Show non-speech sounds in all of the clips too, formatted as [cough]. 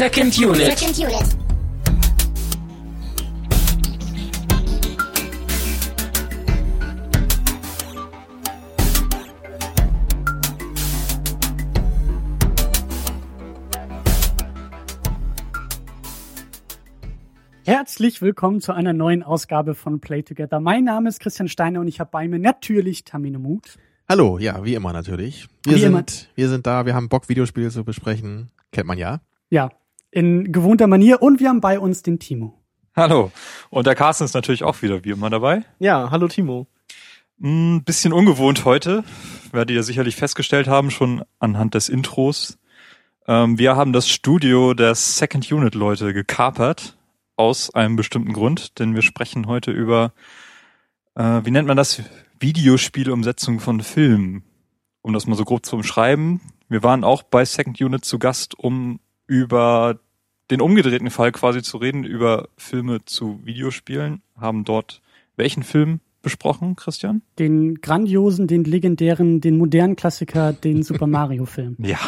Second Unit. Second Unit. Herzlich willkommen zu einer neuen Ausgabe von Play Together. Mein Name ist Christian Steiner und ich habe bei mir natürlich Tamino Mut. Hallo, ja, wie immer natürlich. Wir Wie sind, immer. wir sind da, wir haben Bock, Videospiele zu besprechen. Kennt man ja. Ja, in gewohnter Manier und wir haben bei uns den Timo. Hallo. Und der Carsten ist natürlich auch wieder wie immer dabei. Ja, hallo Timo. Ein bisschen ungewohnt heute, werdet ihr sicherlich festgestellt haben, schon anhand des Intros. Ähm, wir haben das Studio der Second Unit Leute gekapert, aus einem bestimmten Grund, denn wir sprechen heute über, äh, wie nennt man das, Videospielumsetzung von Filmen. Um das mal so grob zu umschreiben. Wir waren auch bei Second Unit zu Gast, um über den umgedrehten Fall quasi zu reden, über Filme zu Videospielen, haben dort welchen Film besprochen, Christian? Den grandiosen, den legendären, den modernen Klassiker, den [laughs] Super Mario Film. Ja,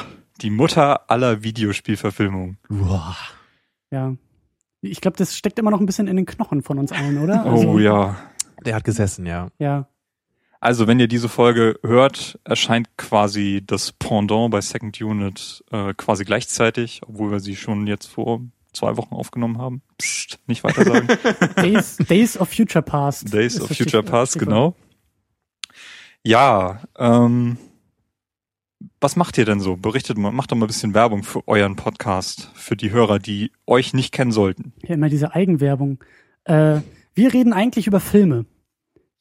die Mutter aller Videospielverfilmungen. Uah. Ja. Ich glaube, das steckt immer noch ein bisschen in den Knochen von uns allen, oder? Oh ja. Der hat gesessen, ja. Ja. Also wenn ihr diese Folge hört, erscheint quasi das Pendant bei Second Unit äh, quasi gleichzeitig, obwohl wir sie schon jetzt vor zwei Wochen aufgenommen haben. Psst, nicht weiter sagen. [laughs] Days, Days of Future Past. Days of Future. Past, genau. Ja, ähm, was macht ihr denn so? Berichtet mal, macht doch mal ein bisschen Werbung für euren Podcast, für die Hörer, die euch nicht kennen sollten. Ja, immer diese Eigenwerbung. Äh, wir reden eigentlich über Filme.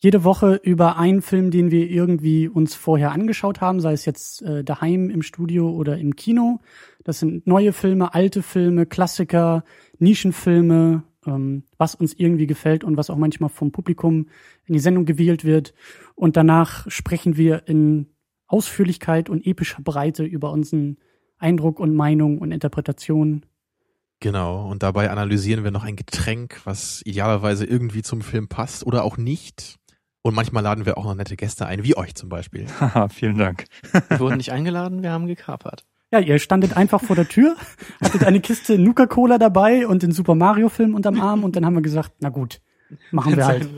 Jede Woche über einen Film, den wir irgendwie uns vorher angeschaut haben, sei es jetzt äh, daheim im Studio oder im Kino. Das sind neue Filme, alte Filme, Klassiker, Nischenfilme, ähm, was uns irgendwie gefällt und was auch manchmal vom Publikum in die Sendung gewählt wird. Und danach sprechen wir in Ausführlichkeit und epischer Breite über unseren Eindruck und Meinung und Interpretation. Genau. Und dabei analysieren wir noch ein Getränk, was idealerweise irgendwie zum Film passt oder auch nicht. Und manchmal laden wir auch noch nette Gäste ein, wie euch zum Beispiel. [laughs] Haha, vielen Dank. Wir wurden nicht eingeladen, wir haben gekapert. Ja, ihr standet einfach vor der Tür, [laughs] hattet eine Kiste Nuka-Cola dabei und den Super Mario-Film unterm Arm und dann haben wir gesagt, na gut, machen wir halt.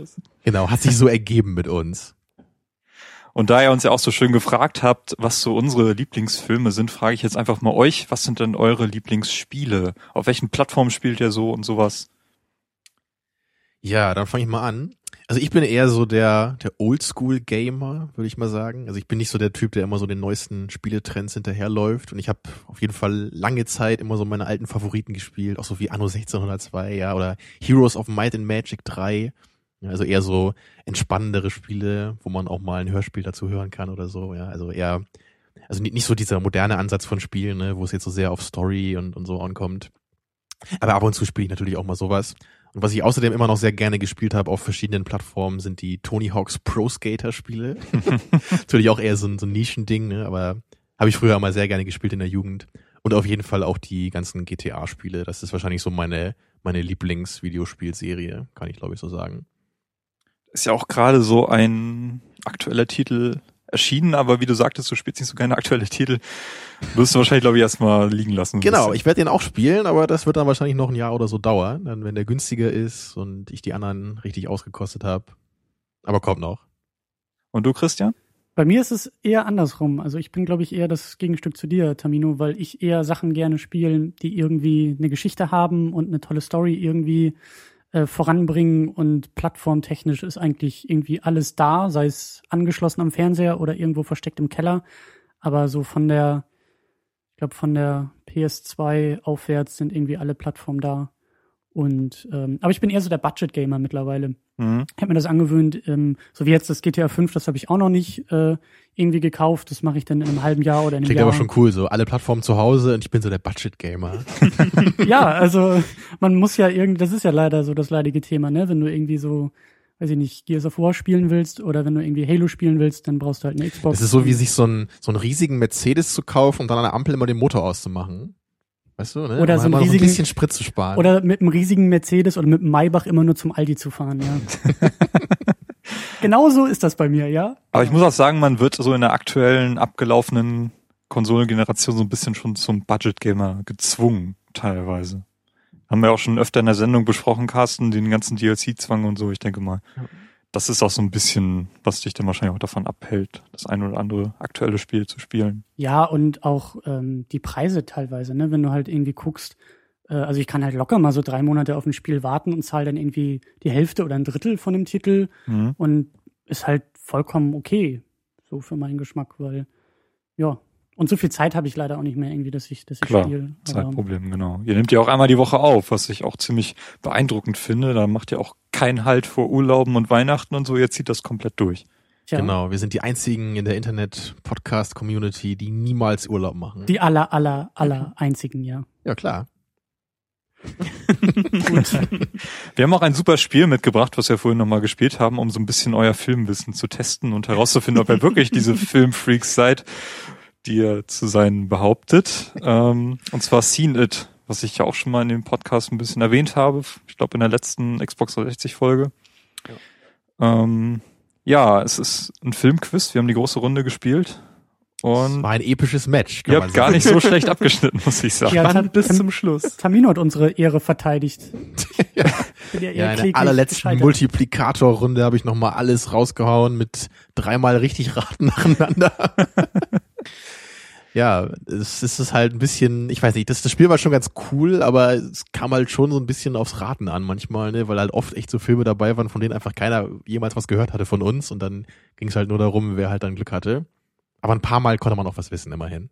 Genau, hat sich so ergeben mit uns. Und da ihr uns ja auch so schön gefragt habt, was so unsere Lieblingsfilme sind, frage ich jetzt einfach mal euch, was sind denn eure Lieblingsspiele? Auf welchen Plattformen spielt ihr so und sowas? Ja, dann fange ich mal an. Also ich bin eher so der, der Oldschool-Gamer, würde ich mal sagen. Also ich bin nicht so der Typ, der immer so den neuesten Spieletrends hinterherläuft. Und ich habe auf jeden Fall lange Zeit immer so meine alten Favoriten gespielt, auch so wie Anno 1602, ja, oder Heroes of Might and Magic 3. Ja, also eher so entspannendere Spiele, wo man auch mal ein Hörspiel dazu hören kann oder so, ja. Also eher, also nicht, nicht so dieser moderne Ansatz von Spielen, ne, wo es jetzt so sehr auf Story und, und so ankommt. Aber ab und zu spiele ich natürlich auch mal sowas. Und was ich außerdem immer noch sehr gerne gespielt habe auf verschiedenen Plattformen, sind die Tony Hawk's Pro Skater Spiele. [laughs] Natürlich auch eher so ein, so ein Nischending, ne? aber habe ich früher mal sehr gerne gespielt in der Jugend. Und auf jeden Fall auch die ganzen GTA-Spiele. Das ist wahrscheinlich so meine, meine Lieblings-Videospielserie, kann ich glaube ich so sagen. Ist ja auch gerade so ein aktueller Titel erschienen, aber wie du sagtest, du spielst nicht so gerne aktuelle Titel. Wirst du wahrscheinlich, glaube ich, erstmal liegen lassen. Genau, ich werde den auch spielen, aber das wird dann wahrscheinlich noch ein Jahr oder so dauern, dann wenn der günstiger ist und ich die anderen richtig ausgekostet habe. Aber kommt noch. Und du, Christian? Bei mir ist es eher andersrum. Also ich bin, glaube ich, eher das Gegenstück zu dir, Tamino, weil ich eher Sachen gerne spiele, die irgendwie eine Geschichte haben und eine tolle Story irgendwie äh, voranbringen und plattformtechnisch ist eigentlich irgendwie alles da, sei es angeschlossen am Fernseher oder irgendwo versteckt im Keller. Aber so von der, ich glaube, von der PS2 aufwärts sind irgendwie alle Plattformen da. Und ähm, aber ich bin eher so der Budget-Gamer mittlerweile. Mhm. Ich habe mir das angewöhnt, ähm, so wie jetzt das GTA 5, das habe ich auch noch nicht äh, irgendwie gekauft. Das mache ich dann in einem halben Jahr oder in einem Klingt Jahr. aber schon cool, so alle Plattformen zu Hause und ich bin so der Budget-Gamer. [laughs] ja, also man muss ja irgendwie, das ist ja leider so das leidige Thema, ne? Wenn du irgendwie so, weiß ich nicht, Gears of War spielen willst oder wenn du irgendwie Halo spielen willst, dann brauchst du halt eine Xbox. Das ist so wie sich so, ein, so einen riesigen Mercedes zu kaufen und dann an der Ampel immer den Motor auszumachen. Weißt du, ne? Oder so ein riesigen- bisschen Sprit zu sparen. oder mit einem riesigen Mercedes oder mit einem Maybach immer nur zum Aldi zu fahren, ja. [laughs] Genauso ist das bei mir, ja. Aber ich muss auch sagen, man wird so in der aktuellen, abgelaufenen Konsolengeneration so ein bisschen schon zum Budget-Gamer gezwungen. teilweise. Haben wir auch schon öfter in der Sendung besprochen, Carsten, den ganzen DLC-Zwang und so. Ich denke mal, Ja. Das ist auch so ein bisschen, was dich dann wahrscheinlich auch davon abhält, das ein oder andere aktuelle Spiel zu spielen. Ja, und auch ähm, die Preise teilweise, ne? Wenn du halt irgendwie guckst, äh, also ich kann halt locker mal so drei Monate auf ein Spiel warten und zahle dann irgendwie die Hälfte oder ein Drittel von dem Titel Mhm. und ist halt vollkommen okay, so für meinen Geschmack, weil ja. Und so viel Zeit habe ich leider auch nicht mehr irgendwie, dass ich, dass ich Klar, spiele. Aber- Zeitproblem, genau. Ihr nehmt ja auch einmal die Woche auf, was ich auch ziemlich beeindruckend finde. Da macht ihr auch keinen Halt vor Urlauben und Weihnachten und so. Ihr zieht das komplett durch. Tja, Genau, wir sind die einzigen in der Internet-Podcast-Community, die niemals Urlaub machen. Die aller, aller, aller einzigen, ja. ja, klar. [laughs] Wir haben auch ein super Spiel mitgebracht, was wir vorhin nochmal gespielt haben, um so ein bisschen euer Filmwissen zu testen und herauszufinden, ob ihr wirklich diese [laughs] Filmfreaks seid, die ihr zu sein behauptet. Ähm, und zwar Seen It, was ich ja auch schon mal in dem Podcast ein bisschen erwähnt habe. Ich glaube in der letzten Xbox 360 Folge. Ja. Ähm, ja, es ist ein Filmquiz. Wir haben die große Runde gespielt. Das Und war ein episches Match. kann ihr man habt gar nicht so [laughs] schlecht abgeschnitten, muss ich sagen. Ja, Spannend bis zum Schluss. Tamino hat unsere Ehre verteidigt. [laughs] ja. Ja, Ja, in der allerletzten. Multiplikatorrunde habe ich nochmal alles rausgehauen mit dreimal richtig raten [laughs] nacheinander. Ja, es ist es halt ein bisschen, ich weiß nicht, das, das Spiel war schon ganz cool, aber es kam halt schon so ein bisschen aufs Raten an manchmal, ne, weil halt oft echt so Filme dabei waren, von denen einfach keiner jemals was gehört hatte von uns und dann ging es halt nur darum, wer halt dann Glück hatte. Aber ein paar Mal konnte man auch was wissen, immerhin.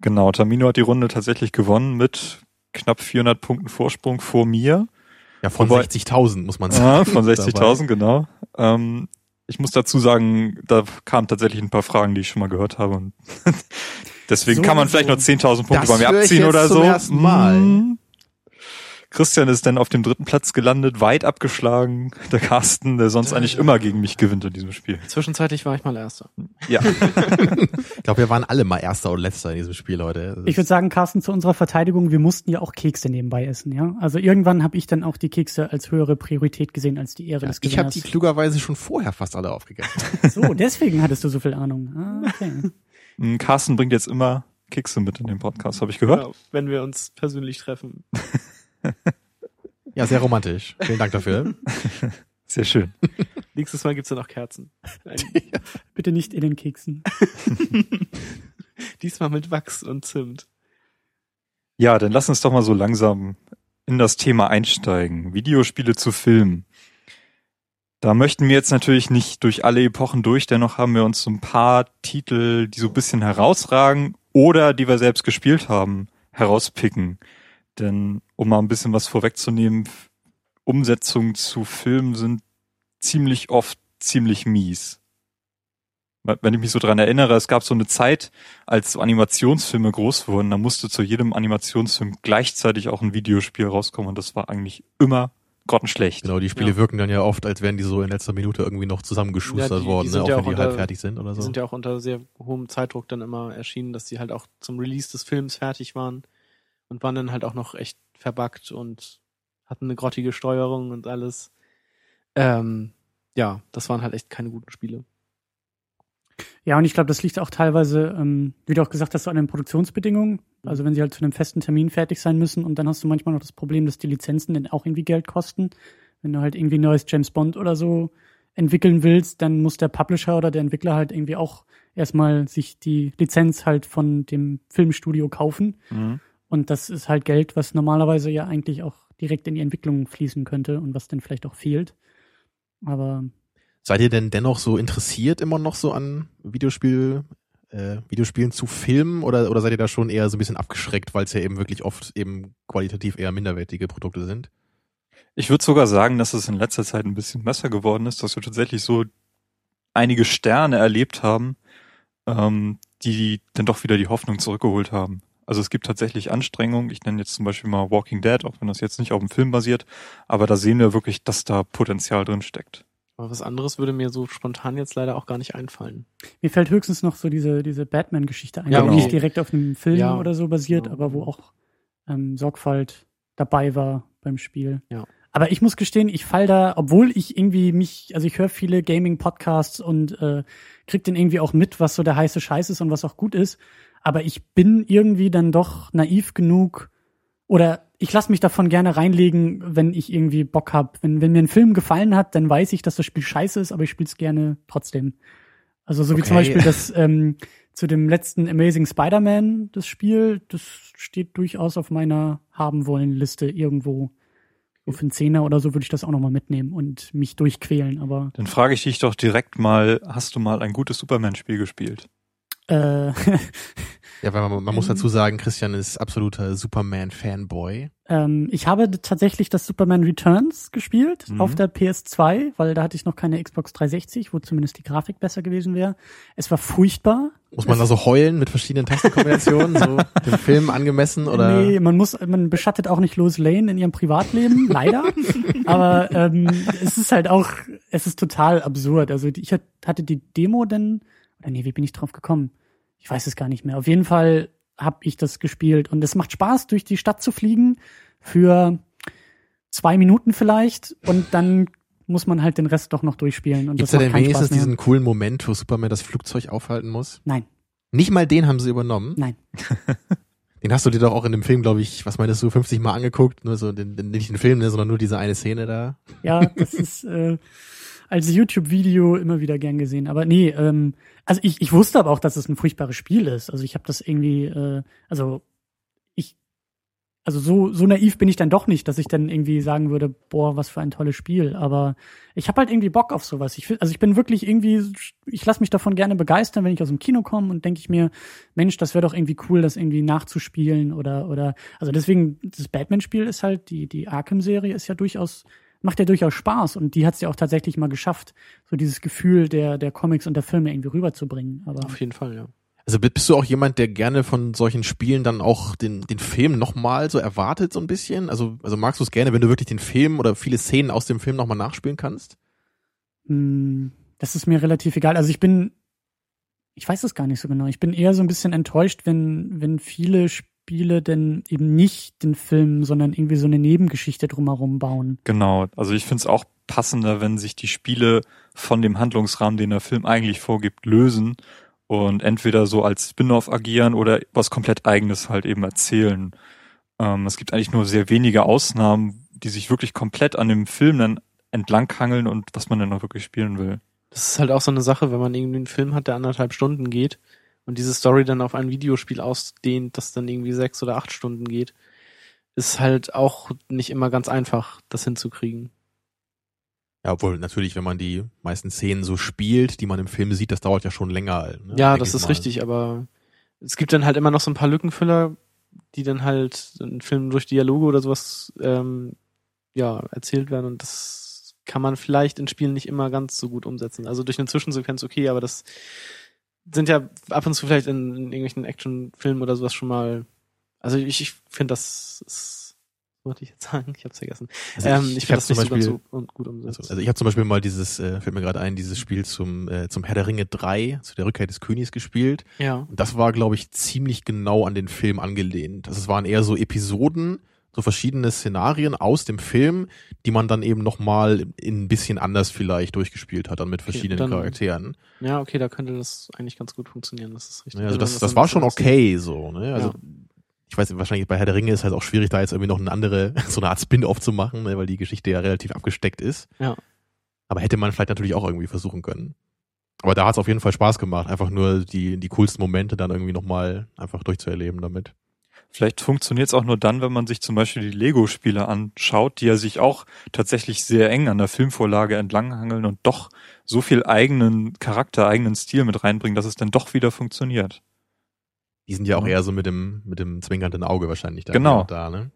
Genau, Tamino hat die Runde tatsächlich gewonnen mit knapp 400 Punkten Vorsprung vor mir. Ja, von Wobei- 60.000 muss man sagen. Ja, von [laughs] 60.000, genau. Ähm, ich muss dazu sagen, da kamen tatsächlich ein paar Fragen, die ich schon mal gehört habe. Und [laughs] deswegen So, kann man vielleicht so. noch 10.000 Punkte Das bei mir abziehen oder so. Mal. Mhm. Christian ist dann auf dem dritten Platz gelandet, weit abgeschlagen. Der Carsten, der sonst eigentlich immer gegen mich gewinnt in diesem Spiel. Zwischenzeitlich war ich mal Erster. Ja. [laughs] Ich glaube, wir waren alle mal Erster und Letzter in diesem Spiel heute. Das Ich würde sagen, Carsten, zu unserer Verteidigung, wir mussten ja auch Kekse nebenbei essen, ja. Also irgendwann habe ich dann auch die Kekse als höhere Priorität gesehen als die Ehre Ja, des ich habe Gewinners. die klugerweise schon vorher fast alle aufgegessen. so, deswegen hattest du so viel Ahnung. Ah, okay. Mm, Carsten bringt jetzt immer Kekse mit in den Podcast, habe ich gehört. Genau, wenn wir uns persönlich treffen. [laughs] [laughs] Ja, sehr romantisch. Vielen Dank dafür. [laughs] Sehr schön. Nächstes Mal gibt's dann auch Kerzen. Ein, [laughs] Bitte nicht in den Keksen. diesmal mit Wachs und Zimt. Ja, dann lass uns doch mal so langsam in das Thema einsteigen. Videospiele zu Filmen. Da möchten wir jetzt natürlich nicht durch alle Epochen durch, dennoch haben wir uns so ein paar Titel, die so ein bisschen herausragen oder die wir selbst gespielt haben, herauspicken. Denn um mal ein bisschen was vorwegzunehmen, Umsetzungen zu Filmen sind ziemlich oft ziemlich mies. Wenn ich mich so dran erinnere, es gab so eine Zeit, als so Animationsfilme groß wurden, da musste zu jedem Animationsfilm gleichzeitig auch ein Videospiel rauskommen und das war eigentlich immer grottenschlecht. Genau, die Spiele Ja. wirken dann ja oft, als wären die so in letzter Minute irgendwie noch zusammengeschustert Ja, die- die worden, sind ne? auch ja wenn auch die halb unter- fertig sind oder Die so. sind ja auch unter sehr hohem Zeitdruck dann immer erschienen, dass die halt auch zum Release des Films fertig waren und waren dann halt auch noch echt verbuggt und hatten eine grottige Steuerung und alles. Ähm, ja, das waren halt echt keine guten Spiele. Ja, und ich glaube, das liegt auch teilweise, ähm, wie du auch gesagt hast, so an den Produktionsbedingungen. Also wenn sie halt zu einem festen Termin fertig sein müssen und dann hast du manchmal noch das Problem, dass die Lizenzen dann auch irgendwie Geld kosten. Wenn du halt irgendwie ein neues James Bond oder so entwickeln willst, dann muss der Publisher oder der Entwickler halt irgendwie auch erstmal sich die Lizenz halt von dem Filmstudio kaufen. Mhm. Und das ist halt Geld, was normalerweise ja eigentlich auch direkt in die Entwicklung fließen könnte und was dann vielleicht auch fehlt. Aber Seid ihr denn dennoch so interessiert immer noch so an Videospiel, äh, Videospielen zu filmen oder, oder seid ihr da schon eher so ein bisschen abgeschreckt, weil es ja eben wirklich oft eben qualitativ eher minderwertige Produkte sind? Ich würde sogar sagen, dass es in letzter Zeit ein bisschen besser geworden ist, dass wir tatsächlich so einige Sterne erlebt haben, ähm, die dann doch wieder die Hoffnung zurückgeholt haben. Also es gibt tatsächlich Anstrengungen. Ich nenne jetzt zum Beispiel mal Walking Dead, auch wenn das jetzt nicht auf dem Film basiert, aber da sehen wir wirklich, dass da Potenzial drin steckt. Aber was anderes würde mir so spontan jetzt leider auch gar nicht einfallen. Mir fällt höchstens noch so diese, diese Batman-Geschichte ein, Ja, die okay. nicht direkt auf einem Film Ja. oder so basiert, Ja. aber wo auch ähm, Sorgfalt dabei war beim Spiel. Ja. Aber ich muss gestehen, ich fall da, obwohl ich irgendwie mich, also ich höre viele Gaming-Podcasts und äh, krieg den irgendwie auch mit, was so der heiße Scheiß ist und was auch gut ist. Aber ich bin irgendwie dann doch naiv genug, oder ich lasse mich davon gerne reinlegen, wenn ich irgendwie Bock hab. Wenn, wenn mir ein Film gefallen hat, dann weiß ich, dass das Spiel scheiße ist, aber ich spiele es gerne trotzdem. Also so wie zum Okay. Beispiel das ähm, zu dem letzten Amazing Spider-Man, das Spiel, das steht durchaus auf meiner haben wollen Liste irgendwo. So für einen Zehner oder so würde ich das auch nochmal mitnehmen und mich durchquälen, aber Dann frage ich dich doch direkt mal, hast du mal ein gutes Superman-Spiel gespielt? Äh, [laughs] Ja, weil man, man muss dazu sagen, Christian ist absoluter Superman-Fanboy. ähm, ich habe tatsächlich das Superman Returns gespielt Mhm. auf der PS2, weil da hatte ich noch keine Xbox 360, wo zumindest die Grafik besser gewesen wäre. Es war furchtbar. Muss man da so heulen mit verschiedenen Tastenkombinationen, so [laughs] dem Film angemessen oder? Nee, man muss, man beschattet auch nicht Lois Lane in ihrem Privatleben, leider. [laughs] Aber ähm, es ist halt auch, es ist total absurd. Also ich hat- hatte die Demo denn, oder nee, wie bin ich drauf gekommen? Ich weiß es gar nicht mehr. Auf jeden Fall habe ich das gespielt und es macht Spaß, durch die Stadt zu fliegen für zwei Minuten vielleicht und dann muss man halt den Rest doch noch durchspielen. Und Gibt's das da denn wenigstens diesen coolen Moment, wo Superman das Flugzeug aufhalten muss? Nein, Nicht mal den haben sie übernommen. nein. [laughs] Den hast du dir doch auch in dem Film, glaube ich, was meinst du, 50 Mal angeguckt? Nur so den, den, nicht den Film, ne, sondern nur diese eine Szene da. Ja, das [laughs] ist äh, als YouTube-Video immer wieder gern gesehen. Aber nee, ähm, also ich, ich wusste aber auch, dass es ein furchtbares Spiel ist. Also ich habe das irgendwie, äh, also ich, also so so naiv bin ich dann doch nicht, dass ich dann irgendwie sagen würde, boah, was für ein tolles Spiel. Aber ich habe halt irgendwie Bock auf sowas. Ich, also ich bin wirklich irgendwie, ich lasse mich davon gerne begeistern, wenn ich aus dem Kino komme und denke ich mir, Mensch, das wäre doch irgendwie cool, das irgendwie nachzuspielen oder oder also deswegen das Batman-Spiel ist halt die die Arkham-Serie ist ja durchaus macht ja durchaus Spaß und die hat es ja auch tatsächlich mal geschafft, so dieses Gefühl der der Comics und der Filme irgendwie rüberzubringen. Aber Auf jeden Fall, ja. Also bist du auch jemand, der gerne von solchen Spielen dann auch den, den Film nochmal so erwartet, so ein bisschen? Also, also magst du es gerne, wenn du wirklich den Film oder viele Szenen aus dem Film nochmal nachspielen kannst? Hm, Das ist mir relativ egal. Also ich bin, ich weiß es gar nicht so genau. Ich bin eher so ein bisschen enttäuscht, wenn, wenn viele Spiele denn eben nicht den Film, sondern irgendwie so eine Nebengeschichte drumherum bauen. Genau. Also ich finde es auch passender, wenn sich die Spiele von dem Handlungsrahmen, den der Film eigentlich vorgibt, lösen und entweder so als Spin-off agieren oder was komplett eigenes halt eben erzählen. Ähm, es gibt eigentlich nur sehr wenige Ausnahmen, die sich wirklich komplett an dem Film dann entlanghangeln und was man dann auch wirklich spielen will. Das ist halt auch so eine Sache, wenn man irgendwie einen Film hat, der anderthalb Stunden geht und diese Story dann auf ein Videospiel ausdehnt, das dann irgendwie sechs oder acht Stunden geht, ist halt auch nicht immer ganz einfach, das hinzukriegen. Ja, obwohl natürlich, wenn man die meisten Szenen so spielt, die man im Film sieht, das dauert ja schon länger. Ne, ja, das ist mal. richtig, aber es gibt dann halt immer noch so ein paar Lückenfüller, die dann halt in Filmen durch Dialoge oder sowas ähm, ja erzählt werden und das kann man vielleicht in Spielen nicht immer ganz so gut umsetzen. Also durch eine Zwischensequenz okay, aber das sind ja ab und zu vielleicht in, in irgendwelchen Actionfilmen oder sowas schon mal. Also ich, ich finde das ist, wollte ich jetzt sagen? Ich hab's vergessen. Also ähm, ich- ich finde das zum nicht ganz Beispiel- so un- gut umgesetzt. Also, also ich habe zum Beispiel mal dieses, äh, fällt mir gerade ein, dieses Spiel zum, äh, zum Herr der Ringe 3, zu der Rückkehr des Königs gespielt. ja. Und das war, glaube ich, ziemlich genau an den Film angelehnt. Also es waren eher so Episoden, so verschiedene Szenarien aus dem Film, die man dann eben nochmal in ein bisschen anders vielleicht durchgespielt hat, dann mit verschiedenen dann- Charakteren. Ja, okay, da könnte das eigentlich ganz gut funktionieren. Das ist richtig. Ja, also wenn das, das dann war schon okay so. Ne? Also Ja. ich weiß, wahrscheinlich bei Herr der Ringe ist halt auch schwierig, da jetzt irgendwie noch eine andere, [laughs] so eine Art Spin-off zu machen, ne? weil die Geschichte ja relativ abgesteckt ist. Ja. Aber hätte man vielleicht natürlich auch irgendwie versuchen können. Aber da hat es auf jeden Fall Spaß gemacht, einfach nur die, die coolsten Momente dann irgendwie nochmal einfach durchzuerleben damit. Vielleicht funktioniert es auch nur dann, wenn man sich zum Beispiel die Lego-Spiele anschaut, die ja sich auch tatsächlich sehr eng an der Filmvorlage entlanghangeln und doch so viel eigenen Charakter, eigenen Stil mit reinbringen, dass es dann doch wieder funktioniert. Die sind ja auch eher so mit dem, mit dem zwinkernden Auge wahrscheinlich da. Genau. Da, ne?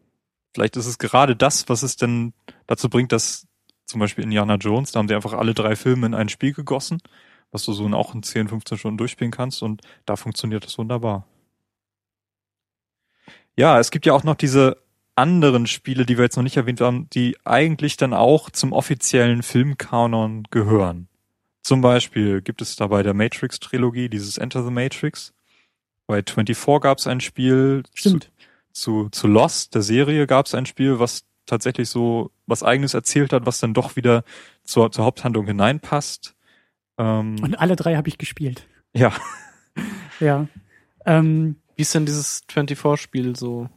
Vielleicht ist es gerade das, was es denn dazu bringt, dass zum Beispiel Indiana Jones, da haben sie einfach alle drei Filme in ein Spiel gegossen, was du so in auch in 10, 15 Stunden durchspielen kannst und da funktioniert das wunderbar. Ja, es gibt ja auch noch diese anderen Spiele, die wir jetzt noch nicht erwähnt haben, die eigentlich dann auch zum offiziellen Filmkanon gehören. Zum Beispiel gibt es da bei der Matrix-Trilogie dieses Enter the Matrix. Bei 24 gab es ein Spiel. Stimmt. Zu, zu Lost, der Serie, gab es ein Spiel, was tatsächlich so was eigenes erzählt hat, was dann doch wieder zur, zur Haupthandlung hineinpasst. Ähm, Und alle drei habe ich gespielt. ja, Ja. Ähm, Wie ist denn dieses 24-Spiel so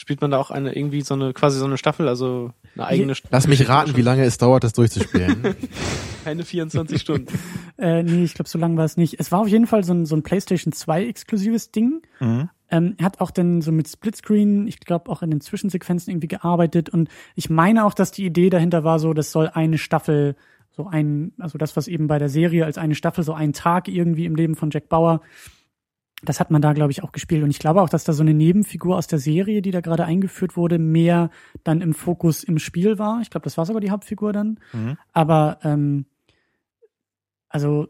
Spielt man da auch eine irgendwie so eine quasi so eine Staffel, also eine eigene St- Lass mich raten, wie lange es dauert, das durchzuspielen. [laughs] Keine 24 Stunden. [laughs] Äh, nee, ich glaube, so lange war es nicht. Es war auf jeden Fall so ein, so ein PlayStation 2 exklusives Ding. Mhm. Ähm, er hat auch dann so mit Splitscreen, ich glaube auch in den Zwischensequenzen irgendwie gearbeitet und ich meine auch, dass die Idee dahinter war so, das soll eine Staffel, so ein, also das, was eben bei der Serie als eine Staffel, so ein Tag irgendwie im Leben von Jack Bauer, das hat man da, glaube ich, auch gespielt. Und ich glaube auch, dass da so eine Nebenfigur aus der Serie, die da gerade eingeführt wurde, mehr dann im Fokus im Spiel war. Ich glaube, das war sogar die Hauptfigur dann. Mhm. Aber ähm, also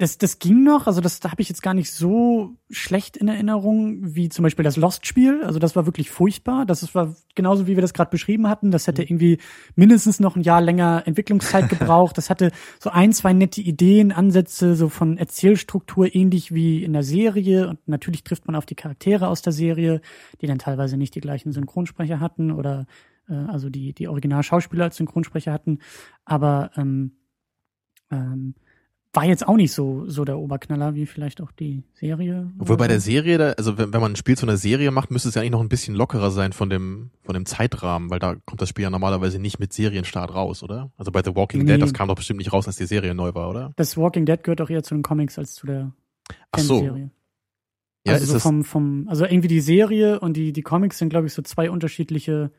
das, das ging noch, also das da habe ich jetzt gar nicht so schlecht in Erinnerung wie zum Beispiel das Lost-Spiel. Also das war wirklich furchtbar. Das war genauso wie wir das gerade beschrieben hatten. Das hätte irgendwie mindestens noch ein Jahr länger Entwicklungszeit [laughs] gebraucht. Das hatte so ein, zwei nette Ideen, Ansätze so von Erzählstruktur ähnlich wie in der Serie. Und natürlich trifft man auf die Charaktere aus der Serie, die dann teilweise nicht die gleichen Synchronsprecher hatten oder äh, also die die Originalschauspieler als Synchronsprecher hatten. Aber ähm, ähm, war jetzt auch nicht so, so der Oberknaller wie vielleicht auch die Serie. Obwohl bei der. Serie, da, also wenn, wenn man ein Spiel zu einer Serie macht, müsste es ja eigentlich noch ein bisschen lockerer sein von dem, von dem Zeitrahmen, weil da kommt das Spiel ja normalerweise nicht mit Serienstart raus, oder? Also bei The Walking Nee. Dead, das kam doch bestimmt nicht raus, als die Serie neu war, oder? Das Walking Dead gehört auch eher zu den Comics als zu der Ach so. Fernsehserie. Ja, also ist so das, vom, vom, also irgendwie die Serie und die, die Comics sind, glaube ich, so zwei unterschiedliche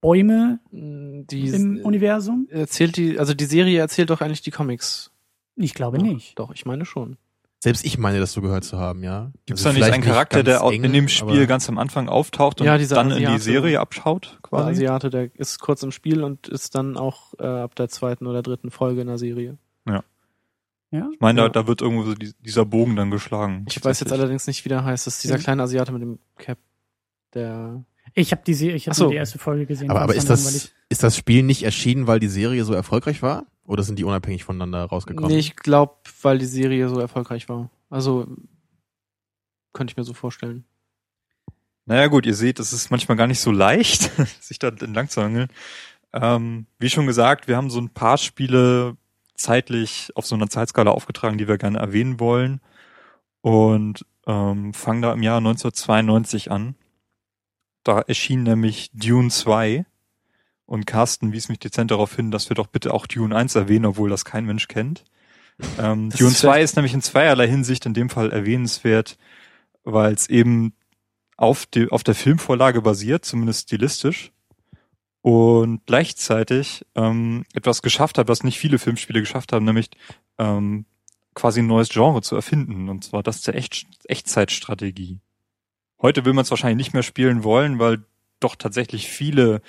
Bäume Die im Universum. erzählt die, also die Serie erzählt doch eigentlich die Comics. Ich glaube Doch, nicht. Doch, ich meine schon. selbst ich meine, das so gehört zu haben, ja. Gibt es Also da nicht einen Charakter, ganz der auch eng, in dem Spiel ganz am Anfang auftaucht und Ja, dann in die Asiate. Serie abschaut, Der quasi? Asiate, der ist kurz im Spiel und ist dann auch äh, ab der zweiten oder dritten Folge in der Serie. Ja? Ich meine, Ja. da, da wird irgendwo so die, dieser Bogen dann geschlagen. Ich weiß jetzt allerdings nicht, wie der heißt. Das ist dieser Mhm. kleine Asiate mit dem Cap. Der. Ich habe die, ich hab so. die erste Folge gesehen. Aber, aber ist das, ist das Spiel nicht erschienen, weil die Serie so erfolgreich war? Oder sind die unabhängig voneinander rausgekommen? Nee, ich glaube, weil die Serie so erfolgreich war. Also könnte ich mir so vorstellen. Naja gut, ihr seht, es ist manchmal gar nicht so leicht, [laughs] sich da entlang zu hangeln. Ähm, wie schon gesagt, wir haben so ein paar Spiele zeitlich auf so einer Zeitskala aufgetragen, die wir gerne erwähnen wollen. Und ähm, fangen da im Jahr 1992 an. Da erschien nämlich Dune 2. Und Carsten wies mich dezent darauf hin, dass wir doch bitte auch Dune 1 erwähnen, obwohl das kein Mensch kennt. Ähm, Dune ist 2 vielleicht- ist nämlich in zweierlei Hinsicht in dem Fall erwähnenswert, weil es eben auf, die, auf der Filmvorlage basiert, zumindest stilistisch, und gleichzeitig ähm, etwas geschafft hat, was nicht viele Filmspiele geschafft haben, nämlich ähm, quasi ein neues Genre zu erfinden, und zwar das der Echt Echtzeitstrategie. Heute will man es wahrscheinlich nicht mehr spielen wollen, weil doch tatsächlich viele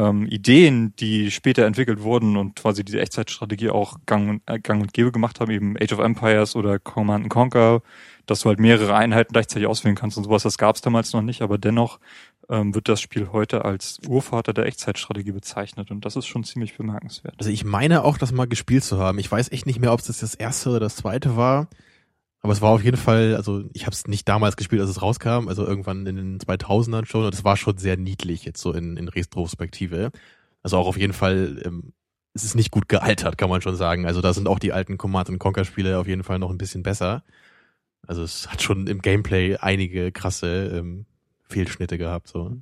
ähm, Ideen, die später entwickelt wurden und quasi diese Echtzeitstrategie auch gang und, äh, gang und gäbe gemacht haben, eben Age of Empires oder Command and Conquer, dass du halt mehrere Einheiten gleichzeitig auswählen kannst und sowas, das gab es damals noch nicht, aber dennoch ähm, wird das Spiel heute als Urvater der Echtzeitstrategie bezeichnet und das ist schon ziemlich bemerkenswert. Also ich meine auch, das mal gespielt zu haben. Ich weiß echt nicht mehr, ob es das, das erste oder das zweite war. Aber es war auf jeden Fall, also ich habe es nicht damals gespielt, als es rauskam, also irgendwann in den 2000ern schon. Und es war schon sehr niedlich jetzt so in, in Retrospektive. Also auch auf jeden Fall, ähm, es ist nicht gut gealtert, kann man schon sagen. Also da sind auch die alten Command Conquer Spiele auf jeden Fall noch ein bisschen besser. Also es hat schon im Gameplay einige krasse ähm, Fehlschnitte gehabt. So.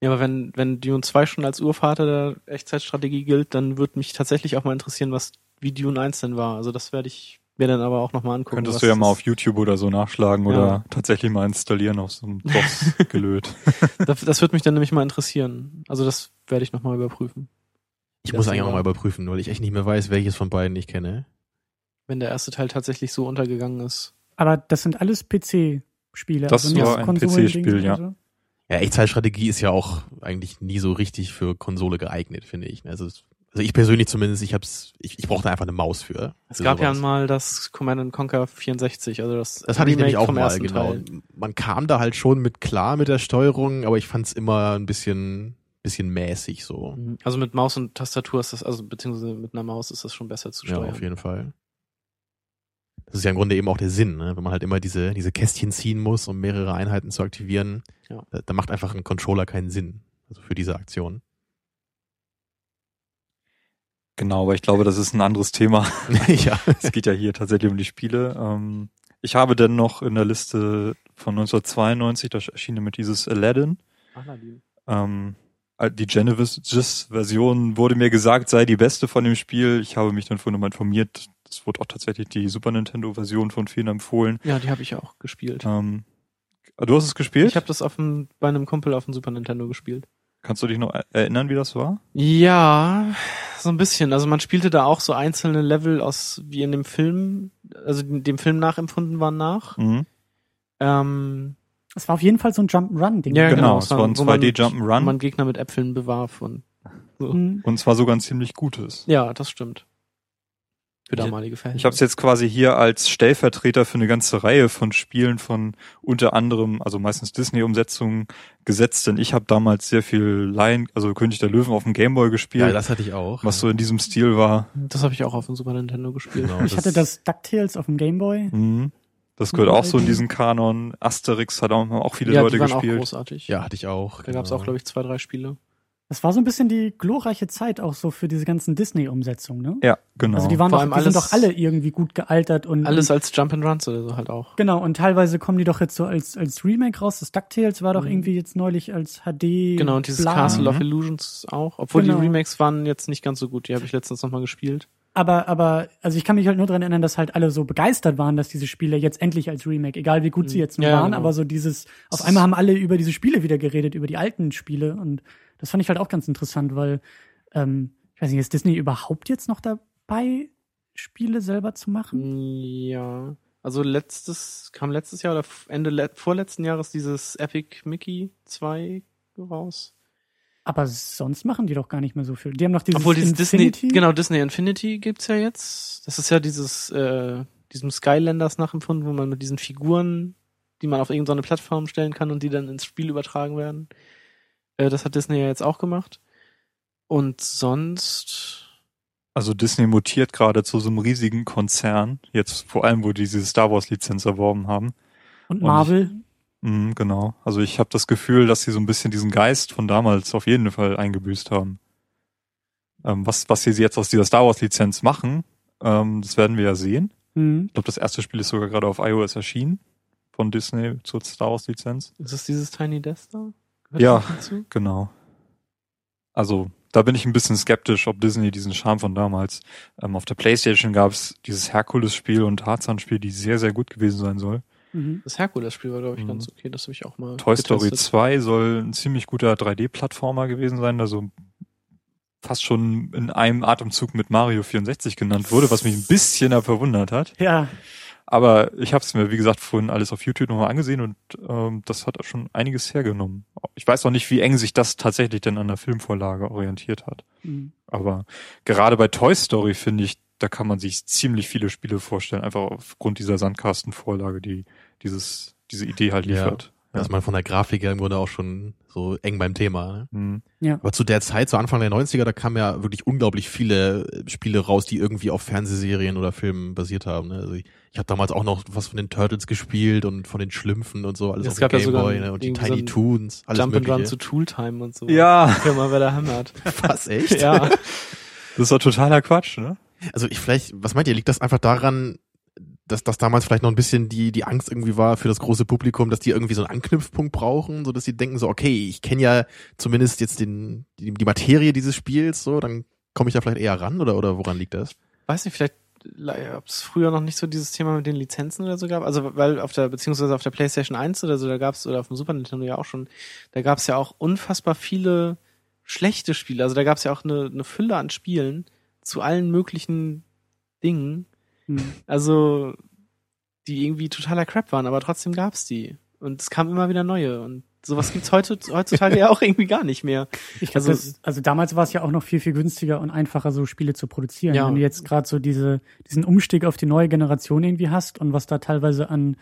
Ja, aber wenn, wenn Dune 2 schon als Urvater der Echtzeitstrategie gilt, dann würde mich tatsächlich auch mal interessieren, was wie Dune 1 denn war. Also das werde ich mir dann aber auch nochmal angucken. Könntest was du ja mal auf YouTube oder so nachschlagen Ja. oder tatsächlich mal installieren auf so einem [laughs] DOS gelöt. [laughs] Das, das würde mich dann nämlich mal interessieren. Also das werde ich nochmal überprüfen. Ich Das muss eigentlich auch mal überprüfen, weil ich echt nicht mehr weiß, welches von beiden ich kenne. Wenn der erste Teil tatsächlich so untergegangen ist. Aber das sind alles PC-Spiele. Das also war ein PC-Spiel, ja. so. Ja, Echtzeitstrategie ist ja auch eigentlich nie so richtig für Konsole geeignet, finde ich. Also, es- also ich persönlich zumindest, ich hab's, ich, ich brauchte einfach eine Maus für. Es für gab ja sowas. mal das Command and Conquer 64, also das, Das hatte ich nämlich auch mal, genau. Teil. Man kam da halt schon mit klar mit der Steuerung, aber ich fand's immer ein bisschen, bisschen mäßig so. Mhm. Also mit Maus und Tastatur ist das, also beziehungsweise mit einer Maus ist das schon besser zu Ja, steuern. auf jeden Fall. Das ist ja im Grunde eben auch der Sinn, ne? wenn man halt immer diese, diese Kästchen ziehen muss, um mehrere Einheiten zu aktivieren. Ja. Da, da macht einfach ein Controller keinen Sinn. Also für diese Aktion. Genau, aber ich glaube, das ist ein anderes Thema. [laughs] ja. [laughs] Es geht ja hier tatsächlich um die Spiele. Ähm, ich habe denn noch in der Liste von 1992, da erschien damit dieses Aladdin. Aladdin. Ähm, äh, die Genesis-Version wurde mir gesagt, sei die beste von dem Spiel. Ich habe mich dann vorhin nochmal informiert. Es wurde auch tatsächlich die Super Nintendo-Version von vielen empfohlen. Ja, die habe ich auch gespielt. Ähm, du hast es gespielt? Ich habe das auf dem, bei einem Kumpel auf dem Super Nintendo gespielt. Kannst du dich noch erinnern, wie das war? Ja, so ein bisschen. Also man spielte da auch so einzelne Level aus, wie in dem Film, also dem Film nachempfunden waren nach. Mhm. Ähm, Es war auf jeden Fall so ein Jump'n'Run-Ding. ja, Genau, genau. es war ein wo man- 2D Jump'n'Run. wo man Gegner mit Äpfeln bewarf und so. Mhm. Und zwar sogar ein ziemlich gutes. Ja, das stimmt. Für Ich- damalige Fälle. Ich habe es jetzt quasi hier als Stellvertreter für eine ganze Reihe von Spielen von unter anderem, also meistens Disney-Umsetzungen gesetzt, denn ich habe damals sehr viel Lion, also König der Löwen auf dem Gameboy gespielt, Ja, das hatte ich auch. was so in diesem Stil war. Das habe ich auch auf dem Super Nintendo gespielt. Genau, Ich hatte das DuckTales auf dem Gameboy. Mhm. Das gehört auch so in diesen Kanon. Asterix hat auch, auch viele ja, Leute die waren gespielt. auch großartig. Ja, hatte ich auch. Da gab's auch, glaube ich, zwei, drei Spiele. Das war so ein bisschen die glorreiche Zeit auch so für diese ganzen Disney-Umsetzungen, ne? Ja, genau. Also die waren Vor doch, die sind alles- doch alle irgendwie gut gealtert und Alles als Jump and Runs oder so halt auch. genau und teilweise kommen die doch jetzt so als als Remake raus. Das DuckTales war doch Mhm. irgendwie jetzt neulich als HD. Genau, und dieses bla. Castle of Mhm. Illusions auch. Obwohl Genau. die Remakes waren jetzt nicht ganz so gut. Die habe ich letztens nochmal gespielt. Aber aber also ich kann mich halt nur dran erinnern, dass halt alle so begeistert waren, dass diese Spiele jetzt endlich als Remake, egal wie gut sie Mhm. jetzt Ja, waren, genau. aber so dieses auf einmal haben alle über diese Spiele wieder geredet, über die alten Spiele und das fand ich halt auch ganz interessant, weil ähm, ich weiß nicht, ist Disney überhaupt jetzt noch dabei, Spiele selber zu machen? Ja. Also letztes, kam letztes Jahr oder Ende le vorletzten Jahres dieses Epic Mickey 2 raus. Aber sonst machen die doch gar nicht mehr so viel. Die haben noch dieses Obwohl dieses Infinity. Disney, genau, Disney Infinity gibt's ja jetzt. Das ist ja dieses, äh, diesem Skylanders nachempfunden, wo man mit diesen Figuren, die man auf irgendeine Plattform stellen kann und die dann ins Spiel übertragen werden. Äh, das hat Disney ja jetzt auch gemacht. Und sonst, Also Disney mutiert gerade zu so einem riesigen Konzern, jetzt vor allem, wo die diese Star Wars Lizenz erworben haben. Und Und Marvel. Mhm, genau. Also ich habe das Gefühl, dass sie so ein bisschen diesen Geist von damals auf jeden Fall eingebüßt haben. Ähm, was, was sie jetzt aus dieser Star Wars Lizenz machen, ähm, das werden wir ja sehen. Mhm. Ich glaube, das erste Spiel ist sogar gerade auf iOS erschienen von Disney zur Star Wars Lizenz. ist das dieses Tiny Death da? Ja. Genau. Also da bin ich ein bisschen skeptisch, ob Disney diesen Charme von damals. Ähm, auf der PlayStation gab es dieses Herkules-Spiel und Tarzan-Spiel, die sehr, sehr gut gewesen sein soll. Mhm. Das Herkules-Spiel war, glaube ich, Mhm. ganz okay. Das habe ich auch mal. Toy Story getestet. 2 soll ein ziemlich guter 3D-Plattformer gewesen sein, also fast schon in einem Atemzug mit Mario 64 genannt wurde, was mich ein bisschen verwundert hat. Ja, Aber ich habe es mir, wie gesagt, vorhin alles auf YouTube nochmal angesehen und ähm, das hat schon einiges hergenommen. Ich weiß noch nicht, wie eng sich das tatsächlich denn an der Filmvorlage orientiert hat. Mhm. Aber gerade bei Toy Story finde ich, da kann man sich ziemlich viele Spiele vorstellen, einfach aufgrund dieser Sandkastenvorlage, die dieses, diese Idee halt Ja. Da ist man von der Grafik her im Grunde auch schon so eng beim Thema. Ne? Hm. Aber zu der Zeit, zu Anfang der 90er, da kamen ja wirklich unglaublich viele äh, Spiele raus, die irgendwie auf Fernsehserien oder Filmen basiert haben. Ne? Also ich, ich habe damals auch noch was von den Turtles gespielt und von den Schlümpfen und so, alles Es auf gab dem ja Gameboy ne? und die so Tiny ein Toons, alles Jump and Run mögliche. zu Tooltime und so. Ja, Firma, wer da hämmert. [laughs] Was, echt? ja. das ist doch totaler Quatsch, ne? Also ich vielleicht, was meint ihr, liegt das einfach daran, dass das damals vielleicht noch ein bisschen die die Angst irgendwie war für das große Publikum, dass die irgendwie so einen Anknüpfpunkt brauchen, so dass sie denken so, okay, ich kenne ja zumindest jetzt den die, die Materie dieses Spiels, so, dann komme ich da vielleicht eher ran oder oder woran liegt das? Weiß nicht, vielleicht ob es früher noch nicht so dieses Thema mit den Lizenzen oder so gab. Also weil auf der, beziehungsweise auf der PlayStation 1 oder so, da gab es, oder auf dem Super Nintendo ja auch schon, da gab es ja auch unfassbar viele schlechte Spiele. Also da gab es ja auch eine, eine Fülle an Spielen zu allen möglichen Dingen. Mhm. Also die irgendwie totaler Crap waren, aber trotzdem gab's die. Und es kamen immer wieder neue. Und sowas gibt's heute, heutzutage [laughs] ja auch irgendwie gar nicht mehr. Ich glaub, Also- also, das, also damals war es ja auch noch viel, viel günstiger und einfacher, so Spiele zu produzieren. Ja. Wenn du jetzt gerade so diese, diesen Umstieg auf die neue Generation irgendwie hast und was da teilweise an,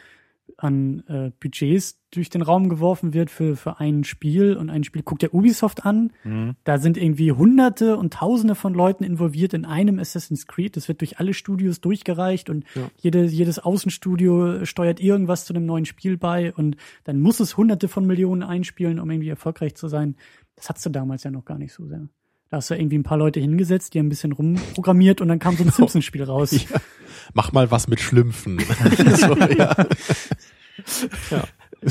an äh, Budgets durch den Raum geworfen wird für, für ein Spiel und ein Spiel, guck dir Ubisoft an, Mhm. da sind irgendwie hunderte und tausende von Leuten involviert in einem Assassin's Creed. Das wird durch alle Studios durchgereicht und Ja. jede, jedes Außenstudio steuert irgendwas zu einem neuen Spiel bei und dann muss es hunderte von Millionen einspielen, um irgendwie erfolgreich zu sein. Das hattest du damals ja noch gar nicht so sehr. Da hast du irgendwie ein paar Leute hingesetzt, die haben ein bisschen rumprogrammiert und dann kam so ein [laughs] Simpsons-Spiel raus. Ja. Mach mal was mit Schlümpfen. [laughs] [laughs] so, ja.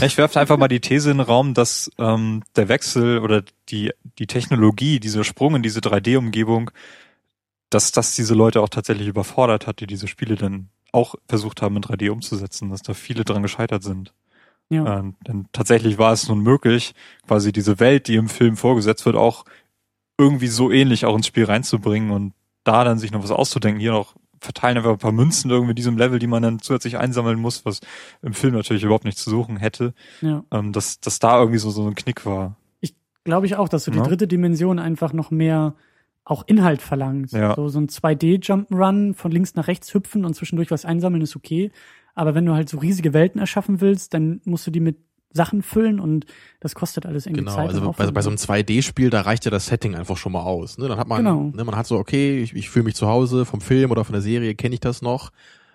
Ich werfe einfach mal die These in den Raum, dass ähm, der Wechsel oder die, die Technologie, dieser Sprung in diese 3D-Umgebung, dass das diese Leute auch tatsächlich überfordert hat, die diese Spiele dann auch versucht haben, in 3D umzusetzen, dass da viele dran gescheitert sind. Ja. Ähm, denn tatsächlich war es nun möglich, quasi diese Welt, die im Film vorgesetzt wird, auch irgendwie so ähnlich auch ins Spiel reinzubringen und da dann sich noch was auszudenken. Hier noch verteilen einfach ein paar Münzen irgendwie in diesem Level, die man dann zusätzlich einsammeln muss, was im Film natürlich überhaupt nicht zu suchen hätte. ja. Ähm, dass, dass da irgendwie so, so ein Knick war. Glaube ich auch, dass so die Ja. dritte Dimension einfach noch mehr auch Inhalt verlangt. Ja. So, so ein 2D-Jump'n'Run von links nach rechts hüpfen und zwischendurch was einsammeln ist okay. Aber wenn du halt so riesige Welten erschaffen willst, dann musst du die mit Sachen füllen und das kostet alles irgendwie Genau, Zeit. also und bei, bei so einem 2D-Spiel, da reicht ja das Setting einfach schon mal aus. Ne? Dann hat man, Genau. ne, man hat so, okay, ich, ich fühle mich zu Hause vom Film oder von der Serie, kenne ich das noch.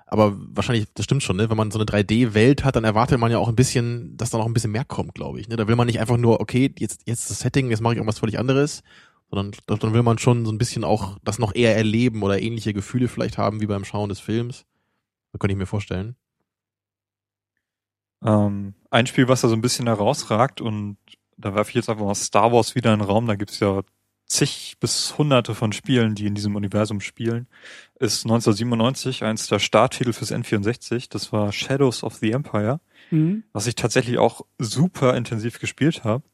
Aber wahrscheinlich, das stimmt schon, ne? wenn man so eine 3D-Welt hat, dann erwartet man ja auch ein bisschen, dass da noch ein bisschen mehr kommt, glaube ich. Ne? Da will man nicht einfach nur, okay, jetzt, jetzt das Setting, jetzt mache ich irgendwas völlig anderes, sondern dann will man schon so ein bisschen auch das noch eher erleben oder ähnliche Gefühle vielleicht haben wie beim Schauen des Films. Das könnte ich mir vorstellen. Ähm, ein Spiel, was da so ein bisschen herausragt und da werfe ich jetzt einfach mal Star Wars wieder in den Raum, da gibt's ja zig bis hunderte von Spielen, die in diesem Universum spielen, ist 1997 eins der Starttitel fürs N64, das war Shadows of the Empire, Mhm. was ich tatsächlich auch super intensiv gespielt habe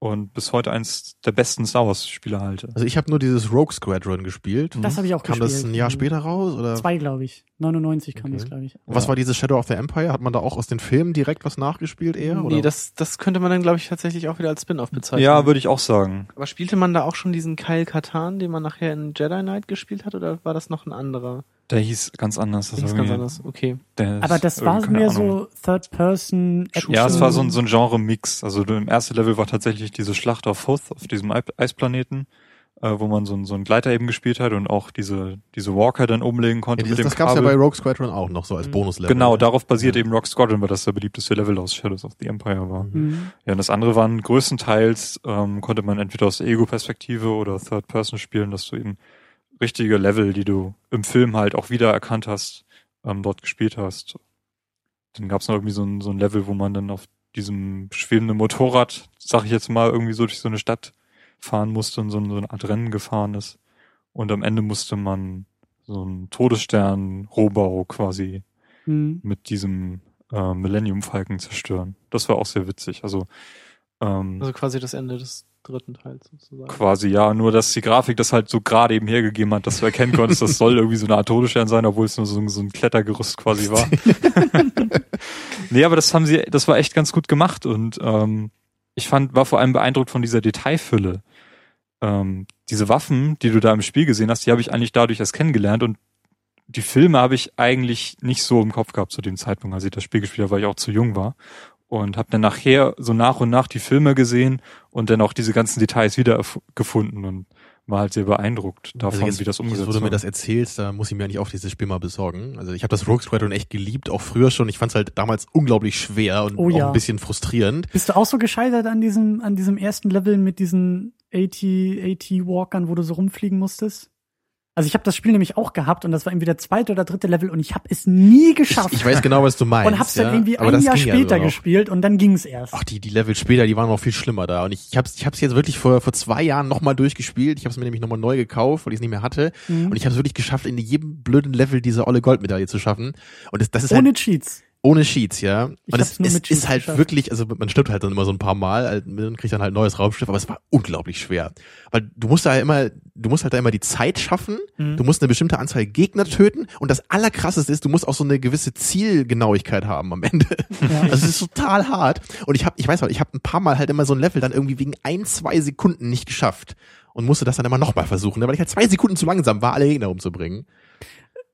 und bis heute eins der besten Star Wars Spiele halte. Also ich habe nur dieses Rogue Squadron gespielt. Das habe ich auch Kam gespielt. das ein Jahr später raus? Oder? Zwei, glaube ich. 99 kam Okay. das, glaube ich. Und Was war dieses Shadow of the Empire? Hat man da auch aus den Filmen direkt was nachgespielt eher? Oder? Nee, das, das könnte man dann, glaube ich, tatsächlich auch wieder als Spin-off bezeichnen. Ja, würde ich auch sagen. Aber spielte man da auch schon diesen Kyle Katan, den man nachher in Jedi Knight gespielt hat, oder war das noch ein anderer? Der hieß ganz anders. Das war ganz anders. Okay. der Aber das war mehr Ahnung. so Third-Person-Action. Ja, es war so ein, so ein Genre-Mix. Also im ersten Level war tatsächlich diese Schlacht auf Hoth, auf diesem Ei- Eisplaneten, äh, wo man so, ein, so einen Gleiter eben gespielt hat und auch diese, diese Walker dann umlegen konnte ja, mit das dem das gab's ja Kabel. bei Rogue Squadron auch noch so als Mhm. Bonuslevel. genau, darauf basiert Ja. eben Rock Squadron, weil das der beliebteste Level aus Shadows of the Empire war. Mhm. Ja, und das andere waren größtenteils, ähm, konnte man entweder aus der Ego-Perspektive oder Third-Person spielen, dass du eben richtige Level, die du im Film halt auch wiedererkannt hast, ähm, dort gespielt hast. Dann gab es noch irgendwie so ein, so ein Level, wo man dann auf diesem schwebenden Motorrad, sag ich jetzt mal, irgendwie so durch so eine Stadt fahren musste und so, so eine Art Rennen gefahren ist. Und am Ende musste man so einen Todesstern-Rohbau quasi Mhm. mit diesem äh, Millennium Falcon zerstören. Das war auch sehr witzig. Also, ähm, Also quasi das Ende des dritten Teils sozusagen. quasi ja, nur dass die Grafik das halt so gerade eben hergegeben hat, dass du erkennen konntest, das soll irgendwie so eine Art Todesstern sein, obwohl es nur so, so ein Klettergerüst quasi war. [laughs] nee, aber das haben sie, das war echt ganz gut gemacht und ähm, ich fand, war vor allem beeindruckt von dieser Detailfülle. Ähm, diese Waffen, die du da im Spiel gesehen hast, die habe ich eigentlich dadurch erst kennengelernt und die Filme habe ich eigentlich nicht so im Kopf gehabt zu dem Zeitpunkt, als ich das Spiel gespielt habe, weil ich auch zu jung war. Und habe dann nachher so nach und nach die Filme gesehen und dann auch diese ganzen Details wieder gefunden und war halt sehr beeindruckt davon, Also jetzt, wie das umgesetzt wo du mir wurde. das erzählst, da muss ich mir eigentlich auch dieses Spiel mal besorgen. Also ich habe das Rogue Squadron echt geliebt, auch früher schon. Ich fand es halt damals unglaublich schwer und Oh auch ja. ein bisschen frustrierend. Bist du auch so gescheitert an diesem, an diesem ersten Level mit diesen AT, AT-Walkern, wo du so rumfliegen musstest? Also ich habe das Spiel nämlich auch gehabt und das war irgendwie der zweite oder dritte Level und ich habe es nie geschafft. Ich, ich weiß genau, was du meinst. und hab's dann ja, irgendwie aber ein Jahr später noch. gespielt und dann ging's erst. Ach, die, die Level später, die waren noch viel schlimmer da. Und ich, ich hab's, ich hab's jetzt wirklich vor, vor zwei Jahren nochmal durchgespielt. Ich hab's mir nämlich nochmal neu gekauft, weil ich es nicht mehr hatte. Mhm. Und ich habe es wirklich geschafft, in jedem blöden Level diese olle Goldmedaille zu schaffen. Und das, das ist Ohne halt Cheats. Ohne Cheats, ja. Und es, es ist halt geschafft. wirklich, also man stirbt halt dann immer so ein paar Mal halt, und kriegt dann halt ein neues Raumschiff, aber es war unglaublich schwer. Weil du musst da immer, du musst halt da immer die Zeit schaffen, Mhm. du musst eine bestimmte Anzahl Gegner töten und das allerkrasseste ist, du musst auch so eine gewisse Zielgenauigkeit haben am Ende. Ja. [laughs] Also es ist total hart. Und ich habe, ich weiß mal, ich habe ein paar Mal halt immer so ein Level dann irgendwie wegen ein, zwei Sekunden nicht geschafft und musste das dann immer nochmal versuchen, weil ich halt zwei Sekunden zu langsam war, alle Gegner umzubringen.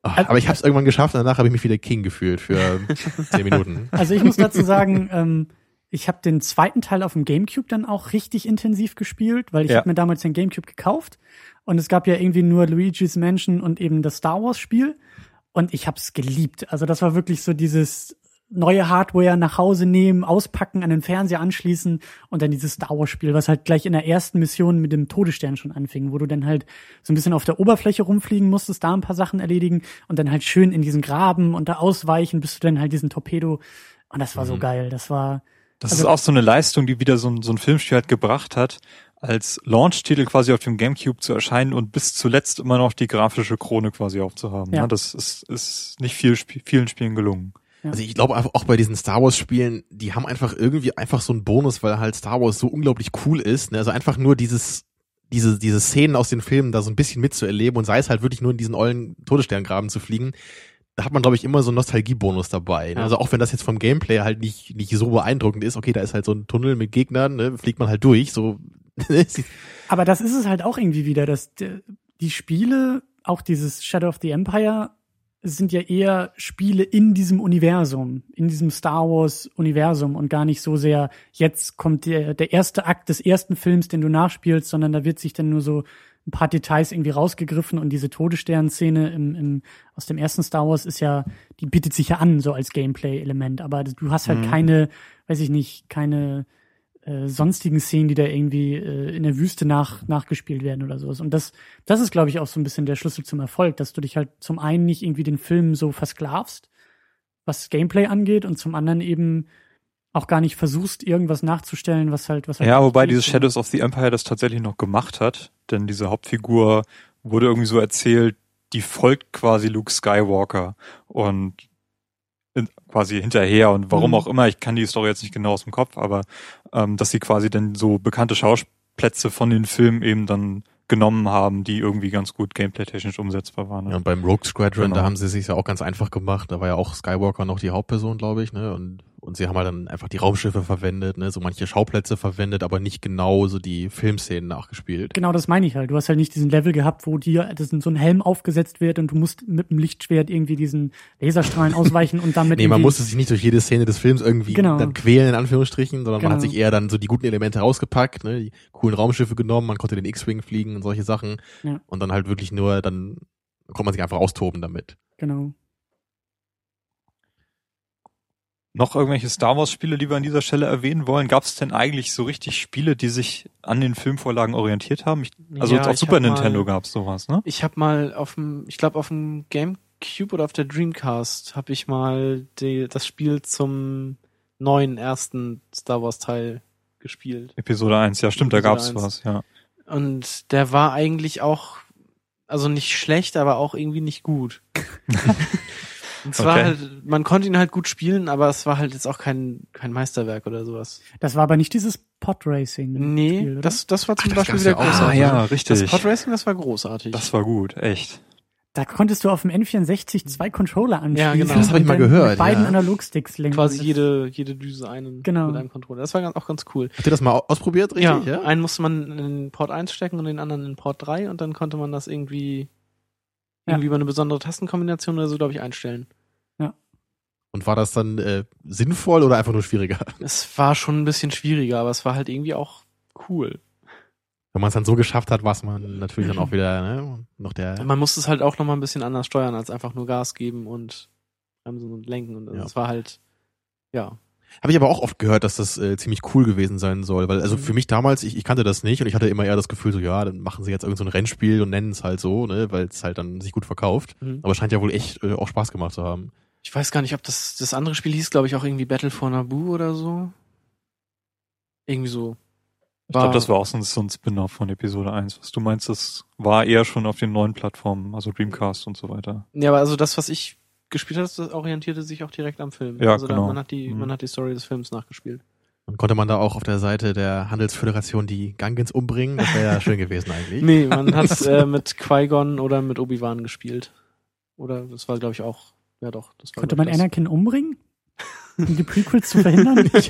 Ach, Also- aber ich habe es irgendwann geschafft und danach habe ich mich wieder King gefühlt für [laughs] zehn Minuten. Also ich muss dazu sagen, ähm, ich habe den zweiten Teil auf dem GameCube dann auch richtig intensiv gespielt, weil ich Ja. hab mir damals den GameCube gekauft und es gab ja irgendwie nur Luigi's Mansion und eben das Star Wars Spiel und ich habe es geliebt. Also das war wirklich so dieses neue Hardware nach Hause nehmen, auspacken, an den Fernseher anschließen und dann dieses Star Wars Spiel, was halt gleich in der ersten Mission mit dem Todesstern schon anfing, wo du dann halt so ein bisschen auf der Oberfläche rumfliegen musstest, da ein paar Sachen erledigen und dann halt schön in diesen Graben und da ausweichen, bis du dann halt diesen Torpedo und das war so Mhm. geil. Das war Das Also- ist auch so eine Leistung, die wieder so ein, so ein Filmspiel halt gebracht hat, als Launch-Titel quasi auf dem Gamecube zu erscheinen und bis zuletzt immer noch die grafische Krone quasi aufzuhaben. Ja. Ja. Das ist, ist nicht viel, vielen Spielen gelungen. Also ich glaube einfach auch bei diesen Star Wars Spielen, die haben einfach irgendwie einfach so einen Bonus, weil halt Star Wars so unglaublich cool ist. Ne? Also einfach nur dieses, diese, diese Szenen aus den Filmen da so ein bisschen mitzuerleben und sei es halt wirklich nur in diesen ollen Todessterngraben zu fliegen. Da hat man, glaube ich, immer so einen Nostalgiebonus dabei. Ne? Ja. Also auch wenn das jetzt vom Gameplay halt nicht, nicht so beeindruckend ist, okay, da ist halt so ein Tunnel mit Gegnern, ne? fliegt man halt durch, so. [laughs] Aber das ist es halt auch irgendwie wieder, dass die Spiele, auch dieses Shadow of the Empire, sind ja eher Spiele in diesem Universum, in diesem Star Wars Universum und gar nicht so sehr, jetzt kommt der, der erste Akt des ersten Films, den du nachspielst, sondern da wird sich dann nur so ein paar Details irgendwie rausgegriffen und diese Todesstern-Szene im, im, aus dem ersten Star Wars ist ja, die bietet sich ja an, so als Gameplay-Element, aber du hast halt Mhm. keine, weiß ich nicht, keine äh, sonstigen Szenen, die da irgendwie äh, in der Wüste nach, nachgespielt werden oder sowas. Und das, das ist, glaube ich, auch so ein bisschen der Schlüssel zum Erfolg, dass du dich halt zum einen nicht irgendwie den Film so versklavst, was Gameplay angeht, und zum anderen eben auch gar nicht versuchst, irgendwas nachzustellen, was halt, was halt. Ja, wobei dieses Shadows of the Empire das tatsächlich noch gemacht hat, denn diese Hauptfigur wurde irgendwie so erzählt, die folgt quasi Luke Skywalker und in, quasi hinterher und warum Mhm. auch immer, ich kann die Story jetzt nicht genau aus dem Kopf, aber ähm, dass sie quasi dann so bekannte Schauplätze von den Filmen eben dann genommen haben, die irgendwie ganz gut gameplay-technisch umsetzbar waren. Ja, und beim Rogue Squadron, Genau. da haben sie sich ja auch ganz einfach gemacht. Da war ja auch Skywalker noch die Hauptperson, glaube ich, ne? Und, und sie haben halt dann einfach die Raumschiffe verwendet, ne? So manche Schauplätze verwendet, aber nicht genau so die Filmszenen nachgespielt. Genau, das meine ich halt. Du hast halt nicht diesen Level gehabt, wo dir das so ein Helm aufgesetzt wird und du musst mit dem Lichtschwert irgendwie diesen Laserstrahlen [laughs] ausweichen und damit Nee, man musste sich nicht durch jede Szene des Films irgendwie Genau. dann quälen, in Anführungsstrichen, sondern man hat Genau. sich eher dann so die guten Elemente rausgepackt, ne? Die coolen Raumschiffe genommen, man konnte den X-Wing fliegen und solche Sachen. Ja. Und dann halt wirklich nur, dann konnte man sich einfach austoben damit. Genau. Noch irgendwelche Star Wars Spiele, die wir an dieser Stelle erwähnen wollen? Gab es denn eigentlich so richtig Spiele, die sich an den Filmvorlagen orientiert haben? Ich, also Ja, auf Super Nintendo gab's sowas, ne? Ich habe mal auf dem, ich glaube auf dem GameCube oder auf der Dreamcast habe ich mal die, das Spiel zum neuen ersten Star Wars Teil gespielt. Episode 1, ja stimmt, da Episode gab's 1. was, ja. Und der war eigentlich auch, also nicht schlecht, aber auch irgendwie nicht gut. [laughs] Und zwar Okay. halt, man konnte ihn halt gut spielen, aber es war halt jetzt auch kein, kein Meisterwerk oder sowas. Das war aber nicht dieses Podracing. Nee, Spiel, oder? das, das war zum Ach, das Beispiel wieder ja auch. großartig. Ah, ja, Das richtig. Podracing, das war großartig. Das war gut, echt. Da konntest du auf dem N64 zwei Controller anschließen. Ja, genau. Das hab ich mal gehört, Mit beiden ja. Analogsticks lenken. quasi Das- jede, jede Düse einen Genau. mit einem Controller. Das war ganz, auch ganz cool. Habt ihr das mal au- ausprobiert, richtig? ja, einen musste man in Port 1 stecken und den anderen in Port 3 und dann konnte man das irgendwie Ja. irgendwie über eine besondere Tastenkombination oder so, glaube ich, einstellen. Und war das dann äh, sinnvoll oder einfach nur schwieriger? [laughs] Es war schon ein bisschen schwieriger, aber es war halt irgendwie auch cool. Wenn man es dann so geschafft hat, war es man natürlich dann auch wieder ne, noch der. Man musste es halt auch noch mal ein bisschen anders steuern, als einfach nur Gas geben und bremsen und lenken. Und Ja. es war halt, ja. Habe ich aber auch oft gehört, dass das äh, ziemlich cool gewesen sein soll, weil also Mhm. für mich damals, ich, ich kannte das nicht und ich hatte immer eher das Gefühl so, ja, dann machen sie jetzt irgend so ein Rennspiel und nennen es halt so, ne, weil es halt dann sich gut verkauft. Mhm. Aber es scheint ja wohl echt äh, auch Spaß gemacht zu haben. Ich weiß gar nicht, ob das, das andere Spiel hieß, glaube ich, auch irgendwie Battle for Naboo oder so. Irgendwie so. Ich glaube, das war auch so ein, so ein Spin-off von Episode 1. Was du meinst, das war eher schon auf den neuen Plattformen, also Dreamcast und so weiter. Ja, aber also das, was ich gespielt habe, das orientierte sich auch direkt am Film. Ja, also da, genau. man hat die, Mhm. man hat die Story des Films nachgespielt. Und konnte man da auch auf der Seite der Handelsföderation die Gangans umbringen? Das wäre ja [laughs] schön gewesen eigentlich. Nee, man hat [laughs] äh, mit Qui-Gon oder mit Obi-Wan gespielt. Oder das war, glaube ich, auch, ja doch. Das war, Konnte glaub man das. Anakin umbringen? Um die Prequels zu verhindern? [laughs]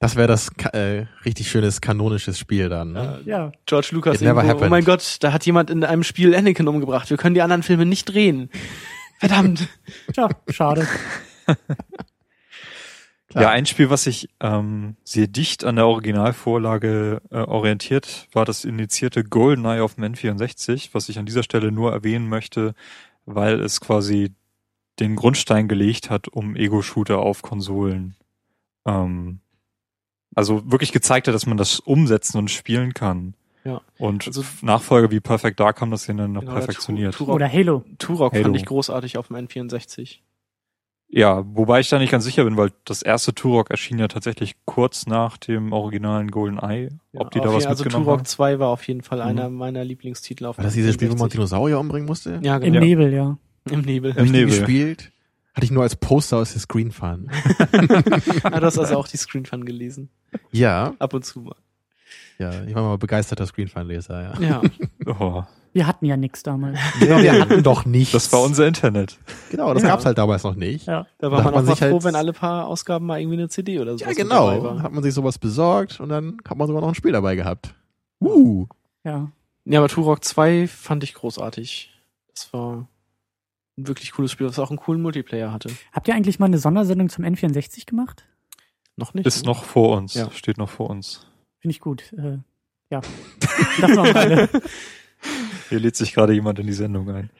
Das wäre das äh, richtig schönes kanonisches Spiel dann. Ne? Ja. George Lucas It never irgendwo, oh mein Gott, da hat jemand in einem Spiel Anakin umgebracht. Wir können die anderen Filme nicht drehen. Verdammt. Tja, schade. Klar. Ja, ein Spiel, was sich ähm, sehr dicht an der Originalvorlage äh, orientiert, war das initiierte GoldenEye auf dem N64, was ich an dieser Stelle nur erwähnen möchte, weil es quasi den Grundstein gelegt hat, um Ego-Shooter auf Konsolen. Ähm, also wirklich gezeigt hat, dass man das umsetzen und spielen kann. Ja. Und Also- Nachfolger wie Perfect Dark haben das ja dann noch Genau, perfektioniert. Tu- Turok, Oder Halo. Turok Halo. fand ich großartig auf dem N64. Ja, wobei ich da nicht ganz sicher bin, weil das erste Turok erschien ja tatsächlich kurz nach dem originalen Golden Eye. Ob die Ja, da auf was jeden- also mitgenommen Turok haben. 2 war auf jeden Fall einer meiner Lieblingstitel auf War das dieses Spiel, wo man 64. Dinosaurier umbringen musste? Ja, Im genau. Nebel, ja. Im Nebel. Nie Nebel. gespielt. Hatte ich nur als Poster aus der Screen fahren. [laughs] Ah, du hast also auch die Screen Fun gelesen. ja, Ab und zu mal. ja, ich war mal begeisterter Screen Fun Leser, ja. Ja. [laughs] Oh, Wir hatten ja nix damals. [laughs] Genau, wir hatten doch nichts. das war unser Internet. Genau, das Ja. gab's halt damals noch nicht. Ja. Da Da war hat man auch man sich halt- froh, wenn alle paar Ausgaben mal irgendwie eine CD oder so Ja, genau. Hat man sich sowas besorgt und dann hat man sogar noch ein Spiel dabei gehabt. Uh. Ja. Ja, aber Turok 2 fand ich großartig. Das war ein wirklich cooles Spiel, was auch einen coolen Multiplayer hatte. Habt ihr eigentlich mal eine Sondersendung zum N64 gemacht? Noch nicht. Ist ne? noch vor uns. Ja. Steht noch vor uns. Finde ich gut. Äh, ja. [laughs] Das noch mal. [laughs] Hier lädt sich gerade jemand in die Sendung ein.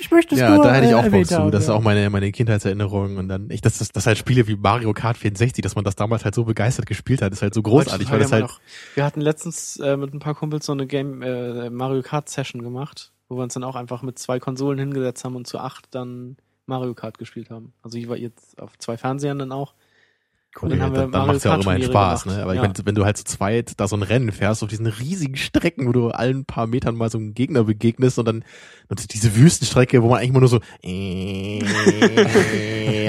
Ich möchte es Ja, nur, da hätte ich auch Bock zu. Das ist auch meine, meine Kindheitserinnerung. Und dann, ich, das, das, das halt Spiele wie Mario Kart 64, dass man das damals halt so begeistert gespielt hat, ist halt so großartig, weil das halt, wir hatten letztens äh, mit ein paar Kumpels so eine Game äh, Mario Kart Session gemacht, wo wir uns dann auch einfach mit zwei Konsolen hingesetzt haben und zu acht dann Mario Kart gespielt haben. Also ich war jetzt auf zwei Fernsehern dann auch. Cool, dann wir dann, dann Mario macht's ja auch immerhin Turniere Spaß, gemacht. ne? Aber Ja. ich meine, wenn du halt zu zweit da so ein Rennen fährst auf diesen riesigen Strecken, wo du allen paar Metern mal so einem Gegner begegnest und dann und diese Wüstenstrecke, wo man eigentlich immer nur so [laughs] äh,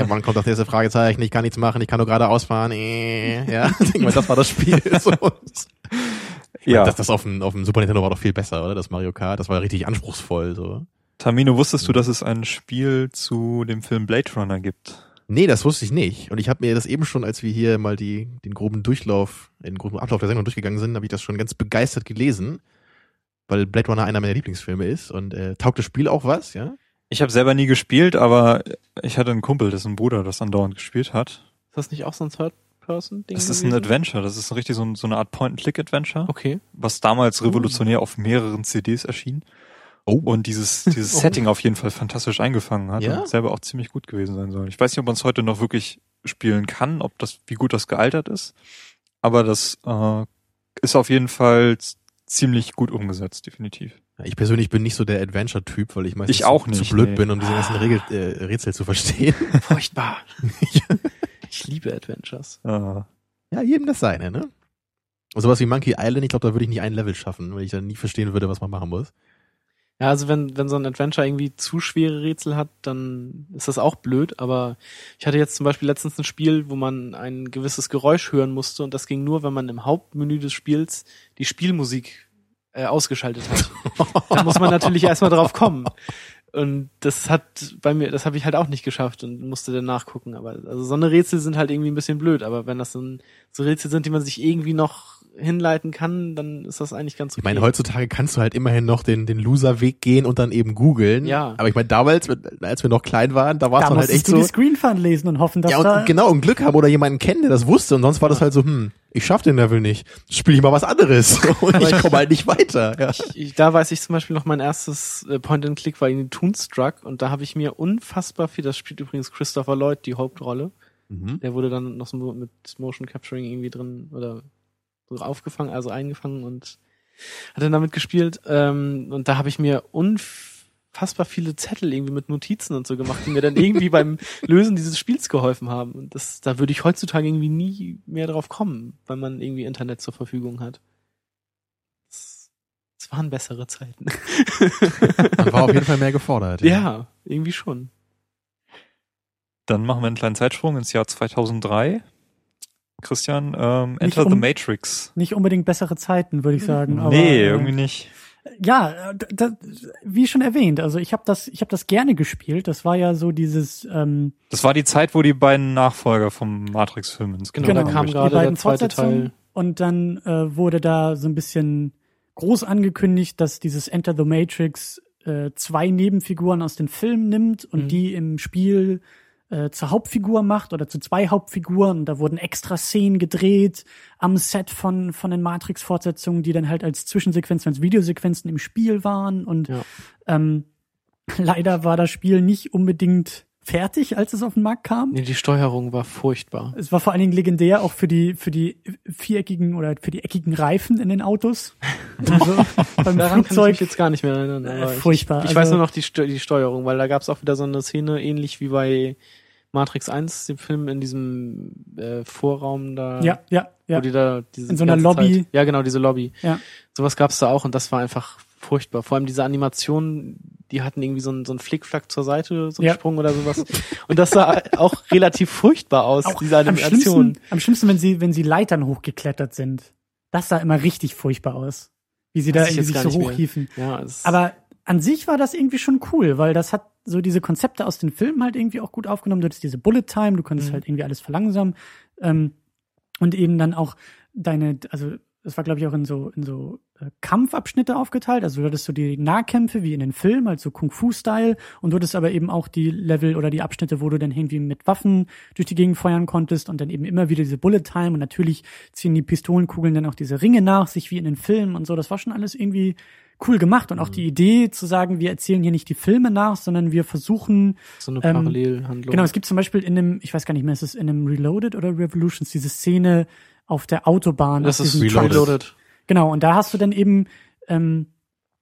wann kommt das nächste Fragezeichen, ich kann nichts machen, ich kann nur geradeaus fahren, äh, ja, [laughs] ich meine, das war das Spiel. [laughs] So. Ich Ja. das, das auf dem, auf dem Super Nintendo war doch viel besser, oder? Das Mario Kart, das war richtig anspruchsvoll, so. Tamino, wusstest du, dass es ein Spiel zu dem Film Blade Runner gibt? Nee, das wusste ich nicht. Und ich habe mir das eben schon, als wir hier mal die, den groben Durchlauf, den groben Ablauf der Sendung durchgegangen sind, habe ich das schon ganz begeistert gelesen, weil Blade Runner einer meiner Lieblingsfilme ist. Und äh, taugt das Spiel auch was, ja? Ich habe selber nie gespielt, aber ich hatte einen Kumpel, das ist ein Bruder, das andauernd gespielt hat. Ist das nicht auch so ein Third-Person-Ding? Das ist ein? Adventure, das ist richtig so, ein, so eine Art Point-and-Click-Adventure, Okay. was damals revolutionär auf mehreren CDs erschien. Oh. Und dieses, [laughs] dieses Oh. Setting auf jeden Fall fantastisch eingefangen hat Ja? und selber auch ziemlich gut gewesen sein soll. Ich weiß nicht, ob man es heute noch wirklich spielen kann, ob das, wie gut das gealtert ist. Aber das äh, ist auf jeden Fall ziemlich gut umgesetzt, definitiv. Ich persönlich bin nicht so der Adventure-Typ, weil ich meistens Ich auch zu, nicht, zu blöd nee. bin, um diese ganzen Regel, äh, Rätsel zu verstehen. [laughs] Furchtbar. [laughs] ich liebe Adventures. Äh, ja, jedem das seine, ne? Und sowas wie Monkey Island, ich glaube, da würde ich nicht ein Level schaffen, weil ich dann nie verstehen würde, was man machen muss. Ja, also wenn, wenn so ein Adventure irgendwie zu schwere Rätsel hat, dann ist das auch blöd, aber ich hatte jetzt zum Beispiel letztens ein Spiel, wo man ein gewisses Geräusch hören musste und das ging nur, wenn man im Hauptmenü des Spiels die Spielmusik äh, ausgeschaltet hat. [laughs] da muss man natürlich erstmal drauf kommen. Und das hat bei mir, das habe ich halt auch nicht geschafft und musste dann nachgucken. Aber also so eine Rätsel sind halt irgendwie ein bisschen blöd, aber wenn das so, ein, so Rätsel sind, die man sich irgendwie noch hinleiten kann, dann ist das eigentlich ganz okay. Ich meine, heutzutage kannst du halt immerhin noch den, den Loser-Weg gehen und dann eben googeln. Ja. Aber ich meine, damals, als wir noch klein waren, da war es Da dann halt musstest echt du so. die Screen Fun lesen und hoffen, dass Ja, da und genau, und Glück haben oder jemanden kennen, der das wusste. Und sonst war das halt so, hm, ich schaff den Level nicht. Spiel ich mal was anderes. [laughs] Und ich ich- komme halt nicht weiter. Ja. ich, da weiß ich zum Beispiel noch, mein erstes äh, Point-and-Click war in Toonstruck und da habe ich mir unfassbar viel, das spielt übrigens Christopher Lloyd die Hauptrolle. Mhm. Der wurde dann noch so mit Motion Capturing irgendwie drin oder so aufgefangen, also eingefangen und hat dann damit gespielt. Ähm, und da habe ich mir unfassbar viele Zettel irgendwie mit Notizen und so gemacht, die mir dann irgendwie [laughs] beim Lösen dieses Spiels geholfen haben. Und das, da würde ich heutzutage irgendwie nie mehr drauf kommen, weil man irgendwie Internet zur Verfügung hat. Das, das waren bessere Zeiten. Man war auf jeden Fall mehr gefordert. ja, irgendwie schon. dann machen wir einen kleinen Zeitsprung ins Jahr 2003. Christian, ähm, Enter the Matrix. nicht unbedingt bessere Zeiten, würde ich sagen. Aber, nee, äh, irgendwie nicht. Ja, äh, d- d- wie schon erwähnt, also ich habe das, ich habe das gerne gespielt. Das war ja so dieses ähm, Das war die Zeit, wo die beiden Nachfolger vom Matrix-Film ins Genau, Kino da Genau. kam kamen. gerade die beiden der zweite Fortsetzungen. Teil. Und dann äh, wurde da so ein bisschen groß angekündigt, dass dieses Enter the Matrix äh, zwei Nebenfiguren aus den Filmen nimmt und Mhm. die im Spiel äh, zur Hauptfigur macht oder zu zwei Hauptfiguren. Da wurden extra Szenen gedreht am Set von, von den Matrix-Fortsetzungen, die dann halt als Zwischensequenzen, als Videosequenzen im Spiel waren. Und Ja. ähm, [laughs] leider war das Spiel nicht unbedingt fertig, als es auf den Markt kam. Nee, die Steuerung war furchtbar. Es war vor allen Dingen legendär auch für die für die viereckigen oder für die eckigen Reifen in den Autos. [laughs] Also beim Daran kann ich Flugzeug jetzt gar nicht mehr erinnern. äh, Aber ich- furchtbar. Ich, also, weiß nur noch die, die Steuerung, weil da gab es auch wieder so eine Szene, ähnlich wie bei Matrix 1, dem Film in diesem äh, Vorraum da. Ja, ja, ja. Wo die da diese In so einer Lobby. Zeit, ja, genau, diese Lobby. Ja. Sowas gab's da auch und das war einfach furchtbar. Vor allem diese Animationen, die hatten irgendwie so einen, so einen Flickflack zur Seite, so einen Ja. Sprung oder sowas. Und das sah [laughs] auch relativ furchtbar aus, Auch diese am Animation. schlimmsten, am schlimmsten, wenn sie, wenn sie Leitern hochgeklettert sind. Das sah immer richtig furchtbar aus. Wie sie da Weiß ich irgendwie sich so hochhiefen. Ja, Aber an sich war das irgendwie schon cool, weil das hat so diese Konzepte aus den Filmen halt irgendwie auch gut aufgenommen. Du hattest diese Bullet Time, du konntest Mhm. halt irgendwie alles verlangsamen. Ähm, und eben dann auch deine, also das war, glaube ich, auch in so, in so äh, Kampfabschnitte aufgeteilt. Also du hattest so die Nahkämpfe wie in den Filmen, halt so Kung-Fu-Style. Und du hattest aber eben auch die Level oder die Abschnitte, wo du dann irgendwie mit Waffen durch die Gegend feuern konntest und dann eben immer wieder diese Bullet Time. Und natürlich ziehen die Pistolenkugeln dann auch diese Ringe nach sich wie in den Filmen und so. Das war schon alles irgendwie cool gemacht. Und auch die Idee zu sagen, wir erzählen hier nicht die Filme nach, sondern wir versuchen, so eine ähm, Parallelhandlung. Genau, es gibt zum Beispiel in dem, ich weiß gar nicht mehr, ist es in einem Reloaded oder Revolutions, diese Szene auf der Autobahn. das ist Reloaded. Reloaded. Genau, und da hast du dann eben ähm,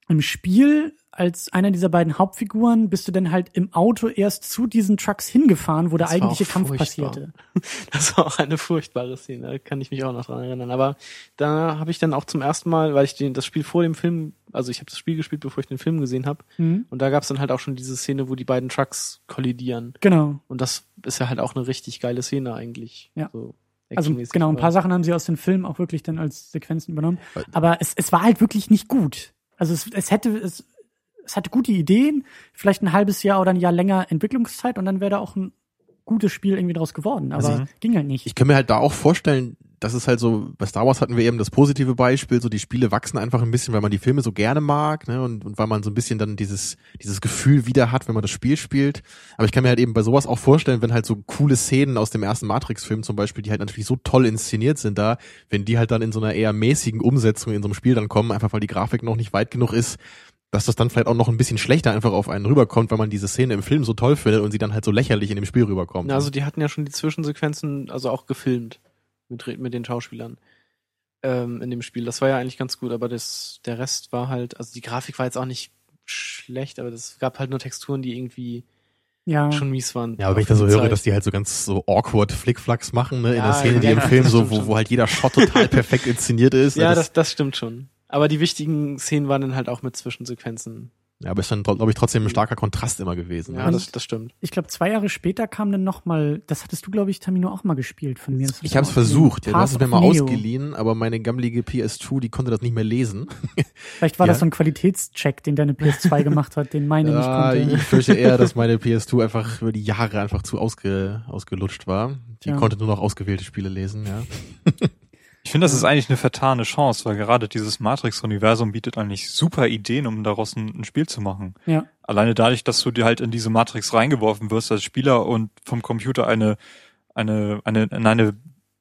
im Spiel als einer dieser beiden Hauptfiguren bist du dann halt im Auto erst zu diesen Trucks hingefahren, wo der Das eigentliche Kampf furchtbar. passierte. [laughs] Das war auch eine furchtbare Szene, da kann ich mich auch noch dran erinnern. Aber da habe ich dann auch zum ersten Mal, weil ich den, das Spiel vor dem Film, also ich habe das Spiel gespielt, bevor ich den Film gesehen habe, Mhm. und da gab's dann halt auch schon diese Szene, wo die beiden Trucks kollidieren. Genau. Und das ist ja halt auch eine richtig geile Szene eigentlich. Ja. So Also genau, ein paar Sachen haben sie aus den Filmen auch wirklich dann als Sequenzen übernommen. Weil- Aber es, es war halt wirklich nicht gut. Also es, es hätte, es, es hatte gute Ideen, vielleicht ein halbes Jahr oder ein Jahr länger Entwicklungszeit und dann wäre da auch ein gutes Spiel irgendwie draus geworden. Aber Also ging halt nicht. Ich kann mir halt da auch vorstellen, das ist halt so, bei Star Wars hatten wir eben das positive Beispiel, so die Spiele wachsen einfach ein bisschen, weil man die Filme so gerne mag, ne, und, und weil man so ein bisschen dann dieses, dieses Gefühl wieder hat, wenn man das Spiel spielt. Aber ich kann mir halt eben bei sowas auch vorstellen, wenn halt so coole Szenen aus dem ersten Matrix-Film zum Beispiel, die halt natürlich so toll inszeniert sind da, wenn die halt dann in so einer eher mäßigen Umsetzung in so einem Spiel dann kommen, einfach weil die Grafik noch nicht weit genug ist, dass das dann vielleicht auch noch ein bisschen schlechter einfach auf einen rüberkommt, weil man diese Szene im Film so toll findet und sie dann halt so lächerlich in dem Spiel rüberkommt. Na, Also die hatten ja schon die Zwischensequenzen, also auch gefilmt mit, mit den Schauspielern ähm, in dem Spiel. Das war ja eigentlich ganz gut, aber das, der Rest war halt, also die Grafik war jetzt auch nicht schlecht, aber es gab halt nur Texturen, die irgendwie Ja. schon mies waren. Ja, aber wenn ich da so die höre, Zeit. dass die halt so ganz so awkward Flickflacks machen, ne, in Ja, der Szene, die ja, im das Film so, wo, wo halt jeder Shot total perfekt inszeniert ist. Ja, ne, das, das stimmt schon. Aber die wichtigen Szenen waren dann halt auch mit Zwischensequenzen. Ja, aber ist dann, glaube ich, trotzdem ein starker Kontrast immer gewesen. Ja, ne? das, das stimmt. Ich glaube, zwei Jahre später kam dann noch mal, das hattest du, glaube ich, Tamino, auch mal gespielt von mir. Ich habe es versucht, ja, du hast es mir mal Neo. ausgeliehen, aber meine gammelige PS2, die konnte das nicht mehr lesen. [laughs] Vielleicht war Ja. das so ein Qualitätscheck, den deine PS2 [laughs] gemacht hat, den meine nicht Ah, konnte. ich fürchte eher, dass meine [laughs] PS2 einfach über die Jahre einfach zu ausge, ausgelutscht war. Die Ja. konnte nur noch ausgewählte Spiele lesen, ja. Ich finde, das ist eigentlich eine vertane Chance, weil gerade dieses Matrix-Universum bietet eigentlich super Ideen, um daraus ein, ein Spiel zu machen. Ja. Alleine dadurch, dass du dir halt in diese Matrix reingeworfen wirst als Spieler und vom Computer eine, eine, eine, in eine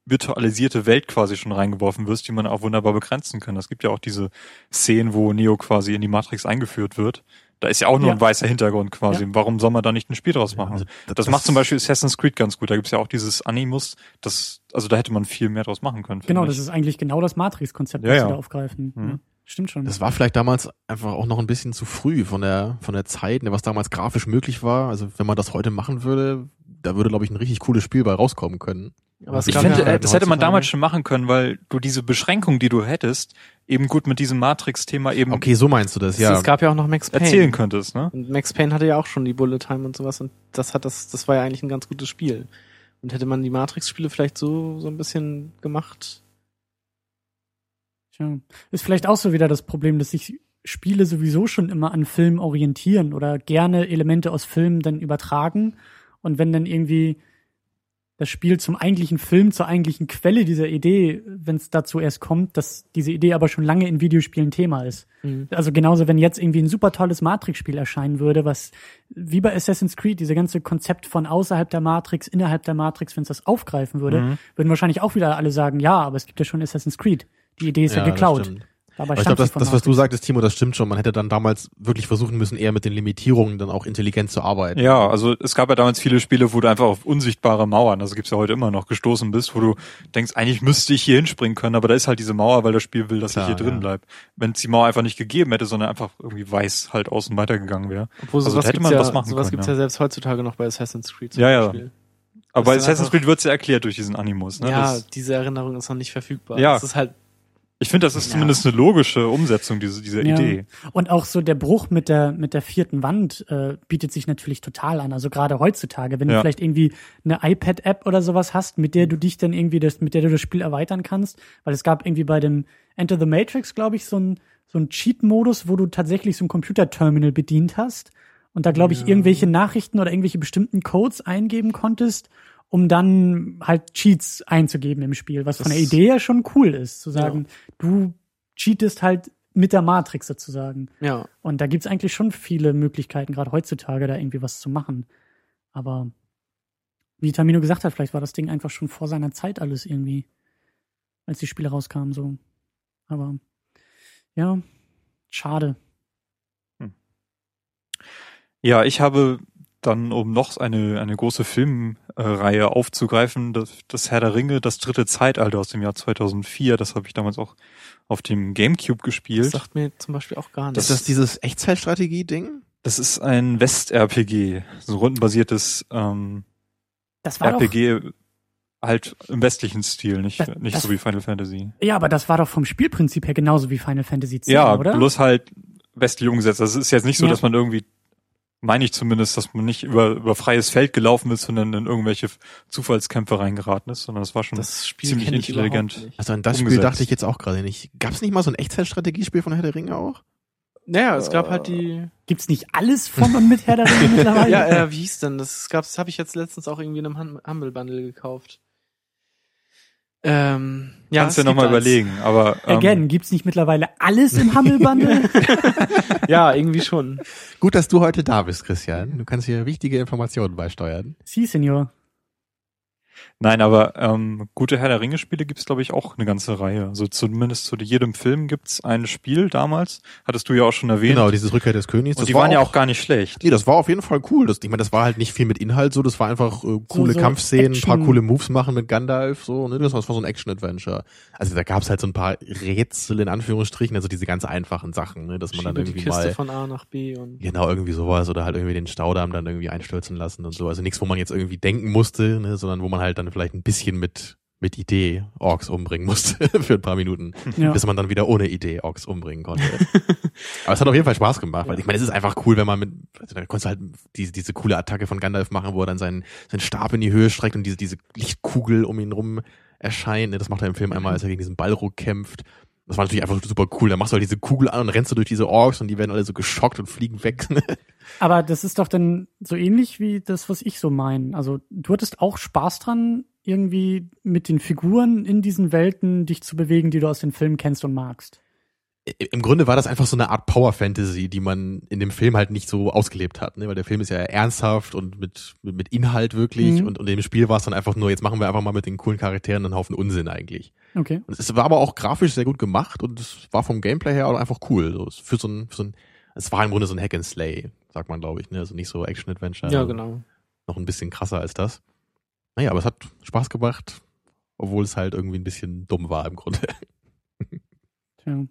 virtualisierte Welt quasi schon reingeworfen wirst, die man auch wunderbar begrenzen kann. Es gibt ja auch diese Szenen, wo Neo quasi in die Matrix eingeführt wird. Da ist ja auch nur Ja. ein weißer Hintergrund quasi. Ja. Warum soll man da nicht ein Spiel draus machen? also das, macht zum Beispiel Assassin's Creed ganz gut. Da gibt's ja auch dieses Animus, das, also da hätte man viel mehr draus machen können. Genau, ich. das ist eigentlich genau das Matrix-Konzept, Ja, das ja. sie da aufgreifen. Mhm. Stimmt schon. Das war vielleicht damals einfach auch noch ein bisschen zu früh von der, von der Zeit, ne, was damals grafisch möglich war. Also wenn man das heute machen würde, da würde, glaube ich, ein richtig cooles Spiel bei rauskommen können. Aber es Ich finde, ja äh, das hätte man damals schon machen können, weil du diese Beschränkung, die du hättest, eben gut mit diesem Matrix-Thema eben Okay, so meinst du das, Es, ja. es gab ja auch noch Max Payne. erzählen könntest, ne? Und Max Payne hatte ja auch schon die Bullet Time und sowas und das hat das, das war ja eigentlich ein ganz gutes Spiel. Und hätte man die Matrix-Spiele vielleicht so, so ein bisschen gemacht. Tja. Ist vielleicht auch so wieder das Problem, dass sich Spiele sowieso schon immer an Filmen orientieren oder gerne Elemente aus Filmen dann übertragen. Und wenn dann irgendwie das Spiel zum eigentlichen Film, zur eigentlichen Quelle dieser Idee, wenn es dazu erst kommt, dass diese Idee aber schon lange in Videospielen Thema ist. Also genauso, wenn jetzt irgendwie ein super tolles Matrix-Spiel erscheinen würde, was wie bei Assassin's Creed, diese ganze Konzept von außerhalb der Matrix, innerhalb der Matrix, wenn es das aufgreifen würde, Mhm. würden wahrscheinlich auch wieder alle sagen, ja, aber es gibt ja schon Assassin's Creed. Die Idee ist ja, das geklaut. Aber ich glaube, das, das, was du sagtest, Timo, das stimmt schon. Man hätte dann damals wirklich versuchen müssen, eher mit den Limitierungen dann auch intelligent zu arbeiten. Ja, also es gab ja damals viele Spiele, wo du einfach auf unsichtbare Mauern, also gibt's ja heute immer noch, gestoßen bist, wo du denkst, eigentlich müsste ich hier hinspringen können, aber da ist halt diese Mauer, weil das Spiel will, dass Klar, ich hier drin ja. bleib. Wenn es die Mauer einfach nicht gegeben hätte, sondern einfach irgendwie weiß halt außen weitergegangen wäre. Obwohl Also sowas da hätte man ja, was machen sowas können, gibt's ja. ja. selbst heutzutage noch bei Assassin's Creed zum Ja, ja. Beispiel. Aber bei Assassin's Creed wird's ja erklärt durch diesen Animus. Ne? ja, Das, diese Erinnerung ist noch nicht verfügbar. Ja. Das ist halt, ich finde, das ist Ja. zumindest eine logische Umsetzung diese, dieser Ja. Idee. Und auch so der Bruch mit der mit der vierten Wand äh, bietet sich natürlich total an. Also gerade heutzutage, wenn Ja. du vielleicht irgendwie eine iPad-App oder sowas hast, mit der du dich dann irgendwie das, mit der du das Spiel erweitern kannst, weil es gab irgendwie bei dem Enter the Matrix, glaube ich, so ein so ein Cheat-Modus, wo du tatsächlich so ein Computerterminal bedient hast und da glaube ich irgendwelche Nachrichten oder irgendwelche bestimmten Codes eingeben konntest, um dann halt Cheats einzugeben im Spiel, was von der Das- Idee ja schon cool ist, zu sagen, du cheatest halt mit der Matrix sozusagen. ja. Und da gibt's eigentlich schon viele Möglichkeiten, gerade heutzutage, da irgendwie was zu machen. Aber wie Tamino gesagt hat, vielleicht war das Ding einfach schon vor seiner Zeit alles irgendwie, als die Spiele rauskamen, so. Aber ja, schade. Ja, ich habe dann, um noch eine, eine große Filmreihe aufzugreifen, das, das Herr der Ringe, das dritte Zeitalter aus dem Jahr 2004, das habe ich damals auch auf dem Gamecube Das gespielt. sagt mir zum Beispiel auch gar Ist nichts. das dieses Echtzeitstrategie-Ding? Das ist ein West-RPG, so ein rundenbasiertes ähm, Das war RPG halt im westlichen Stil, nicht, Das- nicht das- so wie Final Fantasy. doch, ja, aber das war doch vom Spielprinzip her genauso wie Final Fantasy X, Ja, oder? bloß halt westlich umgesetzt. Das ist jetzt nicht so, Ja. dass man irgendwie, meine ich zumindest, dass man nicht über, über freies Feld gelaufen ist, sondern in irgendwelche Zufallskämpfe reingeraten ist, sondern das war schon das Spiel ziemlich intelligent. Also an das Spiel Umgesetzt. dachte ich jetzt auch gerade nicht. Gab es nicht mal so ein Echtzeitstrategiespiel von Herr der Ringe auch? Naja, es gab halt die. Gibt's nicht alles von und mit Herr der Ringe [laughs] mittlerweile? Ja, äh, wie hieß denn? Das gab, das habe ich jetzt letztens auch irgendwie in einem Hum- Humble Bundle gekauft. Ähm, ja, Kannst dir es nochmal überlegen, aber ähm, Again, gibt's nicht mittlerweile alles im Humble Bundle? [laughs] [laughs] Ja, irgendwie schon. Gut, dass du heute da bist, Christian. Du kannst hier wichtige Informationen beisteuern. Sie, Senior. Nein, aber ähm, gute Herr der Ringe-Spiele gibt's glaube ich, auch eine ganze Reihe. Also zumindest zu jedem Film gibt's ein Spiel damals. Hattest du ja auch schon erwähnt. Genau, dieses Rückkehr des Königs. Und das die war waren ja auch gar nicht schlecht. Nee, das war auf jeden Fall cool. Das, ich meine, das war halt nicht viel mit Inhalt so, das war einfach äh, coole so Kampfszenen, ein paar coole Moves machen mit Gandalf, so, ne? Das war, so ein Action-Adventure. Also da gab's halt so ein paar Rätsel in Anführungsstrichen, also diese ganz einfachen Sachen, ne? Dass man dann Schiebe die irgendwie Kiste mal. von A nach B und. Genau, irgendwie sowas oder halt irgendwie den Staudamm dann irgendwie einstürzen lassen und so. Also nichts, wo man jetzt irgendwie denken musste, ne, sondern wo man halt dann vielleicht ein bisschen mit mit Idee Orks umbringen musste [laughs] für ein paar Minuten, Ja. bis man dann wieder ohne Idee Orks umbringen konnte. Aber es hat auf jeden Fall Spaß gemacht, weil Ja. ich meine, es ist einfach cool, wenn man mit, also da konntest du halt diese, diese coole Attacke von Gandalf machen, wo er dann seinen, seinen Stab in die Höhe streckt und diese, diese Lichtkugel um ihn rum erscheint. ne, Das macht er im Film einmal, als er gegen diesen Ballruck kämpft. Das war natürlich einfach super cool. Da machst du halt diese Kugel an und rennst du durch diese Orks und die werden alle so geschockt und fliegen weg. [laughs] Aber das ist doch dann so ähnlich wie das, was ich so meine. Also du hattest auch Spaß dran, irgendwie mit den Figuren in diesen Welten dich zu bewegen, die du aus den Filmen kennst und magst. Im Grunde war das einfach so eine Art Power Fantasy, die man in dem Film halt nicht so ausgelebt hat, ne? weil der Film ist ja ernsthaft und mit, mit, Inhalt wirklich Mhm. und, und im Spiel war es dann einfach nur, jetzt machen wir einfach mal mit den coolen Charakteren einen Haufen Unsinn eigentlich. Okay. Und es war aber auch grafisch sehr gut gemacht und es war vom Gameplay her auch einfach cool. So, es für so ein, für so ein, es war im Grunde so ein Hack and Slay, sagt man glaube ich, ne? also nicht so Action Adventure. Ja, genau. Noch ein bisschen krasser als das. Naja, aber es hat Spaß gemacht, obwohl es halt irgendwie ein bisschen dumm war im Grunde. Tja.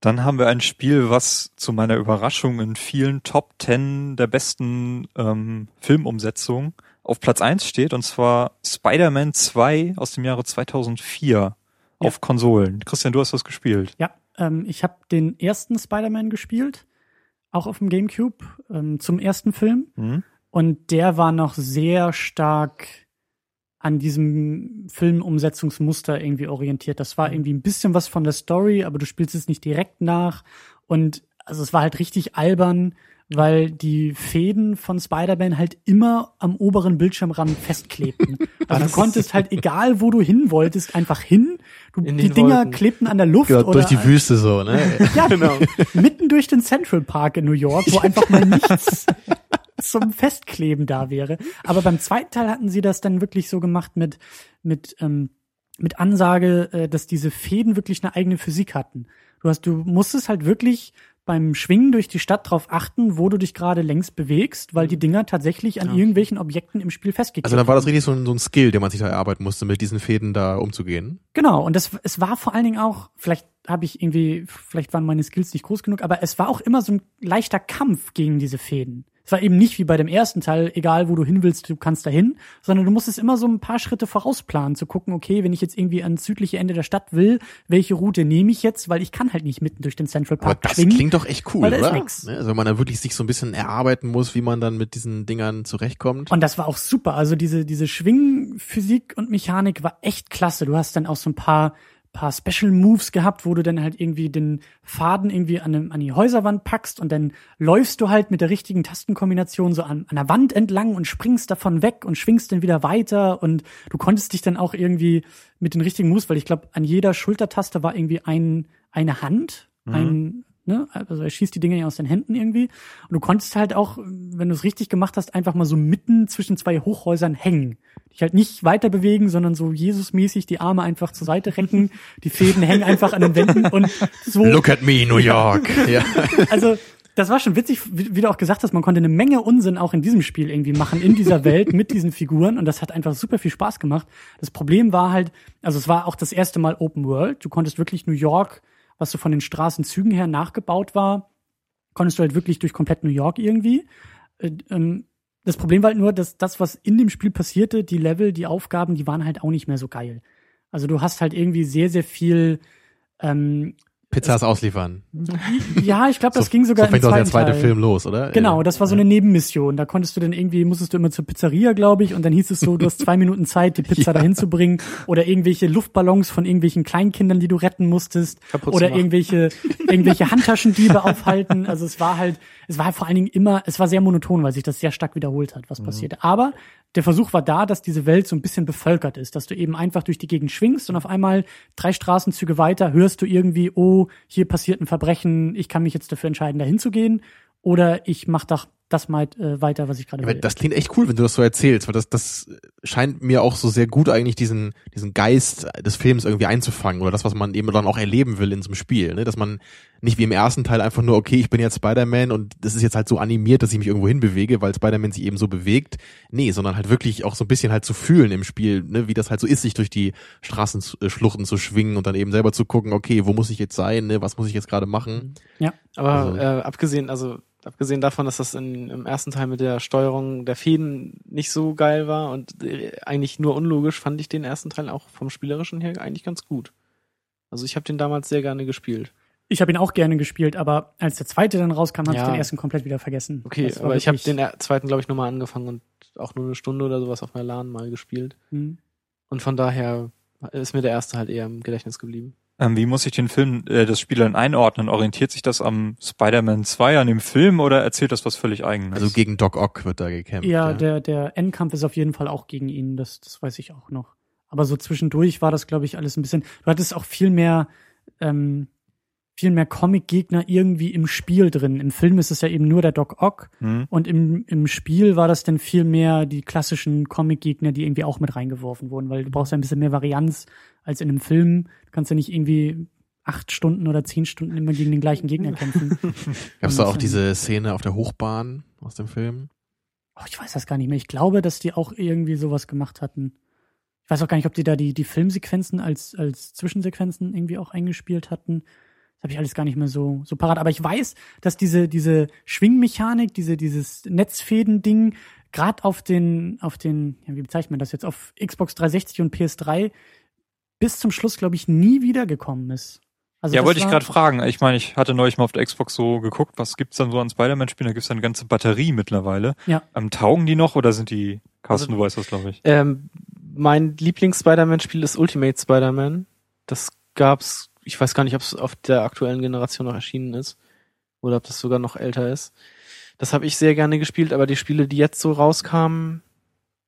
Dann haben wir ein Spiel, was zu meiner Überraschung in vielen Top 10 der besten ähm, Filmumsetzungen auf Platz 1 steht, und zwar Spider-Man 2 aus dem Jahre 2004 auf Konsolen. Christian, du hast das gespielt. Ja, ähm, ich habe den ersten Spider-Man gespielt, auch auf dem GameCube, ähm, zum ersten Film. Hm? Und der war noch sehr stark an diesem Filmumsetzungsmuster irgendwie orientiert. Das war irgendwie ein bisschen was von der Story, aber du spielst es nicht direkt nach. Und also es war halt richtig albern, weil die Fäden von Spider-Man halt immer am oberen Bildschirmrand festklebten. [laughs] Also du konntest halt, egal wo du hin wolltest, einfach hin. Die Dinger Wolken. klebten an der Luft Genau, oder durch die Wüste so, ne? [laughs] ja, [laughs] Genau. mitten durch den Central Park in New York, wo einfach mal nichts zum Festkleben da wäre. Aber beim zweiten Teil hatten sie das dann wirklich so gemacht mit, mit, ähm, mit Ansage, äh, dass diese Fäden wirklich eine eigene Physik hatten. Du hast, du musstest halt wirklich beim Schwingen durch die Stadt drauf achten, wo du dich gerade längst bewegst, weil die Dinger tatsächlich an Ja. irgendwelchen Objekten im Spiel festgeklebt Also dann war das richtig so ein, so ein Skill, den man sich da erarbeiten musste, mit diesen Fäden da umzugehen. Genau, und das, es war vor allen Dingen auch, vielleicht habe ich irgendwie, vielleicht waren meine Skills nicht groß genug, aber es war auch immer so ein leichter Kampf gegen diese Fäden. Es war eben nicht wie bei dem ersten Teil, egal wo du hin willst, du kannst dahin, sondern du musstest immer so ein paar Schritte vorausplanen, zu gucken, okay, wenn ich jetzt irgendwie ans südliche Ende der Stadt will, welche Route nehme ich jetzt, weil ich kann halt nicht mitten durch den Central Aber Park das schwingen. klingt doch echt cool, oder? Also wenn man da wirklich sich so ein bisschen erarbeiten muss, wie man dann mit diesen Dingern zurechtkommt. Und das war auch super. Also diese, diese Schwingphysik und Mechanik war echt klasse. Du hast dann auch so ein paar, paar Special Moves gehabt, wo du dann halt irgendwie den Faden irgendwie an, an die Häuserwand packst und dann läufst du halt mit der richtigen Tastenkombination so an, an der Wand entlang und springst davon weg und schwingst dann wieder weiter und du konntest dich dann auch irgendwie mit den richtigen Moves, weil ich glaube, an jeder Schultertaste war irgendwie ein, eine Hand, ein, ne, also er schießt die Dinger ja aus den Händen irgendwie. Und du konntest halt auch, wenn du es richtig gemacht hast, einfach mal so mitten zwischen zwei Hochhäusern hängen. Dich halt nicht weiter bewegen, sondern so Jesusmäßig die Arme einfach zur Seite recken, die Fäden hängen einfach an den Wänden und so. Look at me, New York. [laughs] ja. Also, das war schon witzig, wie, wie du auch gesagt hast, man konnte eine Menge Unsinn auch in diesem Spiel irgendwie machen, in dieser Welt mit diesen Figuren und das hat einfach super viel Spaß gemacht. Das Problem war halt, also es war auch das erste Mal Open World. Du konntest wirklich New York, was so von den Straßenzügen her nachgebaut war, konntest du halt wirklich durch komplett New York irgendwie. Äh, ähm, das Problem war halt nur, dass das, was in dem Spiel passierte, die Level, die Aufgaben, die waren halt auch nicht mehr so geil. Also du hast halt irgendwie sehr, sehr viel ähm, Pizzas ausliefern. ja, ich glaube, das so, ging sogar so fängt im auch der zweiten zweite Teil. Film los, oder? Genau, das war so eine Nebenmission. Da konntest du dann irgendwie, musstest du immer zur Pizzeria, glaube ich, und dann hieß es so, du hast zwei Minuten Zeit, die Pizza [laughs] Ja. dahin zu bringen. Oder irgendwelche Luftballons von irgendwelchen Kleinkindern, die du retten musstest. Kaputt oder machen. irgendwelche, irgendwelche Handtaschendiebe aufhalten. Also es war halt, es war vor allen Dingen immer, es war sehr monoton, weil sich das sehr stark wiederholt hat, Mhm. was passierte. Aber der Versuch war da, dass diese Welt so ein bisschen bevölkert ist, dass du eben einfach durch die Gegend schwingst und auf einmal drei Straßenzüge weiter hörst du irgendwie, oh, hier passiert ein Verbrechen, ich kann mich jetzt dafür entscheiden, dahin zu gehen. Oder ich mach doch das mal äh, weiter, was ich gerade will. das klingt echt cool, wenn du das so erzählst, weil das, das scheint mir auch so sehr gut eigentlich diesen, diesen Geist des Films irgendwie einzufangen oder das, was man eben dann auch erleben will in so einem Spiel, ne? dass man nicht wie im ersten Teil einfach nur, okay, ich bin jetzt Spider-Man und das ist jetzt halt so animiert, dass ich mich irgendwo hinbewege, weil Spider-Man sich eben so bewegt. Nee, sondern halt wirklich auch so ein bisschen halt zu fühlen im Spiel, ne? wie das halt so ist, sich durch die Straßenschluchten zu schwingen und dann eben selber zu gucken, okay, wo muss ich jetzt sein, ne? was muss ich jetzt gerade machen. ja. Aber Also- äh, abgesehen, also abgesehen davon, dass das in, im ersten Teil mit der Steuerung der Fäden nicht so geil war und äh, eigentlich nur unlogisch, fand ich den ersten Teil auch vom spielerischen her eigentlich ganz gut. Also ich habe den damals sehr gerne gespielt. Ich habe ihn auch gerne gespielt, aber als der zweite dann rauskam, habe ich Ja. den ersten komplett wieder vergessen. Okay, aber ich habe den er- zweiten, glaube ich, nochmal angefangen und auch nur eine Stunde oder sowas auf einer LAN mal gespielt. Hm. Und von daher ist mir der erste halt eher im Gedächtnis geblieben. Ähm, wie muss ich den Film, äh, das Spiel dann einordnen? Orientiert sich das am Spider-Man 2 an dem Film oder erzählt das was völlig eigenes? Also gegen Doc Ock wird da gekämpft. Ja, der, der Endkampf ist auf jeden Fall auch gegen ihn, das, das weiß ich auch noch. Aber so zwischendurch war das, glaube ich, alles ein bisschen. Du hattest auch viel mehr, ähm, viel mehr Comic-Gegner irgendwie im Spiel drin. Im Film ist es ja eben nur der Doc Ock Hm? und im, im Spiel war das dann viel mehr die klassischen Comic-Gegner, die irgendwie auch mit reingeworfen wurden, weil du brauchst ja ein bisschen mehr Varianz als in einem Film. Du kannst ja nicht irgendwie acht Stunden oder zehn Stunden immer gegen den gleichen Gegner kämpfen. [laughs] Gab es da auch diese Szene auf der Hochbahn aus dem Film? Oh, ich weiß das gar nicht mehr. Ich glaube, dass die auch irgendwie sowas gemacht hatten. Ich weiß auch gar nicht, ob die da die, die Filmsequenzen als, als Zwischensequenzen irgendwie auch eingespielt hatten. Das habe ich alles gar nicht mehr so, so parat. Aber ich weiß, dass diese, diese Schwingmechanik, diese, dieses Netzfäden-Ding, gerade auf den, auf den, ja, wie bezeichnet man das jetzt, auf Xbox 360 und PS3 bis zum Schluss, glaube ich, nie wiedergekommen ist. Also ja, wollte ich gerade fragen. Ich meine, ich hatte neulich mal auf der Xbox so geguckt, was gibt's dann so an Spider-Man-Spielen? Da gibt's ja eine ganze Batterie mittlerweile. Ja. Ähm, taugen die noch oder sind die, Carsten, Also- du weißt das, glaube ich. Ähm, mein Lieblings-Spider-Man-Spiel ist Ultimate Spider-Man. Das gab's, ich weiß gar nicht, ob es auf der aktuellen Generation noch erschienen ist oder ob das sogar noch älter ist. Das habe ich sehr gerne gespielt, aber die Spiele, die jetzt so rauskamen,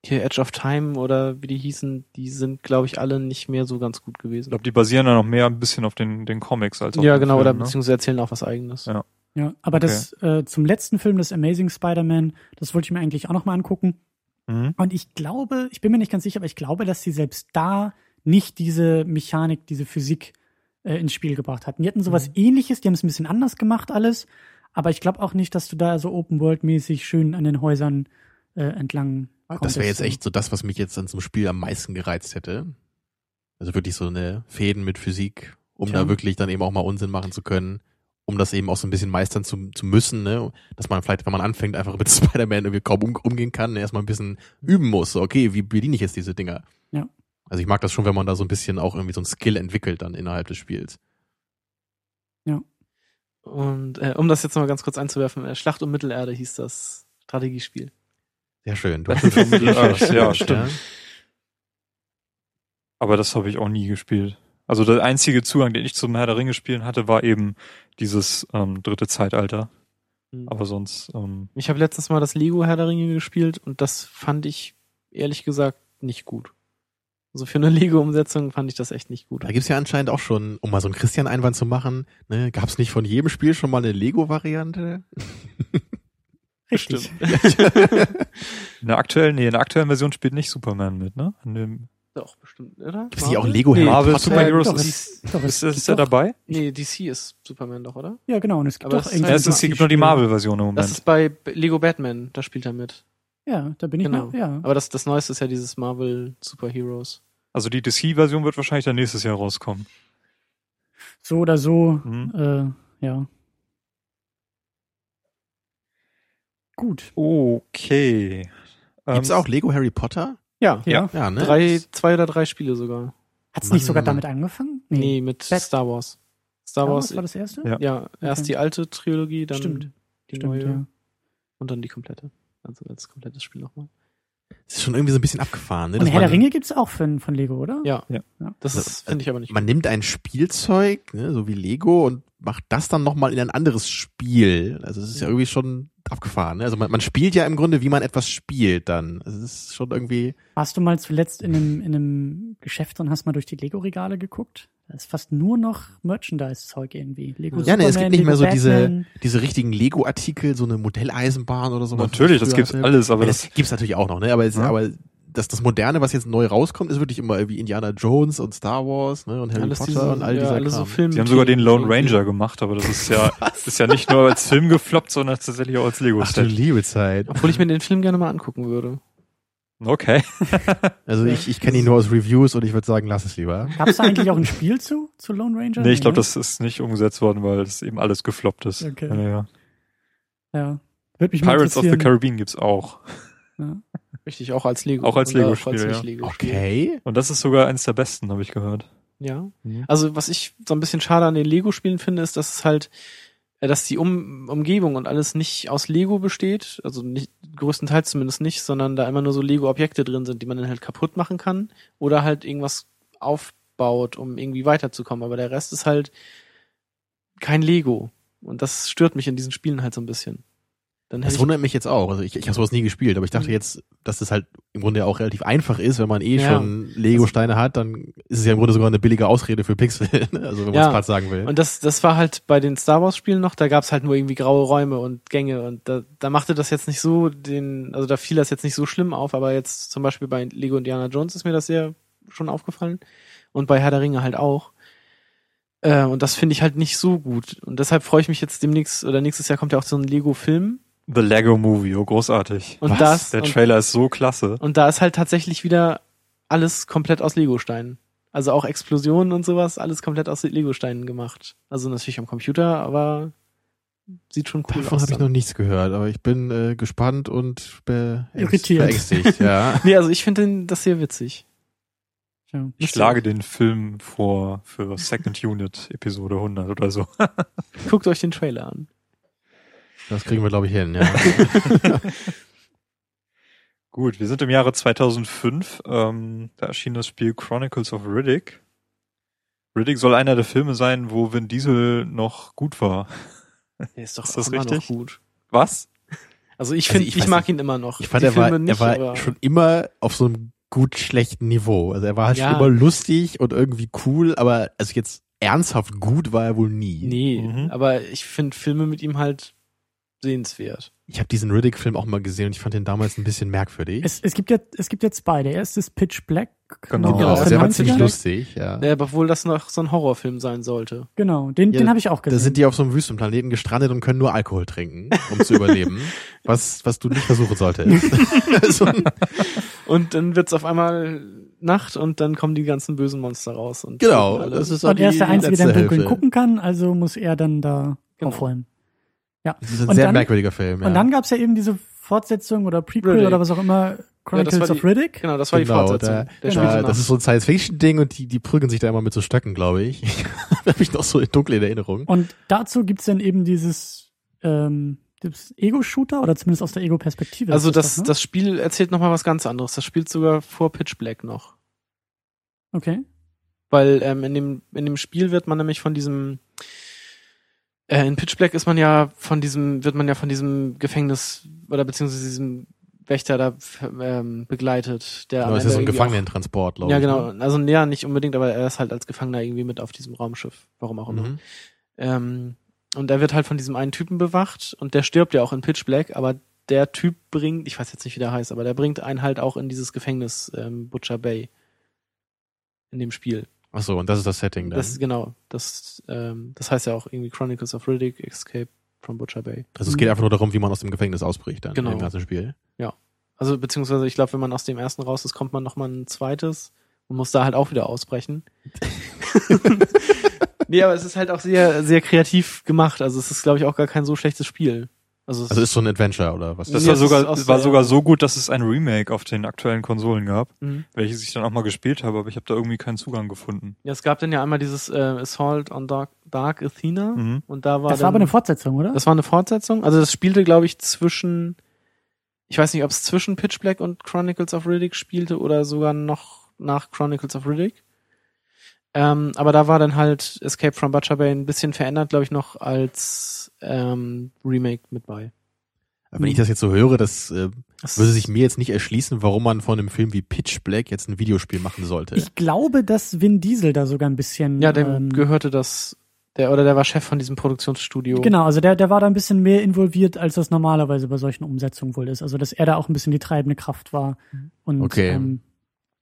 hier Edge of Time oder wie die hießen, die sind, glaube ich, alle nicht mehr so ganz gut Ich gewesen. glaube, die basieren dann noch mehr ein bisschen auf den, den Comics als auf Ja, den genau, Filmen, oder ne? beziehungsweise erzählen auch was eigenes. Ja. Ja, aber das äh, zum letzten Film, das Amazing Spider-Man, das wollte ich mir eigentlich auch noch mal angucken. Mhm. Und ich glaube, ich bin mir nicht ganz sicher, aber ich glaube, dass sie selbst da nicht diese Mechanik, diese Physik äh, ins Spiel gebracht hatten. Die hatten sowas Mhm. ähnliches, die haben es ein bisschen anders gemacht alles, aber ich glaube auch nicht, dass du da so Open-World-mäßig schön an den Häusern äh, entlang Das wäre jetzt konntest. echt so das, was mich jetzt an zum Spiel am meisten gereizt hätte. Also wirklich so eine Fäden mit Physik, um Tja. da wirklich dann eben auch mal Unsinn machen zu können. um das eben auch so ein bisschen meistern zu, zu müssen, ne? dass man vielleicht, wenn man anfängt, einfach mit [laughs] Spider-Man irgendwie kaum um, umgehen kann, ne? erstmal ein bisschen üben muss. So, okay, wie bediene ich jetzt diese Dinger? Ja. Also ich mag das schon, wenn man da so ein bisschen auch irgendwie so ein Skill entwickelt dann innerhalb des Spiels. Und äh, um das jetzt noch mal ganz kurz einzuwerfen, äh, Schlacht um Mittelerde hieß das Strategiespiel. Sehr schön. Du hast schon ja, stimmt. Aber das habe ich auch nie gespielt. Also der einzige Zugang, den ich zum Herr der Ringe spielen hatte, war eben dieses ähm, dritte Zeitalter. Hm. Aber sonst, ähm, Ich habe letztens mal das Lego Herr der Ringe gespielt und das fand ich ehrlich gesagt nicht gut. Also für eine Lego-Umsetzung fand ich das echt nicht gut. Da gibt's ja anscheinend auch schon, um mal so einen Christian-Einwand zu machen, ne, gab's nicht von jedem Spiel schon mal eine Lego-Variante? [laughs] Richtig. [laughs] in der aktuellen, nee, in der aktuellen Version spielt nicht Superman mit, ne? In dem, Doch, bestimmt, oder? Gibt's nicht auch? Lego nee, Marvel? Superheroes doch, ist, es- doch, es ist, ist, gibt er dabei? Nee, DC ist Superman doch, oder? Ja, genau. Und es gibt Aber doch es ist irgendwie. halt- Ja, es, ist, es gibt nur die Marvel-Version im Das Moment. ist bei Lego Batman, da spielt er mit. Ja, da bin ich Genau. noch. Ja. Aber das, das Neueste ist ja dieses Marvel Superheroes. Also die DC-Version wird wahrscheinlich dann nächstes Jahr rauskommen. So oder so. Mhm. Äh, ja. Gut. Okay. Gibt's Ähm, auch Lego Harry Potter? Ja, Ja. Ja, ne? drei, zwei oder drei Spiele sogar. Hat's Mann, nicht sogar damit angefangen? Nee, mit Bat- Star Wars. Star Star Wars Wars, war das erste? Ja. ja, erst Okay. die alte Trilogie, dann Stimmt. die Stimmt, neue ja. und dann die komplette. Also als komplettes Spiel nochmal. Das ist schon irgendwie so ein bisschen abgefahren, ne? Und Herr der Ringe gibt's auch von, von Lego, oder? Ja, Ja. das ist- finde ich aber nicht Man nimmt ein Spielzeug, ne, so wie Lego, und macht das dann nochmal in ein anderes Spiel. Also es ist ja irgendwie schon abgefahren. Ne? Also man, man spielt ja im Grunde, wie man etwas spielt dann. Es ist schon irgendwie. Warst du mal zuletzt in einem, in einem Geschäft und hast mal durch die Lego-Regale geguckt? Da ist fast nur noch Merchandise-Zeug irgendwie. Lego Ja, ne, es gibt nicht Lego mehr so diese, Batman. diese richtigen Lego-Artikel, so eine Modelleisenbahn oder so. Natürlich, das gibt's hatte. alles, aber ja, das, das gibt's natürlich auch noch, ne? Aber, es, Ja. aber das, das Moderne, was jetzt neu rauskommt, ist wirklich immer wie Indiana Jones und Star Wars, ne? Und Harry alles Potter diese, und all ja, dieser alle so Kram. Filme. sie haben sogar den Lone Ranger gemacht, aber das ist ja, [laughs] ist ja nicht nur als Film gefloppt, sondern tatsächlich auch als Ach du liebe Zeit. Obwohl ich mir den Film gerne mal angucken würde. Okay. [laughs] Also ich, ich kenne ihn nur aus Reviews und ich würde sagen, lass es lieber. Gab's da eigentlich auch ein [laughs] Spiel zu, zu Lone Ranger? Nee, ich glaube, das ist nicht umgesetzt worden, weil das eben alles gefloppt ist. Okay. Ja, ja. Ja. Würde mich mal Pirates of the. Caribbean gibt's auch. Ja. Richtig, auch als Lego. Auch als Lego-Spiel, ja. Okay. Und das ist sogar eins der besten, habe ich gehört. Ja. Mhm. Also was ich so ein bisschen schade an den Lego-Spielen finde, ist, dass es halt, äh, dass die um Umgebung und alles nicht aus Lego besteht, also nicht größtenteils zumindest nicht, sondern da immer nur so Lego-Objekte drin sind, die man dann halt kaputt machen kann oder halt irgendwas aufbaut, um irgendwie weiterzukommen. Aber der Rest ist halt kein Lego. Und das stört mich in diesen Spielen halt so ein bisschen. Dann Das wundert mich jetzt auch. Also ich, ich habe sowas nie gespielt, aber ich dachte Mhm. jetzt, dass das halt im Grunde auch relativ einfach ist, wenn man eh Ja. schon Lego-Steine hat, dann ist es ja im Grunde sogar eine billige Ausrede für Pixel, [laughs] ne? also wenn man Ja. es gerade sagen will. Und das, das war halt bei den Star Wars Spielen noch, da gab's halt nur irgendwie graue Räume und Gänge und da, da machte das jetzt nicht so den, also da fiel das jetzt nicht so schlimm auf, aber jetzt zum Beispiel bei Lego Indiana Jones ist mir das sehr schon aufgefallen und bei Herr der Ringe halt auch. Äh, und das finde ich halt nicht so gut. Und deshalb freue ich mich jetzt demnächst, oder nächstes Jahr kommt ja auch so ein Lego-Film. The Lego Movie, oh großartig. Und Was? das, Der und, Trailer ist so klasse. und da ist halt tatsächlich wieder alles komplett aus Lego-Steinen. Also auch Explosionen und sowas, alles komplett aus Lego-Steinen gemacht. Also natürlich am Computer, aber sieht schon cool Davon aus. habe ich noch nichts gehört, aber ich bin äh, gespannt und beängstigt. Ja. [laughs] Nee, also ich finde das sehr witzig. Ja. Ich schlage den Film vor für Second Unit Episode 100 oder so. [laughs] Guckt euch den Trailer an. Das kriegen wir, glaube ich, hin. Ja. [laughs] Gut, wir sind im Jahre 2005. Ähm, da erschien das Spiel Chronicles of Riddick. Riddick soll einer der Filme sein, wo Vin Diesel noch gut war. [laughs] Der ist doch Ist das immer richtig? noch gut. Was? Also ich Also finde, ich ich, weiß mag nicht. ihn immer noch. Ich fand, Die er war, Filme nicht, er war schon immer auf so einem gut schlechten Niveau. Also er war halt Ja. schon immer lustig und irgendwie cool, aber also jetzt ernsthaft gut war er wohl nie. nee, Mhm. aber ich finde Filme mit ihm halt sehenswert. Ich habe diesen Riddick-Film auch mal gesehen und ich fand den damals ein bisschen merkwürdig. Es, es gibt ja, es gibt ja zwei. Der erste ist Pitch Black. Genau. der aus also der war 90ern. ziemlich lustig, ja. Ja, obwohl das noch so ein Horrorfilm sein sollte. Genau, den, Ja, den habe ich auch Da gesehen. sind die auf so einem Wüstenplaneten gestrandet und können nur Alkohol trinken, um zu überleben. [laughs] Was, was du nicht versuchen solltest. [laughs] also, Und dann wird's auf einmal Nacht und dann kommen die ganzen bösen Monster raus. Und genau, das ist auch und er ist der Einzige, der im Dunkeln gucken kann, also muss er dann da Genau. aufräumen. Ja. Das ist ein Und sehr dann- merkwürdiger Film. Ja. Und dann gab's ja eben diese Fortsetzung oder Prequel Riddick. oder was auch immer, Chronicles die- of Riddick. Genau, das war Genau, die Fortsetzung. da- Der Genau. Ja, nach. das ist so ein Science-Fiction-Ding und die, die prügeln sich da immer mit so Stöcken, glaube ich. [laughs] Habe ich noch so dunkel in Erinnerung. Und dazu gibt's dann eben dieses, ähm, Ego-Shooter oder zumindest aus der Ego-Perspektive. also ist das, ne? das Spiel erzählt nochmal was ganz anderes. Das spielt sogar vor Pitch Black noch. Okay. Weil ähm, in, dem, in dem Spiel wird man nämlich von diesem äh, in Pitch Black ist man ja von diesem, wird man ja von diesem Gefängnis oder beziehungsweise diesem Wächter da ähm, begleitet, der Genau, das ist ja so ein Gefangenentransport, glaube Ja, ich. genau. ne? Also näher nicht unbedingt, aber er ist halt als Gefangener irgendwie mit auf diesem Raumschiff. Warum auch immer. Mhm. Ähm, und er wird halt von diesem einen Typen bewacht und der stirbt ja auch in Pitch Black, aber der Typ bringt, ich weiß jetzt nicht, wie der heißt, aber der bringt einen halt auch in dieses Gefängnis ähm, Butcher Bay in dem Spiel. Ach so, und das ist das Setting dann. Das genau, das ähm, das heißt ja auch irgendwie Chronicles of Riddick, Escape from Butcher Bay. also es geht einfach nur darum, wie man aus dem Gefängnis ausbricht dann Genau. im ganzen Spiel. Also beziehungsweise ich glaube, wenn man aus dem ersten raus ist, kommt man noch mal ein zweites und muss da halt auch wieder ausbrechen. [laughs] nee, aber es ist halt auch sehr sehr kreativ gemacht. Also es ist glaube ich auch gar kein so schlechtes Spiel. Also, es Also ist so ein Adventure oder was? Das Nee, war sogar, war der- sogar so gut, dass es ein Remake auf den aktuellen Konsolen gab, Mhm. welches ich dann auch mal gespielt habe, aber ich habe da irgendwie keinen Zugang gefunden. Ja, es gab dann ja einmal dieses äh, Assault on Dark, Dark Athena Mhm. und da war Das dann, war aber eine Fortsetzung, oder? das war eine Fortsetzung. Also das spielte, glaube ich, zwischen, ich weiß nicht, ob es zwischen Pitch Black und Chronicles of Riddick spielte oder sogar noch nach Chronicles of Riddick. Ähm, aber da war dann halt Escape from Butcher Bay ein bisschen verändert, glaube ich, noch als ähm, Remake mit bei. Wenn ich das jetzt so höre, das äh, Das würde sich mir jetzt nicht erschließen, warum man von einem Film wie Pitch Black jetzt ein Videospiel machen sollte. ich glaube, dass Vin Diesel da sogar ein bisschen. ja, dem ähm, gehörte das, der oder der war Chef von diesem Produktionsstudio. Genau, also der, der war da ein bisschen mehr involviert, als das normalerweise bei solchen Umsetzungen wohl ist. Also dass er da auch ein bisschen die treibende Kraft war und Okay. ähm,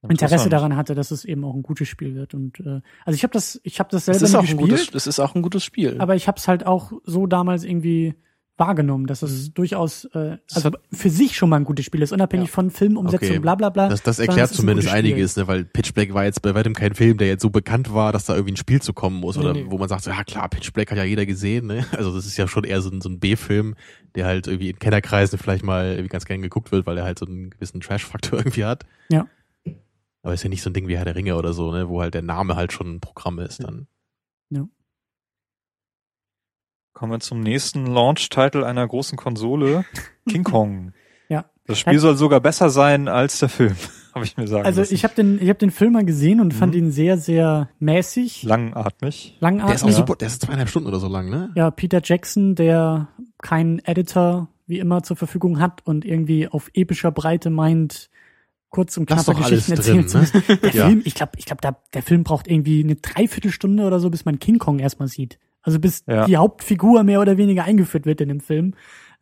Interesse daran hatte, dass es eben auch ein gutes Spiel wird. Und äh, also ich habe das, ich habe das Es selber ist, nie auch ein gespielt, gutes, es ist auch ein gutes Spiel. aber ich habe es halt auch so damals irgendwie wahrgenommen, dass es durchaus äh, also für sich schon mal ein gutes Spiel ist, unabhängig Ja. von Filmumsetzung, Okay. bla bla bla. Das, das erklärt es ist ein zumindest einiges, ne? weil Pitch Black war jetzt bei weitem kein Film, der jetzt so bekannt war, dass da irgendwie ein Spiel zu kommen muss Nee, oder nee. wo man sagt, so, ja klar, Pitch Black hat ja jeder gesehen. Ne? [laughs] Also das ist ja schon eher so ein, so ein B-Film, der halt irgendwie in Kennerkreisen vielleicht mal irgendwie ganz gern geguckt wird, weil er halt so einen gewissen Trash-Faktor [laughs] irgendwie hat. Ja. Aber ist ja nicht so ein Ding wie Herr der Ringe oder so, ne? wo halt der Name halt schon ein Programm ist dann. Kommen wir zum nächsten Launch-Titel einer großen Konsole, [laughs] King Kong. Ja. Das Spiel soll sogar besser sein als der Film, [laughs] habe ich mir sagen Also lassen. ich habe den, ich habe den Film mal gesehen und fand Mhm. ihn sehr, sehr mäßig, Langatmig. langatmig. Der ist auch ja. super, der ist zweieinhalb Stunden oder so lang, ne? Ja, Peter Jackson, der keinen Editor wie immer zur Verfügung hat und irgendwie auf epischer Breite meint, kurz und knapper Geschichten erzählen drin, zu ne? Der Ja. Film, ich glaube, ich glaube, da, der Film braucht irgendwie eine Dreiviertelstunde oder so, bis man King Kong erstmal sieht. Also bis Ja. die Hauptfigur mehr oder weniger eingeführt wird in dem Film.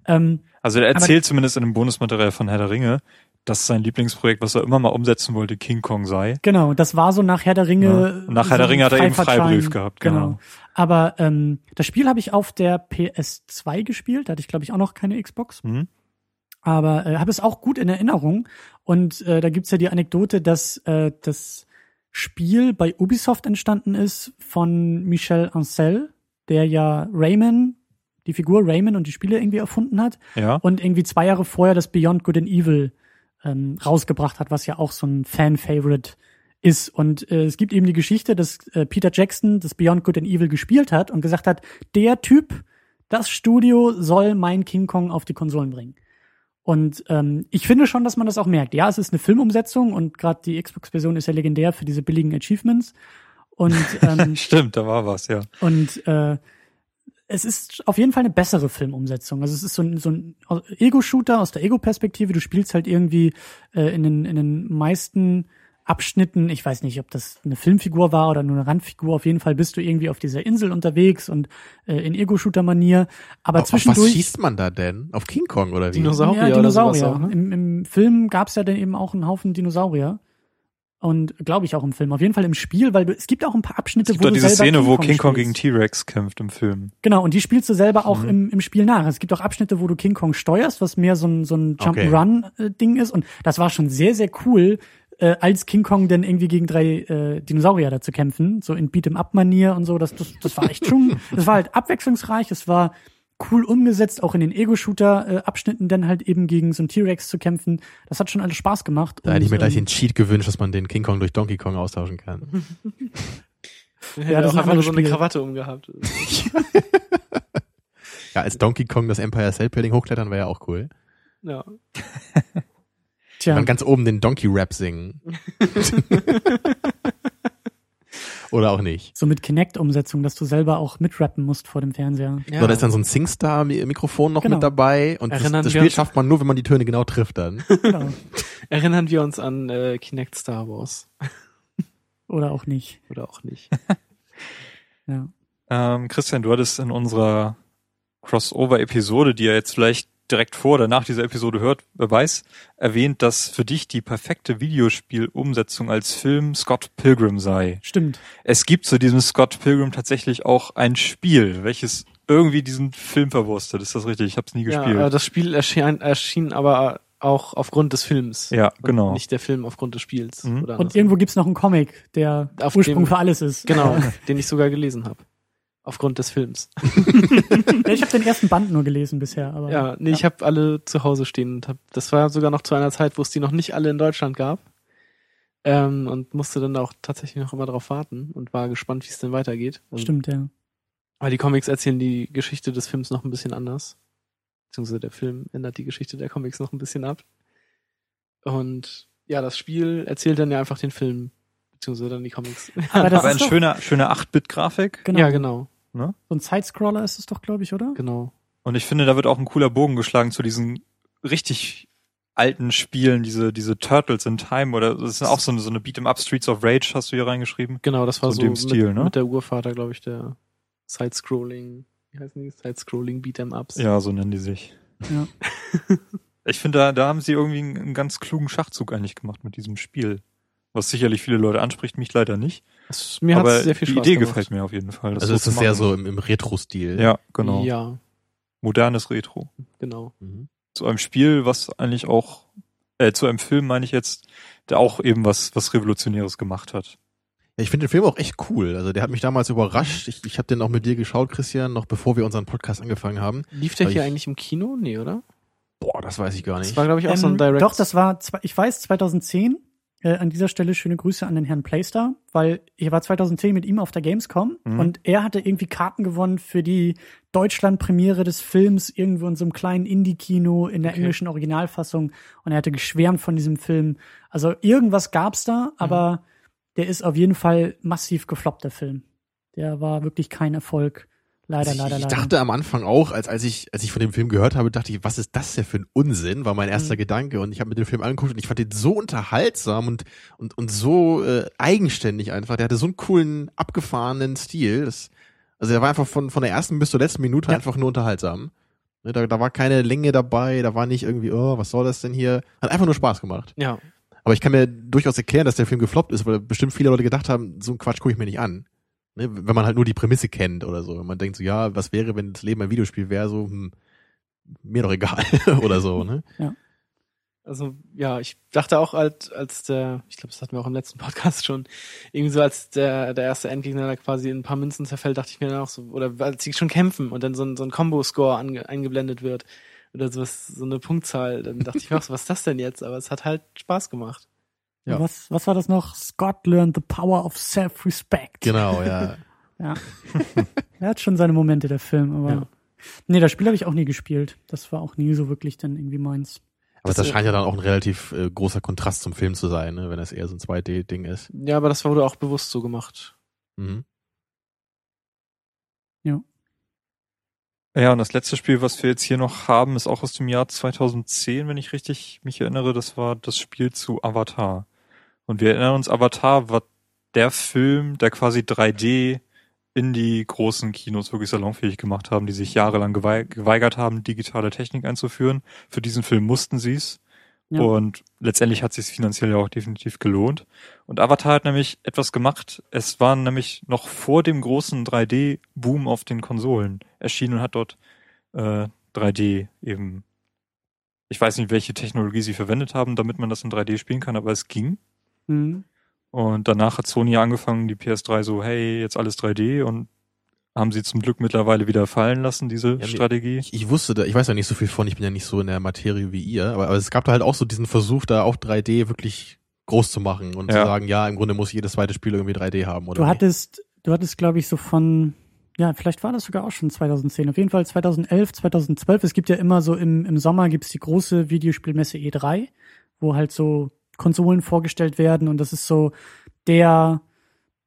Ähm, Also er erzählt zumindest in dem Bonusmaterial von Herr der Ringe, dass sein Lieblingsprojekt, was er immer mal umsetzen wollte, King Kong sei. genau, das war so nach Herr der Ringe. Ja. Nach Herr der Ringe hat er eben. Freibrief gehabt, genau. Aber ähm, das Spiel habe ich auf der PS2 gespielt. Da hatte ich, glaube ich, auch noch keine Xbox. Mhm. Aber äh, habe es auch gut in Erinnerung. Und äh, da gibt's ja die Anekdote, dass äh, das Spiel bei Ubisoft entstanden ist von Michel Ancel, der ja Rayman, die Figur Rayman und die Spiele irgendwie erfunden hat Ja. und irgendwie zwei Jahre vorher das Beyond Good and Evil ähm, rausgebracht hat, was ja auch so ein Fan-Favorite ist. Und äh, es gibt eben die Geschichte, dass äh, Peter Jackson das Beyond Good and Evil gespielt hat und gesagt hat, der Typ, das Studio soll mein King Kong auf die Konsolen bringen. Und ähm, ich finde schon, dass man das auch merkt. Ja, es ist eine Filmumsetzung und gerade die Xbox-Version ist ja legendär für diese billigen Achievements. Und [laughs] ähm, Stimmt, da war was, ja. und äh, es ist auf jeden Fall eine bessere Filmumsetzung. Also es ist so ein, so ein Ego-Shooter aus der Ego-Perspektive. Du spielst halt irgendwie äh, in, den, in den meisten Abschnitten, ich weiß nicht, ob das eine Filmfigur war oder nur eine Randfigur, auf jeden Fall bist du irgendwie auf dieser Insel unterwegs und äh, in Ego-Shooter-Manier. Aber Auf, auf was zwischendurch. schießt man da denn? Auf King Kong oder wie? Dinosaurier, ja, oder sowas Dinosaurier. auch, ne? Im, Im Film gab's ja dann eben auch einen Haufen Dinosaurier. Und glaube ich auch im Film. Auf jeden Fall im Spiel, weil du, es gibt auch ein paar Abschnitte, Es gibt wo doch du diese selber Szene, wo King Kong spielst. gegen T-Rex kämpft im Film. Genau, und die spielst du selber auch Mhm. im, im Spiel nach. Es gibt auch Abschnitte, wo du King Kong steuerst, was mehr so ein, so ein Okay. Jump'n'Run-Ding ist. Und das war schon sehr, sehr cool, äh, als King Kong dann irgendwie gegen drei äh, Dinosaurier da zu kämpfen, so in Beat'em-up-Manier und so, das, das, das war echt schon, [laughs] das war halt abwechslungsreich, es war cool umgesetzt, auch in den Ego-Shooter-Abschnitten dann halt eben gegen so einen T-Rex zu kämpfen. Das hat schon alles Spaß gemacht. Da hätte ich mir gleich ähm, den Cheat gewünscht, dass man den King Kong durch Donkey Kong austauschen kann. [laughs] Ja, Ja, das auch ein einfach nur so eine Krawatte umgehabt. [laughs] Ja, als Donkey Kong das Empire State Building hochklettern wäre ja auch cool. Ja. Tja, Dann ganz oben den Donkey Rap singen. [laughs] Oder auch nicht. so mit Kinect-Umsetzung, dass du selber auch mitrappen musst vor dem Fernseher. ja. So, da ist dann so ein SingStar-Mikrofon noch Genau. mit dabei und das, Erinnern das wir Spiel schafft man nur, wenn man die Töne genau trifft dann. [laughs] Genau. [laughs] Erinnern wir uns an äh, Kinect Star Wars. Oder auch nicht. Oder auch nicht. Ja. Ähm, Christian, du hattest in unserer Crossover-Episode, die ihr jetzt vielleicht direkt vor oder nach dieser Episode hört, wer weiß, erwähnt, dass für dich die perfekte Videospielumsetzung als Film Scott Pilgrim sei. Stimmt. Es gibt zu diesem Scott Pilgrim tatsächlich auch ein Spiel, welches irgendwie diesen Film verwurstet. Ist das richtig? Ich habe es nie Ja, gespielt. äh, das Spiel erschien, erschien aber auch aufgrund des Films. Ja, genau. Nicht der Film aufgrund des Spiels. Mhm. Oder Und irgendwo gibt's noch einen Comic, der Auf Ursprung dem- für alles ist. Genau, [laughs] den ich sogar gelesen habe. Aufgrund des Films. [laughs] Ja, ich habe den ersten Band nur gelesen bisher, aber Ja, nee, ich habe alle zu Hause stehen und hab, das war sogar noch zu einer Zeit, wo es die noch nicht alle in Deutschland gab. Ähm, und musste dann auch tatsächlich noch immer drauf warten und war gespannt, wie es denn weitergeht. Also, stimmt, ja. Weil die Comics erzählen die Geschichte des Films noch ein bisschen anders. Beziehungsweise der Film ändert die Geschichte der Comics noch ein bisschen ab. Und ja, das Spiel erzählt dann ja einfach den Film, beziehungsweise dann die Comics. Aber das Aber ist ein doch, schöner, schöner 8-Bit-Grafik. genau, Ja, genau, so ein Sidescroller ist es doch, glaube ich, oder? genau. Und ich finde, da wird auch ein cooler Bogen geschlagen zu diesen richtig alten Spielen, diese, diese Turtles in Time oder das ist auch so eine, so eine Beat'em-up Streets of Rage, hast du hier reingeschrieben. Genau, das war So so, in dem mit, Stil, ne? mit der Urvater, glaube ich, der Side-Scrolling, wie heißen die? Side-Scrolling Beat'em-Ups. Ja, so nennen die sich. Ja. [laughs] Ich finde, da, da haben sie irgendwie einen, einen ganz klugen Schachzug eigentlich gemacht mit diesem Spiel. Was sicherlich viele Leute anspricht, mich leider nicht. Das, mir hat sehr viel die Spaß Idee gemacht. gefällt mir auf jeden Fall. das Also ist zu das sehr so im, im Retro-Stil. Ja, genau. Ja, Modernes Retro. genau. Mhm. Zu einem Spiel, was eigentlich auch, äh, zu einem Film meine ich jetzt, der auch eben was, was Revolutionäres gemacht hat. Ja, ich finde den Film auch echt cool. Also der hat mich damals überrascht. Ich, ich habe den auch mit dir geschaut, Christian, noch bevor wir unseren Podcast angefangen haben. Lief der Weil hier ich- eigentlich im Kino? Nee, oder? Boah, das weiß ich gar Das nicht. war, glaube ich, auch so ein Ähm, Direct. Doch, das war, ich weiß, 2010. Äh, an dieser Stelle schöne Grüße an den Herrn Playstar, weil ich war 2010 mit ihm auf der Gamescom Mhm. und er hatte irgendwie Karten gewonnen für die Deutschland-Premiere des Films irgendwo in so einem kleinen Indie-Kino in der Okay. englischen Originalfassung und er hatte geschwärmt von diesem Film. Also irgendwas gab's da, aber der ist auf jeden Fall massiv gefloppt, der Film. Der war wirklich kein Erfolg. Leider, Also ich, leider, ich leider. dachte am Anfang auch, als, als ich als ich von dem Film gehört habe, dachte ich, was ist das denn für ein Unsinn? War mein erster Mhm. Gedanke und ich habe mir den Film angeguckt und ich fand den so unterhaltsam und und und so äh, eigenständig einfach. Der hatte so einen coolen abgefahrenen Stil. Das, also der war einfach von von der ersten bis zur letzten Minute Ja. einfach nur unterhaltsam. Ne, Da, da war keine Länge dabei, da war nicht irgendwie, oh, was soll das denn hier? Hat einfach nur Spaß gemacht. ja, Aber ich kann mir durchaus erklären, dass der Film gefloppt ist, weil bestimmt viele Leute gedacht haben, so einen Quatsch gucke ich mir nicht an. Ne? Wenn man halt nur die Prämisse kennt oder so. Wenn man denkt so, ja, was wäre, wenn das Leben ein Videospiel wäre, so, hm, mir doch egal [laughs] oder so, ne? also ja, ich dachte auch, als, als der, ich glaube, das hatten wir auch im letzten [laughs] Podcast schon, irgendwie so als der, der erste Endgegner da quasi in ein paar Münzen zerfällt, dachte ich mir dann auch so, oder als sie schon kämpfen und dann so ein, so ein Combo-Score ange- eingeblendet wird oder sowas, so eine Punktzahl, dann dachte ich mir auch so, was ist das denn jetzt? Aber es hat halt Spaß gemacht. Ja. Was, was war das noch? Scott learned the power of self-respect. Genau, ja. [laughs] Ja. er hat schon seine Momente, der Film, aber. Ja. Nee, das Spiel habe ich auch nie gespielt. Das war auch nie so wirklich dann irgendwie meins. Aber das, Das, scheint ja dann auch ein relativ äh, großer Kontrast zum Film zu sein, ne? wenn das eher so ein 2D-Ding ist. Ja, aber das wurde auch bewusst so gemacht. Mhm. Ja, und das letzte Spiel, was wir jetzt hier noch haben, ist auch aus dem Jahr 2010, wenn ich richtig mich erinnere. Das war das Spiel zu Avatar. Und wir erinnern uns, Avatar war der Film, der quasi 3D in die großen Kinos wirklich salonfähig gemacht haben, die sich jahrelang gewei geweigert haben, digitale Technik einzuführen. Für diesen Film mussten sie es. Ja. Und letztendlich hat sich finanziell ja auch definitiv gelohnt. Und Avatar hat nämlich etwas gemacht. Es war nämlich noch vor dem großen 3D-Boom auf den Konsolen erschienen und hat dort äh, 3D eben. Ich weiß nicht, welche Technologie sie verwendet haben, damit man das in 3D spielen kann, aber es ging. Mhm. Und danach hat Sony angefangen, die PS3 so, hey, jetzt alles 3D und haben sie zum Glück mittlerweile wieder fallen lassen, diese nee, Strategie. Ich, ich wusste da, ich weiß ja nicht so viel von, ich bin ja nicht so in der Materie wie ihr, aber, aber es gab da halt auch so diesen Versuch, da auch 3D wirklich groß zu machen und zu Ja. sagen, ja, im Grunde muss jedes zweite Spiel irgendwie 3D haben, oder? Du hattest, du hattest, glaube ich, so von, ja, vielleicht war das sogar auch schon 2010. Auf jeden Fall 2011, 2012. Es gibt ja immer so im, im Sommer gibt's die große Videospielmesse E3, wo halt so Konsolen vorgestellt werden und das ist so der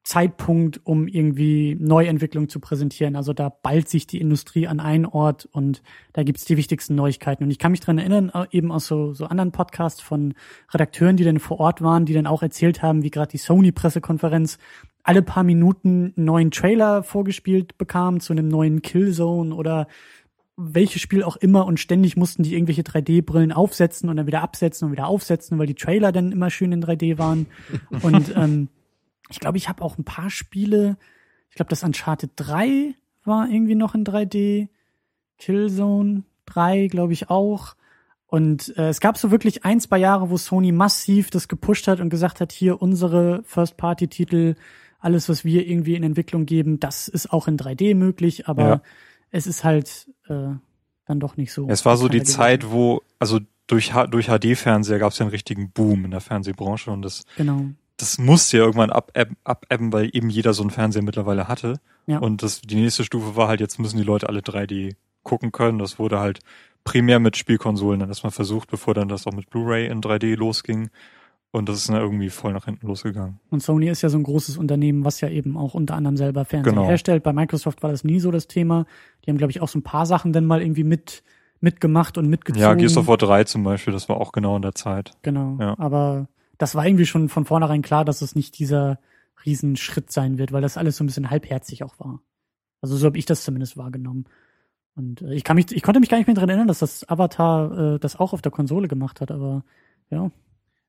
Zeitpunkt, um irgendwie Neuentwicklung zu präsentieren. Also da ballt sich die Industrie an einen Ort und da gibt's die wichtigsten Neuigkeiten. Und ich kann mich dran erinnern, eben aus so, so anderen Podcasts von Redakteuren, die dann vor Ort waren, die dann auch erzählt haben, wie gerade die Sony-Pressekonferenz alle paar Minuten einen neuen Trailer vorgespielt bekam zu einem neuen Killzone oder welches Spiel auch immer und ständig mussten die irgendwelche 3D-Brillen aufsetzen und dann wieder absetzen und wieder aufsetzen, weil die Trailer dann immer schön in 3D waren. [laughs] und ähm, ich glaube, ich habe auch ein paar Spiele, ich glaube, das Uncharted 3 war irgendwie noch in 3D, Killzone 3, glaube ich auch. Und äh, es gab so wirklich ein, zwei Jahre, wo Sony massiv das gepusht hat und gesagt hat, hier unsere First-Party-Titel, alles, was wir irgendwie in Entwicklung geben, das ist auch in 3D möglich, aber Ja. Es ist halt äh, dann doch nicht so. Es war so die gewesen. Zeit, wo, also durch, durch HD-Fernseher gab es ja einen richtigen Boom in der Fernsehbranche und das, Genau. das musste ja irgendwann abebben, abebben, weil eben jeder so einen Fernseher mittlerweile hatte. Ja. Und das, die nächste Stufe war halt, jetzt müssen die Leute alle 3D gucken können. Das wurde halt primär mit Spielkonsolen dann erstmal versucht, bevor dann das auch mit Blu-ray in 3D losging. Und das ist dann irgendwie voll nach hinten losgegangen. Und Sony ist ja so ein großes Unternehmen, was ja eben auch unter anderem selber Fernseher Genau. herstellt. Bei Microsoft war das nie so das Thema. Die haben, glaube ich, auch so ein paar Sachen dann mal irgendwie mit mitgemacht und mitgezogen. Ja, Gears of War 3 zum Beispiel, das war auch genau in der Zeit. Genau. Ja. Aber das war irgendwie schon von vornherein klar, dass es nicht dieser Riesenschritt sein wird, weil das alles so ein bisschen halbherzig auch war. Also so habe ich das zumindest wahrgenommen. Und äh, ich kann mich, ich konnte mich gar nicht mehr dran erinnern, dass das Avatar äh, das auch auf der Konsole gemacht hat, aber ja.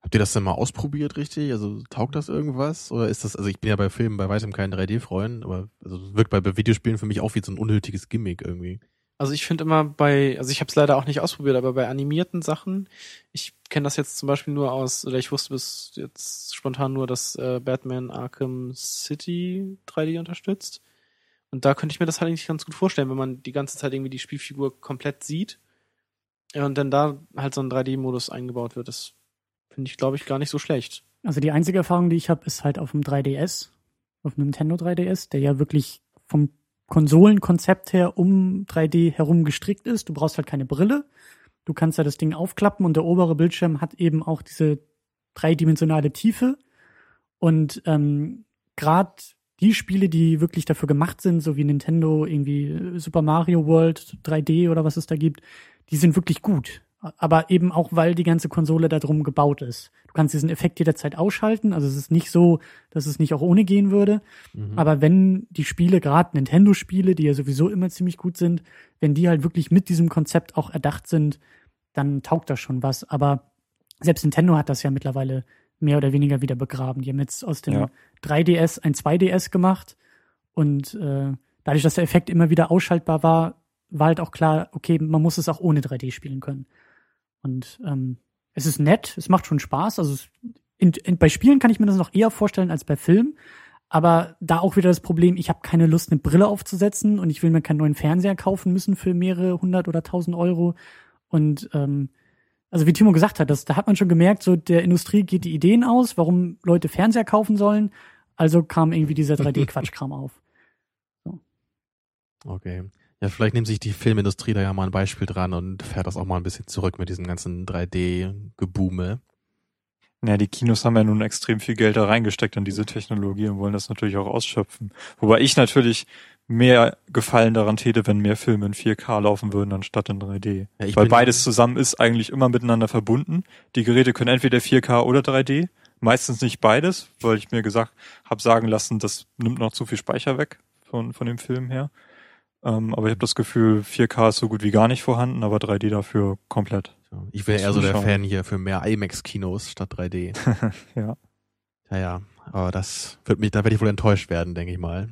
Habt ihr das denn mal ausprobiert, richtig? Also taugt das irgendwas? Oder ist das, also ich bin ja bei Filmen bei weitem kein 3D-Freund, aber also wirkt bei, bei Videospielen für mich auch wie so ein unnötiges Gimmick irgendwie. Also ich finde immer bei, also ich habe es leider auch nicht ausprobiert, aber bei animierten Sachen, ich kenne das jetzt zum Beispiel nur aus, oder ich wusste bis jetzt spontan nur, dass äh, Batman Arkham City 3D unterstützt. Und da könnte ich mir das halt eigentlich ganz gut vorstellen, wenn man die ganze Zeit irgendwie die Spielfigur komplett sieht ja, und dann da halt so ein 3D-Modus eingebaut wird. Das finde ich, glaube ich, gar nicht so schlecht. Also die einzige Erfahrung, die ich habe, ist halt auf dem 3DS, auf dem Nintendo 3DS, der ja wirklich vom Konsolenkonzept her um 3D herum gestrickt ist. Du brauchst halt keine Brille. Du kannst ja das Ding aufklappen und der obere Bildschirm hat eben auch diese dreidimensionale Tiefe. Und ähm, gerade die Spiele, die wirklich dafür gemacht sind, so wie Nintendo, irgendwie Super Mario World 3D oder was es da gibt, die sind wirklich gut. Aber eben auch, weil die ganze Konsole darum gebaut ist. Du kannst diesen Effekt jederzeit ausschalten. Also es ist nicht so, dass es nicht auch ohne gehen würde. Mhm. Aber wenn die Spiele, gerade Nintendo-Spiele, die ja sowieso immer ziemlich gut sind, wenn die halt wirklich mit diesem Konzept auch erdacht sind, dann taugt das schon was. Aber selbst Nintendo hat das ja mittlerweile mehr oder weniger wieder begraben. Die haben jetzt aus dem Ja. 3DS ein 2DS gemacht und äh, dadurch, dass der Effekt immer wieder ausschaltbar war, war halt auch klar, okay, man muss es auch ohne 3D spielen können. Und ähm, es ist nett, es macht schon Spaß. Also es, in, in, bei Spielen kann ich mir das noch eher vorstellen als bei Filmen. Aber da auch wieder das Problem, ich habe keine Lust, eine Brille aufzusetzen und ich will mir keinen neuen Fernseher kaufen müssen für mehrere hundert oder tausend Euro. Und ähm, also wie Timo gesagt hat, das, da hat man schon gemerkt, so der Industrie geht die Ideen aus, warum Leute Fernseher kaufen sollen. Also kam irgendwie dieser [laughs] 3D-Quatschkram auf. Okay. Ja, vielleicht nimmt sich die Filmindustrie da ja mal ein Beispiel dran und fährt das auch mal ein bisschen zurück mit diesem ganzen 3D-Gebume. Ja, die Kinos haben ja nun extrem viel Geld da reingesteckt in diese Technologie und wollen das natürlich auch ausschöpfen. Wobei ich natürlich mehr Gefallen daran täte, wenn mehr Filme in 4K laufen würden, anstatt in 3D. Ja, Weil beides zusammen ist eigentlich immer miteinander verbunden. Die Geräte können entweder 4K oder 3D. Meistens nicht beides, weil ich mir gesagt habe sagen lassen, das nimmt noch zu viel Speicher weg von, von dem Film her. Ähm, aber ich habe das Gefühl, 4K ist so gut wie gar nicht vorhanden, aber 3D dafür komplett. Ich wäre eher so der. Fan hier für mehr IMAX-Kinos statt 3D. [laughs] Ja. Ja, ja. Aber das wird mich, da werde ich wohl enttäuscht werden, denke ich mal.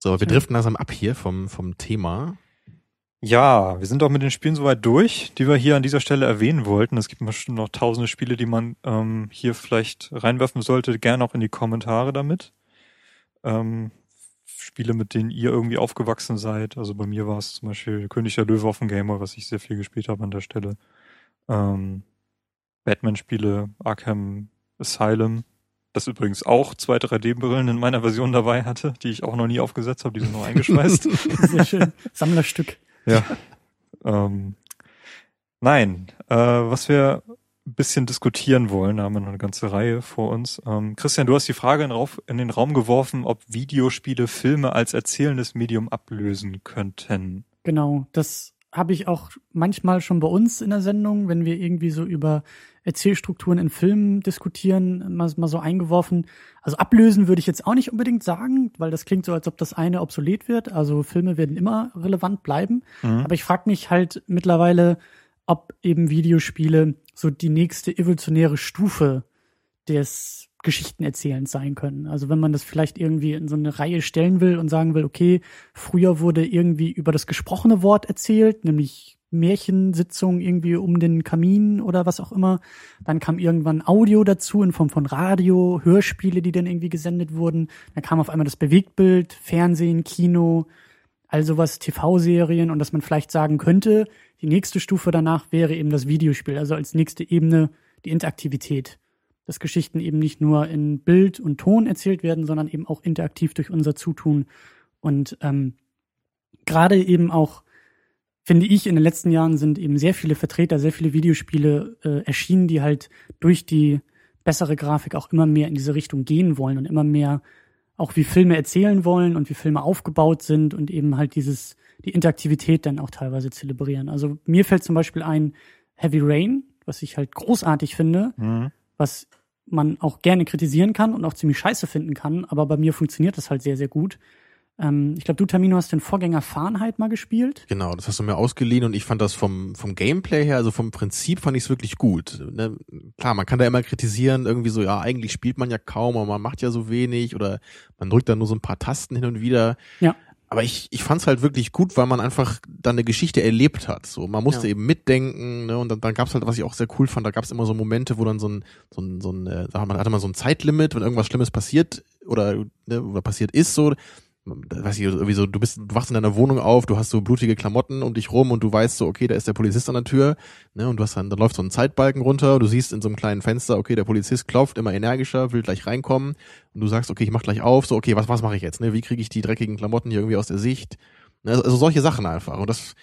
So, wir driften langsam ab hier vom, vom Thema. Ja, wir sind auch mit den Spielen soweit durch, die wir hier an dieser Stelle erwähnen wollten. Es gibt bestimmt noch tausende Spiele, die man ähm, hier vielleicht reinwerfen sollte. Gerne auch in die Kommentare damit. Ähm, Spiele, mit denen ihr irgendwie aufgewachsen seid. Also bei mir war es zum Beispiel König der Löwe auf dem Gamer, was ich sehr viel gespielt habe an der Stelle. Ähm, Batman-Spiele, Arkham Asylum, das übrigens auch zwei 3D-Brillen in meiner Version dabei hatte, die ich auch noch nie aufgesetzt habe, die sind noch eingeschweißt. [laughs] Sehr schön. Sammlerstück. Ja. ähm, nein, äh, was wir bisschen diskutieren wollen, da haben wir noch eine ganze Reihe vor uns. Ähm, Christian, du hast die Frage in, Rauf, in den Raum geworfen, ob Videospiele Filme als erzählendes Medium ablösen könnten. Genau, das habe ich auch manchmal schon bei uns in der Sendung, wenn wir irgendwie so über Erzählstrukturen in Filmen diskutieren, mal, mal so eingeworfen. Also ablösen würde ich jetzt auch nicht unbedingt sagen, weil das klingt so, als ob das eine obsolet wird. Also Filme werden immer relevant bleiben. Mhm. Aber ich frage mich halt mittlerweile, ob eben Videospiele so die nächste evolutionäre Stufe des Geschichtenerzählens sein können. Also wenn man das vielleicht irgendwie in so eine Reihe stellen will und sagen will, okay, früher wurde irgendwie über das gesprochene Wort erzählt, nämlich Märchensitzung irgendwie um den Kamin oder was auch immer. Dann kam irgendwann Audio dazu in Form von Radio, Hörspiele, die dann irgendwie gesendet wurden. Dann kam auf einmal das Bewegtbild, Fernsehen, Kino, also was TV-Serien und dass man vielleicht sagen könnte, die nächste Stufe danach wäre eben das Videospiel, also als nächste Ebene die Interaktivität dass Geschichten eben nicht nur in Bild und Ton erzählt werden, sondern eben auch interaktiv durch unser Zutun. Und ähm, gerade eben auch, finde ich, in den letzten Jahren sind eben sehr viele Vertreter, sehr viele Videospiele äh, erschienen, die halt durch die bessere Grafik auch immer mehr in diese Richtung gehen wollen und immer mehr auch wie Filme erzählen wollen und wie Filme aufgebaut sind und eben halt dieses, die Interaktivität dann auch teilweise zelebrieren. Also mir fällt zum Beispiel ein Heavy Rain, was ich halt großartig finde, mhm. was man auch gerne kritisieren kann und auch ziemlich scheiße finden kann, aber bei mir funktioniert das halt sehr, sehr gut. Ähm, ich glaube, du, Tamino, hast den Vorgänger Fahrenheit mal gespielt. Genau, das hast du mir ausgeliehen und ich fand das vom, vom Gameplay her, also vom Prinzip fand ich es wirklich gut. Ne? Klar, man kann da immer kritisieren, irgendwie so, ja, eigentlich spielt man ja kaum, aber man macht ja so wenig oder man drückt da nur so ein paar Tasten hin und wieder. Ja aber ich, ich fand es halt wirklich gut, weil man einfach dann eine Geschichte erlebt hat. So, man musste ja. eben mitdenken, ne? Und dann, dann gab's halt, was ich auch sehr cool fand, da gab's immer so Momente, wo dann so ein, so ein, so ein, äh, da hatte man so ein Zeitlimit, wenn irgendwas Schlimmes passiert oder, ne, oder passiert ist, so, weiß ich, irgendwie so, du bist, du wachst in deiner Wohnung auf, du hast so blutige Klamotten um dich rum und du weißt so, okay, da ist der Polizist an der Tür, ne, und du hast dann, da läuft so ein Zeitbalken runter, du siehst in so einem kleinen Fenster, okay, der Polizist klopft immer energischer, will gleich reinkommen, und du sagst, okay, ich mach gleich auf, so, okay, was, was mache ich jetzt, ne, wie kriege ich die dreckigen Klamotten hier irgendwie aus der Sicht, ne, also solche Sachen einfach, und das,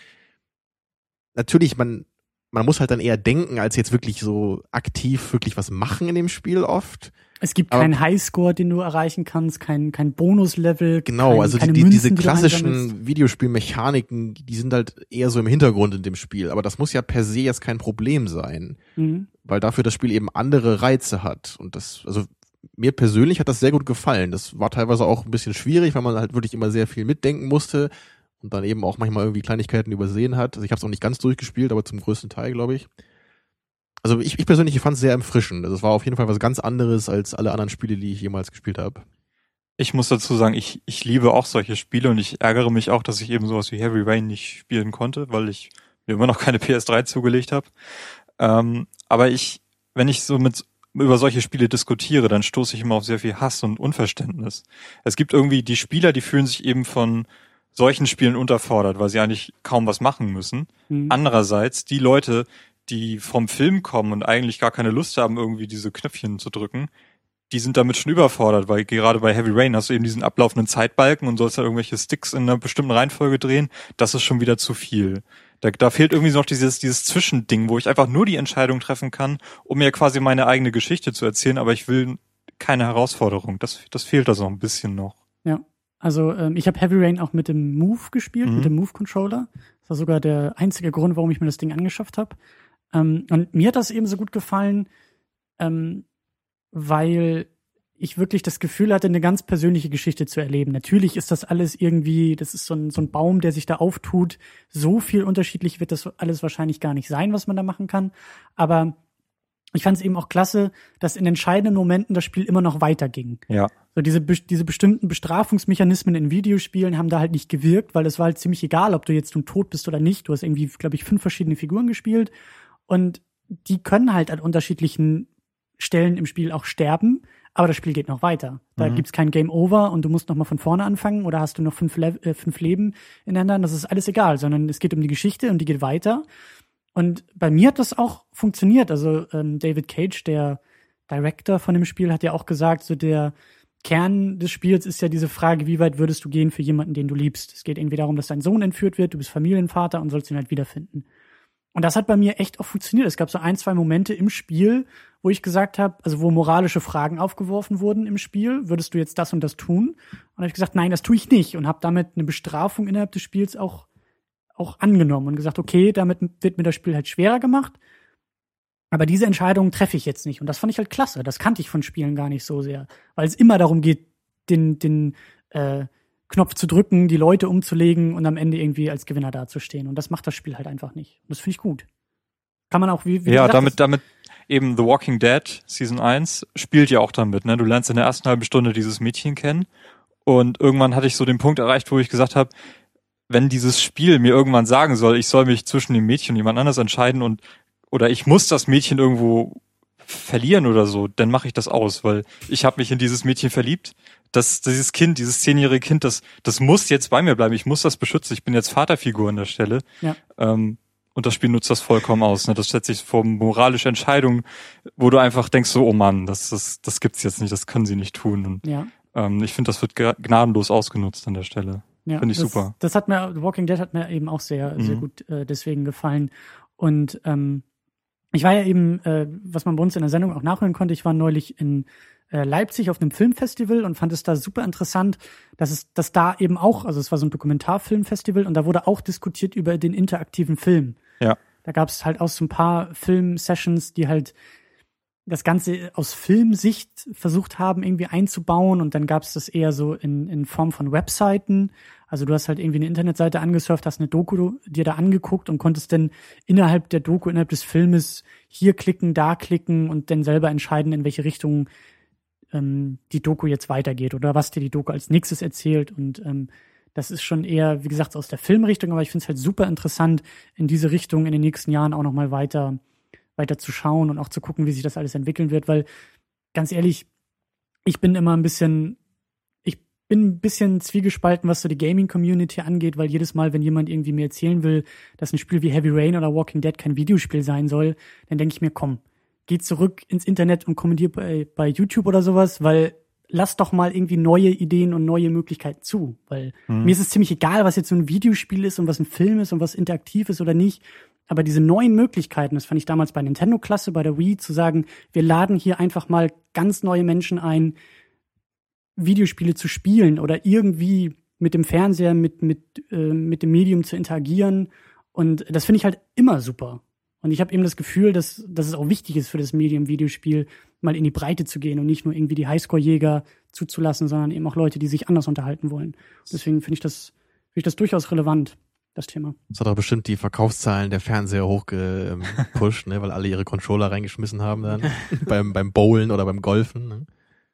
natürlich, man, man muss halt dann eher denken, als jetzt wirklich so aktiv wirklich was machen in dem Spiel oft. Es gibt Aber keinen Highscore, den du erreichen kannst, kein, kein Bonuslevel. Genau, kein, also die, die, diese klassischen Videospielmechaniken, die sind halt eher so im Hintergrund in dem Spiel. Aber das muss ja per se jetzt kein Problem sein, mhm. weil dafür das Spiel eben andere Reize hat. Und das, also mir persönlich hat das sehr gut gefallen. Das war teilweise auch ein bisschen schwierig, weil man halt wirklich immer sehr viel mitdenken musste und dann eben auch manchmal irgendwie Kleinigkeiten übersehen hat. Also ich habe es auch nicht ganz durchgespielt, aber zum größten Teil, glaube ich. Also ich, ich persönlich fand es sehr erfrischend. Also es war auf jeden Fall was ganz anderes als alle anderen Spiele, die ich jemals gespielt habe. Ich muss dazu sagen, ich, ich liebe auch solche Spiele und ich ärgere mich auch, dass ich eben sowas wie Heavy Rain nicht spielen konnte, weil ich mir immer noch keine [laughs] PS3 zugelegt habe. Ähm, aber ich, wenn ich so mit über solche Spiele diskutiere, dann stoße ich immer auf sehr viel Hass und Unverständnis. Es gibt irgendwie die Spieler, die fühlen sich eben von solchen Spielen unterfordert, weil sie eigentlich kaum was machen müssen. Mhm. Andererseits die Leute, die vom Film kommen und eigentlich gar keine Lust haben, irgendwie diese Knöpfchen zu drücken, die sind damit schon überfordert, weil gerade bei Heavy Rain hast du eben diesen ablaufenden Zeitbalken und sollst da irgendwelche Sticks in einer bestimmten Reihenfolge drehen. Das ist schon wieder zu viel. Da, da fehlt irgendwie noch dieses, dieses Zwischending, wo ich einfach nur die Entscheidung treffen kann, um mir quasi meine eigene Geschichte zu erzählen, aber ich will keine Herausforderung. Das, das fehlt da so ein bisschen noch. Ja. Also ähm, ich habe Heavy Rain auch mit dem Move gespielt, mhm. mit dem Move Controller. Das war sogar der einzige Grund, warum ich mir das Ding angeschafft habe. Ähm, und mir hat das eben so gut gefallen, ähm, weil ich wirklich das Gefühl hatte, eine ganz persönliche Geschichte zu erleben. Natürlich ist das alles irgendwie, das ist so ein, so ein Baum, der sich da auftut. So viel unterschiedlich wird das alles wahrscheinlich gar nicht sein, was man da machen kann. Aber ich fand es eben auch klasse, dass in entscheidenden Momenten das Spiel immer noch weiterging. Ja. So diese, diese bestimmten Bestrafungsmechanismen in Videospielen haben da halt nicht gewirkt, weil es war halt ziemlich egal, ob du jetzt nun tot bist oder nicht. Du hast irgendwie, glaube ich, fünf verschiedene Figuren gespielt und die können halt an unterschiedlichen Stellen im Spiel auch sterben, aber das Spiel geht noch weiter. Da Mhm. gibt's kein Game Over und du musst noch mal von vorne anfangen oder hast du noch fünf, Le äh, fünf Leben ineinander. Das ist alles egal, sondern es geht um die Geschichte und die geht weiter. Und bei mir hat das auch funktioniert. Also ähm, David Cage, der Director von dem Spiel, hat ja auch gesagt, so der Kern des Spiels ist ja diese Frage, wie weit würdest du gehen für jemanden, den du liebst? Es geht irgendwie darum, dass dein Sohn entführt wird, du bist Familienvater und sollst ihn halt wiederfinden. Und das hat bei mir echt auch funktioniert. Es gab so ein, zwei Momente im Spiel, wo ich gesagt habe, also wo moralische Fragen aufgeworfen wurden im Spiel, würdest du jetzt das und das tun? Und habe ich gesagt, nein, das tue ich nicht und habe damit eine Bestrafung innerhalb des Spiels auch auch angenommen und gesagt, okay, damit wird mir das Spiel halt schwerer gemacht. Aber diese Entscheidung treffe ich jetzt nicht. Und das fand ich halt klasse. Das kannte ich von Spielen gar nicht so sehr. Weil es immer darum geht, den, den äh, Knopf zu drücken, die Leute umzulegen und am Ende irgendwie als Gewinner dazustehen. Und das macht das Spiel halt einfach nicht. Und das finde ich gut. Kann man auch, wie, wie Ja, gesagt, damit, damit eben The Walking Dead Season 1 spielt ja auch damit, ne? Du lernst in der ersten halben Stunde dieses Mädchen kennen und irgendwann hatte ich so den Punkt erreicht, wo ich gesagt habe, wenn dieses Spiel mir irgendwann sagen soll, ich soll mich zwischen dem Mädchen und jemand anders entscheiden und oder ich muss das Mädchen irgendwo verlieren oder so, dann mache ich das aus, weil ich habe mich in dieses Mädchen verliebt. Das, dieses Kind, dieses zehnjährige Kind, das, das muss jetzt bei mir bleiben. Ich muss das beschützen. Ich bin jetzt Vaterfigur an der Stelle. Ja. Ähm, und das Spiel nutzt das vollkommen aus. Ne? Das setzt sich vor moralische Entscheidungen, wo du einfach denkst so, oh Mann, das, das, das gibt's jetzt nicht, das können sie nicht tun. Und ja, ähm, ich finde, das wird gnadenlos ausgenutzt an der Stelle. Ja, Finde ich das, super. Das hat mir, The Walking Dead hat mir eben auch sehr, sehr Mhm. gut äh, deswegen gefallen. Und ähm, ich war ja eben, äh, was man bei uns in der Sendung auch nachhören konnte, ich war neulich in äh, Leipzig auf einem Filmfestival und fand es da super interessant, dass es, dass da eben auch, also es war so ein Dokumentarfilmfestival und da wurde auch diskutiert über den interaktiven Film. Ja. Da gab es halt auch so ein paar Film-Sessions, die halt das Ganze aus Filmsicht versucht haben, irgendwie einzubauen und dann gab es das eher so in, in Form von Webseiten. Also du hast halt irgendwie eine Internetseite angesurft, hast eine Doku dir da angeguckt und konntest dann innerhalb der Doku, innerhalb des Filmes hier klicken, da klicken und dann selber entscheiden, in welche Richtung ähm, die Doku jetzt weitergeht oder was dir die Doku als nächstes erzählt. Und ähm, das ist schon eher, wie gesagt, aus der Filmrichtung, aber ich finde es halt super interessant, in diese Richtung in den nächsten Jahren auch nochmal weiter, weiter zu schauen und auch zu gucken, wie sich das alles entwickeln wird, weil ganz ehrlich, ich bin immer ein bisschen, ich bin ein bisschen zwiegespalten, was so die Gaming-Community angeht, weil jedes Mal, wenn jemand irgendwie mir erzählen will, dass ein Spiel wie Heavy Rain oder Walking Dead kein Videospiel sein soll, dann denke ich mir, komm, geh zurück ins Internet und kommentier bei, bei YouTube oder sowas, weil lass doch mal irgendwie neue Ideen und neue Möglichkeiten zu, weil mir ist es ziemlich egal, was jetzt so ein Videospiel ist und was ein Film ist und was interaktiv ist oder nicht. Aber diese neuen Möglichkeiten, das fand ich damals bei Nintendo klasse, bei der Wii, zu sagen, wir laden hier einfach mal ganz neue Menschen ein, Videospiele zu spielen oder irgendwie mit dem Fernseher, mit, mit, äh, mit dem Medium zu interagieren. Und das finde ich halt immer super. Und ich habe eben das Gefühl, dass, dass es auch wichtig ist für das Medium Videospiel, mal in die Breite zu gehen und nicht nur irgendwie die Highscore-Jäger zuzulassen, sondern eben auch Leute, die sich anders unterhalten wollen. Deswegen finde ich das, finde ich das durchaus relevant, das Thema. Das hat auch bestimmt die Verkaufszahlen der Fernseher hochgepusht, [laughs] ne, weil alle ihre Controller reingeschmissen haben dann [laughs] beim, beim Bowlen oder beim Golfen. Ne?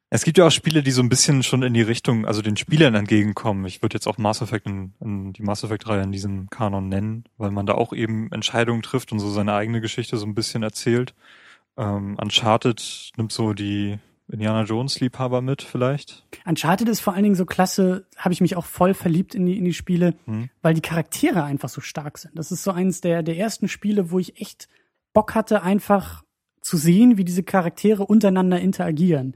Es gibt ja auch Spiele, die so ein bisschen schon in die Richtung, also den Spielern entgegenkommen. Ich würde jetzt auch Mass Effect in, in die Mass Effect-Reihe in diesem Kanon nennen, weil man da auch eben Entscheidungen trifft und so seine eigene Geschichte so ein bisschen erzählt. Ähm, Uncharted nimmt so die Indiana Jones-Liebhaber mit vielleicht. Uncharted ist vor allen Dingen so klasse, habe ich mich auch voll verliebt in die, in die Spiele, Hm. weil die Charaktere einfach so stark sind. Das ist so eins der, der ersten Spiele, wo ich echt Bock hatte, einfach zu sehen, wie diese Charaktere untereinander interagieren.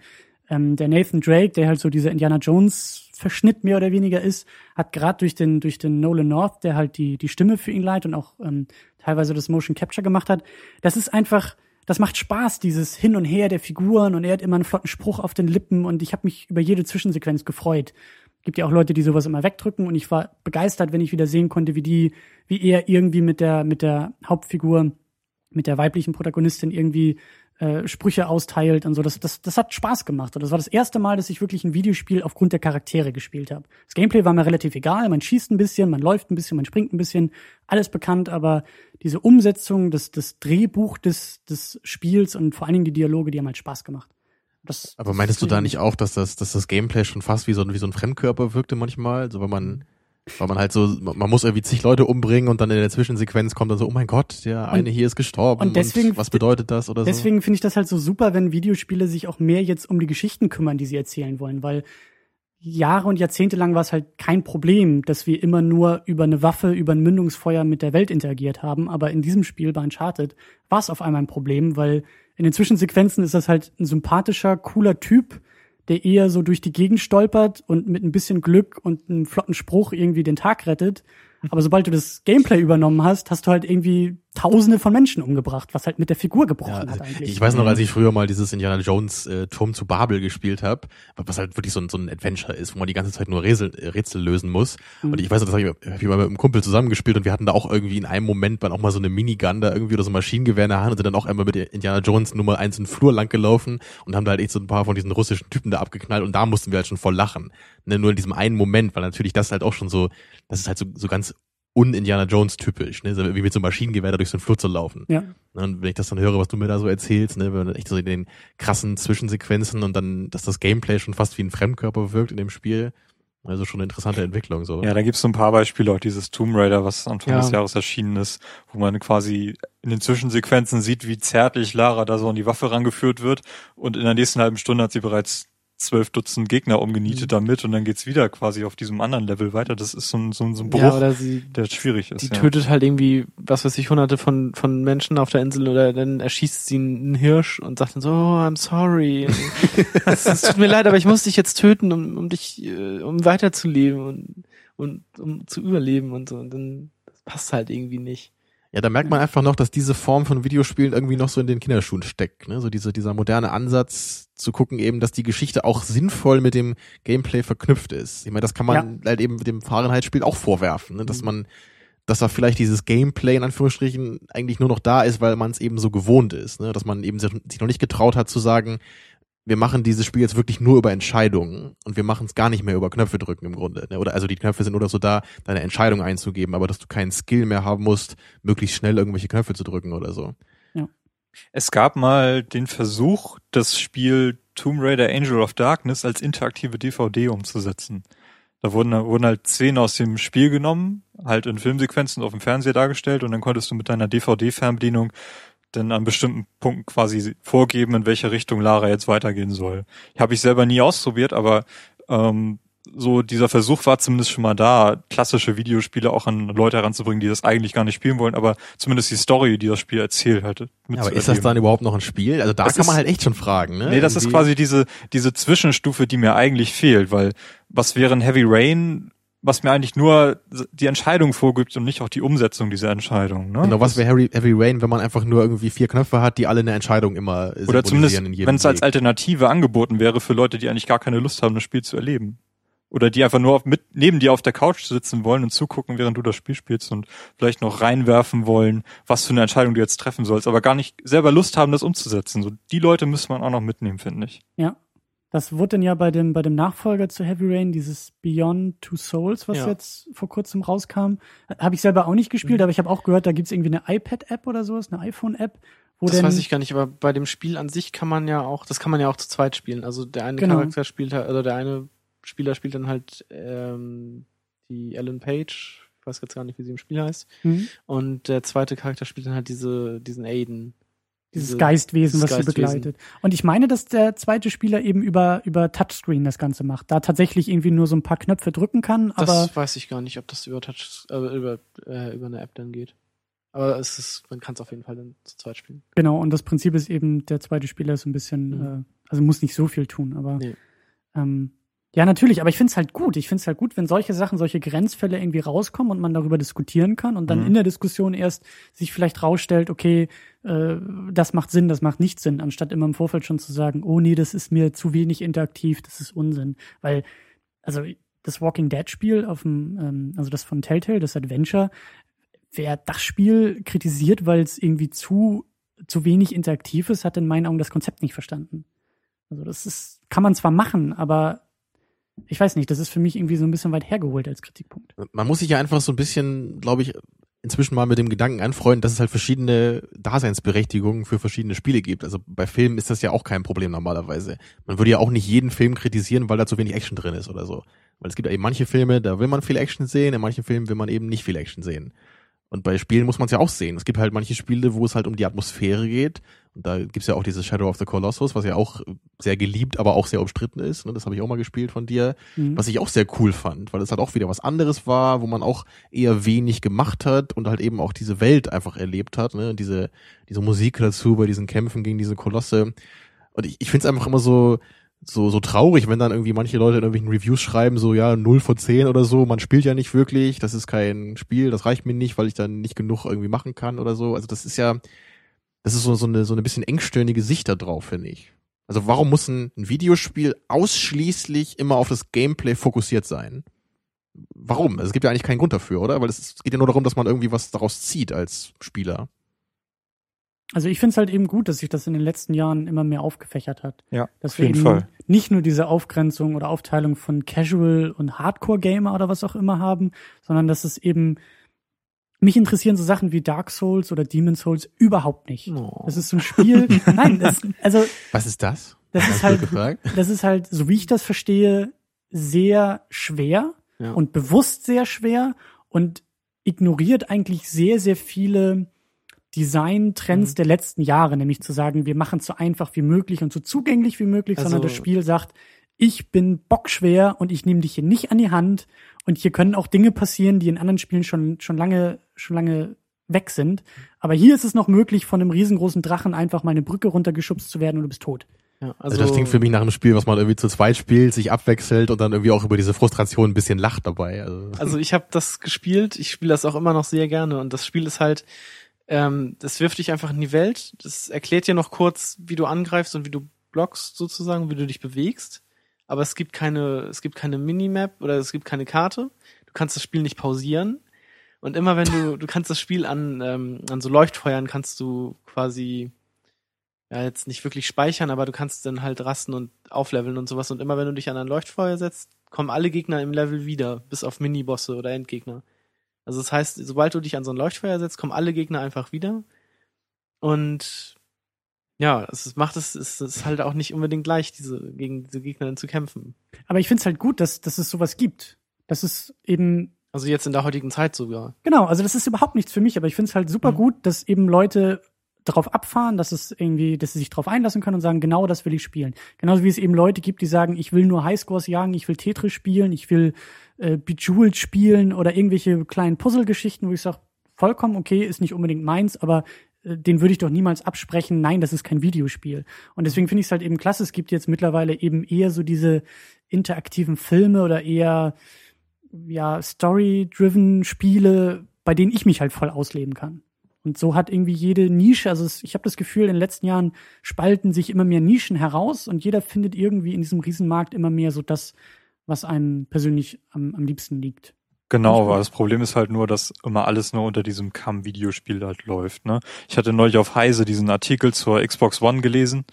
Ähm, der Nathan Drake, der halt so dieser Indiana Jones Verschnitt mehr oder weniger ist, hat gerade durch den durch den Nolan North, der halt die die Stimme für ihn leiht und auch ähm, teilweise das Motion Capture gemacht hat. Das ist einfach, das macht Spaß, dieses Hin und Her der Figuren und er hat immer einen flotten Spruch auf den Lippen und ich habe mich über jede Zwischensequenz gefreut. Gibt ja auch Leute, die sowas immer wegdrücken und ich war begeistert, wenn ich wieder sehen konnte, wie die, wie er irgendwie mit der mit der Hauptfigur mit der weiblichen Protagonistin irgendwie äh, Sprüche austeilt und so. Das, das, das hat Spaß gemacht. Und das war das erste Mal, dass ich wirklich ein Videospiel aufgrund der Charaktere gespielt habe. Das Gameplay war mir relativ egal. Man schießt ein bisschen, man läuft ein bisschen, man springt ein bisschen, alles bekannt, aber diese Umsetzung, das, das Drehbuch des, des Spiels und vor allen Dingen die Dialoge, die haben halt Spaß gemacht. Das, Aber meinst du da nicht auch, dass das, dass das Gameplay schon fast wie so, ein- wie so ein Fremdkörper wirkte manchmal? So, wenn man, weil man halt so, man muss irgendwie zig Leute umbringen und dann in der Zwischensequenz kommt dann so, oh mein Gott, der eine hier ist gestorben. und deswegen- was bedeutet das oder so? Deswegen finde ich das halt so super, wenn Videospiele sich auch mehr jetzt um die Geschichten kümmern, die sie erzählen wollen, weil Jahre und Jahrzehnte lang war es halt kein Problem, dass wir immer nur über eine Waffe, über ein Mündungsfeuer mit der Welt interagiert haben. Aber in diesem Spiel bei Uncharted war es auf einmal ein Problem, weil in den Zwischensequenzen ist das halt ein sympathischer, cooler Typ, der eher so durch die Gegend stolpert und mit ein bisschen Glück und einem flotten Spruch irgendwie den Tag rettet. Aber sobald du das Gameplay übernommen hast, hast du halt irgendwie Tausende von Menschen umgebracht, was halt mit der Figur gebrochen Ja, hat also eigentlich. ich weiß noch, als ich früher mal dieses Indiana Jones äh, Turm zu Babel gespielt habe, was halt wirklich so ein, so ein Adventure ist, wo man die ganze Zeit nur Rätsel, äh, Rätsel lösen muss. Mhm. Und ich weiß noch, das habe ich, hab ich mal mit einem Kumpel zusammengespielt und wir hatten da auch irgendwie in einem Moment dann auch mal so eine Minigun da irgendwie oder so ein Maschinengewehr in der Hand und sind dann auch einmal mit Indiana Jones Nummer eins in den Flur lang gelaufen und haben da halt echt so ein paar von diesen russischen Typen da abgeknallt und da mussten wir halt schon voll lachen. Ne, nur in diesem einen Moment, weil natürlich das halt auch schon so, das ist halt so, so ganz un-Indiana Jones typisch, ne, wie mit so einem Maschinengewehr da durch so einen Flur zu laufen. Ja. Ne, Und wenn ich das dann höre, was du mir da so erzählst, ne, wenn man echt so in den krassen Zwischensequenzen und dann, dass das Gameplay schon fast wie ein Fremdkörper wirkt in dem Spiel, also schon eine interessante Entwicklung so. Ja, da gibt's so ein paar Beispiele, auch dieses Tomb Raider, was Anfang Ja. des Jahres erschienen ist, wo man quasi in den Zwischensequenzen sieht, wie zärtlich Lara da so an die Waffe rangeführt wird und in der nächsten halben Stunde hat sie bereits zwölf Dutzend Gegner umgenietet Mhm. damit und dann geht's wieder quasi auf diesem anderen Level weiter. Das ist so ein, so ein, so ein Bruch, Ja, sie, der schwierig ist. die ja. tötet halt irgendwie, was weiß ich, hunderte von, von Menschen auf der Insel oder dann erschießt sie einen Hirsch und sagt dann so, oh, I'm sorry. [laughs] es, tut mir leid, aber ich muss dich jetzt töten, um, um dich, äh, um weiterzuleben und, und um zu überleben und so. Und dann das passt halt irgendwie nicht. Ja, da merkt man einfach noch, dass diese Form von Videospielen irgendwie noch so in den Kinderschuhen steckt. Ne? So diese, dieser moderne Ansatz zu gucken eben, dass die Geschichte auch sinnvoll mit dem Gameplay verknüpft ist. Ich meine, das kann man halt eben mit dem Fahrenheit-Spiel auch vorwerfen, ne? dass Mhm. man, dass da vielleicht dieses Gameplay in Anführungsstrichen eigentlich nur noch da ist, weil man es eben so gewohnt ist. Ne? Dass man eben sich noch nicht getraut hat zu sagen, wir machen dieses Spiel jetzt wirklich nur über Entscheidungen und wir machen es gar nicht mehr über Knöpfe drücken im Grunde. Ne? Oder also die Knöpfe sind nur dazu da, deine Entscheidung einzugeben, aber dass du keinen Skill mehr haben musst, möglichst schnell irgendwelche Knöpfe zu drücken oder so. Es gab mal den Versuch, das Spiel Tomb Raider Angel of Darkness als interaktive DVD umzusetzen. Da wurden, wurden halt Szenen aus dem Spiel genommen, halt in Filmsequenzen auf dem Fernseher dargestellt und dann konntest du mit deiner DVD-Fernbedienung dann an bestimmten Punkten quasi vorgeben, in welche Richtung Lara jetzt weitergehen soll. Habe ich selber nie ausprobiert, aber ähm, so dieser Versuch war zumindest schon mal da, klassische Videospiele auch an Leute heranzubringen, die das eigentlich gar nicht spielen wollen, aber zumindest die Story, die das Spiel erzählt, halt Ja, aber ist das dann überhaupt noch ein Spiel? Also da Das kann man ist- halt echt schon fragen, ne? Nee, das ist Irgendwie- quasi diese, diese Zwischenstufe, die mir eigentlich fehlt, weil was wäre ein Heavy Rain, was mir eigentlich nur die Entscheidung vorgibt und nicht auch die Umsetzung dieser Entscheidung. Ne? Genau, was wäre Heavy, Heavy Rain, wenn man einfach nur irgendwie vier Knöpfe hat, die alle eine Entscheidung immer Oder zumindest, symbolisieren in jedem wenn es als. Alternative angeboten wäre für Leute, die eigentlich gar keine Lust haben, das Spiel zu erleben. Oder die einfach nur auf, mit, neben dir auf der Couch sitzen wollen und zugucken, während du das Spiel spielst und vielleicht noch reinwerfen wollen, was für eine Entscheidung du jetzt treffen sollst, aber gar nicht selber Lust haben, das umzusetzen. So, die Leute müsste man auch noch mitnehmen, finde ich. Ja. Das wurde dann ja bei dem, bei dem Nachfolger zu Heavy Rain, dieses Beyond Two Souls, was Ja. jetzt vor kurzem rauskam. Habe ich selber auch nicht gespielt, Mhm. aber ich habe auch gehört, da gibt's irgendwie eine iPad-App oder sowas, eine iPhone-App, wo Das denn, weiß ich gar nicht, aber bei dem Spiel an sich kann man ja auch, das kann man ja auch zu zweit spielen. Also der eine Genau. Charakter spielt halt, also der eine Spieler spielt dann halt ähm, die Ellen Page, ich weiß jetzt gar nicht, wie sie im Spiel heißt, Hm? und der zweite Charakter spielt dann halt diese, diesen Aiden. Dieses Diese- Geistwesen, dieses was sie begleitet. Und ich meine, dass der zweite Spieler eben über, über Touchscreen das Ganze macht, da tatsächlich irgendwie nur so ein paar Knöpfe drücken kann, Das aber weiß ich gar nicht, ob das über Touch, äh, über, äh, über eine App dann geht. Aber es ist, man kann es auf jeden Fall dann zu zweit spielen. genau, und das Prinzip ist eben, der zweite Spieler ist so ein bisschen, Mhm. äh, also muss nicht so viel tun, aber Nee. ähm, ja, natürlich, aber ich find's halt gut. Ich find's halt gut, wenn solche Sachen, solche Grenzfälle irgendwie rauskommen und man darüber diskutieren kann und dann Mhm. in der Diskussion erst sich vielleicht rausstellt, okay, äh, das macht Sinn, das macht nicht Sinn, anstatt immer im Vorfeld schon zu sagen, oh nee, das ist mir zu wenig interaktiv, das ist Unsinn. Weil, also das Walking Dead Spiel auf dem, ähm, also das von Telltale, das Adventure, wer das Spiel kritisiert, weil es irgendwie zu zu wenig interaktiv ist, hat in meinen Augen das Konzept nicht verstanden. Also das ist, kann man zwar machen, aber ich weiß nicht, das ist für mich irgendwie so ein bisschen weit hergeholt als Kritikpunkt. Man muss sich ja einfach so ein bisschen, glaube ich, inzwischen mal mit dem Gedanken anfreunden, dass es halt verschiedene Daseinsberechtigungen für verschiedene Spiele gibt. Also bei Filmen ist das ja auch kein Problem normalerweise. Man würde ja auch nicht jeden Film kritisieren, weil da zu wenig Action drin ist oder so. Weil es gibt ja eben manche Filme, da will man viel Action sehen, in manchen Filmen will man eben nicht viel Action sehen. Und bei Spielen muss man es ja auch sehen. Es gibt halt manche Spiele, wo es halt um die Atmosphäre geht. Und da gibt's ja auch dieses Shadow of the Colossus, was ja auch sehr geliebt, aber auch sehr umstritten ist. Ne? Das habe ich auch mal gespielt von dir. Mhm. Was ich auch sehr cool fand, weil es halt auch wieder was anderes war, wo man auch eher wenig gemacht hat und halt eben auch diese Welt einfach erlebt hat. Ne? Diese, diese Musik dazu bei diesen Kämpfen gegen diese Kolosse. Und ich, ich finde es einfach immer so, so, so traurig, wenn dann irgendwie manche Leute in irgendwelchen Reviews schreiben, so, ja, 0 von 10 oder so, man spielt ja nicht wirklich, das ist kein Spiel, das reicht mir nicht, weil ich dann nicht genug irgendwie machen kann oder so. Also das ist ja, das ist so, so eine, so eine bisschen engstirnige Sicht da drauf, finde ich. Also warum muss ein, ein Videospiel ausschließlich immer auf das Gameplay fokussiert sein? Warum? Also es gibt ja eigentlich keinen Grund dafür, oder? Weil es, es geht ja nur darum, dass man irgendwie was daraus zieht als Spieler. Also ich finde es halt eben gut, dass sich das in den letzten Jahren immer mehr aufgefächert hat. Ja, dass auf jeden wir eben Fall. nicht nur diese Aufgrenzung oder Aufteilung von Casual und Hardcore Gamer oder was auch immer haben, sondern dass es eben mich interessieren so Sachen wie Dark Souls oder Demon Souls überhaupt nicht. Oh. Das ist so ein Spiel. [laughs] nein, das, also Was ist das? das ist Hast halt, gefragt? das ist halt, so wie ich das verstehe, sehr schwer Ja. und bewusst sehr schwer und ignoriert eigentlich sehr, sehr viele Design-Trends Mhm. der letzten Jahre, nämlich zu sagen, wir machen es so einfach wie möglich und so zugänglich wie möglich, sondern Also- das Spiel sagt, ich bin bockschwer und ich nehme dich hier nicht an die Hand und hier können auch Dinge passieren, die in anderen Spielen schon, schon lange, schon lange weg sind. Aber hier ist es noch möglich, von einem riesengroßen Drachen einfach mal eine Brücke runtergeschubst zu werden und du bist tot. Ja, Also, das klingt für mich nach einem Spiel, was man irgendwie zu zweit spielt, sich abwechselt und dann irgendwie auch über diese Frustration ein bisschen lacht dabei. Also, Also ich habe das gespielt, ich spiele das auch immer noch sehr gerne und das Spiel ist halt, ähm, das wirft dich einfach in die Welt, das erklärt dir noch kurz, wie du angreifst und wie du blockst sozusagen, wie du dich bewegst, aber es gibt keine, es gibt keine Minimap oder es gibt keine Karte, du kannst das Spiel nicht pausieren und immer wenn du, du kannst das Spiel an, ähm, an so Leuchtfeuern kannst du quasi ja, jetzt nicht wirklich speichern, aber du kannst dann halt rasten und aufleveln und sowas. Und immer wenn du dich an ein Leuchtfeuer setzt, kommen alle Gegner im Level wieder, bis auf Minibosse oder Endgegner. Also das heißt, sobald du dich an so ein Leuchtfeuer setzt, kommen alle Gegner einfach wieder. Und ja, es macht es, es ist halt auch nicht unbedingt leicht, diese, gegen diese Gegner zu kämpfen. Aber ich finde es halt gut, dass, dass es sowas gibt. Das ist eben Also jetzt in der heutigen Zeit sogar. Genau, also das ist überhaupt nichts für mich, aber ich finde es halt super Mhm. gut, dass eben Leute darauf abfahren, dass es irgendwie, dass sie sich darauf einlassen können und sagen, genau das will ich spielen. Genauso wie es eben Leute gibt, die sagen, ich will nur Highscores jagen, ich will Tetris spielen, ich will äh, Bejeweled spielen oder irgendwelche kleinen Puzzle-Geschichten, wo ich sage, vollkommen okay, ist nicht unbedingt meins, aber äh, den würde ich doch niemals absprechen, nein, das ist kein Videospiel. Und deswegen finde ich es halt eben klasse, es gibt jetzt mittlerweile eben eher so diese interaktiven Filme oder eher ja, Story-driven Spiele, bei denen ich mich halt voll ausleben kann. Und so hat irgendwie jede Nische, also es, ich habe das Gefühl, in den letzten Jahren spalten sich immer mehr Nischen heraus und jeder findet irgendwie in diesem Riesenmarkt immer mehr so das, was einem persönlich am, am liebsten liegt. Genau, aber das Problem ist halt nur, dass immer alles nur unter diesem Kamm-Videospiel halt läuft. Ne? Ich hatte neulich auf Heise diesen Artikel zur Xbox One gelesen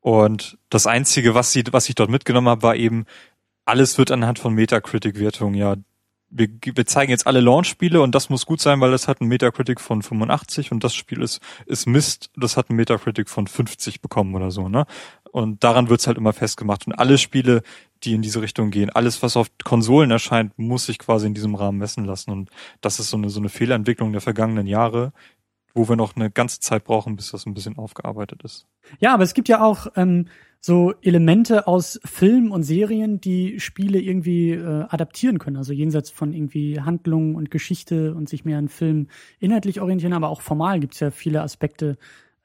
und das Einzige, was, sie, was ich dort mitgenommen habe, war eben, alles wird anhand von Metacritic-Wertungen ja wir, wir zeigen jetzt alle Launch-Spiele und das muss gut sein, weil das hat einen Metacritic von 85 und das Spiel ist, ist Mist, das hat einen Metacritic von 50 bekommen oder so, ne? Und daran wird's halt immer festgemacht. Und alle Spiele, die in diese Richtung gehen, alles, was auf Konsolen erscheint, muss sich quasi in diesem Rahmen messen lassen. Und das ist so eine, so eine Fehlentwicklung der vergangenen Jahre, wo wir noch eine ganze Zeit brauchen, bis das ein bisschen aufgearbeitet ist. Ja, aber es gibt ja auch ähm, so Elemente aus Filmen und Serien, die Spiele irgendwie äh, adaptieren können. Also jenseits von irgendwie Handlung und Geschichte und sich mehr an Film inhaltlich orientieren, aber auch formal gibt's ja viele Aspekte,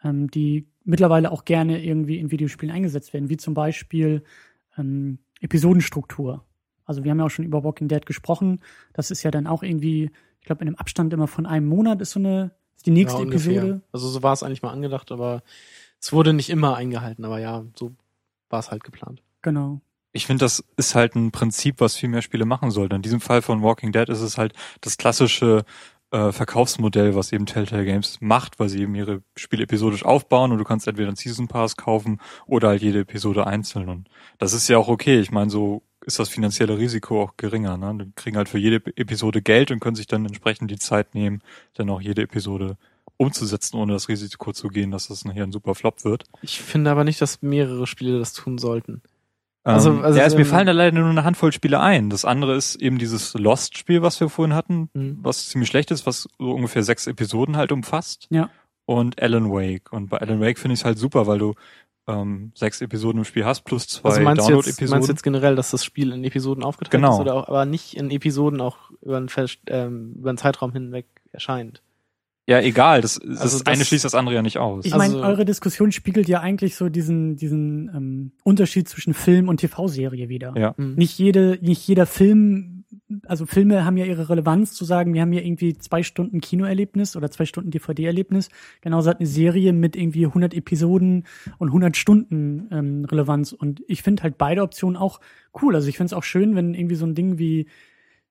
ähm, die mittlerweile auch gerne irgendwie in Videospielen eingesetzt werden, wie zum Beispiel ähm, Episodenstruktur. Also wir haben ja auch schon über Walking Dead gesprochen. Das ist ja dann auch irgendwie, ich glaube, in einem Abstand immer von einem Monat ist so eine, ist die nächste ja. Episode. Also so war es eigentlich mal angedacht, aber es wurde nicht immer eingehalten, aber ja, so war es halt geplant. Genau. Ich finde, das ist halt ein Prinzip, was viel mehr Spiele machen sollten. In diesem Fall von Walking Dead ist es halt das klassische äh, Verkaufsmodell, was eben Telltale Games macht, weil sie eben ihre Spiele episodisch aufbauen und du kannst entweder einen Season Pass kaufen oder halt jede Episode einzeln. Und das ist ja auch okay. Ich meine, so ist das finanzielle Risiko auch geringer. Ne? Die kriegen halt für jede Episode Geld und können sich dann entsprechend die Zeit nehmen, dann auch jede Episode umzusetzen, ohne das Risiko zu gehen, dass das nachher ein super Flop wird. Ich finde aber nicht, dass mehrere Spiele das tun sollten. Also, Also- also, ja, es, mir ähm, fallen da leider nur eine Handvoll Spiele ein. Das andere ist eben dieses Lost-Spiel, was wir vorhin hatten, Mhm. was ziemlich schlecht ist, was so ungefähr sechs Episoden halt umfasst. Ja. Und Alan Wake. Und bei Alan Wake finde ich es halt super, weil du ähm, sechs Episoden im Spiel hast, plus zwei Also meinst du, jetzt, Download-Episoden. meinst du jetzt generell, dass das Spiel in Episoden aufgeteilt Genau. ist oder auch, aber nicht in Episoden auch über einen, ähm, über einen Zeitraum hinweg erscheint? Ja, egal. Das, das, Also eine das- schließt das andere ja nicht aus. Ich Also- meine, eure Diskussion spiegelt ja eigentlich so diesen, diesen ähm, Unterschied zwischen Film und TV-Serie wieder. Ja. Mhm. Nicht jede, nicht jeder Film, also Filme haben ja ihre Relevanz zu sagen, wir haben hier irgendwie zwei Stunden Kinoerlebnis oder zwei Stunden DVD-Erlebnis. Genauso hat eine Serie mit irgendwie 100 Episoden und 100 Stunden ähm, Relevanz. Und ich finde halt beide Optionen auch cool. Also ich finde es auch schön, wenn irgendwie so ein Ding wie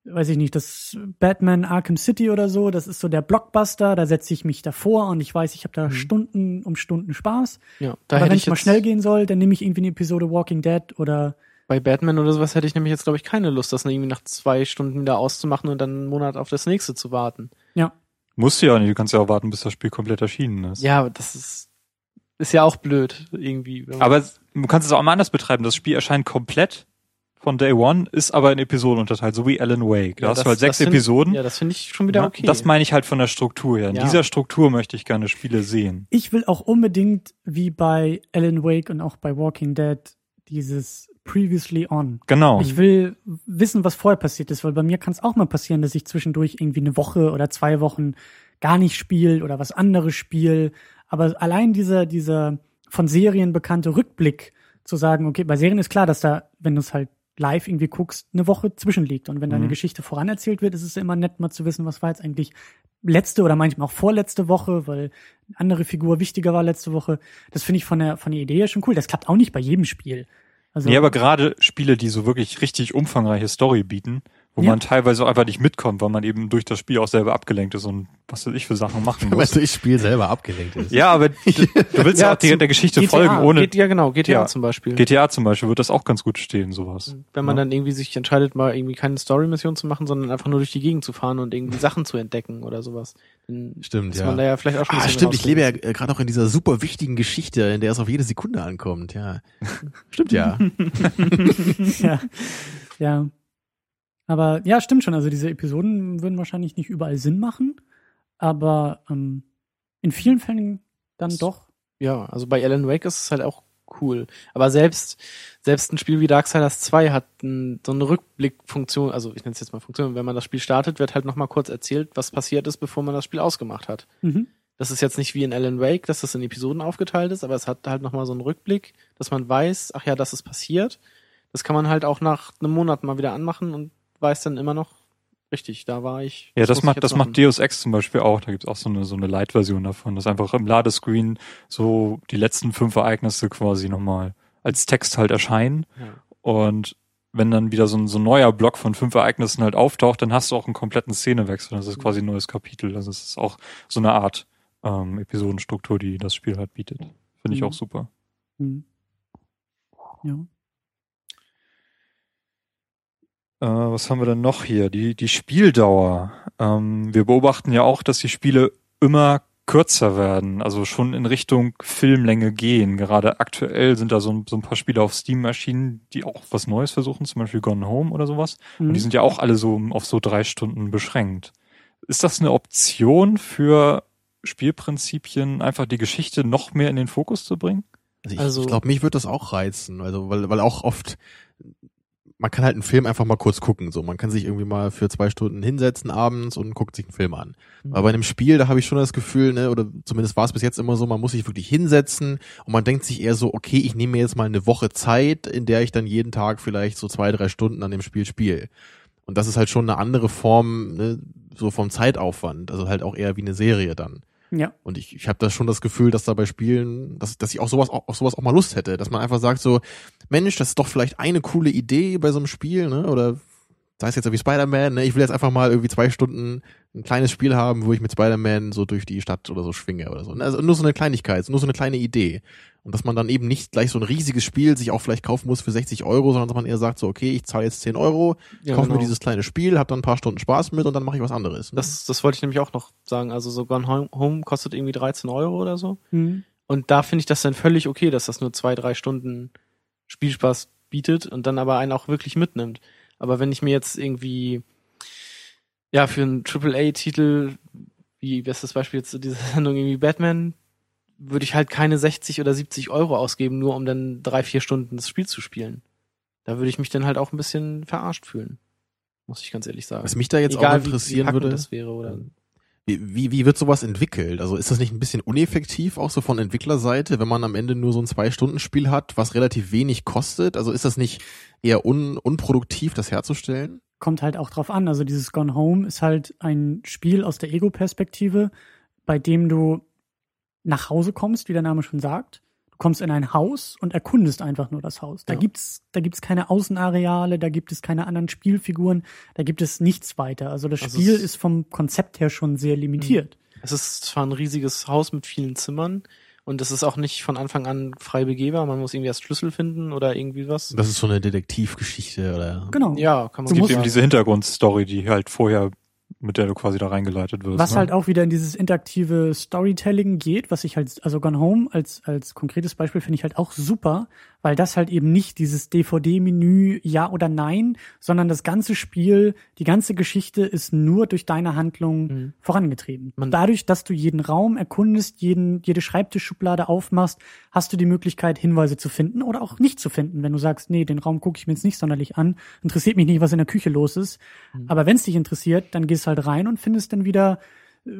weiß ich nicht, das Batman Arkham City oder so, das ist so der Blockbuster, da setze ich mich davor und ich weiß, ich habe da Stunden um Stunden Spaß. Ja, da Aber hätte wenn ich es mal schnell gehen soll, dann nehme ich irgendwie eine Episode Walking Dead oder bei Batman oder sowas hätte ich nämlich jetzt, glaube ich, keine Lust, das irgendwie nach zwei Stunden wieder auszumachen und dann einen Monat auf das nächste zu warten. ja. Musst du ja nicht. Du kannst ja auch warten, bis das Spiel komplett erschienen ist. Ja, aber das ist, ist ja auch blöd, irgendwie. Aber du kannst es auch mal anders betreiben. Das Spiel erscheint komplett von Day One, ist aber in Episoden unterteilt, so wie Alan Wake. Da Ja, hast das- du halt sechs find- Episoden. Ja, das finde ich schon wieder Ja, okay. Das meine ich halt von der Struktur her. In Ja. dieser Struktur möchte ich gerne Spiele sehen. Ich will auch unbedingt, wie bei Alan Wake und auch bei Walking Dead, dieses Previously On. Genau. Ich will wissen, was vorher passiert ist, weil bei mir kann es auch mal passieren, dass ich zwischendurch irgendwie eine Woche oder zwei Wochen gar nicht spiele oder was anderes spiele. Aber allein dieser, dieser von Serien bekannte Rückblick zu sagen, okay, bei Serien ist klar, dass da, wenn du es halt live irgendwie guckst, eine Woche zwischenliegt. Und wenn deine Mhm. Geschichte voranerzählt wird, ist es immer nett, mal zu wissen, was war jetzt eigentlich letzte oder manchmal auch vorletzte Woche, weil eine andere Figur wichtiger war letzte Woche. Das finde ich von der, von der Idee her schon cool. Das klappt auch nicht bei jedem Spiel. Also, Nee, aber gerade Spiele, die so wirklich richtig umfangreiche Story bieten, wo Ja. man teilweise auch einfach nicht mitkommt, weil man eben durch das Spiel auch selber abgelenkt ist und was weiß ich für Sachen machen Wenn man muss. durchs Spiel selber abgelenkt ist. Ja, aber du, du willst [laughs] ja, Ja, auch die, der Geschichte GTA, folgen, ohne ja, genau, GTA Ja. zum Beispiel. GTA zum Beispiel wird das auch ganz gut stehen, sowas. Wenn man Ja. dann irgendwie sich entscheidet, mal irgendwie keine Story-Mission zu machen, sondern einfach nur durch die Gegend zu fahren und irgendwie Sachen zu entdecken oder sowas. Dann Stimmt, ist ja. man da ja vielleicht auch schon ein Ah, stimmt, ich lebe ja äh, gerade auch in dieser super wichtigen Geschichte, in der es auf jede Sekunde ankommt, ja. [laughs] Stimmt ja. [laughs] ja. ja. Aber ja, stimmt schon. Also diese Episoden würden wahrscheinlich nicht überall Sinn machen, aber ähm, in vielen Fällen dann doch. Ja, also bei Alan Wake ist es halt auch cool. Aber selbst, selbst ein Spiel wie Darksiders 2 hat ein, so eine Rückblickfunktion, also ich nenne es jetzt mal Funktion, wenn man das Spiel startet, wird halt nochmal kurz erzählt, was passiert ist, bevor man das Spiel ausgemacht hat. Mhm. Das ist jetzt nicht wie in Alan Wake, dass das in Episoden aufgeteilt ist, aber es hat halt nochmal so einen Rückblick, dass man weiß, ach ja, das ist passiert. Das kann man halt auch nach einem Monat mal wieder anmachen und weiß dann immer noch, richtig, da war ich. Ja, das ich macht, das machen. macht Deus Ex zum Beispiel auch. Da gibt's auch so eine, so eine Light-Version davon, dass einfach im Ladescreen so die letzten fünf Ereignisse quasi nochmal als Text halt erscheinen. Ja. Und wenn dann wieder so ein, so ein neuer Block von fünf Ereignissen halt auftaucht, dann hast du auch einen kompletten Szenewechsel. Das ist quasi ein neues Kapitel. Also es ist auch so eine Art ähm, Episodenstruktur, die das Spiel halt bietet. Finde ich Mhm. auch super. Mhm. Ja. Äh, was haben wir denn noch hier? Die, die Spieldauer. Ähm, wir beobachten ja auch, dass die Spiele immer kürzer werden, also schon in Richtung Filmlänge gehen. Gerade aktuell sind da so ein, so ein paar Spiele auf Steam erschienen, die auch was Neues versuchen, zum Beispiel Gone Home oder sowas. Und die Mhm. sind ja auch alle so auf so drei Stunden beschränkt. Ist das eine Option für Spielprinzipien, einfach die Geschichte noch mehr in den Fokus zu bringen? Also ich, Also- ich glaube, mich wird das auch reizen, also weil, weil auch oft man kann halt einen Film einfach mal kurz gucken, so man kann sich irgendwie mal für zwei Stunden hinsetzen abends und guckt sich einen Film an. Mhm. Aber bei einem Spiel, da habe ich schon das Gefühl, ne, oder zumindest war es bis jetzt immer so, man muss sich wirklich hinsetzen und man denkt sich eher so, okay, ich nehme mir jetzt mal eine Woche Zeit, in der ich dann jeden Tag vielleicht so zwei, drei Stunden an dem Spiel spiele. Und das ist halt schon eine andere Form, ne, so vom Zeitaufwand, also halt auch eher wie eine Serie dann. Ja. Und ich, ich habe da schon das Gefühl, dass da bei Spielen, dass, dass ich auch sowas, auch, auf sowas auch mal Lust hätte, dass man einfach sagt so, Mensch, das ist doch vielleicht eine coole Idee bei so einem Spiel, ne? Oder sei es jetzt irgendwie Spider-Man, ne, ich will jetzt einfach mal irgendwie zwei Stunden ein kleines Spiel haben, wo ich mit Spider-Man so durch die Stadt oder so schwinge oder so. Ne? Also nur so eine Kleinigkeit, nur so eine kleine Idee. Und dass man dann eben nicht gleich so ein riesiges Spiel sich auch vielleicht kaufen muss für 60 Euro, sondern dass man eher sagt so, okay, ich zahle jetzt 10 Euro, Ja, kaufe mir genau. dieses kleine Spiel, hab dann ein paar Stunden Spaß mit und dann mache ich was anderes. Ne? Das, das wollte ich nämlich auch noch sagen. Also so Gone Home- Home kostet irgendwie 13 Euro oder so. Mhm. Und da finde ich das dann völlig okay, dass das nur zwei, drei Stunden Spielspaß bietet und dann aber einen auch wirklich mitnimmt. Aber wenn ich mir jetzt irgendwie, ja, für einen AAA-Titel, wie, das Beispiel jetzt zu dieser [laughs] Sendung, irgendwie Batman, würde ich halt keine 60 oder 70 Euro ausgeben, nur um dann drei, vier Stunden das Spiel zu spielen. Da würde ich mich dann halt auch ein bisschen verarscht fühlen. Muss ich ganz ehrlich sagen. Was mich da jetzt Egal, auch wie- wie interessieren packend würde, das wäre oder wie, wie, wird sowas entwickelt? Also ist das nicht ein bisschen uneffektiv, auch so von Entwicklerseite, wenn man am Ende nur so ein Zwei-Stunden-Spiel hat, was relativ wenig kostet? Also ist das nicht eher un, unproduktiv, das herzustellen? kommt halt auch drauf an. Also dieses Gone Home ist halt ein Spiel aus der Ego-Perspektive, bei dem du nach Hause kommst, wie der Name schon sagt. Du kommst in ein Haus und erkundest einfach nur das Haus. Da Ja. gibt's, da gibt's keine Außenareale, da gibt es keine anderen Spielfiguren, da gibt es nichts weiter. Also das Also Spiel ist vom Konzept her schon sehr limitiert. Es ist zwar ein riesiges Haus mit vielen Zimmern und es ist auch nicht von Anfang an frei begehbar. Man muss irgendwie erst Schlüssel finden oder irgendwie was. Das ist so eine Detektivgeschichte oder Genau. Ja, kann man Du Es gibt eben diese Hintergrundstory, die halt vorher, mit der du quasi da reingeleitet wirst. Was ne? halt auch wieder in dieses interaktive Storytelling geht, was ich halt, also Gone Home als, als konkretes Beispiel finde ich halt auch super, weil das halt eben nicht dieses DVD-Menü Ja oder Nein, sondern das ganze Spiel, die ganze Geschichte ist nur durch deine Handlung Mhm. vorangetrieben. Man- Dadurch, dass du jeden Raum erkundest, jeden, jede Schreibtischschublade aufmachst, hast du die Möglichkeit, Hinweise zu finden oder auch nicht zu finden. Wenn du sagst, nee, den Raum gucke ich mir jetzt nicht sonderlich an, interessiert mich nicht, was in der Küche los ist. Mhm. Aber wenn es dich interessiert, dann gehst halt rein und findest dann wieder äh,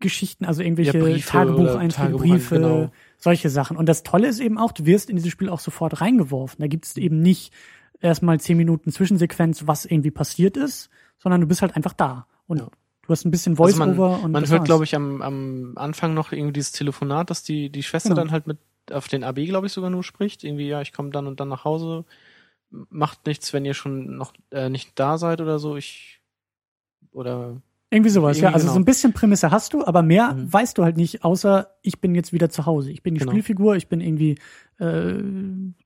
Geschichten, also irgendwelche Ja, Briefe Tagebucheinträge, oder Briefe, Tagebuch- genau. Solche Sachen. Und das Tolle ist eben auch, du wirst in dieses Spiel auch sofort reingeworfen. Da gibt es eben nicht erstmal zehn Minuten Zwischensequenz, was irgendwie passiert ist, sondern du bist halt einfach da. Und Ja. du hast ein bisschen Also man- Voice-Over und Man hört, glaube ich, am, am Anfang noch irgendwie dieses Telefonat, dass die, die Schwester Genau. dann halt mit auf den AB, glaube ich, sogar nur spricht. Irgendwie, ja, ich komme dann und dann nach Hause. Macht nichts, wenn ihr schon noch äh, nicht da seid oder so. Ich oder Irgendwie sowas, ja. Irgendwie Also genau. so ein bisschen Prämisse hast du, aber mehr Mhm. weißt du halt nicht, außer ich bin jetzt wieder zu Hause. Ich bin die Genau. Spielfigur, ich bin irgendwie äh,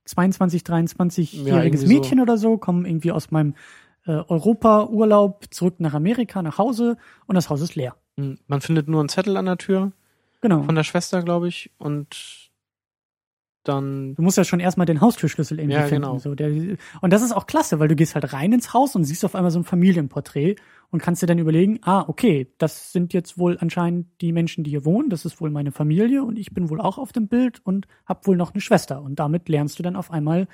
22, 23-jähriges Ja, irgendwie so. Mädchen oder so, komme irgendwie aus meinem äh, Europa-Urlaub zurück nach Amerika, nach Hause und das Haus ist leer. hm, man findet nur einen Zettel an der Tür Genau. von der Schwester, glaube ich, und dann Du musst ja schon erstmal den Haustürschlüssel irgendwie Ja, finden. genau. So, der, und das ist auch klasse, weil du gehst halt rein ins Haus und siehst auf einmal so ein Familienporträt und kannst dir dann überlegen, ah, okay, das sind jetzt wohl anscheinend die Menschen, die hier wohnen, das ist wohl meine Familie und ich bin wohl auch auf dem Bild und hab wohl noch eine Schwester. Und damit lernst du dann auf einmal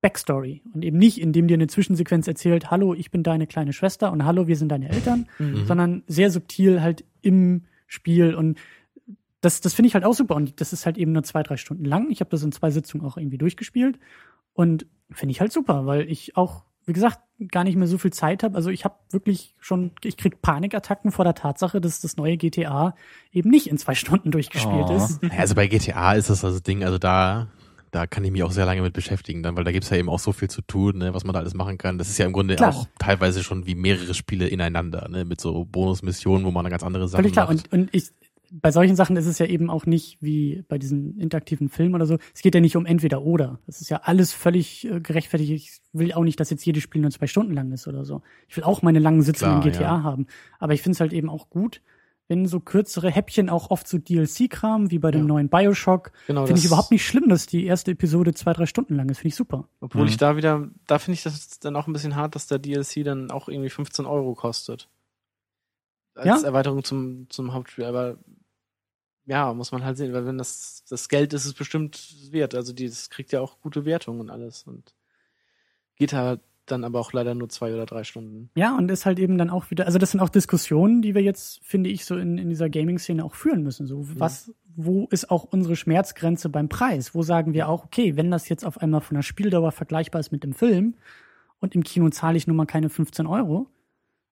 Backstory. Und eben nicht, indem dir eine Zwischensequenz erzählt, hallo, ich bin deine kleine Schwester und hallo, wir sind deine Eltern, Mhm. sondern sehr subtil halt im Spiel und das, das finde ich halt auch super und das ist halt eben nur zwei, drei Stunden lang. Ich habe das in zwei Sitzungen auch irgendwie durchgespielt und finde ich halt super, weil ich auch, wie gesagt, gar nicht mehr so viel Zeit habe. Also ich habe wirklich schon, ich krieg Panikattacken vor der Tatsache, dass das neue GTA eben nicht in zwei [laughs] Stunden durchgespielt Oh. ist. Also bei GTA ist das das Ding, also da, da kann ich mich auch sehr lange mit beschäftigen, dann, weil da gibt's ja eben auch so viel zu tun, ne, was man da alles machen kann. Das ist ja im Grunde Klar. auch teilweise schon wie mehrere Spiele ineinander, ne, mit so Bonusmissionen, wo man dann ganz andere Sachen Völlig klar. macht. Und, und ich, bei solchen Sachen ist es ja eben auch nicht wie bei diesen interaktiven Filmen oder so. Es geht ja nicht um entweder oder. Das ist ja alles völlig äh, gerechtfertigt. Ich will auch nicht, dass jetzt jedes Spiel nur zwei Stunden lang ist oder so. Ich will auch meine langen Sitzungen Klar, in GTA ja. haben. Aber ich finde es halt eben auch gut, wenn so kürzere Häppchen auch oft so DLC-Kram, wie bei dem Ja. neuen Bioshock, genau finde ich überhaupt nicht schlimm, dass die erste Episode zwei, drei Stunden lang ist. Finde ich super. Obwohl Mhm. ich da wieder, da finde ich das dann auch ein bisschen hart, dass der DLC dann auch irgendwie 15 Euro kostet. Als Ja. Erweiterung zum, zum Hauptspiel. Aber ja, muss man halt sehen, weil wenn das, das Geld ist es bestimmt wert. Also die, das kriegt ja auch gute Wertungen und alles. Und geht halt dann aber auch leider nur zwei oder drei Stunden. Ja, und ist halt eben dann auch wieder, also das sind auch Diskussionen, die wir jetzt, finde ich, so in, in dieser Gaming-Szene auch führen müssen. So, was, wo ist auch unsere Schmerzgrenze beim Preis? Wo sagen wir auch, okay, wenn das jetzt auf einmal von der Spieldauer vergleichbar ist mit dem Film und im Kino zahle ich nun mal keine 15 Euro,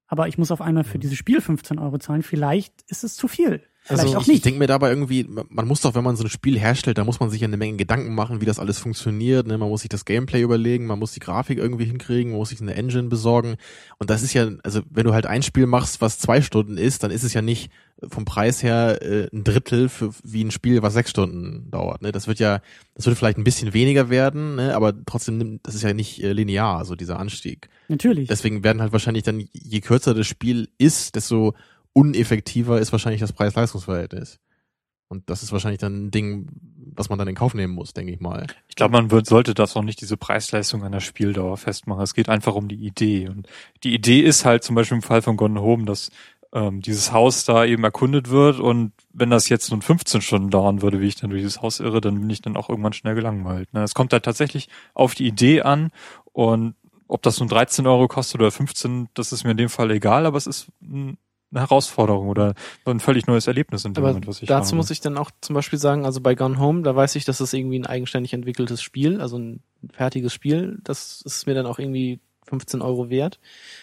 aber ich muss auf einmal für dieses Spiel 15 Euro zahlen, vielleicht ist es zu viel. Vielleicht Also auch Ich nicht. denke mir dabei irgendwie, man muss doch, wenn man so ein Spiel herstellt, da muss man sich ja eine Menge Gedanken machen, wie das alles funktioniert. Ne? Man muss sich das Gameplay überlegen, man muss die Grafik irgendwie hinkriegen, man muss sich eine Engine besorgen. Und das ist ja, also wenn du halt ein Spiel machst, was zwei Stunden ist, dann ist es ja nicht vom Preis her äh, ein Drittel für wie ein Spiel, was sechs Stunden dauert. Ne? Das wird ja, das wird vielleicht ein bisschen weniger werden, ne? aber trotzdem, das ist ja nicht äh, linear, so dieser Anstieg. Natürlich. Deswegen werden halt wahrscheinlich dann, je kürzer das Spiel ist, desto uneffektiver ist wahrscheinlich das Preis-Leistungs-Verhältnis. Und das ist wahrscheinlich dann ein Ding, was man dann in Kauf nehmen muss, denke ich mal. Ich glaube, man wird, sollte das auch nicht diese Preisleistung an der Spieldauer festmachen. Es geht einfach um die Idee. Und die Idee ist halt zum Beispiel im Fall von Gone Home, dass ähm, dieses Haus da eben erkundet wird und wenn das jetzt nun 15 Stunden dauern würde, wie ich dann durch dieses Haus irre, dann bin ich dann auch irgendwann schnell gelangweilt. Ne? Es kommt halt tatsächlich auf die Idee an und ob das nun 13 Euro kostet oder 15, das ist mir in dem Fall egal, aber es ist ein- eine Herausforderung oder ein völlig neues Erlebnis in dem Aber Moment, was ich dazu habe. muss ich dann auch zum Beispiel sagen, also bei Gone Home, da weiß ich, dass es irgendwie ein eigenständig entwickeltes Spiel, also ein fertiges Spiel. Das ist mir dann auch irgendwie 15 Euro wert.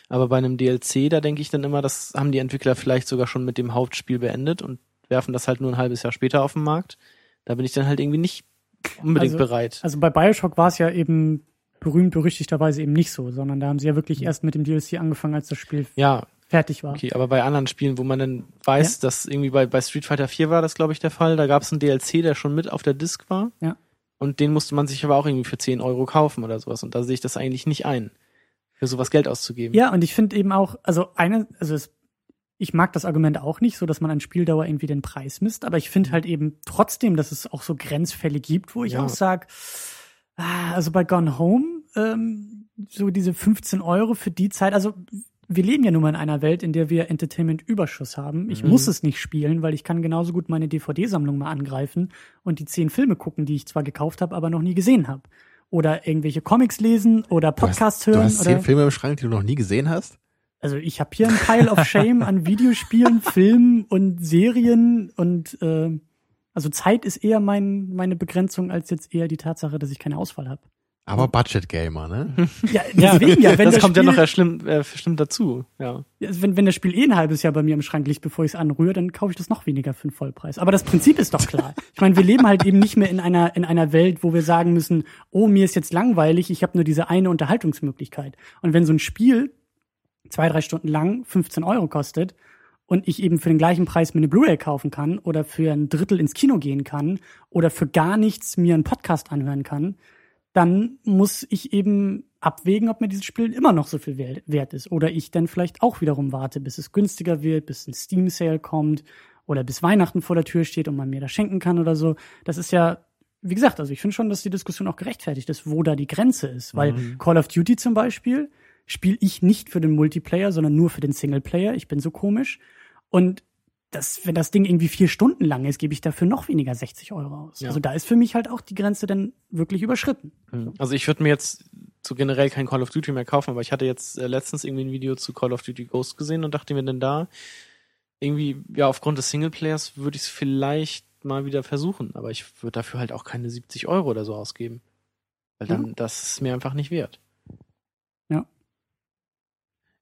Aber bei einem DLC, da denke ich dann immer, das haben die Entwickler vielleicht sogar schon mit dem Hauptspiel beendet und werfen das halt nur ein halbes Jahr später auf den Markt. Da bin ich dann halt irgendwie nicht unbedingt Also- bereit. Also bei Bioshock war es ja eben berühmt berüchtigterweise eben nicht so, sondern da haben sie ja wirklich erst mit dem DLC angefangen, als das Spiel ja, fertig war. okay, aber bei anderen Spielen, wo man dann weiß, dass irgendwie bei, bei Street Fighter 4 war das, glaube ich, der Fall, da gab es einen DLC, der schon mit auf der Disc war. Ja. Und den musste man sich aber auch irgendwie für 10 Euro kaufen oder sowas. Und da sehe ich das eigentlich nicht ein, für sowas Geld auszugeben. Ja, und ich finde eben auch, also eine, also es, ich mag das Argument auch nicht, so dass man an Spieldauer irgendwie den Preis misst, aber ich finde halt eben trotzdem, dass es auch so Grenzfälle gibt, wo ich Ja. auch sag, ah, also bei Gone Home, ähm, so diese 15 Euro für die Zeit, also wir leben ja nun mal in einer Welt, in der wir Entertainment-Überschuss haben. Ich Mhm. muss es nicht spielen, weil ich kann genauso gut meine DVD-Sammlung mal angreifen und die zehn Filme gucken, die ich zwar gekauft habe, aber noch nie gesehen habe. Oder irgendwelche Comics lesen oder Podcasts du hören. hast oder zehn Filme im Schrank, die du noch nie gesehen hast? also ich habe hier ein Pile of Shame an Videospielen, [laughs] Filmen und Serien und äh, also Zeit ist eher mein, meine Begrenzung als jetzt eher die Tatsache, dass ich keine Auswahl habe. Aber Budget Gamer, ne? [laughs] Ja, deswegen ja, wenn das das kommt Spiel, ja noch ja schlimm, äh, stimmt dazu. Ja. wenn, wenn das Spiel eh ein halbes Jahr bei mir im Schrank liegt, bevor ich es anrühre, dann kaufe ich das noch weniger für den Vollpreis. Aber das Prinzip ist doch klar. [laughs] Ich meine, wir leben halt eben nicht mehr in einer in einer Welt, wo wir sagen müssen, oh, mir ist jetzt langweilig, ich habe nur diese eine Unterhaltungsmöglichkeit. Und wenn so ein Spiel zwei, drei Stunden lang 15 Euro kostet und ich eben für den gleichen Preis mir eine Blu-ray kaufen kann oder für ein Drittel ins Kino gehen kann oder für gar nichts mir einen Podcast anhören kann, dann muss ich eben abwägen, ob mir dieses Spiel immer noch so viel wer- wert ist. Oder ich dann vielleicht auch wiederum warte, bis es günstiger wird, bis ein Steam-Sale kommt oder bis Weihnachten vor der Tür steht und man mir das schenken kann oder so. Das ist ja, wie gesagt, also ich finde schon, dass die Diskussion auch gerechtfertigt ist, wo da die Grenze ist. Weil Call of Duty zum Beispiel spiele ich nicht für den Multiplayer, sondern nur für den Singleplayer. Ich bin so komisch. Und das, wenn das Ding irgendwie vier Stunden lang ist, gebe ich dafür noch weniger 60 Euro aus. Ja. Also da ist für mich halt auch die Grenze dann wirklich überschritten. Also ich würde mir jetzt so generell kein Call of Duty mehr kaufen, aber ich hatte jetzt äh, letztens irgendwie ein Video zu Call of Duty Ghost gesehen und dachte mir dann da, irgendwie, ja, aufgrund des Singleplayers würde ich es vielleicht mal wieder versuchen, aber ich würde dafür halt auch keine 70 Euro oder so ausgeben. Weil dann, das ist mir einfach nicht wert.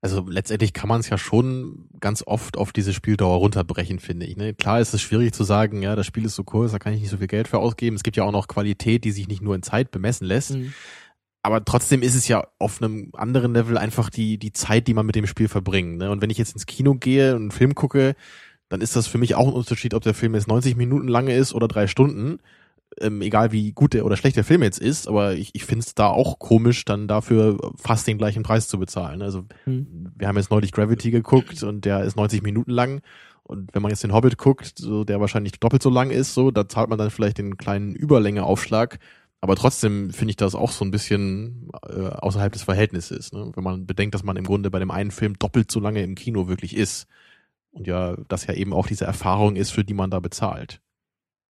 Also letztendlich kann man es ja schon ganz oft auf diese Spieldauer runterbrechen, finde ich. Ne? Klar ist es schwierig zu sagen, ja, das Spiel ist so kurz, da kann ich nicht so viel Geld für ausgeben. Es gibt ja auch noch Qualität, die sich nicht nur in Zeit bemessen lässt. Mhm. Aber trotzdem ist es ja auf einem anderen Level einfach die, die Zeit, die man mit dem Spiel verbringt. Ne? Und wenn ich jetzt ins Kino gehe und einen Film gucke, dann ist das für mich auch ein Unterschied, ob der Film jetzt 90 Minuten lang ist oder drei Stunden. Ähm, egal wie gut der oder schlecht der Film jetzt ist, aber ich, ich finde es da auch komisch, dann dafür fast den gleichen Preis zu bezahlen. Also Mhm. wir haben jetzt neulich Gravity geguckt und der ist 90 Minuten lang. Und wenn man jetzt den Hobbit guckt, so der wahrscheinlich doppelt so lang ist, so, da zahlt man dann vielleicht den kleinen Überlängeaufschlag. Aber trotzdem finde ich das auch so ein bisschen äh, außerhalb des Verhältnisses, ne? wenn man bedenkt, dass man im Grunde bei dem einen Film doppelt so lange im Kino wirklich ist. Und ja, das ja eben auch diese Erfahrung ist, für die man da bezahlt.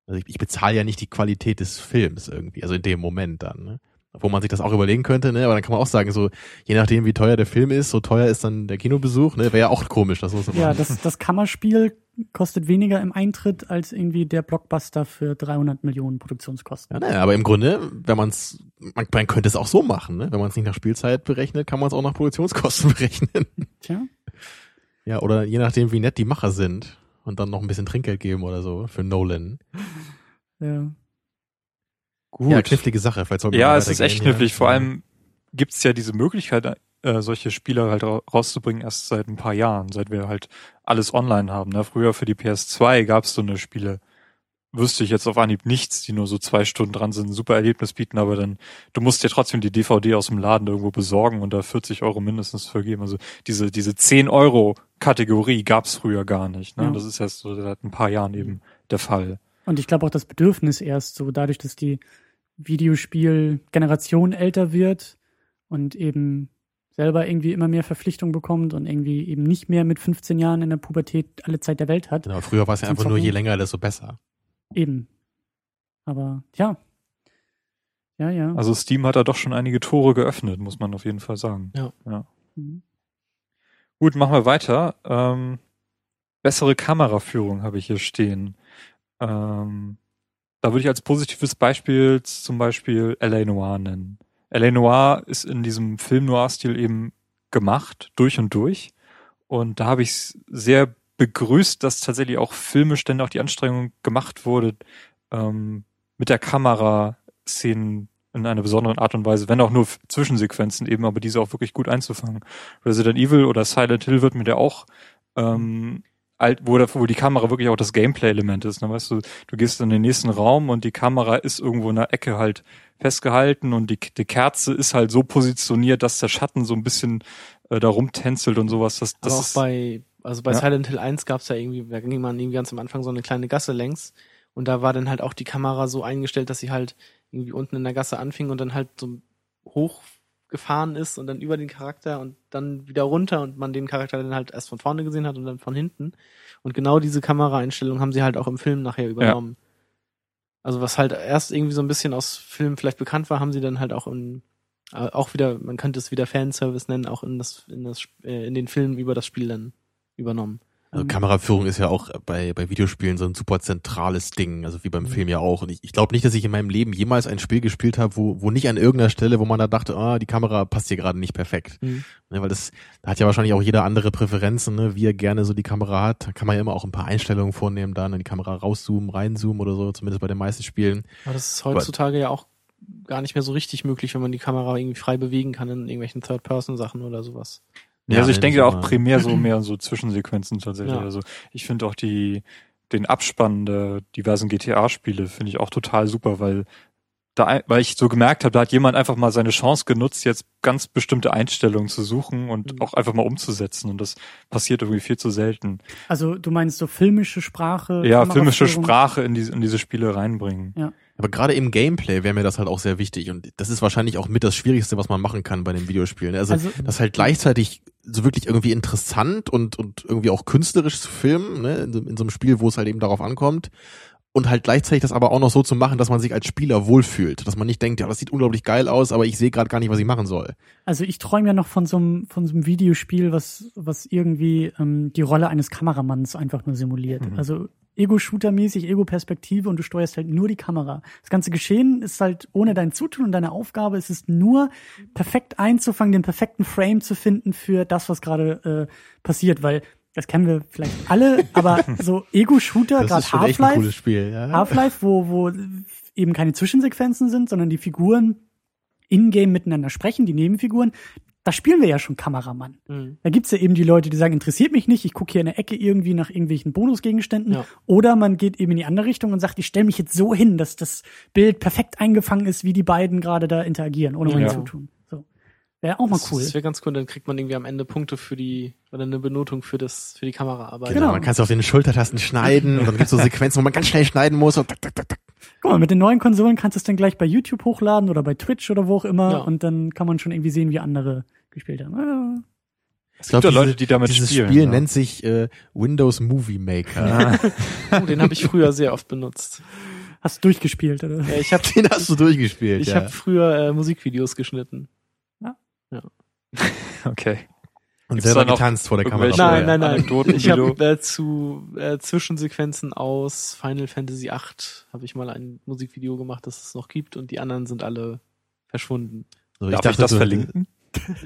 Also ich, ich bezahle ja nicht die Qualität des Films irgendwie, also in dem Moment dann. Ne? Wo man sich das auch überlegen könnte, ne? aber dann kann man auch sagen, so je nachdem, wie teuer der Film ist, so teuer ist dann der Kinobesuch. Ne? Wäre ja auch komisch, das muss man Ja, das, das Kammerspiel kostet weniger im Eintritt als irgendwie der Blockbuster für 300 Millionen Produktionskosten. Ja, naja, aber im Grunde, wenn man es, man, man könnte es auch so machen, ne? wenn man es nicht nach Spielzeit berechnet, kann man es auch nach Produktionskosten [laughs] berechnen. Tja, ja, oder je nachdem, wie nett die Macher sind. Und dann noch ein bisschen Trinkgeld geben oder so für Nolan. Ja. Gut. Ja, knifflige Sache. Vielleicht Ja, es ist echt knifflig. Vor allem gibt's ja diese Möglichkeit, äh, solche Spiele halt ra- rauszubringen erst seit ein paar Jahren, seit wir halt alles online haben. Ne? Früher für die PS2 gab's so eine Spiele, wüsste ich jetzt auf Anhieb nichts, die nur so zwei Stunden dran sind, ein super Erlebnis bieten, aber dann, du musst dir trotzdem die DVD aus dem Laden irgendwo besorgen und da 40 Euro mindestens vergeben. Also diese, diese 10 Euro Kategorie gab's früher gar nicht. Ne? Ja. Das ist erst so seit ein paar Jahren eben der Fall. Und ich glaube auch das Bedürfnis erst so, dadurch, dass die Videospielgeneration älter wird und eben selber irgendwie immer mehr Verpflichtung bekommt und irgendwie eben nicht mehr mit 15 Jahren in der Pubertät alle Zeit der Welt hat. Genau, früher war es ja einfach nur, je Zocken. länger, desto besser. Eben. Aber ja. Ja, ja. Also Steam hat da doch schon einige Tore geöffnet, muss man auf jeden Fall sagen. Mhm. Gut, machen wir weiter. Ähm, bessere Kameraführung habe ich hier stehen. Ähm, da würde ich als positives Beispiel zum Beispiel L.A. Noir nennen. L.A. Noir ist in diesem Film Noir-Stil eben gemacht, durch und durch. Und da habe ich es sehr begrüßt, dass tatsächlich auch filmisch dann auch die Anstrengung gemacht wurde, ähm, mit der Kamera Szenen in einer besonderen Art und Weise, wenn auch nur Zwischensequenzen eben, aber diese auch wirklich gut einzufangen. Resident Evil oder Silent Hill wird mir der auch ähm, alt, wo, der, wo die Kamera wirklich auch das Gameplay-Element ist. Ne? Weißt du, du gehst in den nächsten Raum und die Kamera ist irgendwo in der Ecke halt festgehalten und die, die Kerze ist halt so positioniert, dass der Schatten so ein bisschen äh, da rumtänzelt und sowas. Das, das Aber auch bei, also bei Ja. Silent Hill 1 gab's ja irgendwie, da ging man irgendwie ganz am Anfang so eine kleine Gasse längs und da war dann halt auch die Kamera so eingestellt, dass sie halt irgendwie unten in der Gasse anfing und dann halt so hoch gefahren ist und dann über den Charakter und dann wieder runter und man den Charakter dann halt erst von vorne gesehen hat und dann von hinten. Und genau diese Kameraeinstellung haben sie halt auch im Film nachher übernommen. Also was halt erst irgendwie so ein bisschen aus Film vielleicht bekannt war, haben sie dann halt auch in äh, auch wieder, man könnte es wieder Fanservice nennen, auch in das in das äh, in den Filmen über das Spiel dann übernommen. Also Ähm, Kameraführung ist ja auch bei, bei Videospielen so ein super zentrales Ding, also wie beim Mhm. Film ja auch. Und ich, ich glaube nicht, dass ich in meinem Leben jemals ein Spiel gespielt habe, wo, wo nicht an irgendeiner Stelle, wo man da dachte, ah, die Kamera passt hier gerade nicht perfekt. Mhm. Ne, weil das, da hat ja wahrscheinlich auch jeder andere Präferenzen, ne, wie er gerne so die Kamera hat. Da kann man ja immer auch ein paar Einstellungen vornehmen, dann in die Kamera rauszoomen, reinzoomen oder so, zumindest bei den meisten Spielen. Aber das ist heutzutage ja auch gar nicht mehr so richtig möglich, wenn man die Kamera irgendwie frei bewegen kann in irgendwelchen Third-Person-Sachen oder sowas. Ja, also ich denke auch primär so mehr so Zwischensequenzen tatsächlich. Ja. Also ich finde auch die den Abspann der diversen GTA-Spiele finde ich auch total super, weil da, weil ich so gemerkt habe, da hat jemand einfach mal seine Chance genutzt, jetzt ganz bestimmte Einstellungen zu suchen und Mhm. auch einfach mal umzusetzen. Und das passiert irgendwie viel zu selten. Also du meinst so filmische Sprache? Ja, filmische? Sprache in diese, in diese Spiele reinbringen. Aber gerade im Gameplay wäre mir das halt auch sehr wichtig. Und das ist wahrscheinlich auch mit das Schwierigste, was man machen kann bei den Videospielen. Also, Also- das halt gleichzeitig so wirklich irgendwie interessant und, und irgendwie auch künstlerisch zu filmen, ne, in so, in so einem Spiel, wo es halt eben darauf ankommt. Und halt gleichzeitig das aber auch noch so zu machen, dass man sich als Spieler wohlfühlt. Dass man nicht denkt, ja, das sieht unglaublich geil aus, aber ich sehe gerade gar nicht, was ich machen soll. Also ich träume ja noch von so einem von so einem Videospiel, was was irgendwie ähm, die Rolle eines Kameramanns einfach nur simuliert. Mhm. Also Ego-Shooter-mäßig, Ego-Perspektive und du steuerst halt nur die Kamera. Das ganze Geschehen ist halt ohne dein Zutun und deine Aufgabe ist es nur perfekt einzufangen, den perfekten Frame zu finden für das, was gerade äh, passiert, weil das kennen wir vielleicht alle, [laughs] aber so Ego-Shooter, gerade ist Half-Life. Ja? Half-Life, wo, wo eben keine Zwischensequenzen sind, sondern die Figuren in-game miteinander sprechen, die Nebenfiguren. Da spielen wir ja schon Kameramann. Mhm. Da gibt's ja eben die Leute, die sagen, interessiert mich nicht, ich gucke hier in der Ecke irgendwie nach irgendwelchen Bonusgegenständen. Ja. Oder man geht eben in die andere Richtung und sagt, ich stelle mich jetzt so hin, dass das Bild perfekt eingefangen ist, wie die beiden gerade da interagieren, ohne Ja. mein Zutun. So. Wäre auch mal Das- cool. Das wäre ganz cool, dann kriegt man irgendwie am Ende Punkte für die, oder eine Benotung für das, für die Kameraarbeit. Genau, Genau. man kann es auf den Schultertasten schneiden und dann gibt's so [laughs] Sequenzen, wo man ganz schnell schneiden muss und tak, tak, tak, tak. Guck mal, mit den neuen Konsolen kannst du es dann gleich bei YouTube hochladen oder bei Twitch oder wo auch immer Ja. und dann kann man schon irgendwie sehen, wie andere gespielt haben. Ja. Ich glaub, gibt ja diese- Leute, die damit dieses spielen, Spiel ja. nennt sich äh, Windows Movie Maker. [laughs] Oh, den habe ich früher sehr oft benutzt. Hast du durchgespielt, oder? Ja, ich habe [laughs] Den hast du durchgespielt, ich ja. hab früher äh, Musikvideos geschnitten. [laughs] Okay. und Gibt's selber getanzt vor der Kamera. Nein, nein, nein. Ich habe äh, zu äh, Zwischensequenzen aus Final Fantasy VIII habe ich mal ein Musikvideo gemacht, das es noch gibt und die anderen sind alle verschwunden. So, Darf ich das du- verlinken?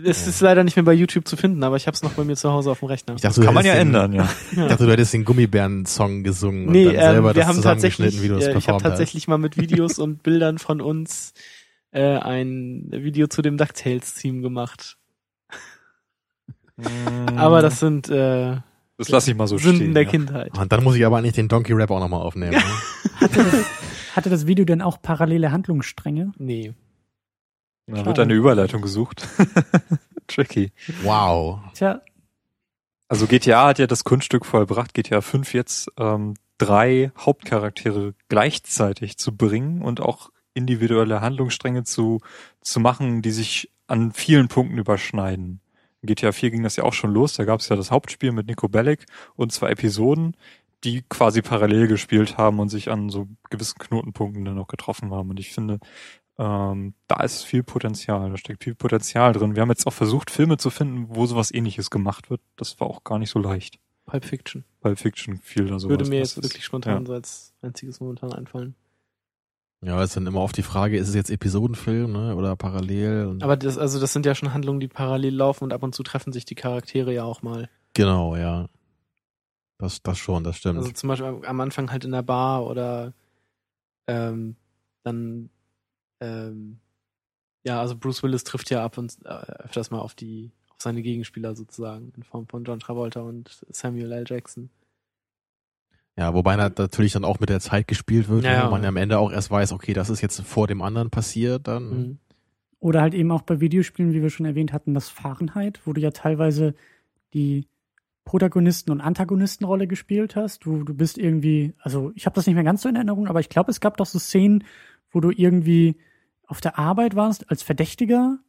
Es ist leider nicht mehr bei YouTube zu finden, aber ich habe es noch bei mir zu Hause auf dem Rechner. Ich dachte, du Kann man ja den, ändern, ja. Ich dachte, du hättest den Gummibären-Song gesungen Nee, und dann selber ähm, wir das haben zusammengeschnitten, tatsächlich, wie du das äh, ich habe performt hast. tatsächlich mal mit Videos und Bildern von uns äh, ein Video zu dem DuckTales-Theme gemacht. Aber das sind äh, Das lasse ich mal so Sünden stehen. der ja. Kindheit. Und dann muss ich aber eigentlich den Donkey Rap auch nochmal aufnehmen. [laughs] ne? Hatte das, hatte das Video denn auch parallele Handlungsstränge? Nee. Da wird eine Überleitung gesucht. [laughs] Tricky. wow. Tja, Also GTA hat ja das Kunststück vollbracht, GTA 5 jetzt ähm, drei Hauptcharaktere gleichzeitig zu bringen und auch individuelle Handlungsstränge zu, zu machen, die sich an vielen Punkten überschneiden. In GTA 4 ging das ja auch schon los, da gab es ja das Hauptspiel mit Nico Bellic und zwei Episoden, die quasi parallel gespielt haben und sich an so gewissen Knotenpunkten dann auch getroffen haben. Und ich finde, ähm, da ist viel Potenzial, da steckt viel Potenzial drin. Wir haben jetzt auch versucht, Filme zu finden, wo sowas ähnliches gemacht wird. Das war auch gar nicht so leicht. Pulp Fiction. Bei Fiction fiel da so Würde mir jetzt ist- wirklich spontan ja. so als einziges momentan einfallen. Ja, ist dann immer oft die Frage, ist es jetzt Episodenfilm ne, oder parallel? Und Aber das, also das sind ja schon Handlungen, die parallel laufen und ab und zu treffen sich die Charaktere ja auch mal. genau, ja. Das, das schon, das stimmt. Also zum Beispiel am- am Anfang halt in der Bar oder ähm, dann ähm, ja, also Bruce Willis trifft ja ab und äh, öfters mal auf die auf seine Gegenspieler sozusagen in Form von John Travolta und Samuel L. Jackson. ja, wobei na- natürlich dann auch mit der Zeit gespielt wird, Ja, ne, ja. wo man am Ende auch erst weiß, okay, das ist jetzt vor dem anderen passiert, dann. Mhm. Oder halt eben auch bei Videospielen, wie wir schon erwähnt hatten, das Fahrenheit, wo du ja teilweise die Protagonisten- und Antagonistenrolle gespielt hast. Du, du bist irgendwie, also ich habe das nicht mehr ganz so in Erinnerung, aber ich glaube, es gab doch so Szenen, wo du irgendwie auf der Arbeit warst als Verdächtiger.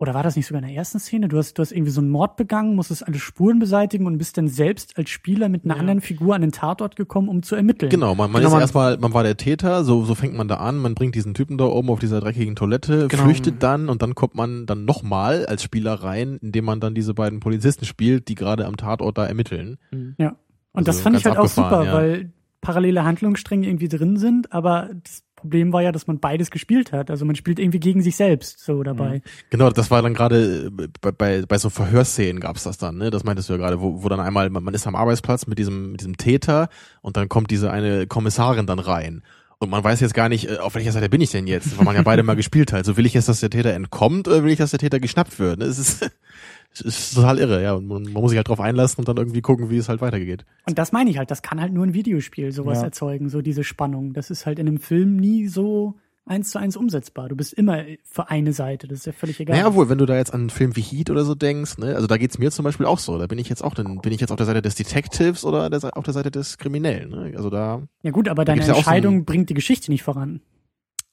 Oder war das nicht sogar in der ersten Szene? Du hast, du hast irgendwie so einen Mord begangen, musstest alle Spuren beseitigen und bist dann selbst als Spieler mit einer Ja. anderen Figur an den Tatort gekommen, um zu ermitteln. Genau, man, man Genau, ist man- erstmal, man war der Täter, so, so fängt man da an, man bringt diesen Typen da oben auf dieser dreckigen Toilette, Genau. flüchtet dann und dann kommt man dann nochmal als Spieler rein, indem man dann diese beiden Polizisten spielt, die gerade am Tatort da ermitteln. Mhm. Und Also das fand ich halt auch super, ja. weil parallele Handlungsstränge irgendwie drin sind, aber das Problem war ja, dass man beides gespielt hat. Also man spielt irgendwie gegen sich selbst so dabei. Genau, das war dann gerade äh, bei, bei, bei so Verhörszenen gab's das dann, ne? Das meintest du ja gerade, wo, wo dann einmal, man ist am Arbeitsplatz mit diesem, mit diesem Täter und dann kommt diese eine Kommissarin dann rein. Und man weiß jetzt gar nicht, äh, auf welcher Seite bin ich denn jetzt, weil man ja beide mal [laughs] gespielt hat. So will ich jetzt, dass der Täter entkommt oder will ich, dass der Täter geschnappt wird? Ne? Es ist, [laughs] es ist total irre, ja. Und man, man muss sich halt drauf einlassen und dann irgendwie gucken, wie es halt weitergeht. Und das meine ich halt, das kann halt nur ein Videospiel sowas Ja. erzeugen, so diese Spannung. Das ist halt in einem Film nie so eins zu eins umsetzbar. Du bist immer für eine Seite, das ist ja völlig egal. Naja, wohl, wenn du da jetzt an einen Film wie Heat oder so denkst, ne, also da geht's mir zum Beispiel auch so. Da bin ich jetzt auch, dann bin ich jetzt auf der Seite des Detectives oder der, auf der Seite des Kriminellen. Ne? Also da, ja gut, aber deine gibt's ja so Entscheidung ein- bringt die Geschichte nicht voran.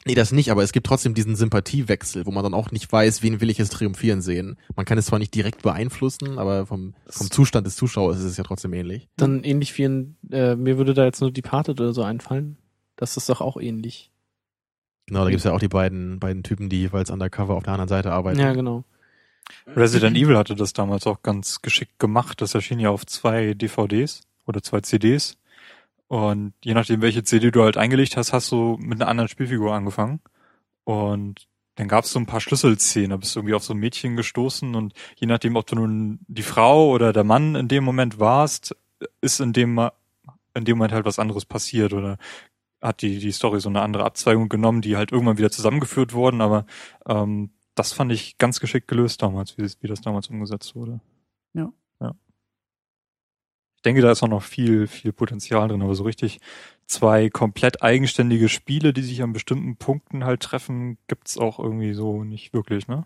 Nee, das nicht, aber es gibt trotzdem diesen Sympathiewechsel, wo man dann auch nicht weiß, wen will ich jetzt triumphieren sehen. Man kann es zwar nicht direkt beeinflussen, aber vom, vom Zustand des Zuschauers ist es ja trotzdem ähnlich. Dann ähnlich wie in, äh, mir würde da jetzt nur Departed oder so einfallen. Das ist doch auch ähnlich. Genau, da gibt's ja auch die beiden, beiden Typen, die jeweils undercover auf der anderen Seite arbeiten. Ja, genau. Resident Evil hatte das damals auch ganz geschickt gemacht. Das erschien ja auf zwei DVDs oder zwei CDs. Und je nachdem, welche CD du halt eingelegt hast, hast du mit einer anderen Spielfigur angefangen. Und dann gab es so ein paar Schlüsselszenen. Da bist du irgendwie auf so ein Mädchen gestoßen und je nachdem, ob du nun die Frau oder der Mann in dem Moment warst, ist in dem, in dem Moment halt was anderes passiert oder hat die, die Story so eine andere Abzweigung genommen, die halt irgendwann wieder zusammengeführt wurden, aber ähm, das fand ich ganz geschickt gelöst damals, wie, wie das damals umgesetzt wurde. Ja. Denke, da ist auch noch viel, viel Potenzial drin, aber so richtig zwei komplett eigenständige Spiele, die sich an bestimmten Punkten halt treffen, gibt's auch irgendwie so nicht wirklich, ne?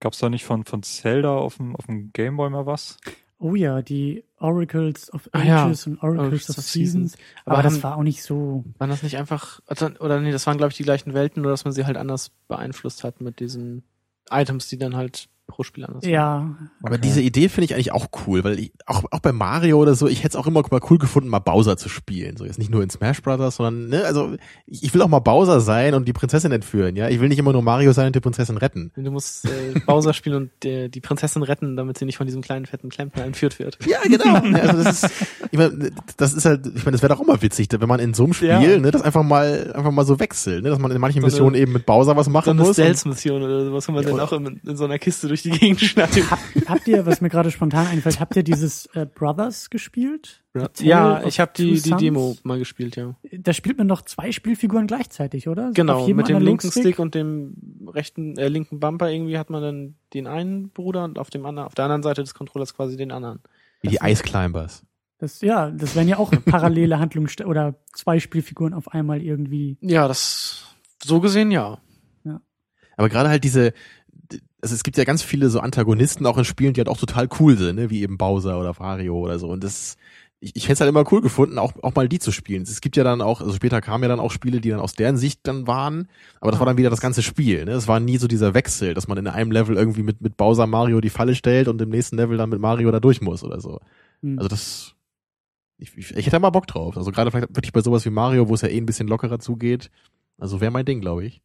Gab's da nicht von, von Zelda auf dem, auf dem Gameboy mal was? Oh ja, die Oracles of Ah ja, Ages und Oracles Oracles of of Seasons. Seasons. Aber, Aber das haben- war auch nicht so. Waren das nicht einfach, also- oder nee, das waren glaube ich die gleichen Welten, nur dass man sie halt anders beeinflusst hat mit diesen Items, die dann halt pro Spiel anders. Ja, Aber Okay. diese Idee finde ich eigentlich auch cool, weil ich, auch, auch bei Mario oder so, ich hätte es auch immer mal cool gefunden, mal Bowser zu spielen. So jetzt nicht nur in Smash Brothers, sondern, ne, also ich, ich will auch mal Bowser sein und die Prinzessin entführen, ja. Ich will nicht immer nur Mario sein und die Prinzessin retten. Du musst äh, Bowser spielen und äh, die Prinzessin retten, damit sie nicht von diesem kleinen fetten Klempner entführt wird. Ja, genau. Also das ist, ich meine, das ist halt, ich meine, das wäre doch auch mal witzig, wenn man in so einem Spiel, Ja. ne, das einfach mal, einfach mal so wechselt, ne, dass man in manchen So eine- Missionen eben mit Bowser was So machen eine muss. Stealth-Mission oder sowas, wo man Ja, dann auch in, in so einer Kiste durch die Gegend schneidet. habt ihr, was mir gerade spontan einfällt, habt ihr dieses äh, Brothers gespielt? Ja, ich habe die, die? Demo mal gespielt, ja. Da spielt man doch zwei Spielfiguren gleichzeitig, oder? Genau, mit dem linken? Stick und dem rechten, äh, linken Bumper irgendwie hat man dann den einen Bruder und auf dem anderen, auf der anderen Seite des Controllers quasi den anderen. Wie die Ice Climbers. Das, ja, das wären ja auch [laughs] parallele Handlungen oder zwei Spielfiguren auf einmal irgendwie. Ja, das so gesehen ja. Aber gerade halt diese, also es gibt ja ganz viele so Antagonisten auch in Spielen, die halt auch total cool sind, ne? wie eben Bowser oder Wario oder so. Und das, ich, ich hätte es halt immer cool gefunden, auch, auch mal die zu spielen. Es gibt ja dann auch, also später kamen ja dann auch Spiele, die dann aus deren Sicht dann waren, aber das war dann wieder das ganze Spiel. Ne? Es war nie so dieser Wechsel, dass man in einem Level irgendwie mit, mit Bowser Mario die Falle stellt und im nächsten Level dann mit Mario da durch muss oder so. Hm. Also das, ich, ich, ich hätte da mal Bock drauf. Also gerade vielleicht wirklich bei sowas wie Mario, wo es ja eh ein bisschen lockerer zugeht. Also wäre mein Ding, glaube ich.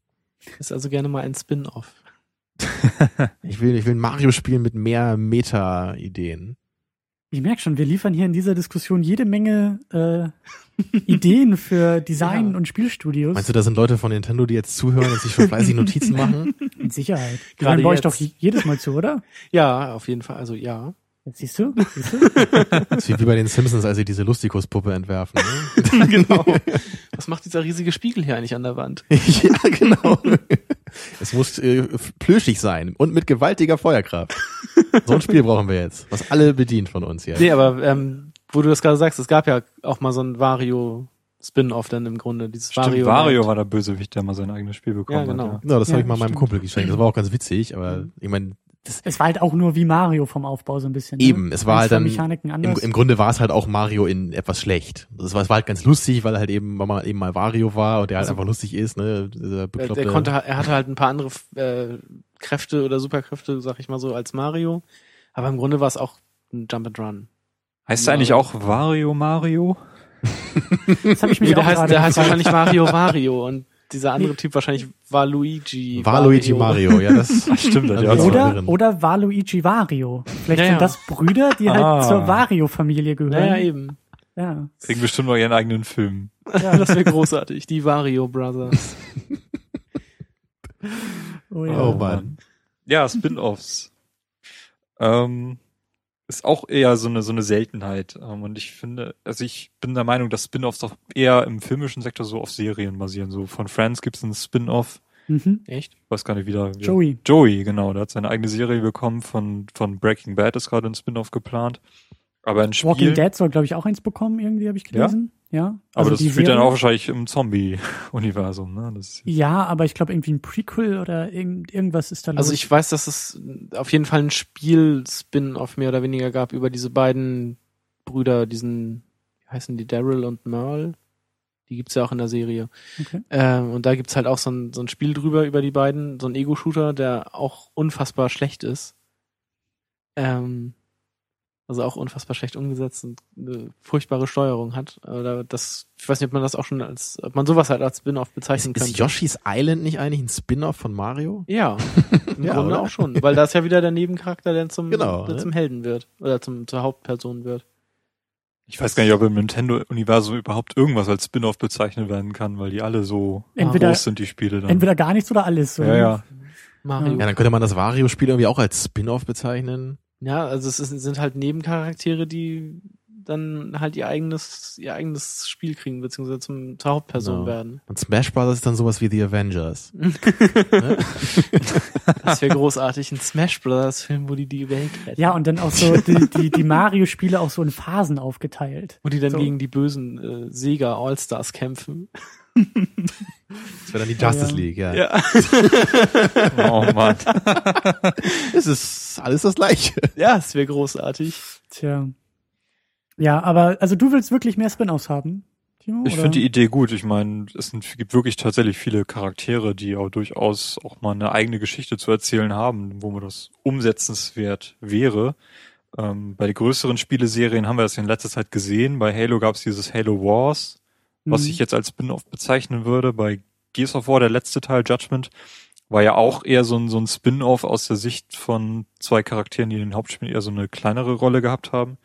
Ist also gerne mal ein Spin-off. [laughs] Ich will, ich will ein Mario spielen mit mehr Meta-Ideen. Ich merke schon, wir liefern hier in dieser Diskussion jede Menge äh, [laughs] Ideen für Design Ja. und Spielstudios. Meinst du, da sind Leute von Nintendo, die jetzt zuhören und sich schon fleißig Notizen machen? [laughs] Mit Sicherheit. Die Gerade bei euch jetzt. doch jedes Mal zu, oder? Ja, auf jeden Fall. Also ja. Jetzt siehst du? Siehst du? Das ist wie bei den Simpsons, als sie diese Lustikus-Puppe entwerfen. Ne? genau. Was macht dieser riesige Spiegel hier eigentlich an der Wand? ja, genau. Es muss äh, plüschig sein und mit gewaltiger Feuerkraft. So ein Spiel brauchen wir jetzt, was alle bedient von uns hier. Nee, aber ähm, wo du das gerade sagst, es gab ja auch mal so ein Vario Spin-off dann im Grunde. Dieses Stimmt, Vario. Wario Land. war der Bösewicht, der mal sein eigenes Spiel bekommen Ja, genau. hat. Ja. Genau, das Ja, habe ich mal meinem. Kumpel geschenkt. Das war auch ganz witzig, aber ich meine, Es war halt auch nur wie Mario vom Aufbau so ein bisschen. Ne? Eben, es war Eins halt dann Mechaniken im, anders. im Grunde war es halt auch Mario in etwas schlecht. Das war, es war halt ganz lustig, weil er halt eben, weil man eben mal Wario war und der halt Also- einfach lustig ist, ne? Dieser Er, bekloppte, er konnte, er hatte halt ein paar andere äh, Kräfte oder Superkräfte, sag ich mal so, als Mario. Aber im Grunde war es auch ein Jump and Run. Heißt der eigentlich auch Wario Mario? das habe ich mich Nee, der auch heißt, gerade der heißt wahrscheinlich Mario Wario und dieser andere Typ wahrscheinlich Waluigi. war Luigi Mario, ja, das [laughs] Stimmt, das ja. ist Oder, oder Waluigi Wario. Vielleicht Ja, sind ja. das Brüder, die halt Ah. zur Wario-Familie gehören. Naja, eben. Ja. Kriegen bestimmt noch ihren eigenen Film. Ja, [laughs] das wäre großartig. Die Wario Brothers. [laughs] Oh, ja. Oh Mann. Ja, Spin-offs. ähm, ist auch eher so eine, so eine Seltenheit. Ähm, und ich finde, also ich bin der Meinung, dass Spin-offs doch eher im filmischen Sektor so auf Serien basieren. So von Friends gibt's einen Spin-off. Mhm. Echt? Ich weiß gar nicht wieder. wie- Joey. Joey, genau. Der hat seine eigene Serie bekommen. Von, von Breaking Bad ist gerade ein Spin-off geplant. Aber ein Spiel. Walking Dead soll, glaube ich, auch eins bekommen, irgendwie, habe ich gelesen. Ja. aber Also das die spielt dann auch wahrscheinlich im Zombie-Universum. Ne? Das Ja, aber ich glaube, irgendwie ein Prequel oder irgend, irgendwas ist da Also los. ich weiß, dass es auf jeden Fall ein Spiel-Spin-off mehr oder weniger gab über diese beiden Brüder, diesen, wie heißen die, Daryl und Merle? Die gibt's ja auch in der Serie. Okay. Ähm, und da gibt's halt auch so ein, so ein Spiel drüber über die beiden, so ein Ego-Shooter, der auch unfassbar schlecht ist. Ähm, also auch unfassbar schlecht umgesetzt und eine furchtbare Steuerung hat. Oder das, ich weiß nicht, ob man das auch schon als, ob man sowas halt als Spin-off bezeichnen könnte. ist Yoshi's Island nicht eigentlich ein Spin-off von Mario? Ja, [laughs] im Ja, Grunde oder? auch schon, weil da ist ja wieder der Nebencharakter, der zum, Genau, der ne? zum Helden wird oder zum, zur Hauptperson wird. Ich weiß gar nicht, ob im Nintendo-Universum überhaupt irgendwas als Spin-off bezeichnet werden kann, weil die alle so Entweder- groß sind, die Spiele dann. Entweder gar nichts oder alles. Ja, ja. Mario. Ja, dann könnte man das Wario-Spiel irgendwie auch als Spin-off bezeichnen. Ja, also es ist, sind halt Nebencharaktere, die dann halt ihr eigenes, ihr eigenes Spiel kriegen, beziehungsweise zum, zur Hauptperson Genau. werden. Und Smash Bros. ist dann sowas wie The Avengers. [laughs] Das wäre großartig. Ein Smash Bros. Film, wo die die Welt retten. Ja, und dann auch so die, die, die Mario-Spiele auch so in Phasen aufgeteilt. Wo die dann So. gegen die bösen äh, Sega All-Stars kämpfen. [laughs] Das wäre dann die Justice Ja. League, ja. Ja. [laughs] Oh Mann. [laughs] Es ist alles das Gleiche. Ja, es wäre großartig. Tja. Ja, aber also du willst wirklich mehr Spin-offs haben? Timo? Ich finde die Idee gut. Ich meine, es sind, gibt wirklich tatsächlich viele Charaktere, die auch durchaus auch mal eine eigene Geschichte zu erzählen haben, wo man das umsetzenswert wäre. Ähm, bei den größeren Spieleserien haben wir das in letzter Zeit gesehen. Bei Halo gab es dieses Halo Wars, was Mhm. ich jetzt als Spin-off bezeichnen würde. Bei Gears of War, der letzte Teil, Judgment, war ja auch eher so ein, so ein Spin-off aus der Sicht von zwei Charakteren, die in den Hauptspielen eher so eine kleinere Rolle gehabt haben.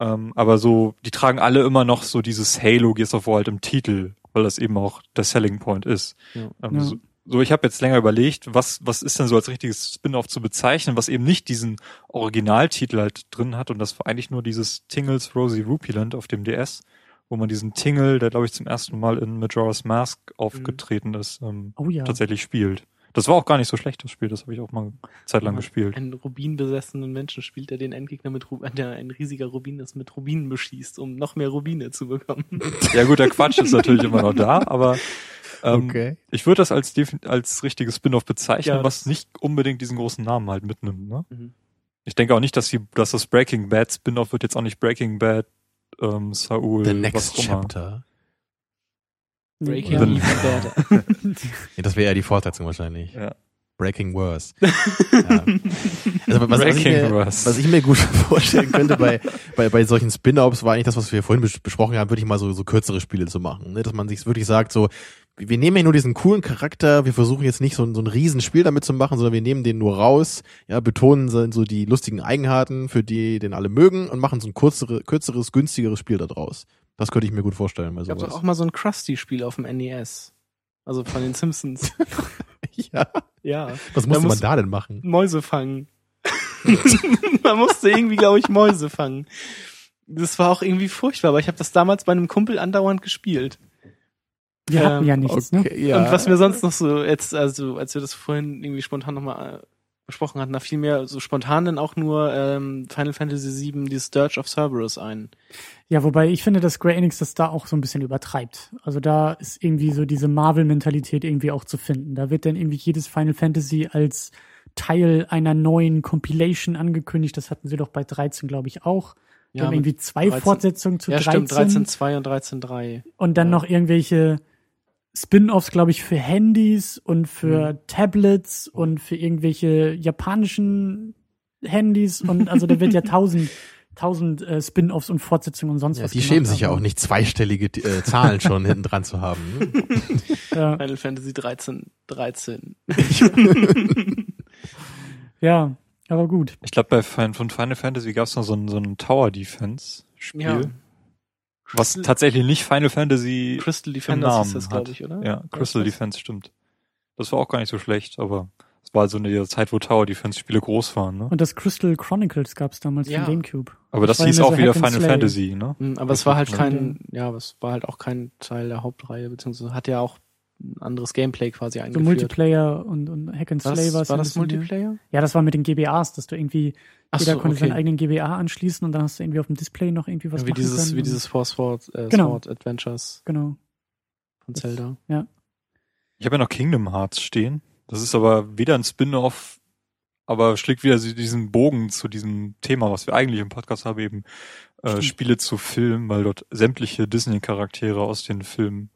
Ähm, aber so, die tragen alle immer noch so dieses Halo Gears of War halt im Titel, weil das eben auch der Selling Point ist. Ja. Ähm, Ja. So, so, ich habe jetzt länger überlegt, was, was ist denn so als richtiges Spin-off zu bezeichnen, was eben nicht diesen Originaltitel halt drin hat und das war eigentlich nur dieses Tingles Rosy Rupiland auf dem DS, wo man diesen Tingle, der glaube ich zum ersten Mal in Majora's Mask aufgetreten ist, ähm, Oh ja. tatsächlich spielt. Das war auch gar nicht so schlecht, das Spiel, das habe ich auch mal eine Zeit lang gespielt. Einen rubinbesessenen Menschen spielt, der den Endgegner mit Rub der ein riesiger Rubin ist, mit Rubinen beschießt, um noch mehr Rubine zu bekommen. [laughs] Ja gut, der Quatsch ist natürlich immer noch da, aber ähm, Okay. ich würde das als, als richtiges Spin-off bezeichnen, Ja, was nicht unbedingt diesen großen Namen halt mitnimmt. Ne? Mhm. Ich denke auch nicht, dass, sie, dass das Breaking Bad Spin-off wird jetzt auch nicht Breaking Bad ähm, Saul. The Next. Chapter. Breaking. Even Bad. Ja, das wäre ja die Fortsetzung wahrscheinlich. Ja. Breaking Worse. [laughs] ja. also, was, was, ich Breaking mir, Worse. was ich mir gut [laughs] vorstellen könnte bei, bei, bei solchen Spin-Offs, war eigentlich das, was wir vorhin bes besprochen haben, würde ich mal so, so kürzere Spiele zu machen. Ne? Dass man sich wirklich sagt, so, wir nehmen ja nur diesen coolen Charakter, wir versuchen jetzt nicht so, ein- so ein Riesenspiel damit zu machen, sondern wir nehmen den nur raus, ja, betonen so, die lustigen Eigenheiten, für die den alle mögen und machen so ein kürzere, kürzeres, günstigeres Spiel da draus. Das könnte ich mir gut vorstellen bei Gab doch sowas. auch mal so ein Krusty-Spiel auf dem NES. Also von den Simpsons. [laughs] ja. ja. Was Da musste man muss- da denn machen? Mäuse fangen. [laughs] Man musste irgendwie, glaube ich, Mäuse fangen. Das war auch irgendwie furchtbar, aber ich habe das damals bei einem Kumpel andauernd gespielt. Wir hatten Ähm, ja nichts, ne? ja. Und was mir sonst noch so jetzt, also als wir das vorhin irgendwie spontan nochmal äh, besprochen hatten, da fiel mir so spontan dann auch nur ähm, Final Fantasy VII, dieses Dirge of Cerberus ein. Ja, wobei ich finde, dass Square Enix das da auch so ein bisschen übertreibt. Also da ist irgendwie so diese Marvel-Mentalität irgendwie auch zu finden. Da wird dann irgendwie jedes Final Fantasy als Teil einer neuen Compilation angekündigt. Das hatten sie doch bei 13, glaube ich, auch. Die Ja, irgendwie zwei 13 Fortsetzungen zu ja, 13. stimmt, 13.2 und 13.3. Und dann Ja. noch irgendwelche Spin-offs, glaube ich, für Handys und für Mhm. Tablets und für irgendwelche japanischen Handys. Und also da wird ja [laughs] tausend, tausend äh, Spin-offs und Fortsetzungen und sonst Ja, was die schämen sich ja auch nicht, zweistellige äh, Zahlen schon hinten dran zu haben. Ne? [laughs] Ja, Final Fantasy 13, 13. [laughs] ja, aber gut. Ich glaube, bei von Final Fantasy gab es noch so ein, so ein Tower Defense Spiel, Ja. Was tatsächlich nicht Final Fantasy Crystal Namen ist das, hat. glaube ich, oder? Ja, Crystal? Defense stimmt. Das war auch gar nicht so schlecht, aber es war so eine Zeit, wo Tower Defense Spiele groß waren, ne? Und das Crystal Chronicles gab es damals Ja. von GameCube. Aber das, war hieß auch so wieder Final Slay. Fantasy, ne? Mhm, Aber es war halt kein, ja, aber es war halt auch kein Teil der Hauptreihe, beziehungsweise hat ja auch ein anderes Gameplay quasi So eingeführt. Multiplayer und, und Hack and Was, Slay war ein das. Multiplayer? Ja, das war mit den GBAs, dass du irgendwie, Ach jeder so, konnte seinen okay. eigenen GBA anschließen und dann hast du irgendwie auf dem Display noch irgendwie was Ja, wie machen dieses, können wie dieses Force Sword, äh, Genau. Sword Adventures Genau. von Das- Zelda. Ich habe ja noch Kingdom Hearts stehen. Das ist aber weder ein Spin-off, aber schlägt wieder diesen Bogen zu diesem Thema, was wir eigentlich im Podcast haben, eben äh. Spiele zu Filmen, weil dort sämtliche Disney-Charaktere aus den Filmen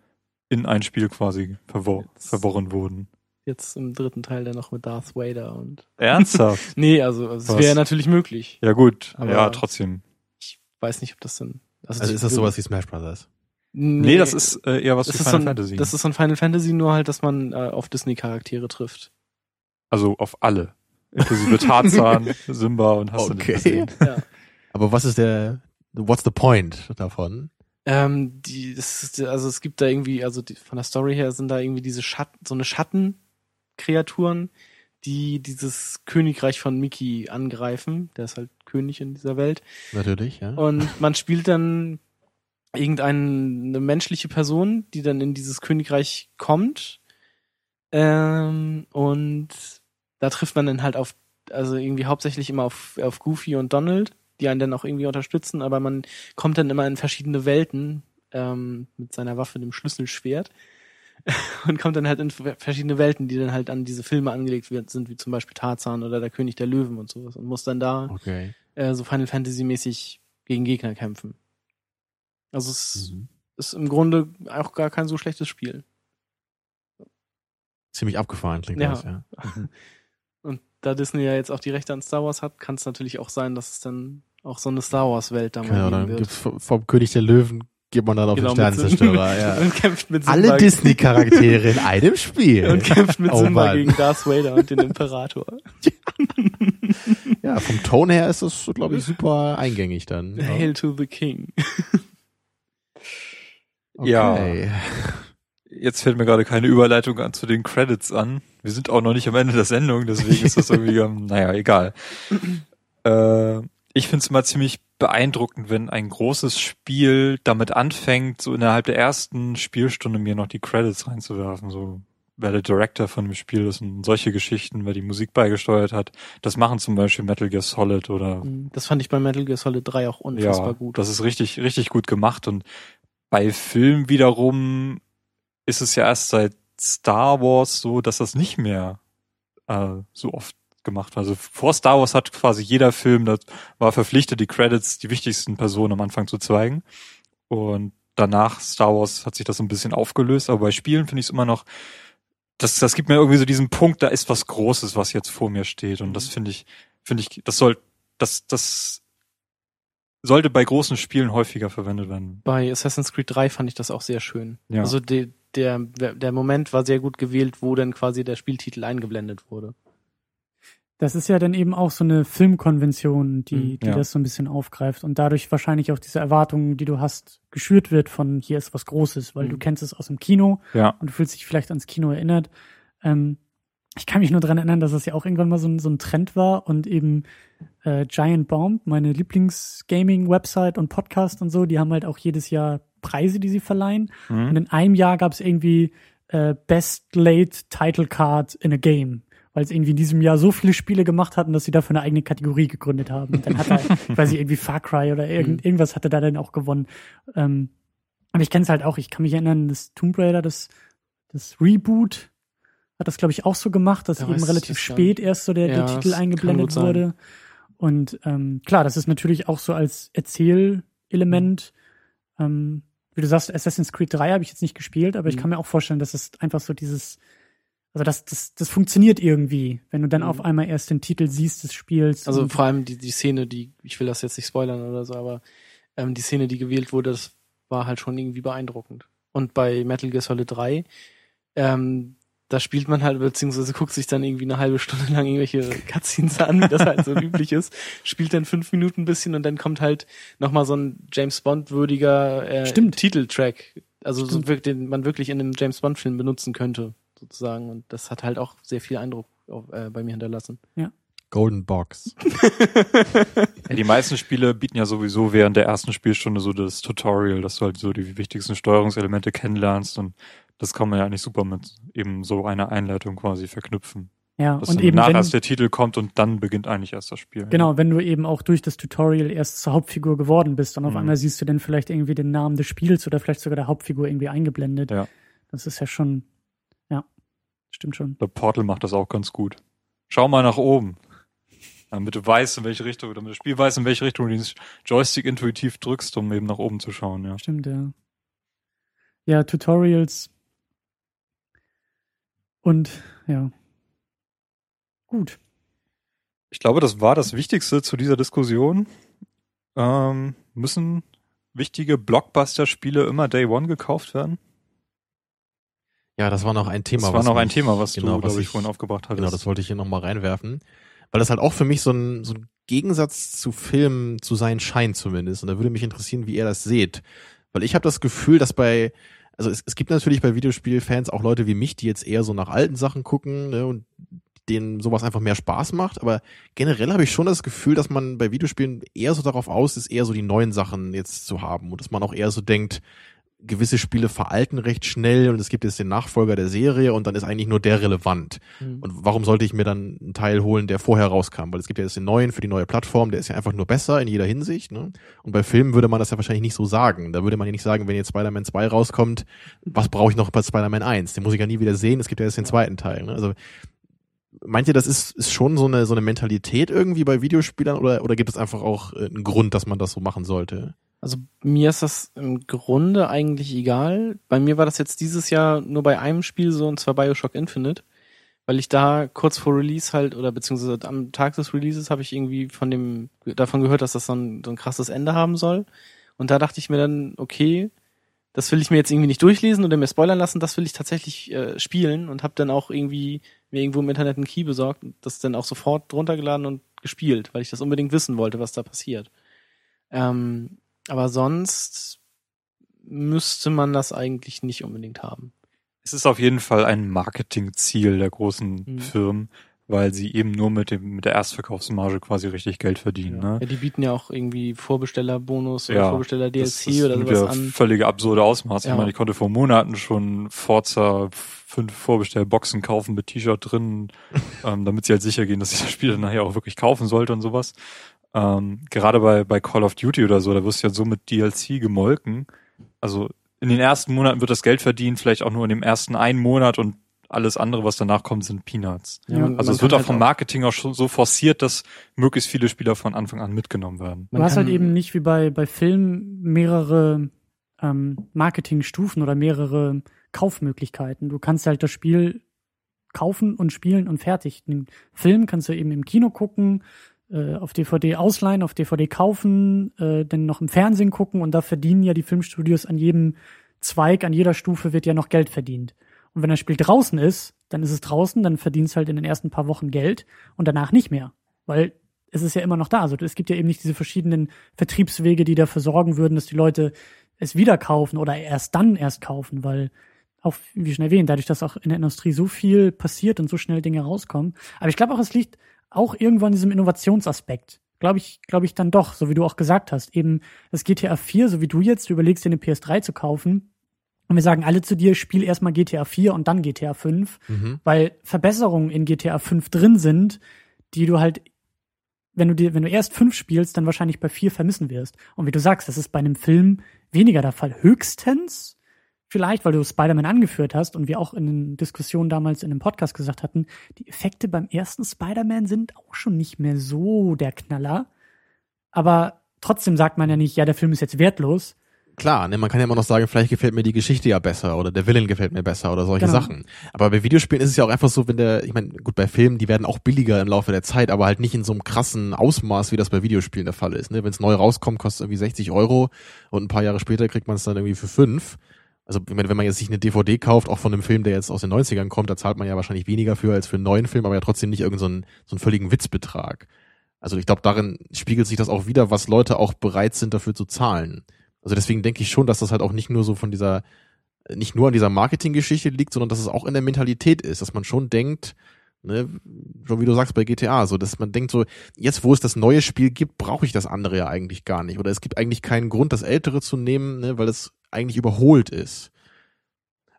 in ein Spiel quasi verwor Jetzt- verworren wurden. Jetzt im dritten Teil dann noch mit Darth Vader und. Ernsthaft? [laughs] Nee, also es Was? wäre natürlich möglich. ja gut, Aber- ja trotzdem. Ich weiß nicht, ob das dann. Also ist das sowas wie Smash Brothers? Nee, das ist äh, eher was für Final so ein, Fantasy. Das ist so ein Final Fantasy, nur halt, dass man äh, auf Disney-Charaktere trifft. also auf alle. Inklusive Tarzan, [laughs] Simba und hast Okay. gesehen. [laughs] Ja. Aber was ist der, what's the point davon? Ähm, die, das ist, also es gibt da irgendwie, also die, von der Story her sind da irgendwie diese Schatten, so eine Schattenkreaturen, die dieses Königreich von Mickey angreifen. Der ist halt König in dieser Welt. Natürlich, ja. Und man spielt dann irgendeine menschliche Person, die dann in dieses Königreich kommt. Ähm, und da trifft man dann halt auf, also irgendwie hauptsächlich immer auf, auf Goofy und Donald, die einen dann auch irgendwie unterstützen, aber man kommt dann immer in verschiedene Welten ähm, mit seiner Waffe, dem Schlüsselschwert. [laughs] Und kommt dann halt in verschiedene Welten, die dann halt an diese Filme angelegt sind, wie zum Beispiel Tarzan oder der König der Löwen und sowas. Und muss dann da Okay. äh, so Final Fantasy mäßig gegen Gegner kämpfen. Also es Mhm. ist im Grunde auch gar kein so schlechtes Spiel. Ziemlich abgefahren klingt Ja. das, ja. [laughs] Und da Disney ja jetzt auch die Rechte an Star Wars hat, kann es natürlich auch sein, dass es dann auch so eine Star Wars Welt da mal Genau, geben dann wird. gibt's vom König der Löwen geht man dann auf Genau, den Sternenzerstörer, [laughs] ja. und kämpft mit Alle Simba- Disney-Charaktere in [laughs] einem Spiel. und kämpft mit Oh Simba Mann. gegen Darth Vader und den Imperator. [laughs] Ja, vom Ton her ist das, glaube ich, super eingängig dann. Hail to the King. Okay. Jetzt fällt mir gerade keine Überleitung an zu den Credits an. Wir sind auch noch nicht am Ende der Sendung, deswegen ist das irgendwie, naja, egal. Äh, ich finde es immer ziemlich beeindruckend, wenn ein großes Spiel damit anfängt, so innerhalb der ersten Spielstunde mir noch die Credits reinzuwerfen, so wer der Director von dem Spiel ist und solche Geschichten, wer die Musik beigesteuert hat. Das machen zum Beispiel Metal Gear Solid oder Das fand ich bei Metal Gear Solid 3 auch unfassbar ja, gut. Das ist richtig, richtig gut gemacht. Und bei Film wiederum ist es ja erst seit Star Wars so, dass das nicht mehr äh, so oft gemacht. Also vor Star Wars hat quasi jeder Film, das war verpflichtet, die Credits, die wichtigsten Personen am Anfang zu zeigen. Und danach Star Wars hat sich das so ein bisschen aufgelöst. Aber bei Spielen finde ich es immer noch, das, das gibt mir irgendwie so diesen Punkt, da ist was Großes, was jetzt vor mir steht. Und das finde ich, finde ich, das soll, das, das sollte bei großen Spielen häufiger verwendet werden. Bei Assassin's Creed 3 fand ich das auch sehr schön. Ja. Also de, der, der Moment war sehr gut gewählt, wo dann quasi der Spieltitel eingeblendet wurde. Das ist ja dann eben auch so eine Filmkonvention, die, Mhm, die ja. das so ein bisschen aufgreift und dadurch wahrscheinlich auch diese Erwartungen, die du hast, geschürt wird von hier ist was Großes, weil Mhm. du kennst es aus dem Kino Ja. und du fühlst dich vielleicht ans Kino erinnert. Ähm, ich kann mich nur dran erinnern, dass es ja auch irgendwann mal so ein, so ein Trend war und eben äh, Giant Bomb, meine Lieblings-Gaming-Website und Podcast und so, die haben halt auch jedes Jahr Preise, die sie verleihen. Mhm. Und in einem Jahr gab es irgendwie äh, Best Late Title Card in a Game, weil es irgendwie in diesem Jahr so viele Spiele gemacht hatten, dass sie dafür eine eigene Kategorie gegründet haben. Und dann hat er, [laughs] ich weiß nicht, irgendwie Far Cry oder irgend, Mhm. irgendwas hatte da dann auch gewonnen. Ähm, aber ich kenne es halt auch, ich kann mich erinnern, das Tomb Raider, das, das Reboot hat das, glaube ich, auch so gemacht, dass Ja, eben ich relativ spät erst so der, Ja, der Titel eingeblendet wurde. Und ähm, klar, das ist natürlich auch so als Erzählelement. Ähm, wie du sagst, Assassin's Creed 3 habe ich jetzt nicht gespielt, aber ich Mhm. kann mir auch vorstellen, dass es einfach so dieses, also das, das, das funktioniert irgendwie, wenn du dann Mhm. auf einmal erst den Titel siehst des Spiels. Also vor allem die, die Szene, die, ich will das jetzt nicht spoilern oder so, aber ähm, die Szene, die gewählt wurde, das war halt schon irgendwie beeindruckend. Und bei Metal Gear Solid 3, ähm, da spielt man halt, beziehungsweise guckt sich dann irgendwie eine halbe Stunde lang irgendwelche Cutscenes an, wie das halt so [laughs] üblich ist, spielt dann fünf Minuten ein bisschen und dann kommt halt nochmal so ein James Bond-würdiger äh. Titeltrack. Also so den man wirklich in einem James Bond-Film benutzen könnte, sozusagen. Und das hat halt auch sehr viel Eindruck auf, äh, bei mir hinterlassen. Golden Box. [laughs] Ja, die meisten Spiele bieten ja sowieso während der ersten Spielstunde so das Tutorial, dass du halt so die wichtigsten Steuerungselemente kennenlernst und das kann man ja eigentlich super mit eben so einer Einleitung quasi verknüpfen. ja, Dass und eben danach wenn, erst der Titel kommt und dann beginnt eigentlich erst das Spiel. genau, wenn du eben auch durch das Tutorial erst zur Hauptfigur geworden bist und auf Mhm. einmal siehst du dann vielleicht irgendwie den Namen des Spiels oder vielleicht sogar der Hauptfigur irgendwie eingeblendet. Ja. Das ist ja schon, ja, stimmt schon. Der Portal macht das auch ganz gut. Schau mal nach oben. Damit du weißt, in welche Richtung, damit das Spiel weiß, in welche Richtung du den Joystick intuitiv drückst, um eben nach oben zu schauen, ja. Stimmt, ja. Ja, Tutorials. Und ja. Gut. Ich glaube, das war das Wichtigste zu dieser Diskussion. Ähm, müssen wichtige Blockbuster-Spiele immer Day One gekauft werden? Ja, das war noch ein Thema. das war was noch ein Thema, was genau, du, glaube ich, ich- vorhin aufgebracht hattest. Genau, das wollte ich hier nochmal reinwerfen. Weil das halt auch für mich so ein, so ein Gegensatz zu Filmen zu sein scheint zumindest. Und da würde mich interessieren, wie ihr das seht. Weil ich habe das Gefühl, dass bei, also es, es gibt natürlich bei Videospielfans auch Leute wie mich, die jetzt eher so nach alten Sachen gucken ne, und denen sowas einfach mehr Spaß macht. Aber generell habe ich schon das Gefühl, dass man bei Videospielen eher so darauf aus ist, eher so die neuen Sachen jetzt zu haben. Und dass man auch eher so denkt, gewisse Spiele veralten recht schnell und es gibt jetzt den Nachfolger der Serie und dann ist eigentlich nur der relevant. Mhm. Und warum sollte ich mir dann einen Teil holen, der vorher rauskam? Weil es gibt ja jetzt den neuen für die neue Plattform, der ist ja einfach nur besser in jeder Hinsicht. Ne? Und bei Filmen würde man das ja wahrscheinlich nicht so sagen. Da würde man ja nicht sagen, wenn jetzt Spider-Man 2 rauskommt, was brauche ich noch bei Spider-Man 1? Den muss ich ja nie wieder sehen, es gibt ja jetzt den zweiten Teil. Ne? Also meint ihr, das ist, ist schon so eine, so eine Mentalität irgendwie bei Videospielern oder, oder gibt es einfach auch äh, einen Grund, dass man das so machen sollte? Also mir ist das im Grunde eigentlich egal. Bei mir war das jetzt dieses Jahr nur bei einem Spiel so, und zwar Bioshock Infinite, weil ich da kurz vor Release halt, oder beziehungsweise am Tag des Releases habe ich irgendwie von dem, davon gehört, dass das so ein, so ein krasses Ende haben soll. Und da dachte ich mir dann, okay, das will ich mir jetzt irgendwie nicht durchlesen oder mir spoilern lassen, das will ich tatsächlich äh, spielen und habe dann auch irgendwie mir irgendwo im Internet einen Key besorgt und das dann auch sofort runtergeladen und gespielt, weil ich das unbedingt wissen wollte, was da passiert. Ähm, aber sonst müsste man das eigentlich nicht unbedingt haben. Es ist auf jeden Fall ein Marketingziel der großen Mhm. Firmen, weil sie eben nur mit dem mit der Erstverkaufsmarge quasi richtig Geld verdienen. Ne? Ja, die bieten ja auch irgendwie Vorbestellerbonus oder Ja, Vorbesteller-DLC Das- das oder sowas ja an. völlige absurde Ausmaße. Ja. Ich meine, ich konnte vor Monaten schon Forza fünf Vorbestellboxen kaufen mit T-Shirt drin, [laughs] ähm, damit sie halt sicher gehen, dass ich das Spiel dann nachher auch wirklich kaufen sollte und sowas. Ähm, gerade bei, bei Call of Duty oder so, da wirst du ja so mit DLC gemolken. Also in den ersten Monaten wird das Geld verdient, vielleicht auch nur in dem ersten einen Monat und alles andere, was danach kommt, sind Peanuts. Ja, Also es wird auch vom halt Marketing auch schon so forciert, dass möglichst viele Spieler von Anfang an mitgenommen werden. Du Man hast halt eben nicht wie bei, bei Filmen mehrere ähm, Marketingstufen oder mehrere Kaufmöglichkeiten. Du kannst halt das Spiel kaufen und spielen und fertig. Den Film kannst du eben im Kino gucken, auf DVD ausleihen, auf DVD kaufen, äh, dann noch im Fernsehen gucken und da verdienen ja die Filmstudios an jedem Zweig, an jeder Stufe wird ja noch Geld verdient. Und wenn das Spiel draußen ist, dann ist es draußen, dann verdienst halt in den ersten paar Wochen Geld und danach nicht mehr. Weil es ist ja immer noch da. Also es gibt ja eben nicht diese verschiedenen Vertriebswege, die dafür sorgen würden, dass die Leute es wieder kaufen oder erst dann erst kaufen, weil auch, wie schon erwähnt, dadurch, dass auch in der Industrie so viel passiert und so schnell Dinge rauskommen. Aber ich glaube auch, es liegt auch irgendwo an diesem Innovationsaspekt. Glaube ich, glaube ich dann doch, so wie du auch gesagt hast. Eben das GTA 4, so wie du jetzt, du überlegst dir eine PS3 zu kaufen. Und wir sagen alle zu dir, spiel erstmal GTA 4 und dann GTA 5 Mhm. weil Verbesserungen in GTA 5 drin sind, die du halt, wenn du dir, wenn du erst 5 spielst, dann wahrscheinlich bei 4 vermissen wirst. Und wie du sagst, das ist bei einem Film weniger der Fall. Höchstens, vielleicht, weil du Spider-Man angeführt hast und wir auch in den Diskussionen damals in dem Podcast gesagt hatten, die Effekte beim ersten Spider-Man sind auch schon nicht mehr so der Knaller. Aber trotzdem sagt man ja nicht, ja, der Film ist jetzt wertlos. Klar, ne, man kann ja immer noch sagen, vielleicht gefällt mir die Geschichte ja besser oder der Villain gefällt mir besser oder solche Genau. Sachen. Aber bei Videospielen ist es ja auch einfach so, wenn der, ich meine, gut, bei Filmen, die werden auch billiger im Laufe der Zeit, aber halt nicht in so einem krassen Ausmaß, wie das bei Videospielen der Fall ist. Ne? Wenn es neu rauskommt, kostet es irgendwie 60 Euro und ein paar Jahre später kriegt man es dann irgendwie für fünf. Also wenn man jetzt sich eine DVD kauft, auch von einem Film, der jetzt aus den 90ern kommt, da zahlt man ja wahrscheinlich weniger für als für einen neuen Film, aber ja trotzdem nicht irgendeinen so einen, so einen völligen Witzbetrag. Also ich glaube, darin spiegelt sich das auch wieder, was Leute auch bereit sind dafür zu zahlen. Also deswegen denke ich schon, dass das halt auch nicht nur so von dieser, nicht nur an dieser Marketinggeschichte liegt, sondern dass es auch in der Mentalität ist, dass man schon denkt, ne, so wie du sagst bei GTA, so dass man denkt so, jetzt wo es das neue Spiel gibt, brauche ich das andere ja eigentlich gar nicht. Oder es gibt eigentlich keinen Grund, das ältere zu nehmen, ne, weil es eigentlich überholt ist.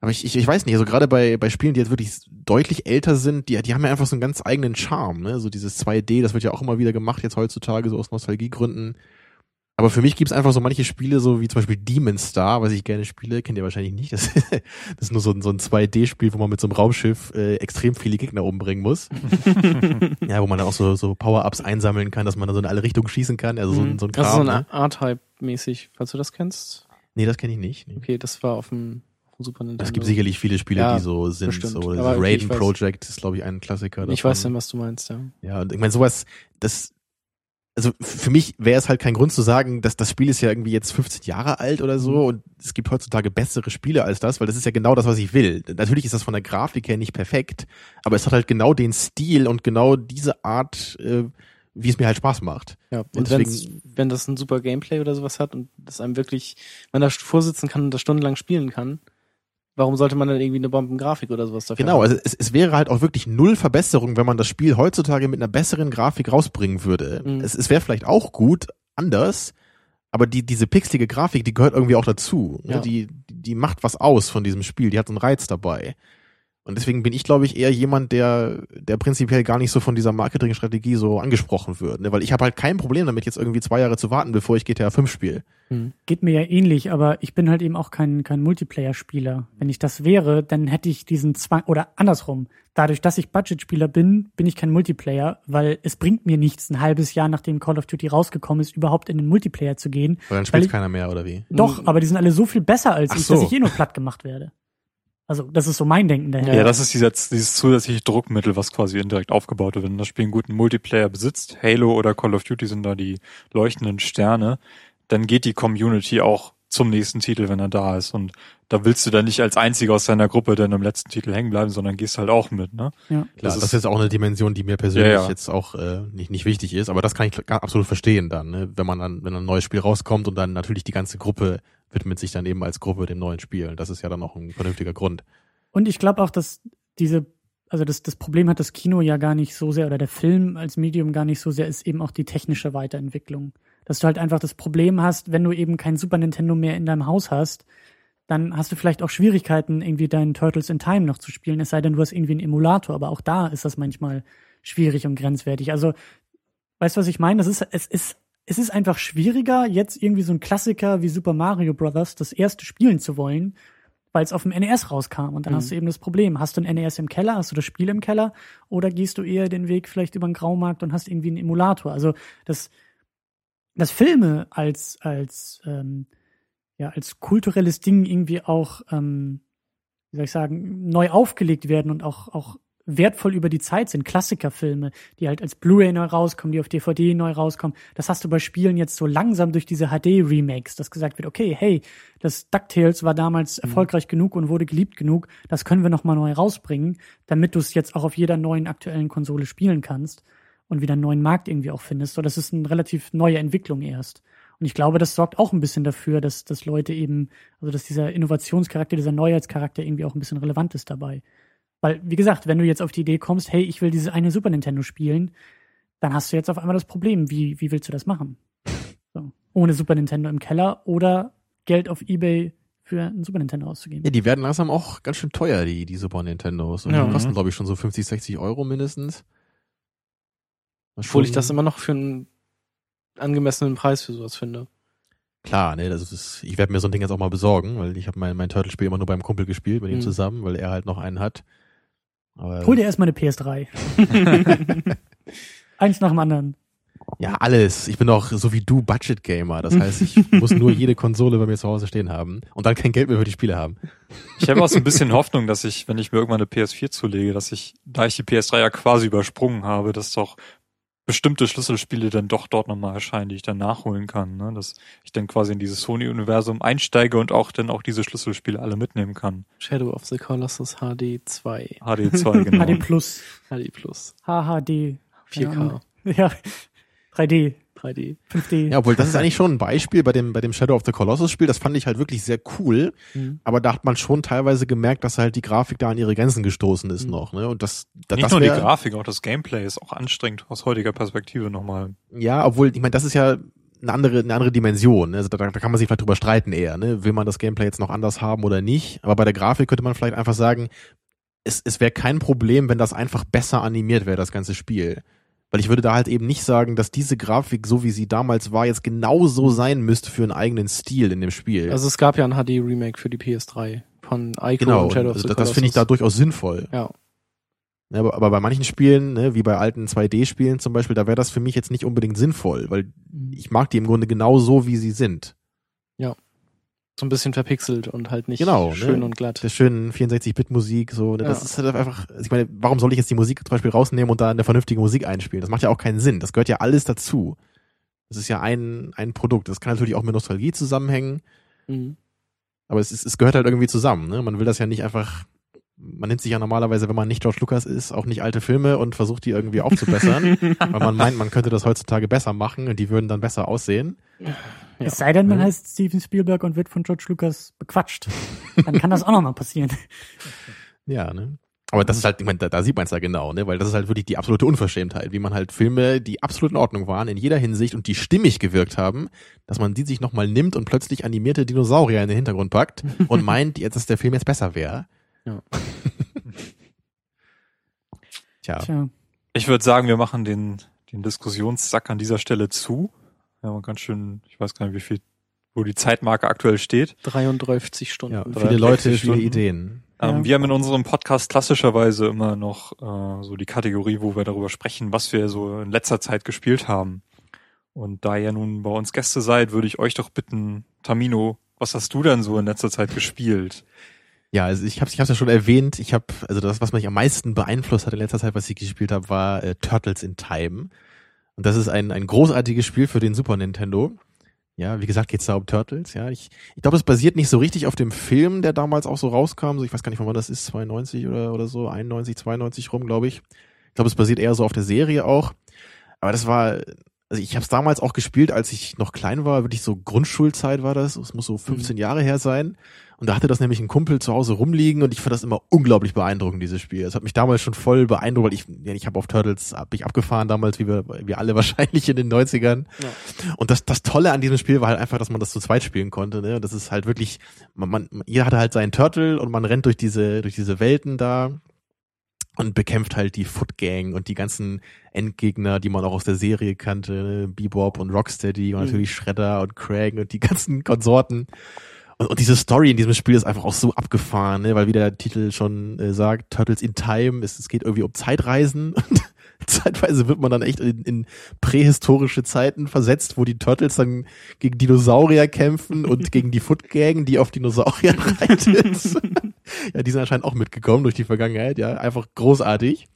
Aber ich, ich, ich weiß nicht, also gerade bei, bei Spielen, die jetzt wirklich deutlich älter sind, die, die haben ja einfach so einen ganz eigenen Charme, ne? So dieses 2D, das wird ja auch immer wieder gemacht jetzt heutzutage, so aus Nostalgiegründen. Aber für mich gibt's einfach so manche Spiele, so wie zum Beispiel Demon Star, was ich gerne spiele, kennt ihr wahrscheinlich nicht. Das, [laughs] das ist nur so, ein- so ein 2D-Spiel, wo man mit so einem Raumschiff äh, extrem viele Gegner umbringen muss. [laughs] ja, wo man dann auch so, so Power-Ups einsammeln kann, dass man dann so in alle Richtungen schießen kann. Also so, ein- so ein Kram. das ist so ne? ein R-Type-mäßig, falls du das kennst. Nee, das kenne ich nicht. Nee. Okay, das war auf dem, auf dem Super Nintendo. Es gibt sicherlich viele Spiele, Ja, die so sind. bestimmt. So, Aber okay, ich Raiden Project ist, glaube ich, ein Klassiker. Ich davon. weiß dann, was du meinst, ja. Ja, und ich meine, sowas, das, also für mich wäre es halt kein Grund zu sagen, dass das Spiel ist ja irgendwie jetzt 15 Jahre alt oder so und es gibt heutzutage bessere Spiele als das, weil das ist ja genau das, was ich will. Natürlich ist das von der Grafik her nicht perfekt, aber es hat halt genau den Stil und genau diese Art, äh, wie es mir halt Spaß macht. Ja, Und und wenn's, wenn das ein super Gameplay oder sowas hat und das einem wirklich, man da vorsitzen kann und das stundenlang spielen kann, warum sollte man dann irgendwie eine Bombengrafik oder sowas dafür Genau, haben? also es, es wäre halt auch wirklich null Verbesserung, wenn man das Spiel heutzutage mit einer besseren Grafik rausbringen würde. Mhm. Es, es wäre vielleicht auch gut, anders, aber die, diese pixelige Grafik, die gehört irgendwie auch dazu. Ja. Die, die macht was aus von diesem Spiel, die hat so einen Reiz dabei. Und deswegen bin ich, glaube ich, eher jemand, der, der prinzipiell gar nicht so von dieser Marketingstrategie so angesprochen wird. Ne? Weil ich habe halt kein Problem damit, jetzt irgendwie zwei Jahre zu warten, bevor ich GTA 5 spiele. Hm. Geht mir ja ähnlich, aber ich bin halt eben auch kein, kein Multiplayer-Spieler. Wenn ich das wäre, dann hätte ich diesen Zwang, oder andersrum. Dadurch, dass ich Budget-Spieler bin, bin ich kein Multiplayer, weil es bringt mir nichts, ein halbes Jahr nachdem Call of Duty rausgekommen ist, überhaupt in den Multiplayer zu gehen. Weil dann spielt ich- keiner mehr, oder wie? Doch, aber die sind alle so viel besser als Ach ich, so. dass ich eh nur platt gemacht werde. Also, das ist so mein Denken daher. Ja, das ist dieses, dieses zusätzliche Druckmittel, was quasi indirekt aufgebaut wird. Wenn das Spiel einen guten Multiplayer besitzt, Halo oder Call of Duty sind da die leuchtenden Sterne, dann geht die Community auch zum nächsten Titel, wenn er da ist. Und da willst du dann nicht als einziger aus deiner Gruppe dann im letzten Titel hängen bleiben, sondern gehst halt auch mit, ne? Ja. Klar, das, Das ist ist- jetzt auch eine Dimension, die mir persönlich Ja, ja. jetzt auch äh, nicht, nicht wichtig ist, aber das kann ich absolut verstehen dann, ne? wenn man dann, wenn ein neues Spiel rauskommt und dann natürlich die ganze Gruppe widmet sich dann eben als Gruppe dem neuen Spiel. Das ist ja dann auch ein vernünftiger Grund. Und ich glaube auch, dass diese, also das, das Problem hat das Kino ja gar nicht so sehr oder der Film als Medium gar nicht so sehr, ist eben auch die technische Weiterentwicklung. Dass du halt einfach das Problem hast, wenn du eben kein Super Nintendo mehr in deinem Haus hast, dann hast du vielleicht auch Schwierigkeiten, irgendwie deinen Turtles in Time noch zu spielen, es sei denn, du hast irgendwie einen Emulator, aber auch da ist das manchmal schwierig und grenzwertig. Also, weißt du, was ich meine? Das ist, es ist, es ist einfach schwieriger, jetzt irgendwie so ein Klassiker wie Super Mario Brothers das erste spielen zu wollen, weil es auf dem NES rauskam. Und dann Mhm. hast du eben das Problem. Hast du ein NES im Keller? Hast du das Spiel im Keller? Oder gehst du eher den Weg vielleicht über den Graumarkt und hast irgendwie einen Emulator? Also das, das Filme als, als, ähm, ja, als kulturelles Ding irgendwie auch, ähm, wie soll ich sagen, neu aufgelegt werden und auch, auch wertvoll über die Zeit sind. Klassikerfilme, die halt als Blu-ray neu rauskommen, die auf DVD neu rauskommen. Das hast du bei Spielen jetzt so langsam durch diese HD-Remakes, dass gesagt wird, okay, hey, das DuckTales war damals erfolgreich genug und wurde geliebt genug, das können wir nochmal neu rausbringen, damit du es jetzt auch auf jeder neuen aktuellen Konsole spielen kannst und wieder einen neuen Markt irgendwie auch findest. So, das ist eine relativ neue Entwicklung erst. Und ich glaube, das sorgt auch ein bisschen dafür, dass, dass Leute eben, also dass dieser Innovationscharakter, dieser Neuheitscharakter irgendwie auch ein bisschen relevant ist dabei. Weil, wie gesagt, wenn du jetzt auf die Idee kommst, hey, ich will dieses eine Super Nintendo spielen, dann hast du jetzt auf einmal das Problem, wie, wie willst du das machen? So. Ohne Super Nintendo im Keller oder Geld auf Ebay für ein Super Nintendo auszugeben. Ja, die werden langsam auch ganz schön teuer, die, die Super Nintendos. Und Ja. die kosten, glaube ich, schon so 50, 60 Euro mindestens. Obwohl ich das immer noch für einen angemessenen Preis für sowas finde. Klar, ne, das ist, ich werde mir so ein Ding jetzt auch mal besorgen, weil ich habe mein, mein Turtle-Spiel immer nur beim Kumpel gespielt, mit ihm Mhm. zusammen, weil er halt noch einen hat. Aber Hol dir erstmal eine PS3. [laughs] Eins nach dem anderen. ja, alles. Ich bin auch so wie du Budget-Gamer. Das heißt, ich muss nur jede Konsole bei mir zu Hause stehen haben und dann kein Geld mehr für die Spiele haben. Ich habe auch so ein bisschen Hoffnung, dass ich, wenn ich mir irgendwann eine PS4 zulege, dass ich, da ich die PS3 ja quasi übersprungen habe, dass doch bestimmte Schlüsselspiele dann doch dort nochmal erscheinen, die ich dann nachholen kann. Ne? Dass ich dann quasi in dieses Sony-Universum einsteige und auch dann auch diese Schlüsselspiele alle mitnehmen kann. Shadow of the Colossus HD 2. HD2, genau. HD Plus, HD Plus. HHD. 4K. Ja, 3D, 3D. 5D. Ja, obwohl das ist eigentlich schon ein Beispiel bei dem, bei dem Shadow of the Colossus Spiel. Das fand ich halt wirklich sehr cool. Mhm. Aber da hat man schon teilweise gemerkt, dass halt die Grafik da an ihre Grenzen gestoßen ist Mhm. noch. Ne? Und das, da- Nicht das nur die Grafik, auch das Gameplay ist auch anstrengend aus heutiger Perspektive nochmal. Ja, obwohl, ich meine, das ist ja eine andere, eine andere Dimension. ne? Also da, da kann man sich vielleicht drüber streiten eher. Ne? Will man das Gameplay jetzt noch anders haben oder nicht? Aber bei der Grafik könnte man vielleicht einfach sagen, es, es wäre kein Problem, wenn das einfach besser animiert wäre, das ganze Spiel. Weil ich würde da halt eben nicht sagen, dass diese Grafik, so wie sie damals war, jetzt genauso sein müsste für einen eigenen Stil in dem Spiel. Also es gab ja ein HD-Remake für die PS3 von Ico genau, und Shadow of also the das, Colossus. das finde ich da durchaus sinnvoll. Ja. Ja, aber, aber bei manchen Spielen, ne, wie bei alten 2D-Spielen zum Beispiel, da wäre das für mich jetzt nicht unbedingt sinnvoll, weil ich mag die im Grunde genau so, wie sie sind. So ein bisschen verpixelt und halt nicht Genau, ne? schön und glatt. Der schönen 64-Bit-Musik, so, ne, das Ja. ist halt einfach, ich meine, warum soll ich jetzt die Musik zum Beispiel rausnehmen und da eine vernünftige Musik einspielen? Das macht ja auch keinen Sinn. Das gehört ja alles dazu. Das ist ja ein, ein Produkt. Das kann natürlich auch mit Nostalgie zusammenhängen, Mhm. aber es, ist, es gehört halt irgendwie zusammen. Ne? Man will das ja nicht einfach, man nimmt sich ja normalerweise, wenn man nicht George Lucas ist, auch nicht alte Filme und versucht die irgendwie aufzubessern, [laughs] weil man meint, man könnte das heutzutage besser machen und die würden dann besser aussehen. Ja. Es sei denn, man Mhm. heißt Steven Spielberg und wird von George Lucas bequatscht. Dann kann das auch nochmal passieren. [laughs] Ja, ne? Aber das ist halt, ich meine, da, da sieht man es ja genau, ne? Weil das ist halt wirklich die absolute Unverschämtheit, wie man halt Filme, die absolut in Ordnung waren, in jeder Hinsicht und die stimmig gewirkt haben, dass man die sich nochmal nimmt und plötzlich animierte Dinosaurier in den Hintergrund packt [laughs] und meint, jetzt, dass der Film jetzt besser wäre. Ja. [laughs] Tja, Tja. Ich würde sagen, wir machen den, den Diskussionssack an dieser Stelle zu. Wir haben ganz schön, ich weiß gar nicht, wie viel, wo die Zeitmarke aktuell steht. 33 Stunden. ja viele Leute, sechzig viele Stunden. Ideen. Ja. Ähm, wir haben in unserem Podcast klassischerweise immer noch äh, so die Kategorie, wo wir darüber sprechen, was wir so in letzter Zeit gespielt haben. Und da ihr nun bei uns Gäste seid, würde ich euch doch bitten, Tamino, was hast du denn so in letzter Zeit gespielt? Ja, also ich habe ich hab's ja schon erwähnt. Ich habe also das, was mich am meisten beeinflusst hat in letzter Zeit, was ich gespielt habe, war äh, Turtles in Time. Und das ist ein ein großartiges Spiel für den Super Nintendo. Ja, wie gesagt, geht's da um Turtles. Ja, ich ich glaube, es basiert nicht so richtig auf dem Film, der damals auch so rauskam. So, ich weiß gar nicht, wann das ist, 92 oder oder so, 91, 92 rum, glaube ich. Ich glaube, es basiert eher so auf der Serie auch. Aber das war also ich habe es damals auch gespielt, als ich noch klein war, wirklich so Grundschulzeit war das. Es muss so 15 Jahre her sein. Und da hatte das nämlich ein Kumpel zu Hause rumliegen und ich fand das immer unglaublich beeindruckend, dieses Spiel. Es hat mich damals schon voll beeindruckt, weil ich, ja, ich habe auf Turtles hab ich abgefahren damals, wie wir, wir alle [laughs] wahrscheinlich in den 90ern. Ja. Und das, das Tolle an diesem Spiel war halt einfach, dass man das zu zweit spielen konnte. Ne? Das ist halt wirklich, man, man, jeder hatte halt seinen Turtle und man rennt durch diese, durch diese Welten da und bekämpft halt die Foot Gang und die ganzen Endgegner, die man auch aus der Serie kannte, ne? Bebop und Rocksteady und Mhm. natürlich Shredder und Craig und die ganzen Konsorten. Und, und diese Story in diesem Spiel ist einfach auch so abgefahren, ne? weil wie der Titel schon äh, sagt, Turtles in Time, es, es geht irgendwie um Zeitreisen [laughs] und zeitweise wird man dann echt in, in prähistorische Zeiten versetzt, wo die Turtles dann gegen Dinosaurier kämpfen und [laughs] gegen die Foot Gang, die auf Dinosaurier [laughs] reitet. ja, die sind anscheinend auch mitgekommen durch die Vergangenheit, ja, einfach großartig.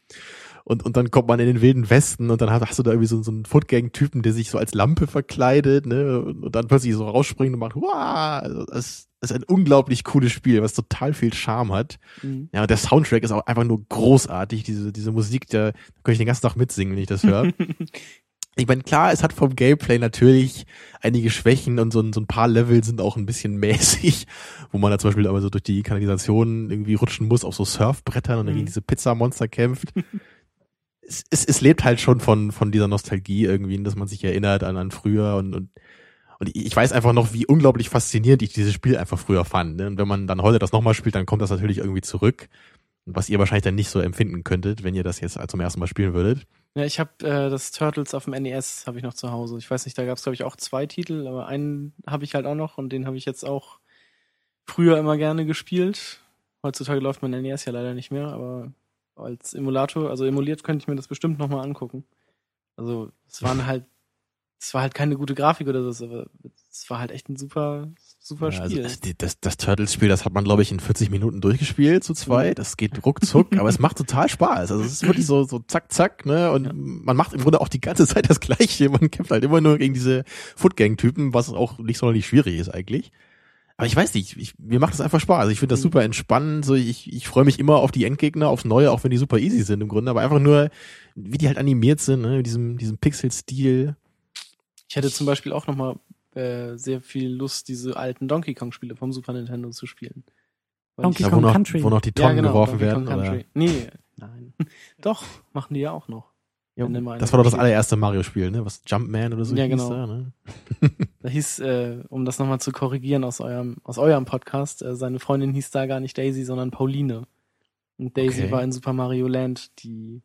Und, und dann kommt man in den wilden Westen und dann hast, hast du da irgendwie so, so einen Footgang-Typen, der sich so als Lampe verkleidet, ne, und, dann plötzlich so rausspringt und macht, wow, also das, ist ein unglaublich cooles Spiel, was total viel Charme hat. Mhm. Ja, und der Soundtrack ist auch einfach nur großartig, diese, diese Musik, da könnte ich den ganzen Tag mitsingen, wenn ich das höre. [laughs] Ich meine, klar, es hat vom Gameplay natürlich einige Schwächen und so, ein- so ein paar Level sind auch ein bisschen [laughs] mäßig, wo man da zum Beispiel aber so durch die Kanalisation irgendwie rutschen muss auf so Surfbrettern und dann Mhm. gegen diese Pizzamonster kämpft. [laughs] es, es, es lebt halt schon von, von dieser Nostalgie irgendwie, dass man sich erinnert an, an früher und, und, und ich weiß einfach noch, wie unglaublich faszinierend ich dieses Spiel einfach früher fand. Ne? Und wenn man dann heute das nochmal spielt, dann kommt das natürlich irgendwie zurück. Was ihr wahrscheinlich dann nicht so empfinden könntet, wenn ihr das jetzt zum ersten Mal spielen würdet. Ja, ich habe äh, das Turtles auf dem NES habe ich noch zu Hause. Ich weiß nicht, da gab es glaube ich auch zwei Titel, aber einen habe ich halt auch noch und den habe ich jetzt auch früher immer gerne gespielt. Heutzutage läuft mein NES ja leider nicht mehr, aber als Emulator, also emuliert könnte ich mir das bestimmt noch mal angucken. Also es waren halt, es war halt keine gute Grafik oder so, aber es war halt echt ein super, super Ja, also Spiel. das, das, das Turtles-Spiel, das hat man, glaube ich, in 40 Minuten durchgespielt, zu zweit. Das geht ruckzuck, [laughs] aber es macht total Spaß. Also es ist wirklich so, so zack, zack, ne? Und Ja. man macht im Grunde auch die ganze Zeit das Gleiche. Man kämpft halt immer nur gegen diese Footgang-Typen, was auch nicht sonderlich schwierig ist eigentlich. Aber ich weiß nicht, ich, mir macht das einfach Spaß. Also ich finde das Mhm. super entspannend. So, ich, ich freue mich immer auf die Endgegner, aufs Neue, auch wenn die super easy sind im Grunde. Aber einfach nur, wie die halt animiert sind, ne? Mit diesem, diesem Pixel-Stil. Ich hätte zum Beispiel auch noch mal äh, sehr viel Lust, diese alten Donkey Kong Spiele vom Super Nintendo zu spielen. Weil Donkey ich- Ja, wo Kong noch, Country. wo noch die Tonnen geworfen Donkey werden. Kong Oder? Country. Nee, [laughs] nein. Doch, machen die ja auch noch. Ja, das war doch das allererste Mario-Spiel, ne? Was Jumpman oder so Ja, hieß genau. da, ne? [laughs] Da hieß, äh, um das nochmal zu korrigieren aus eurem, aus eurem Podcast, äh, seine Freundin hieß da gar nicht Daisy, sondern Pauline. Und Daisy Okay. war in Super Mario Land die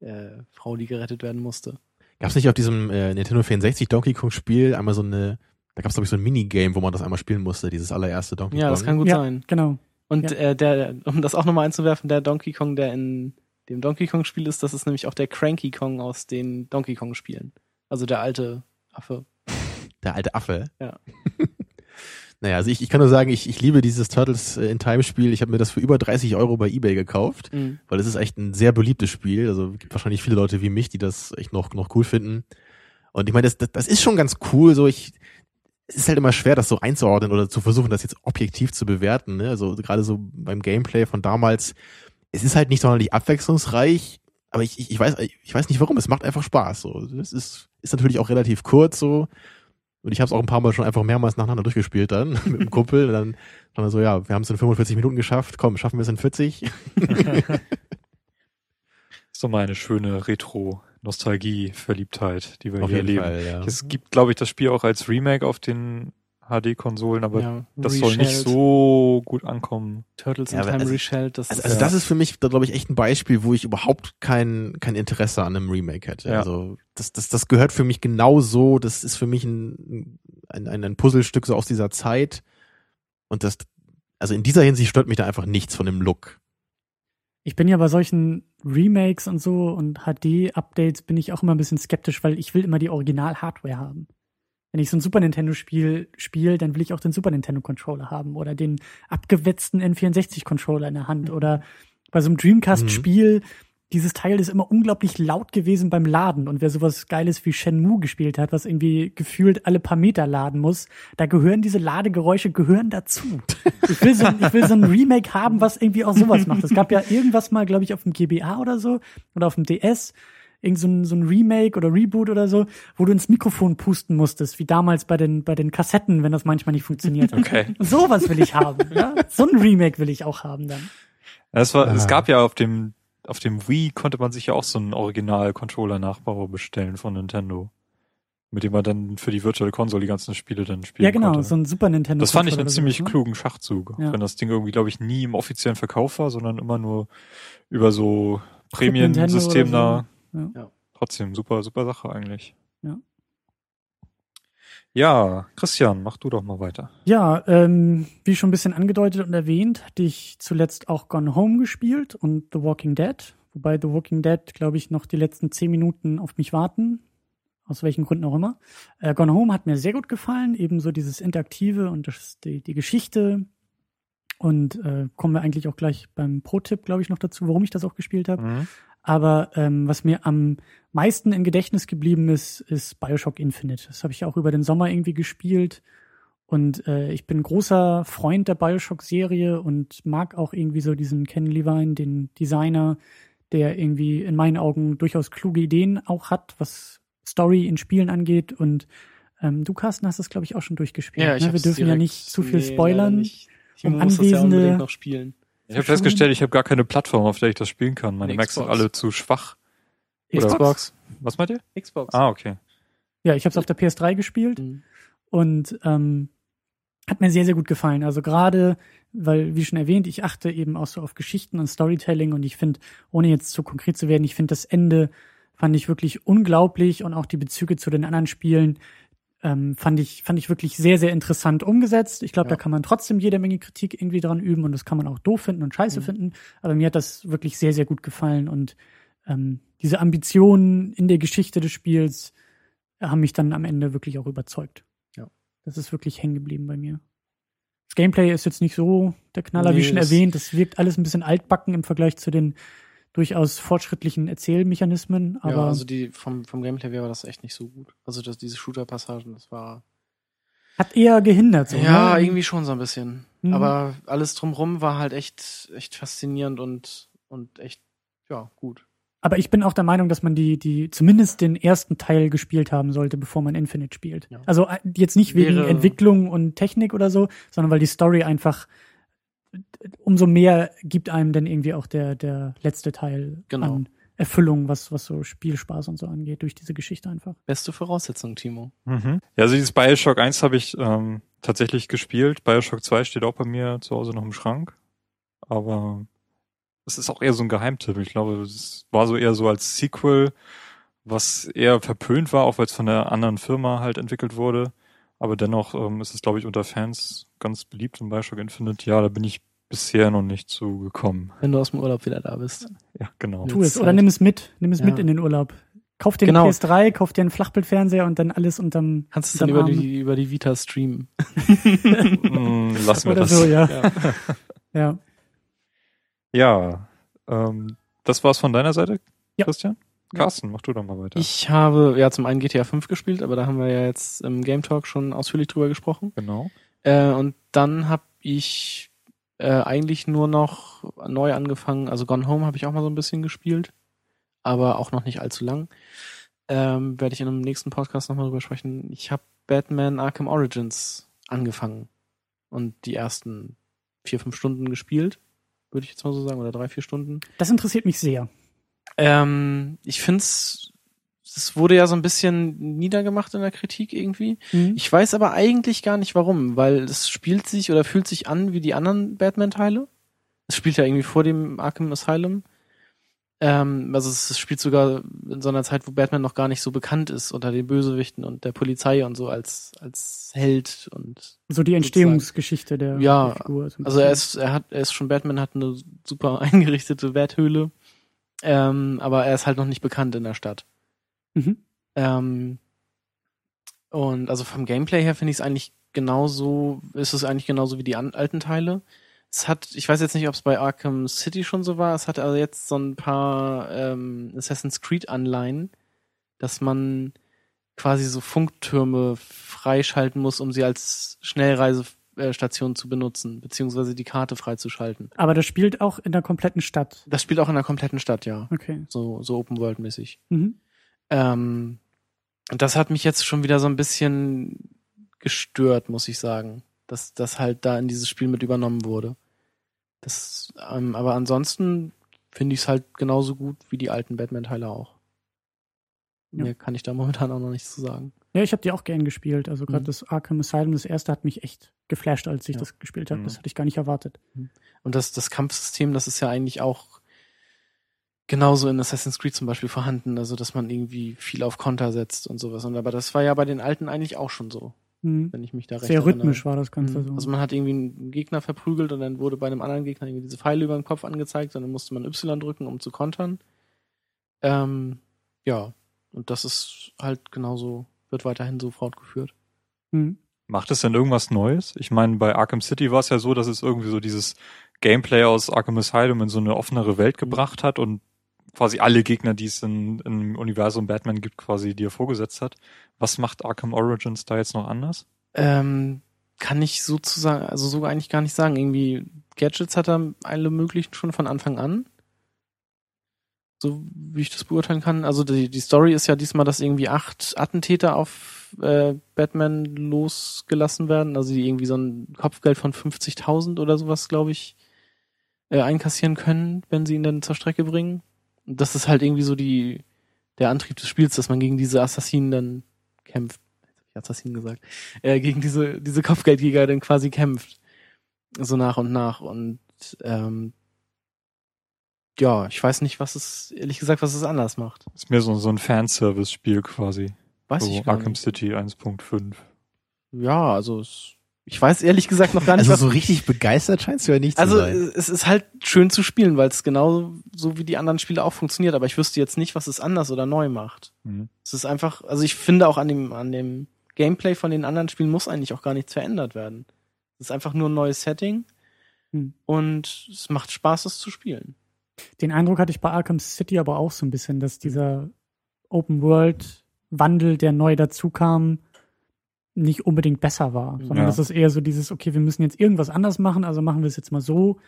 äh, Frau, die gerettet werden musste. Gab's nicht auf diesem äh, Nintendo 64 Donkey Kong Spiel einmal so eine, da gab's glaube ich so ein Minigame, wo man das einmal spielen musste, dieses allererste Donkey Ja, Kong. das kann gut ja, sein. genau. Und Ja. äh, der, um das auch nochmal einzuwerfen, der Donkey Kong, der in dem Donkey Kong Spiel ist, das ist nämlich auch der Cranky Kong aus den Donkey Kong Spielen. Also der alte Affe. Der alte Affe. Ja. [laughs] naja, also ich, ich kann nur sagen, ich, ich liebe dieses Turtles in Time Spiel. Ich habe mir das für über 30 Euro bei Ebay gekauft, Mhm. weil es ist echt ein sehr beliebtes Spiel. Also es gibt wahrscheinlich viele Leute wie mich, die das echt noch, noch cool finden. Und ich meine, das, das, das ist schon ganz cool. So ich, es ist halt immer schwer, das so einzuordnen oder zu versuchen, das jetzt objektiv zu bewerten. Ne? Also gerade so beim Gameplay von damals, es ist halt nicht sonderlich abwechslungsreich, aber ich, ich, ich weiß, ich weiß nicht warum. Es macht einfach Spaß. So, es ist, ist natürlich auch relativ kurz so. Und ich habe es auch ein paar Mal schon einfach mehrmals nacheinander durchgespielt dann [laughs] mit dem Kumpel. Dann, dann so, ja, wir haben es in 45 Minuten geschafft. Komm, schaffen wir es in 40? ist doch mal eine schöne Retro-Nostalgie-Verliebtheit, die wir Auf hier erleben. Fall, ja. Es gibt, glaube ich, das Spiel auch als Remake auf den HD-Konsolen, aber ja, das soll nicht so gut ankommen. Turtles Ja, in aber Time also- Reshelled, das Also, ist also Ja. das ist für mich, da glaube ich, echt ein Beispiel, wo ich überhaupt kein, kein Interesse an einem Remake hätte. Ja. Also das, das, das gehört für mich genau so. Das ist für mich ein, ein, ein, ein Puzzlestück so aus dieser Zeit. Und das, also in dieser Hinsicht stört mich da einfach nichts von dem Look. Ich bin ja bei solchen Remakes und so und HD-Updates bin ich auch immer ein bisschen skeptisch, weil ich will immer die Original-Hardware haben. Wenn ich so ein Super Nintendo-Spiel spiele, dann will ich auch den Super Nintendo-Controller haben oder den abgewetzten N64-Controller in der Hand. Oder bei so einem Dreamcast-Spiel, dieses Teil ist immer unglaublich laut gewesen beim Laden. Und wer sowas Geiles wie Shenmue gespielt hat, was irgendwie gefühlt alle paar Meter laden muss, da gehören diese Ladegeräusche gehören dazu. Ich will so, ein- ich will so ein Remake haben, was irgendwie auch sowas macht. Es gab ja irgendwas mal, glaube ich, auf dem GBA oder so oder auf dem DS, irgend so ein, so ein Remake oder Reboot oder so, wo du ins Mikrofon pusten musstest, wie damals bei den, bei den Kassetten, wenn das manchmal nicht funktioniert hat. [laughs] Okay. Sowas will ich haben, ja. So ein Remake will ich auch haben dann. Es war, es Ah. gab ja auf dem, auf dem Wii konnte man sich ja auch so einen Original-Controller-Nachbau bestellen von Nintendo. Mit dem man dann für die Virtual Console die ganzen Spiele dann spielen Ja, genau, konnte. so ein Super Nintendo. das fand ich einen ziemlich sowas, ne? klugen Schachzug. Ja. Wenn das Ding irgendwie, glaube ich, nie im offiziellen Verkauf war, sondern immer nur über so Prämiensystem oder da. Ja. Ja. Trotzdem, super, super Sache eigentlich. Ja. Ja, Christian, mach du doch mal weiter. Ja, ähm, wie schon ein bisschen angedeutet und erwähnt, hatte ich zuletzt auch Gone Home gespielt und The Walking Dead. Wobei The Walking Dead, glaube ich, noch die letzten zehn Minuten auf mich warten. Aus welchen Gründen auch immer. Äh, Gone Home hat mir sehr gut gefallen. Ebenso dieses Interaktive und das, die, die Geschichte. Und äh, kommen wir eigentlich auch gleich beim Pro-Tipp, glaube ich, noch dazu, warum ich das auch gespielt habe. Mhm. Aber ähm, was mir am meisten im Gedächtnis geblieben ist, ist Bioshock Infinite. Das habe ich auch über den Sommer irgendwie gespielt. Und äh, ich bin großer Freund der Bioshock-Serie und mag auch irgendwie so diesen Ken Levine, den Designer, der irgendwie in meinen Augen durchaus kluge Ideen auch hat, was Story in Spielen angeht. Und ähm, du, Carsten, hast das, glaube ich, auch schon durchgespielt. Ja, ich ne? Wir dürfen ja nicht zu viel spoilern. Ich um muss das ja Anwesende- unbedingt noch spielen. Ich habe festgestellt, ich habe gar keine Plattform, auf der ich das spielen kann. Meine Eine Macs sind Xbox. alle zu schwach. Oder- Xbox. Was meint ihr? Xbox. Ah, okay. Ja, ich habe es auf der PS3 gespielt. Mhm. und ähm, hat mir sehr, sehr gut gefallen. Also gerade, weil, wie schon erwähnt, ich achte eben auch so auf Geschichten und Storytelling und ich finde, ohne jetzt zu konkret zu werden, ich finde das Ende fand ich wirklich unglaublich und auch die Bezüge zu den anderen Spielen ähm, fand ich fand ich wirklich sehr sehr interessant umgesetzt. Ich glaube, Ja. da kann man trotzdem jede Menge Kritik irgendwie dran üben und das kann man auch doof finden und scheiße Mhm. finden. Aber mir hat das wirklich sehr sehr gut gefallen und ähm, diese Ambitionen in der Geschichte des Spiels haben mich dann am Ende wirklich auch überzeugt. Ja. Das ist wirklich hängen geblieben bei mir. Das Gameplay ist jetzt nicht so der Knaller, wie Nee, schon das- erwähnt. Das wirkt alles ein bisschen altbacken im Vergleich zu den durchaus fortschrittlichen Erzählmechanismen. Aber ja, also die vom, vom Gameplay war das echt nicht so gut. Also das, diese Shooter-Passagen, das war. hat eher gehindert. So, ja, ne? irgendwie schon so ein bisschen. Mhm. Aber alles drumrum war halt echt, echt faszinierend und, und echt, ja, gut. Aber ich bin auch der Meinung, dass man die, die zumindest den ersten Teil gespielt haben sollte, bevor man Infinite spielt. Ja. Also äh, jetzt nicht wegen Wäre- Entwicklung und Technik oder so, sondern weil die Story einfach umso mehr gibt einem dann irgendwie auch der, der letzte Teil Genau. an Erfüllung, was, was so Spielspaß und so angeht, durch diese Geschichte einfach. Beste Voraussetzung, Timo. Mhm. Ja, also dieses Bioshock 1 habe ich ähm, tatsächlich gespielt. Bioshock 2 steht auch bei mir zu Hause noch im Schrank. Aber es ist auch eher so ein Geheimtipp. Ich glaube, es war so eher so als Sequel, was eher verpönt war, auch weil es von einer anderen Firma halt entwickelt wurde. Aber dennoch ähm, ist es, glaube ich, unter Fans ganz beliebt in Bioshock Infinite. Ja, da bin ich bisher noch nicht zugekommen. Wenn du aus dem Urlaub wieder da bist. Ja, genau. Tu es oder nimm es mit, nimm es Ja. mit in den Urlaub. Kauf dir Genau. eine PS3, kauf dir einen Flachbildfernseher und dann alles unterm Kannst du es dann über Arm. die, über die Vita streamen. Mm, [laughs] Lassen wir oder das. so, ja. Ja. [laughs] ja. Ja, ähm, das war's von deiner Seite, Ja. Christian? Carsten, mach du doch mal weiter. Ich habe ja zum einen GTA 5 gespielt, aber da haben wir ja jetzt im Game Talk schon ausführlich drüber gesprochen. Genau. Äh, und dann habe ich äh, eigentlich nur noch neu angefangen. Also Gone Home habe ich auch mal so ein bisschen gespielt, aber auch noch nicht allzu lang. Ähm, Werde ich in einem nächsten Podcast nochmal drüber sprechen. Ich habe Batman Arkham Origins angefangen und die ersten vier, fünf Stunden gespielt, würde ich jetzt mal so sagen, oder drei, vier Stunden. Das interessiert mich sehr. Ähm, ich find's das wurde ja so ein bisschen niedergemacht in der Kritik irgendwie. Mhm. Ich weiß aber eigentlich gar nicht warum, weil es spielt sich oder fühlt sich an wie die anderen Batman-Teile. Es spielt ja irgendwie vor dem Arkham Asylum. Ähm, also es es spielt sogar in so einer Zeit, wo Batman noch gar nicht so bekannt ist unter den Bösewichten und der Polizei und so als als Held und so die Entstehungsgeschichte der, Ja, der Figur. so ein also er ist er hat er ist schon Batman hat eine super [laughs] eingerichtete Werthöhle, ähm, aber er ist halt noch nicht bekannt in der Stadt. Mhm. Ähm, und also vom Gameplay her finde ich es eigentlich genauso, ist es eigentlich genauso wie die alten Teile. Es hat, ich weiß jetzt nicht, ob es bei Arkham City schon so war, es hat also jetzt so ein paar ähm, Assassin's Creed Anleihen, dass man quasi so Funktürme freischalten muss, um sie als Schnellreisestation zu benutzen, beziehungsweise die Karte freizuschalten. Aber das spielt auch in der kompletten Stadt. Das spielt auch in der kompletten Stadt, ja. Okay. So, so Open World mäßig. Mhm. Ähm, und das hat mich jetzt schon wieder so ein bisschen gestört, muss ich sagen, dass das halt da in dieses Spiel mit übernommen wurde. Das, ähm, aber ansonsten finde ich es halt genauso gut wie die alten Batman-Teile auch. Ja. Mehr kann ich da momentan auch noch nicht zu sagen. Ja, ich habe die auch gern gespielt. Also gerade Mhm. das Arkham Asylum, das erste, hat mich echt geflasht, als ich Ja. das gespielt habe. Mhm. Das hatte ich gar nicht erwartet. Und das, das Kampfsystem, das ist ja eigentlich auch genauso in Assassin's Creed zum Beispiel vorhanden, also dass man irgendwie viel auf Konter setzt und sowas. Und aber das war ja bei den alten eigentlich auch schon so, Mhm. wenn ich mich da recht Sehr erinnere. rhythmisch war das Ganze Mhm. so. Also man hat irgendwie einen Gegner verprügelt und dann wurde bei einem anderen Gegner irgendwie diese Pfeile über den Kopf angezeigt und dann musste man Y drücken, um zu kontern. Ähm, ja, und das ist halt genauso, wird weiterhin so fortgeführt. mhm. Macht es denn irgendwas Neues? Ich meine, bei Arkham City war es ja so, dass es irgendwie so dieses Gameplay aus Arkham Asylum in so eine offenere Welt gebracht hat und quasi alle Gegner, die es in, im Universum Batman gibt, quasi dir vorgesetzt hat. Was macht Arkham Origins da jetzt noch anders? Ähm, kann ich sozusagen, also so eigentlich gar nicht sagen. Irgendwie Gadgets hat er alle möglichen schon von Anfang an. So wie ich das beurteilen kann. Also die, die Story ist ja diesmal, dass irgendwie acht Attentäter auf äh, Batman losgelassen werden. Also die irgendwie so ein Kopfgeld von 50.000 oder sowas, glaube ich, äh, einkassieren können, wenn sie ihn dann zur Strecke bringen. Das ist halt irgendwie so die der Antrieb des Spiels, dass man gegen diese Assassinen dann kämpft. Jetzt hab ich Assassinen gesagt. Äh, gegen diese diese Kopfgeldjäger dann quasi kämpft. So nach und nach. Und ähm, ja, ich weiß nicht, was es, ehrlich gesagt, was es anders macht. Ist mehr so, so ein Fanservice-Spiel quasi. Weiß so ich gar Arkham nicht. City 1.5. Ja, also es, ich weiß ehrlich gesagt noch gar nicht, Also was so richtig begeistert scheinst du ja nicht Also zu sein. es ist halt schön zu spielen, weil es genau so wie die anderen Spiele auch funktioniert, aber ich wüsste jetzt nicht, was es anders oder neu macht. Mhm. Es ist einfach, also ich finde auch an dem, an dem Gameplay von den anderen Spielen muss eigentlich auch gar nichts verändert werden. Es ist einfach nur ein neues Setting Hm. und es macht Spaß, es zu spielen. Den Eindruck hatte ich bei Arkham City aber auch so ein bisschen, dass dieser Open World Wandel, der neu dazu kam, nicht unbedingt besser war, sondern Ja. das ist eher so dieses, okay, wir müssen jetzt irgendwas anders machen, also machen wir es jetzt mal so.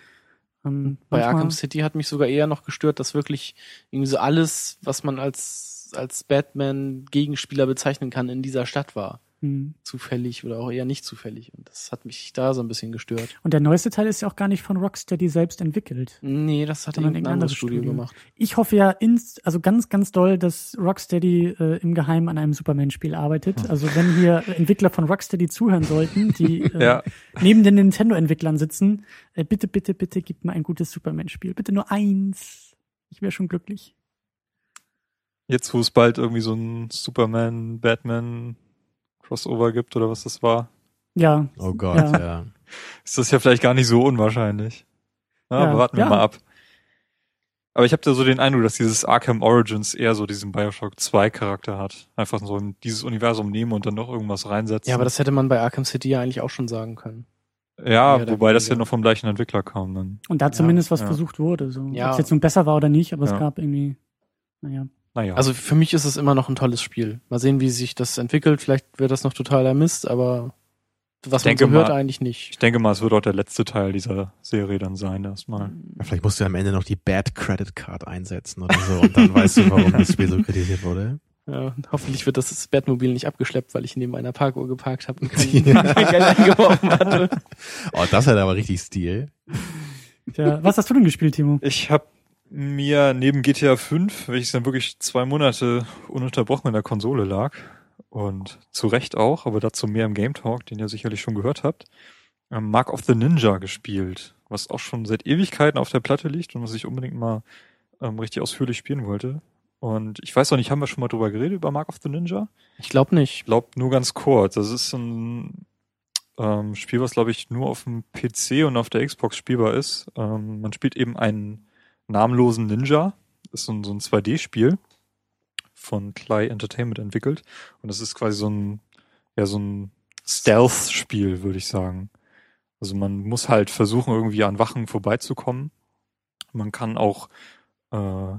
Ähm, Bei manchmal- Arkham City hat mich sogar eher noch gestört, dass wirklich irgendwie so alles, was man als, als Batman-Gegenspieler bezeichnen kann, in dieser Stadt war. Hm. Zufällig oder auch eher nicht zufällig. Und das hat mich da so ein bisschen gestört. Und der neueste Teil ist ja auch gar nicht von Rocksteady selbst entwickelt. Nee, das hat irgendein anderes anderes Studio Studio. gemacht. Ich hoffe ja ins, also ganz, ganz doll, dass Rocksteady äh, im Geheimen an einem Superman-Spiel arbeitet. Also wenn hier Entwickler von Rocksteady zuhören sollten, die [laughs] äh, Ja. neben den Nintendo-Entwicklern sitzen, äh, bitte, bitte, bitte gib mir ein gutes Superman-Spiel. Bitte nur eins. Ich wäre schon glücklich. Jetzt, wo es bald irgendwie so ein Superman, Batman Crossover gibt oder was das war, Ja. oh Gott, ja. ja. ist das ja vielleicht gar nicht so unwahrscheinlich. Ja, Ja, aber warten wir ja. mal ab. Aber ich habe da so den Eindruck, dass dieses Arkham Origins eher so diesen Bioshock 2 Charakter hat. Einfach so ein, dieses Universum nehmen und dann noch irgendwas reinsetzen. Ja, aber das hätte man bei Arkham City ja eigentlich auch schon sagen können. ja, oder wobei das ja noch vom gleichen Entwickler kam dann. Und da zumindest was ja. versucht wurde. So. Ja. Ob es jetzt nun besser war oder nicht, aber Ja. es gab irgendwie, naja. Naja. Also für mich ist es immer noch ein tolles Spiel. Mal sehen, wie sich das entwickelt. Vielleicht wird das noch totaler Mist, aber was man denke so hört, mal- eigentlich nicht. ich denke mal, es wird auch der letzte Teil dieser Serie dann sein, erstmal. Vielleicht musst du am Ende noch die Bad Credit Card einsetzen oder so und dann weißt du, warum das Spiel so kritisiert wurde. [laughs] Ja, und hoffentlich wird das Batmobil nicht abgeschleppt, weil ich neben einer Parkuhr geparkt habe und kein, [laughs] [laughs] kein Geld eingeworfen hatte. Oh, das hat aber richtig Stil. Tja, was hast du denn gespielt, Timo? Ich habe mir neben GTA 5, welches dann wirklich zwei Monate ununterbrochen in der Konsole lag und zu Recht auch, aber dazu mehr im Game Talk, den ihr sicherlich schon gehört habt, ähm, Mark of the Ninja gespielt, was auch schon seit Ewigkeiten auf der Platte liegt und was ich unbedingt mal ähm, richtig ausführlich spielen wollte. Und ich weiß auch nicht, haben wir schon mal drüber geredet, über Mark of the Ninja? Ich glaube nicht. Ich glaube nur ganz kurz. Das ist ein ähm, Spiel, was glaube ich nur auf dem PC und auf der Xbox spielbar ist. Ähm, man spielt eben einen namenlosen Ninja. Das ist so ein, so ein 2D-Spiel von Clay Entertainment entwickelt. Und das ist quasi so ein, ja, so ein Stealth-Spiel, würde ich sagen. Also man muss halt versuchen, irgendwie an Wachen vorbeizukommen. Man kann auch äh,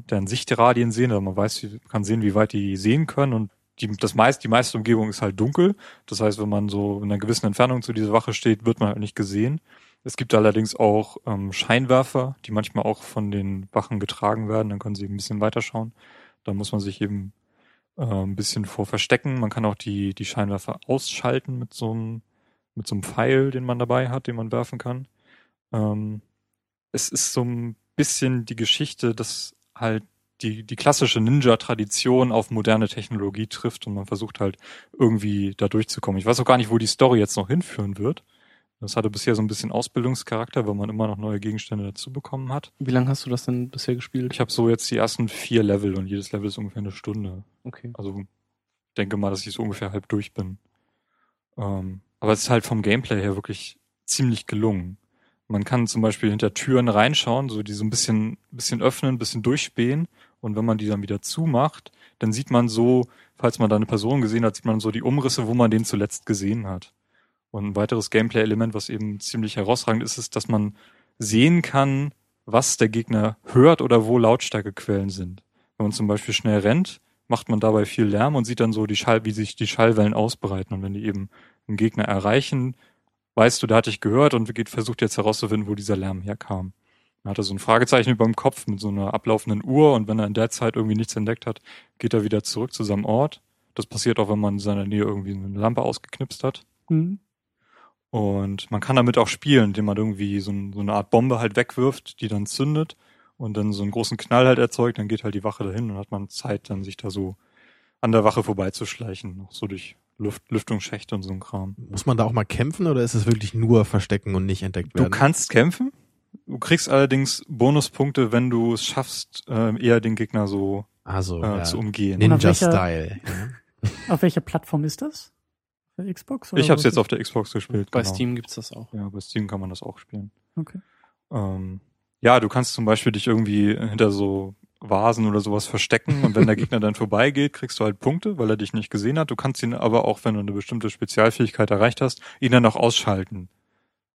deren Sichtradien sehen, also man weiß, kann sehen, wie weit die sehen können und die, das meist, die meiste Umgebung ist halt dunkel. Das heißt, wenn man so in einer gewissen Entfernung zu dieser Wache steht, wird man halt nicht gesehen. Es gibt allerdings auch ähm, Scheinwerfer, die manchmal auch von den Wachen getragen werden. Dann können sie ein bisschen weiterschauen. Da muss man sich eben äh, ein bisschen vor verstecken. Man kann auch die, die Scheinwerfer ausschalten mit so einem, mit so einem Pfeil, den man dabei hat, den man werfen kann. Ähm, es ist so ein bisschen die Geschichte, dass halt die, die klassische Ninja-Tradition auf moderne Technologie trifft und man versucht halt irgendwie da durchzukommen. Ich weiß auch gar nicht, wo die Story jetzt noch hinführen wird. Das hatte bisher so ein bisschen Ausbildungscharakter, weil man immer noch neue Gegenstände dazu bekommen hat. Wie lange hast du das denn bisher gespielt? Ich habe so jetzt die ersten vier Level und jedes Level ist ungefähr eine Stunde. Okay. Also denke mal, dass ich so ungefähr halb durch bin. Ähm, aber es ist halt vom Gameplay her wirklich ziemlich gelungen. Man kann zum Beispiel hinter Türen reinschauen, so die so ein bisschen, bisschen öffnen, ein bisschen durchspähen. Und wenn man die dann wieder zumacht, dann sieht man so, falls man da eine Person gesehen hat, sieht man so die Umrisse, wo man den zuletzt gesehen hat. Und ein weiteres Gameplay-Element, was eben ziemlich herausragend ist, ist, dass man sehen kann, was der Gegner hört oder wo Lautstärkequellen sind. Wenn man zum Beispiel schnell rennt, macht man dabei viel Lärm und sieht dann so die Schall, wie sich die Schallwellen ausbreiten. Und wenn die eben einen Gegner erreichen, weißt du, der hat dich gehört und geht, versucht jetzt herauszufinden, wo dieser Lärm herkam. Er hatte so ein Fragezeichen über dem Kopf mit so einer ablaufenden Uhr und wenn er in der Zeit irgendwie nichts entdeckt hat, geht er wieder zurück zu seinem Ort. Das passiert auch, wenn man in seiner Nähe irgendwie eine Lampe ausgeknipst hat. Mhm. Und man kann damit auch spielen, indem man irgendwie so, ein, so, eine Art Bombe halt wegwirft, die dann zündet und dann so einen großen Knall halt erzeugt. Dann geht halt die Wache dahin und hat man Zeit, dann sich da so an der Wache vorbeizuschleichen, noch so durch Luft, Lüftungsschächte und so ein Kram. Muss man da auch mal kämpfen oder ist es wirklich nur verstecken und nicht entdeckt werden? Du kannst kämpfen. Du kriegst allerdings Bonuspunkte, wenn du es schaffst, äh, eher den Gegner so also, äh, ja. zu umgehen. Ninja-Style. [laughs] Auf welcher Plattform ist das? Der Xbox? Ich habe es jetzt auf der Xbox gespielt. Bei genau. Steam gibt's das auch. Ja, bei Steam kann man das auch spielen. Okay. Ähm, ja, du kannst zum Beispiel dich irgendwie hinter so Vasen oder sowas verstecken und wenn der [laughs] Gegner dann vorbeigeht, kriegst du halt Punkte, weil er dich nicht gesehen hat. Du kannst ihn aber auch, wenn du eine bestimmte Spezialfähigkeit erreicht hast, ihn dann auch ausschalten.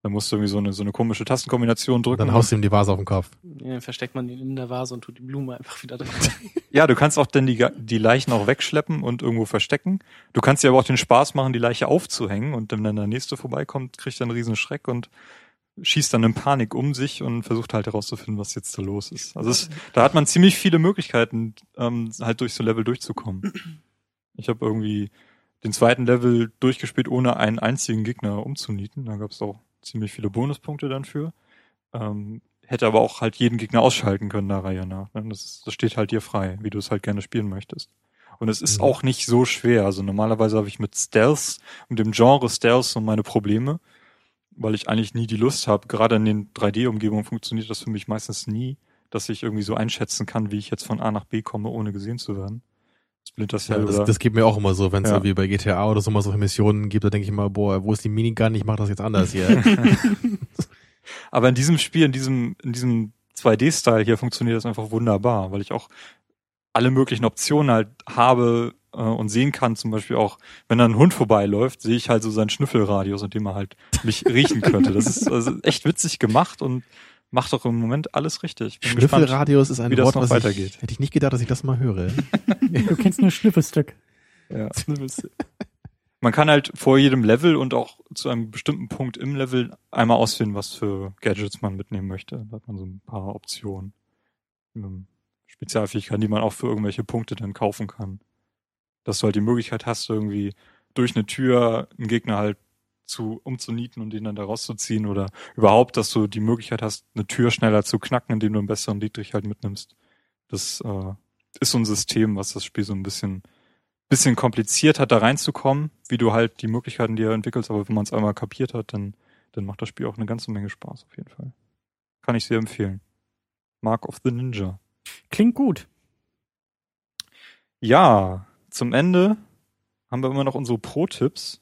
Dann musst du irgendwie so eine, so eine komische Tastenkombination drücken. Dann haust du ihm die Vase auf den Kopf. Ja, dann versteckt man ihn in der Vase und tut die Blume einfach wieder drauf. [laughs] Ja, du kannst auch dann die, die Leichen auch wegschleppen und irgendwo verstecken. Du kannst dir aber auch den Spaß machen, die Leiche aufzuhängen und wenn dann der nächste vorbeikommt, kriegt er einen riesen Schreck und schießt dann in Panik um sich und versucht halt herauszufinden, was jetzt da los ist. Also es, da hat man ziemlich viele Möglichkeiten, ähm, halt durch so Level durchzukommen. Ich habe irgendwie den zweiten Level durchgespielt, ohne einen einzigen Gegner umzunieten. Da gab es auch ziemlich viele Bonuspunkte dann für. Ähm, hätte aber auch halt jeden Gegner ausschalten können der Reihe nach. ne? Das, das steht halt dir frei, wie du es halt gerne spielen möchtest. Und es ist Mhm. auch nicht so schwer. Also normalerweise habe ich mit Stealth und dem Genre Stealth so meine Probleme, weil ich eigentlich nie die Lust habe. Gerade in den 3D-Umgebungen funktioniert das für mich meistens nie, dass ich irgendwie so einschätzen kann, wie ich jetzt von A nach B komme, ohne gesehen zu werden. Splinter Ja, Cell das, oder das geht mir auch immer so, wenn es Ja. irgendwie bei GTA oder so mal so Missionen gibt, da denke ich immer, boah, wo ist die Minigun? Ich mach das jetzt anders hier. [laughs] Aber in diesem Spiel, in diesem, in diesem 2D-Style hier funktioniert das einfach wunderbar, weil ich auch alle möglichen Optionen halt habe äh, und sehen kann. Zum Beispiel auch, wenn da ein Hund vorbeiläuft, sehe ich halt so seinen Schnüffelradius, in dem er halt mich riechen könnte. Das ist also echt witzig gemacht und macht auch im Moment alles richtig. Bin gespannt. Schnüffelradius ist ein wie das Wort, noch was weitergeht. ich, hätte ich nicht gedacht, dass ich das mal höre. [laughs] Du kennst nur Schnüffelstück. Ja. [laughs] Man kann halt vor jedem Level und auch zu einem bestimmten Punkt im Level einmal ausfinden, was für Gadgets man mitnehmen möchte. Da hat man so ein paar Optionen. Spezialfähigkeiten, die man auch für irgendwelche Punkte dann kaufen kann. Dass du halt die Möglichkeit hast, irgendwie durch eine Tür einen Gegner halt zu umzunieten und den dann da rauszuziehen oder überhaupt, dass du die Möglichkeit hast, eine Tür schneller zu knacken, indem du einen besseren Dietrich halt mitnimmst. Das äh, ist so ein System, was das Spiel so ein bisschen bisschen kompliziert hat, da reinzukommen, wie du halt die Möglichkeiten, die er entwickelst, aber wenn man es einmal kapiert hat, dann, dann macht das Spiel auch eine ganze Menge Spaß auf jeden Fall. Kann ich sehr empfehlen. Mark of the Ninja. Klingt gut. Ja, zum Ende haben wir immer noch unsere Pro-Tipps.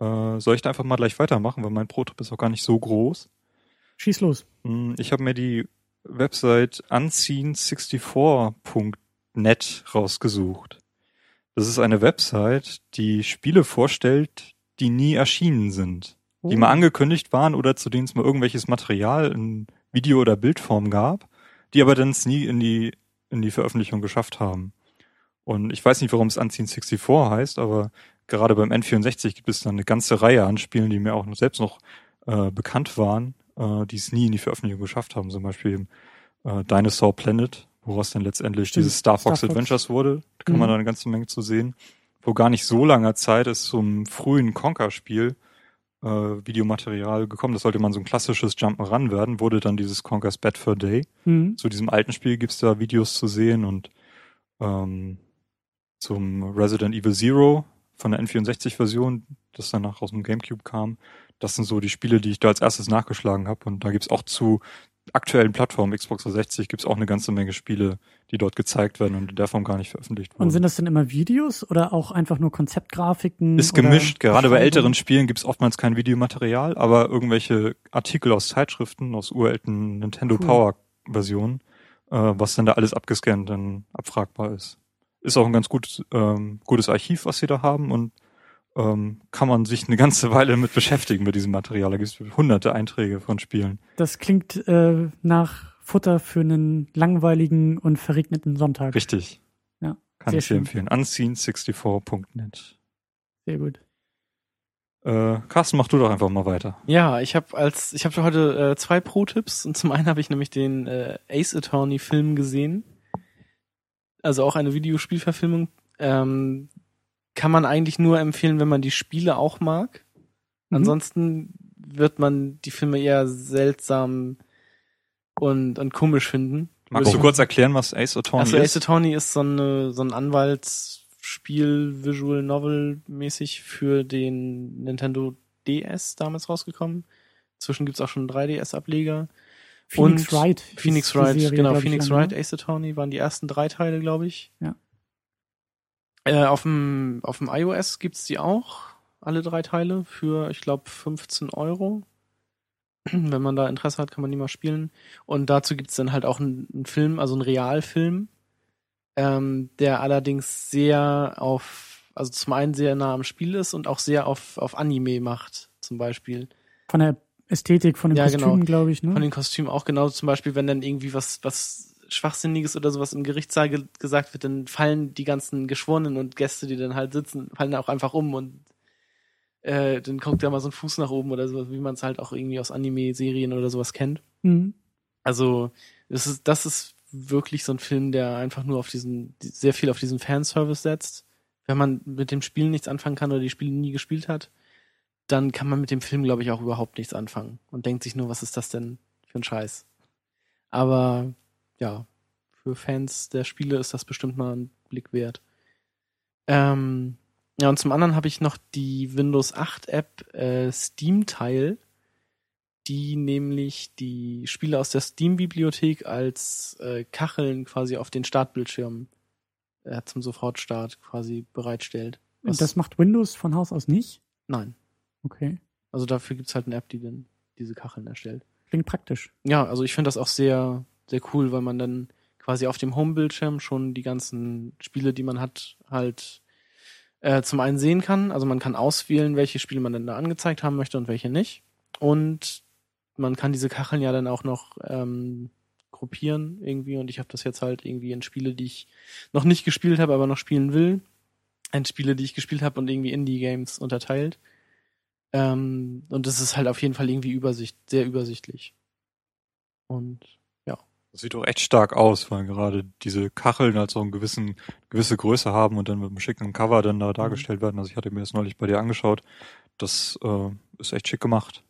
Äh, soll ich da einfach mal gleich weitermachen, weil mein Pro-Tipp ist auch gar nicht so groß. Schieß los. Hm, Ich habe mir die Website unseen64.net rausgesucht. Das ist eine Website, die Spiele vorstellt, die nie erschienen sind. Die Oh. mal angekündigt waren oder zu denen es mal irgendwelches Material in Video- oder Bildform gab, die aber dann es nie in die, in die Veröffentlichung geschafft haben. Und ich weiß nicht, warum es Unseen 64 heißt, aber gerade beim N64 gibt es dann eine ganze Reihe an Spielen, die mir auch selbst noch äh, bekannt waren, äh, die es nie in die Veröffentlichung geschafft haben. Zum Beispiel äh, Dinosaur Planet, woraus dann letztendlich Stimmt, dieses Star Fox Star Fox. Adventures wurde. Da kann man Mhm. da eine ganze Menge zu sehen. Vor gar nicht so langer Zeit ist zum frühen Conker-Spiel äh, Videomaterial gekommen. Das sollte man so ein klassisches Jump'n'Run werden, wurde dann dieses Conker's Bad Fur Day. Mhm. Zu diesem alten Spiel gibt's da Videos zu sehen und ähm, zum Resident Evil Zero von der N64-Version, das danach aus dem GameCube kam. Das sind so die Spiele, die ich da als erstes nachgeschlagen habe. Und da gibt's auch zu aktuellen Plattformen, Xbox 360, gibt's auch eine ganze Menge Spiele, die dort gezeigt werden und in der Form gar nicht veröffentlicht wurden. Und sind das denn immer Videos oder auch einfach nur Konzeptgrafiken? Ist gemischt. Gerade bei älteren Spielen gibt's oftmals kein Videomaterial, aber irgendwelche Artikel aus Zeitschriften, aus uralten Nintendo Cool. Power Versionen, äh, was dann da alles abgescannt dann abfragbar ist. Ist auch ein ganz gutes, ähm, gutes Archiv, was sie da haben und ähm, kann man sich eine ganze [laughs] Weile mit beschäftigen mit diesem Material. Da gibt's hunderte Einträge von Spielen. Das klingt äh, nach Futter für einen langweiligen und verregneten Sonntag. Richtig. Ja, Kann ich schön. empfehlen. Unseen64.net. Sehr gut. Äh, Carsten, mach du doch einfach mal weiter. Ja, ich habe als ich habe heute äh, zwei Pro-Tipps und zum einen habe ich nämlich den äh, Ace Attorney Film gesehen. Also auch eine Videospielverfilmung. Ähm, kann man eigentlich nur empfehlen, wenn man die Spiele auch mag. Mhm. Ansonsten wird man die Filme eher seltsam und, und komisch finden. Magst du Würde- kurz erklären, was Ace Attorney Also ist? Ace Attorney ist so, eine, so ein Anwaltsspiel, Visual Novel mäßig für den Nintendo DS damals rausgekommen. Inzwischen gibt's auch schon einen 3DS-Ableger. Phoenix Und Wright. Phoenix Wright, Serie, genau, Phoenix Wright, ne? Ace Attorney waren die ersten drei Teile, glaube ich. Ja. Äh, auf dem auf dem iOS gibt's die auch, alle drei Teile, für, ich glaube, 15 Euro. [clears throat] Wenn man da Interesse hat, kann man die mal spielen. Und dazu gibt's dann halt auch einen, einen Film, also einen Realfilm, ähm, der allerdings sehr auf, also zum einen sehr nah am Spiel ist und auch sehr auf, auf Anime macht, zum Beispiel. Von der Ästhetik, von den Ja, Kostümen, genau. glaube ich. Ne? Von den Kostümen auch genau, zum Beispiel, wenn dann irgendwie was, was Schwachsinniges oder sowas im Gerichtssaal ge gesagt wird, dann fallen die ganzen Geschworenen und Gäste, die dann halt sitzen, fallen auch einfach um und äh, dann kommt da mal so ein Fuß nach oben oder so, wie man es halt auch irgendwie aus Anime-Serien oder sowas kennt. Mhm. Also, das ist, das ist wirklich so ein Film, der einfach nur auf diesen, die- sehr viel auf diesen Fanservice setzt. Wenn man mit dem Spiel nichts anfangen kann oder die Spiele nie gespielt hat, dann kann man mit dem Film, glaube ich, auch überhaupt nichts anfangen und denkt sich nur, was ist das denn für ein Scheiß. Aber ja, für Fans der Spiele ist das bestimmt mal ein Blick wert. Ähm, ja, und zum anderen habe ich noch die Windows 8 App äh, Steam Tile, die nämlich die Spiele aus der Steam-Bibliothek als äh, Kacheln quasi auf den Startbildschirm äh, zum Sofortstart quasi bereitstellt. Was- Das macht Windows von Haus aus nicht? Nein. Okay. Also dafür gibt's halt eine App, die dann diese Kacheln erstellt. Klingt praktisch. Ja, also ich finde das auch sehr, sehr cool, weil man dann quasi auf dem Home-Bildschirm schon die ganzen Spiele, die man hat, halt äh, zum einen sehen kann. Also man kann auswählen, welche Spiele man denn da angezeigt haben möchte und welche nicht. Und man kann diese Kacheln ja dann auch noch ähm, gruppieren irgendwie. Und ich habe das jetzt halt irgendwie in Spiele, die ich noch nicht gespielt habe, aber noch spielen will. In Spiele, die ich gespielt habe und irgendwie Indie-Games unterteilt. Ähm, und das ist halt auf jeden Fall irgendwie Übersicht, sehr übersichtlich. Und Das sieht doch echt stark aus, weil gerade diese Kacheln halt so eine gewissen, gewisse Größe haben und dann mit einem schicken Cover dann da dargestellt werden. Also ich hatte mir das neulich bei dir angeschaut. das äh, ist echt schick gemacht.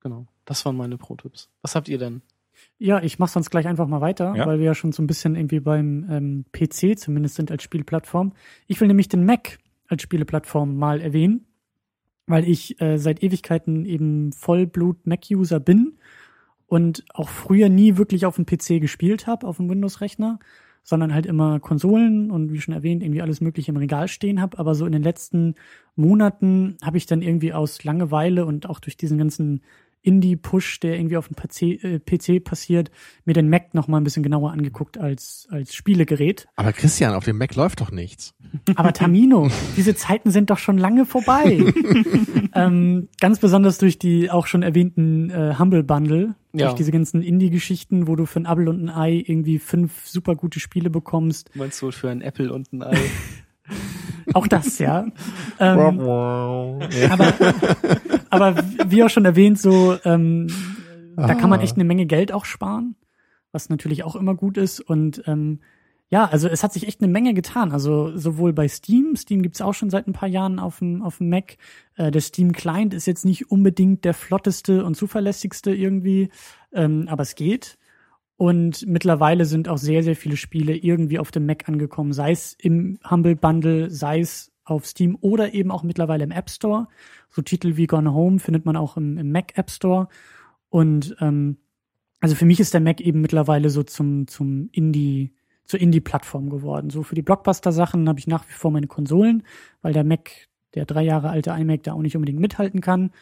Genau. Das waren meine Pro-Tipps. Was habt ihr denn? Ja, ich mach sonst gleich einfach mal weiter, Ja. weil wir ja schon so ein bisschen irgendwie beim ähm, PC zumindest sind als Spielplattform. Ich will nämlich den Mac als Spieleplattform mal erwähnen, weil ich äh, seit Ewigkeiten eben Vollblut-Mac-User bin und auch früher nie wirklich auf dem PC gespielt habe, auf dem Windows-Rechner, sondern halt immer Konsolen und wie schon erwähnt, irgendwie alles Mögliche im Regal stehen habe. Aber so in den letzten Monaten habe ich dann irgendwie aus Langeweile und auch durch diesen ganzen Indie-Push, der irgendwie auf dem PC, äh, PC passiert, mir den Mac noch mal ein bisschen genauer angeguckt als, als Spielegerät. Aber Christian, auf dem Mac läuft doch nichts. Aber Tamino, [laughs] diese Zeiten sind doch schon lange vorbei. [laughs] ähm, ganz besonders durch die auch schon erwähnten äh, Humble Bundle, Ja. durch diese ganzen Indie-Geschichten, wo du für ein Apple und ein Ei irgendwie fünf super gute Spiele bekommst. Du meinst wohl für ein Apple und ein Ei? [laughs] Auch das, ja. ähm, [laughs] aber, aber wie auch schon erwähnt, so ähm, da kann man Ah. echt eine Menge Geld auch sparen, was natürlich auch immer gut ist. Und ähm, ja, also es hat sich echt eine Menge getan. Also sowohl bei Steam, Steam gibt's auch schon seit ein paar Jahren auf dem, auf dem Mac. Äh, der Steam Client ist jetzt nicht unbedingt der flotteste und zuverlässigste irgendwie, ähm, aber es geht. Und mittlerweile sind auch sehr, sehr viele Spiele irgendwie auf dem Mac angekommen, sei es im Humble Bundle, sei es auf Steam oder eben auch mittlerweile im App Store. So Titel wie Gone Home findet man auch im, im Mac App Store. Und ähm, also für mich ist der Mac eben mittlerweile so zum, zum Indie, zur Indie-Plattform geworden. So für die Blockbuster-Sachen habe ich nach wie vor meine Konsolen, weil der Mac, der drei Jahre alte iMac, da auch nicht unbedingt mithalten kann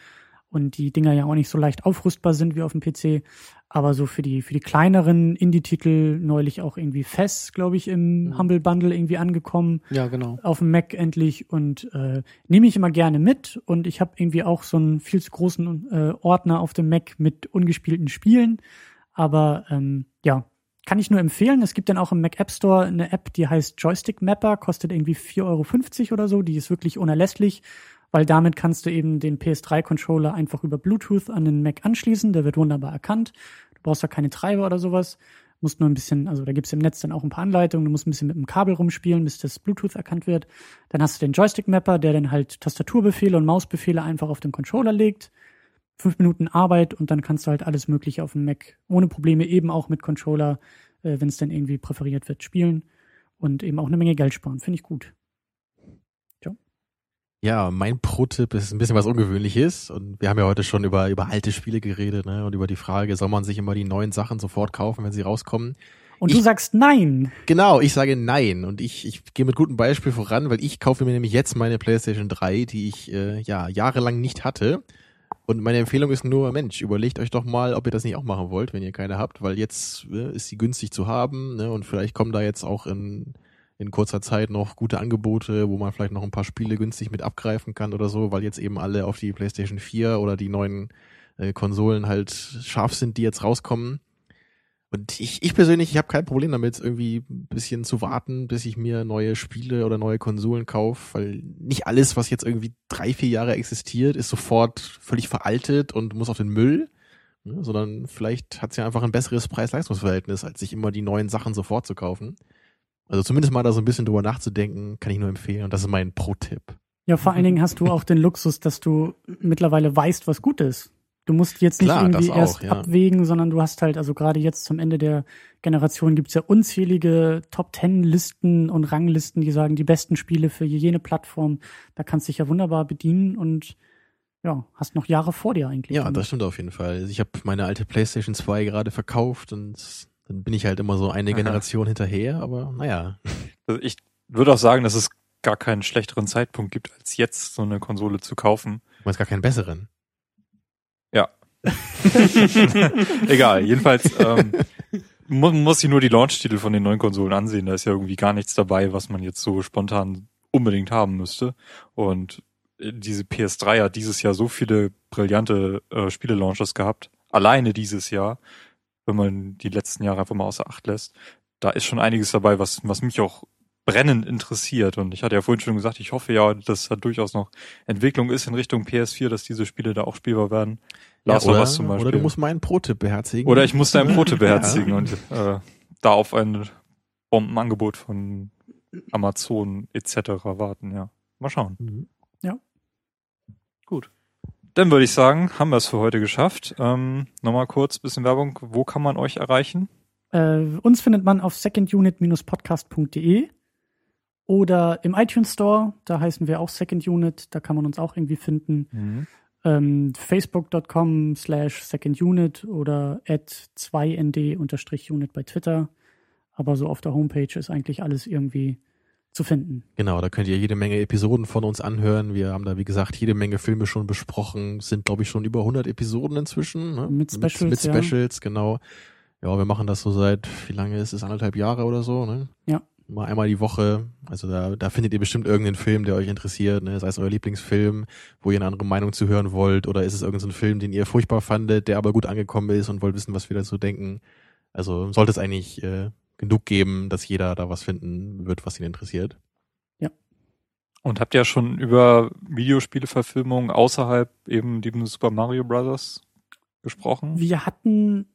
und die Dinger ja auch nicht so leicht aufrüstbar sind wie auf dem PC. Aber so für die, für die kleineren Indie-Titel neulich auch irgendwie Fest, glaube ich, im Mhm. Humble Bundle irgendwie angekommen Ja, genau. auf dem Mac endlich und äh, nehme ich immer gerne mit und ich habe irgendwie auch so einen viel zu großen äh, Ordner auf dem Mac mit ungespielten Spielen. Aber ähm, ja, kann ich nur empfehlen. Es gibt dann auch im Mac App Store eine App, die heißt Joystick Mapper, kostet irgendwie 4,50 Euro oder so. Die ist wirklich unerlässlich, weil damit kannst du eben den PS3-Controller einfach über Bluetooth an den Mac anschließen. Der wird wunderbar erkannt. Du brauchst da keine Treiber oder sowas. Musst nur ein bisschen, also da gibt's im Netz dann auch ein paar Anleitungen. Du musst ein bisschen mit dem Kabel rumspielen, bis das Bluetooth erkannt wird. Dann hast du den Joystick-Mapper, der dann halt Tastaturbefehle und Mausbefehle einfach auf den Controller legt. Fünf Minuten Arbeit und dann kannst du halt alles Mögliche auf dem Mac ohne Probleme eben auch mit Controller, äh, wenn es dann irgendwie präferiert wird, spielen und eben auch eine Menge Geld sparen. Finde ich gut. Ja, mein Pro-Tipp ist ein bisschen was Ungewöhnliches und wir haben ja heute schon über, über alte Spiele geredet ne, und über die Frage, soll man sich immer die neuen Sachen sofort kaufen, wenn sie rauskommen? Und du Ich- sagst nein. Genau, ich sage nein und ich, ich gehe mit gutem Beispiel voran, weil ich kaufe mir nämlich jetzt meine PlayStation 3, die ich äh, ja jahrelang nicht hatte. Und meine Empfehlung ist nur, Mensch, überlegt euch doch mal, ob ihr das nicht auch machen wollt, wenn ihr keine habt, weil jetzt äh, ist sie günstig zu haben ne, und vielleicht kommen da jetzt auch in, in kurzer Zeit noch gute Angebote, wo man vielleicht noch ein paar Spiele günstig mit abgreifen kann oder so, weil jetzt eben alle auf die PlayStation 4 oder die neuen äh, Konsolen halt scharf sind, die jetzt rauskommen. Und ich, ich persönlich, ich habe kein Problem damit, irgendwie ein bisschen zu warten, bis ich mir neue Spiele oder neue Konsolen kaufe, weil nicht alles, was jetzt irgendwie drei, vier Jahre existiert, ist sofort völlig veraltet und muss auf den Müll, ne, sondern vielleicht hat es ja einfach ein besseres Preis-Leistungs-Verhältnis, als sich immer die neuen Sachen sofort zu kaufen. Also zumindest mal da so ein bisschen drüber nachzudenken, kann ich nur empfehlen und das ist mein Pro-Tipp. Ja, vor allen Dingen hast du auch den Luxus, dass du mittlerweile weißt, was gut ist. Du musst jetzt nicht Klar, irgendwie auch, erst ja. abwägen, sondern du hast halt, also gerade jetzt zum Ende der Generation gibt's ja unzählige Top Ten Listen und Ranglisten, die sagen, die besten Spiele für jene Plattform. Da kannst du dich ja wunderbar bedienen und ja, hast noch Jahre vor dir eigentlich. Ja, das stimmt auf jeden Fall. Also Ich habe meine alte PlayStation 2 gerade verkauft und dann bin ich halt immer so eine Aha. Generation hinterher, aber naja. Also ich würde auch sagen, dass es gar keinen schlechteren Zeitpunkt gibt, als jetzt so eine Konsole zu kaufen. Du meinst gar keinen besseren. [laughs] Egal, jedenfalls ähm, mu muss ich nur die Launch-Titel von den neuen Konsolen ansehen. Da ist ja irgendwie gar nichts dabei, was man jetzt so spontan unbedingt haben müsste. Und äh, diese PS3 hat dieses Jahr so viele brillante äh, Spiele-Launches gehabt. Alleine dieses Jahr, wenn man die letzten Jahre einfach mal außer Acht lässt. Da ist schon einiges dabei, was, was mich auch brennend interessiert. Und ich hatte ja vorhin schon gesagt, ich hoffe ja, dass da durchaus noch Entwicklung ist in Richtung PS4, dass diese Spiele da auch spielbar werden. Last ja, oder, zum Beispiel. oder du musst meinen Pro-Tipp beherzigen. Oder ich muss dein Brote [laughs] beherzigen Ja. und äh, da auf ein Bombenangebot von Amazon etc. warten, ja. Mal schauen. Mhm. Gut. Dann würde ich sagen, haben wir es für heute geschafft. Ähm, Nochmal kurz bisschen Werbung. Wo kann man euch erreichen? Äh, uns findet man auf secondunit-podcast.de oder im iTunes Store, da heißen wir auch Second Unit, da kann man uns auch irgendwie finden. Ähm, Facebook.com slash Second Unit oder at 2nd unterstrich Unit bei Twitter. Aber so auf der Homepage ist eigentlich alles irgendwie zu finden. Genau, da könnt ihr jede Menge Episoden von uns anhören. Wir haben da, wie gesagt, jede Menge Filme schon besprochen. Es Sind, glaube ich, schon über 100 Episoden inzwischen. Ne? Mit Specials, Mit, ja. mit Specials, genau. Ja, wir machen das so seit, wie lange ist es? Anderthalb Jahre oder so, ne? Ja. Mal einmal die Woche. Also da, da findet ihr bestimmt irgendeinen Film, der euch interessiert, ne? Sei es euer Lieblingsfilm, wo ihr eine andere Meinung zu hören wollt, oder ist es irgendein so Film, den ihr furchtbar fandet, der aber gut angekommen ist und wollt wissen, was wir dazu denken. Also sollte es eigentlich äh, genug geben, dass jeder da was finden wird, was ihn interessiert. Und habt ihr schon über Videospieleverfilmungen außerhalb eben dem Super Mario Brothers gesprochen? Wir hatten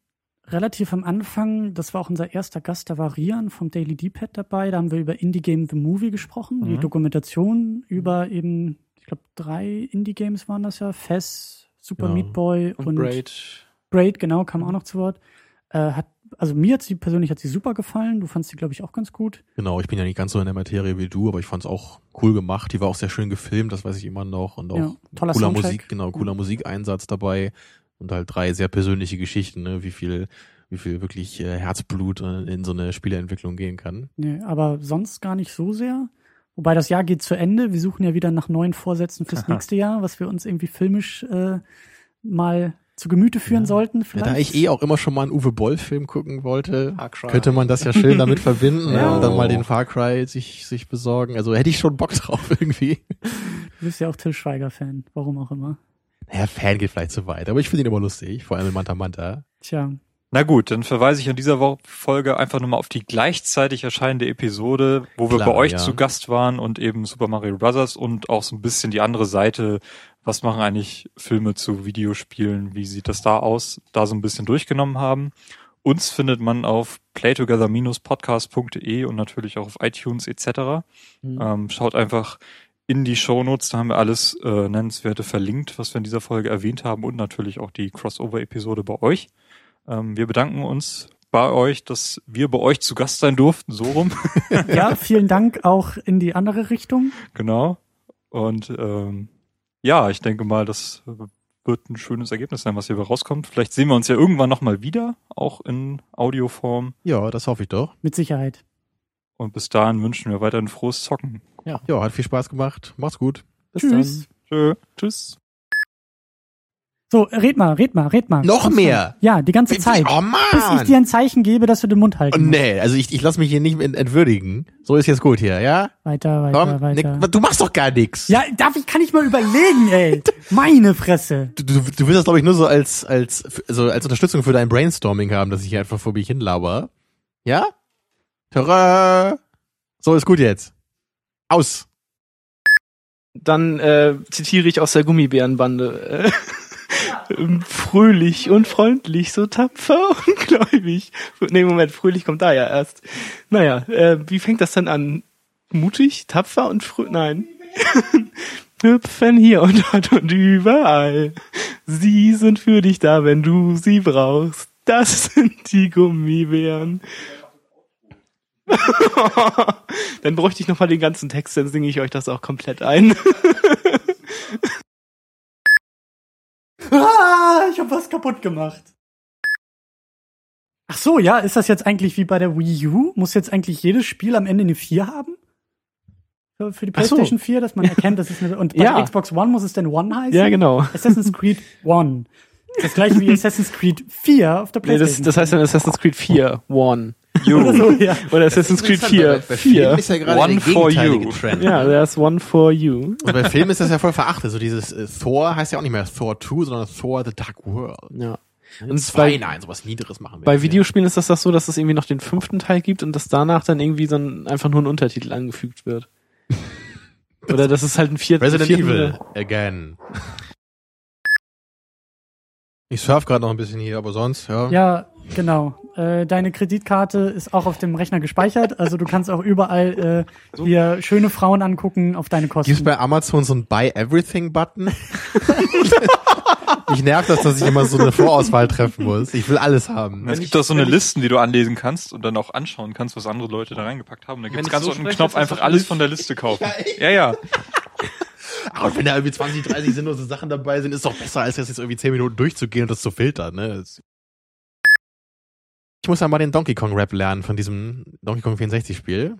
relativ am Anfang, das war auch unser erster Gast, da war Rian vom Daily D-Pad dabei, da haben wir über Indie Game The Movie gesprochen, die Mhm. Dokumentation über eben, ich glaube, drei Indie-Games waren das ja, Fess, Super Ja. Meat Boy Und, und, Braid. Braid, genau, kam auch noch zu Wort. Äh, hat, also mir hat sie persönlich hat sie super gefallen, du fandst sie, glaube ich, auch ganz gut. Genau, ich bin ja nicht ganz so in der Materie wie du, aber ich fand es auch cool gemacht. Die war auch sehr schön gefilmt, das weiß ich immer noch. Und auch Ja, cooler Soundtrack. Musik, genau, cooler Musikeinsatz dabei. Und halt drei sehr persönliche Geschichten, ne? wie viel, wie viel wirklich äh, Herzblut äh, in so eine Spieleentwicklung gehen kann. Nee, aber sonst gar nicht so sehr. Wobei das Jahr geht zu Ende. Wir suchen ja wieder nach neuen Vorsätzen fürs [laughs] nächste Jahr, was wir uns irgendwie filmisch äh, mal zu Gemüte führen Ja. sollten. Ja, Vielleicht. da ich eh auch immer schon mal einen Uwe Boll-Film gucken wollte, könnte man das ja schön damit [laughs] verbinden ne? Ja. und dann mal den Far Cry sich, sich besorgen. Also hätte ich schon Bock [laughs] drauf irgendwie. Du bist ja auch Till Schweiger-Fan, warum auch immer. Naja, Fan geht vielleicht zu weit, aber ich finde ihn immer lustig, vor allem in Manta Manta. Tja, Na gut, dann verweise ich an dieser Folge einfach nochmal auf die gleichzeitig erscheinende Episode, wo wir Klar, bei euch ja. zu Gast waren und eben Super Mario Bros. und auch so ein bisschen die andere Seite, was machen eigentlich Filme zu Videospielen, wie sieht das da aus, da so ein bisschen durchgenommen haben. Uns findet man auf playtogether-podcast.de und natürlich auch auf iTunes etc. Mhm. Ähm, schaut einfach in die Shownotes, da haben wir alles äh, Nennenswerte verlinkt, was wir in dieser Folge erwähnt haben und natürlich auch die Crossover-Episode bei euch. Ähm, wir bedanken uns bei euch, dass wir bei euch zu Gast sein durften, so rum. ja, [laughs] vielen Dank auch in die andere Richtung. genau. Und ähm, ja, ich denke mal, das wird ein schönes Ergebnis sein, was hier rauskommt. Vielleicht sehen wir uns ja irgendwann nochmal wieder, auch in Audioform. Ja, das hoffe ich doch. Mit Sicherheit. Und bis dahin wünschen wir weiterhin frohes Zocken. Ja, hat viel Spaß gemacht. Macht's gut. Bis Tschüss. Tschö. Dann. Tschüss. So, red mal, red mal, red mal. Noch Kommst mehr? Du? Ja, die ganze Zeit. Oh Bis ich Mann! dir ein Zeichen gebe, dass du den Mund Oh, halten musst. nee, also ich, ich lasse mich hier nicht ent- entwürdigen. So ist jetzt gut hier, ja? Weiter, weiter, Komm, weiter. Nick, du machst doch gar nichts. Ja, darf ich, kann ich mal überlegen, ey. [laughs] Meine Fresse. Du, du, du willst das, glaube ich, nur so als, als, also als Unterstützung für dein Brainstorming haben, dass ich hier einfach vor mich hinlaber. Ja? Tada! So, ist gut jetzt. Aus. Dann äh, zitiere ich aus der Gummibärenbande. [laughs] Fröhlich und freundlich, so tapfer [laughs] und gläubig. Nee, Moment, fröhlich kommt da ja erst. Naja, äh, wie fängt das denn an? Mutig, tapfer und fröhlich? Nein. [laughs] Hüpfen hier und dort und überall. Sie sind für dich da, wenn du sie brauchst. Das sind die Gummibären. [laughs] dann bräuchte ich noch mal den ganzen Text, dann singe ich euch das auch komplett ein. Ah, ich habe was kaputt gemacht. Ach so, ja, ist das jetzt eigentlich wie bei der Wii U? Muss jetzt eigentlich jedes Spiel am Ende eine 4 haben? Für, die Ach so. PlayStation 4, dass man [laughs] erkennt, dass es eine und bei Ja. der Xbox One muss es denn One heißen? ja, genau. Assassin's Creed One. Das gleiche wie [laughs] Assassin's Creed 4 auf der Nee, das, PlayStation. das heißt dann Assassin's Creed 4, One. Oder so, ja. Oder Assassin's Creed 4, 4. ist ja gerade One der for you. Trend. Ja, that's one for you. Und bei Filmen ist das ja voll verachtet. So dieses äh, Thor heißt ja auch nicht mehr Thor 2, sondern Thor The Dark World. Ja. Und zwei, bei- nein, sowas Niederes machen wir. Bei. Videospielen ist das das so, dass es irgendwie noch den fünften Teil gibt und dass danach dann irgendwie so ein, einfach nur ein Untertitel angefügt wird. [laughs] Oder das ist halt ein vierter. Resident vierten- Evil again. Ich surf gerade noch ein bisschen hier, aber sonst, ja. Ja, Genau. Äh, deine Kreditkarte ist auch auf dem Rechner gespeichert, also du kannst auch überall äh, dir schöne Frauen angucken auf deine Kosten. Gibt es bei Amazon so einen Buy Everything Button? [laughs] Mich nervt das, dass ich immer so eine Vorauswahl treffen muss. Ich will alles haben. Es gibt auch so eine Listen, die du anlesen kannst und dann auch anschauen kannst, was andere Leute da reingepackt haben. Da Wenn gibt's ich ganz so unten einen Knopf, einfach doch alles von der Liste [laughs] kaufen. Ja, ja. Aber wenn da irgendwie 20, 30 sinnlose Sachen dabei sind, ist doch besser, als das jetzt irgendwie 10 Minuten durchzugehen und das zu filtern, ne? Ich muss ja mal den Donkey Kong Rap lernen von diesem Donkey Kong 64 Spiel.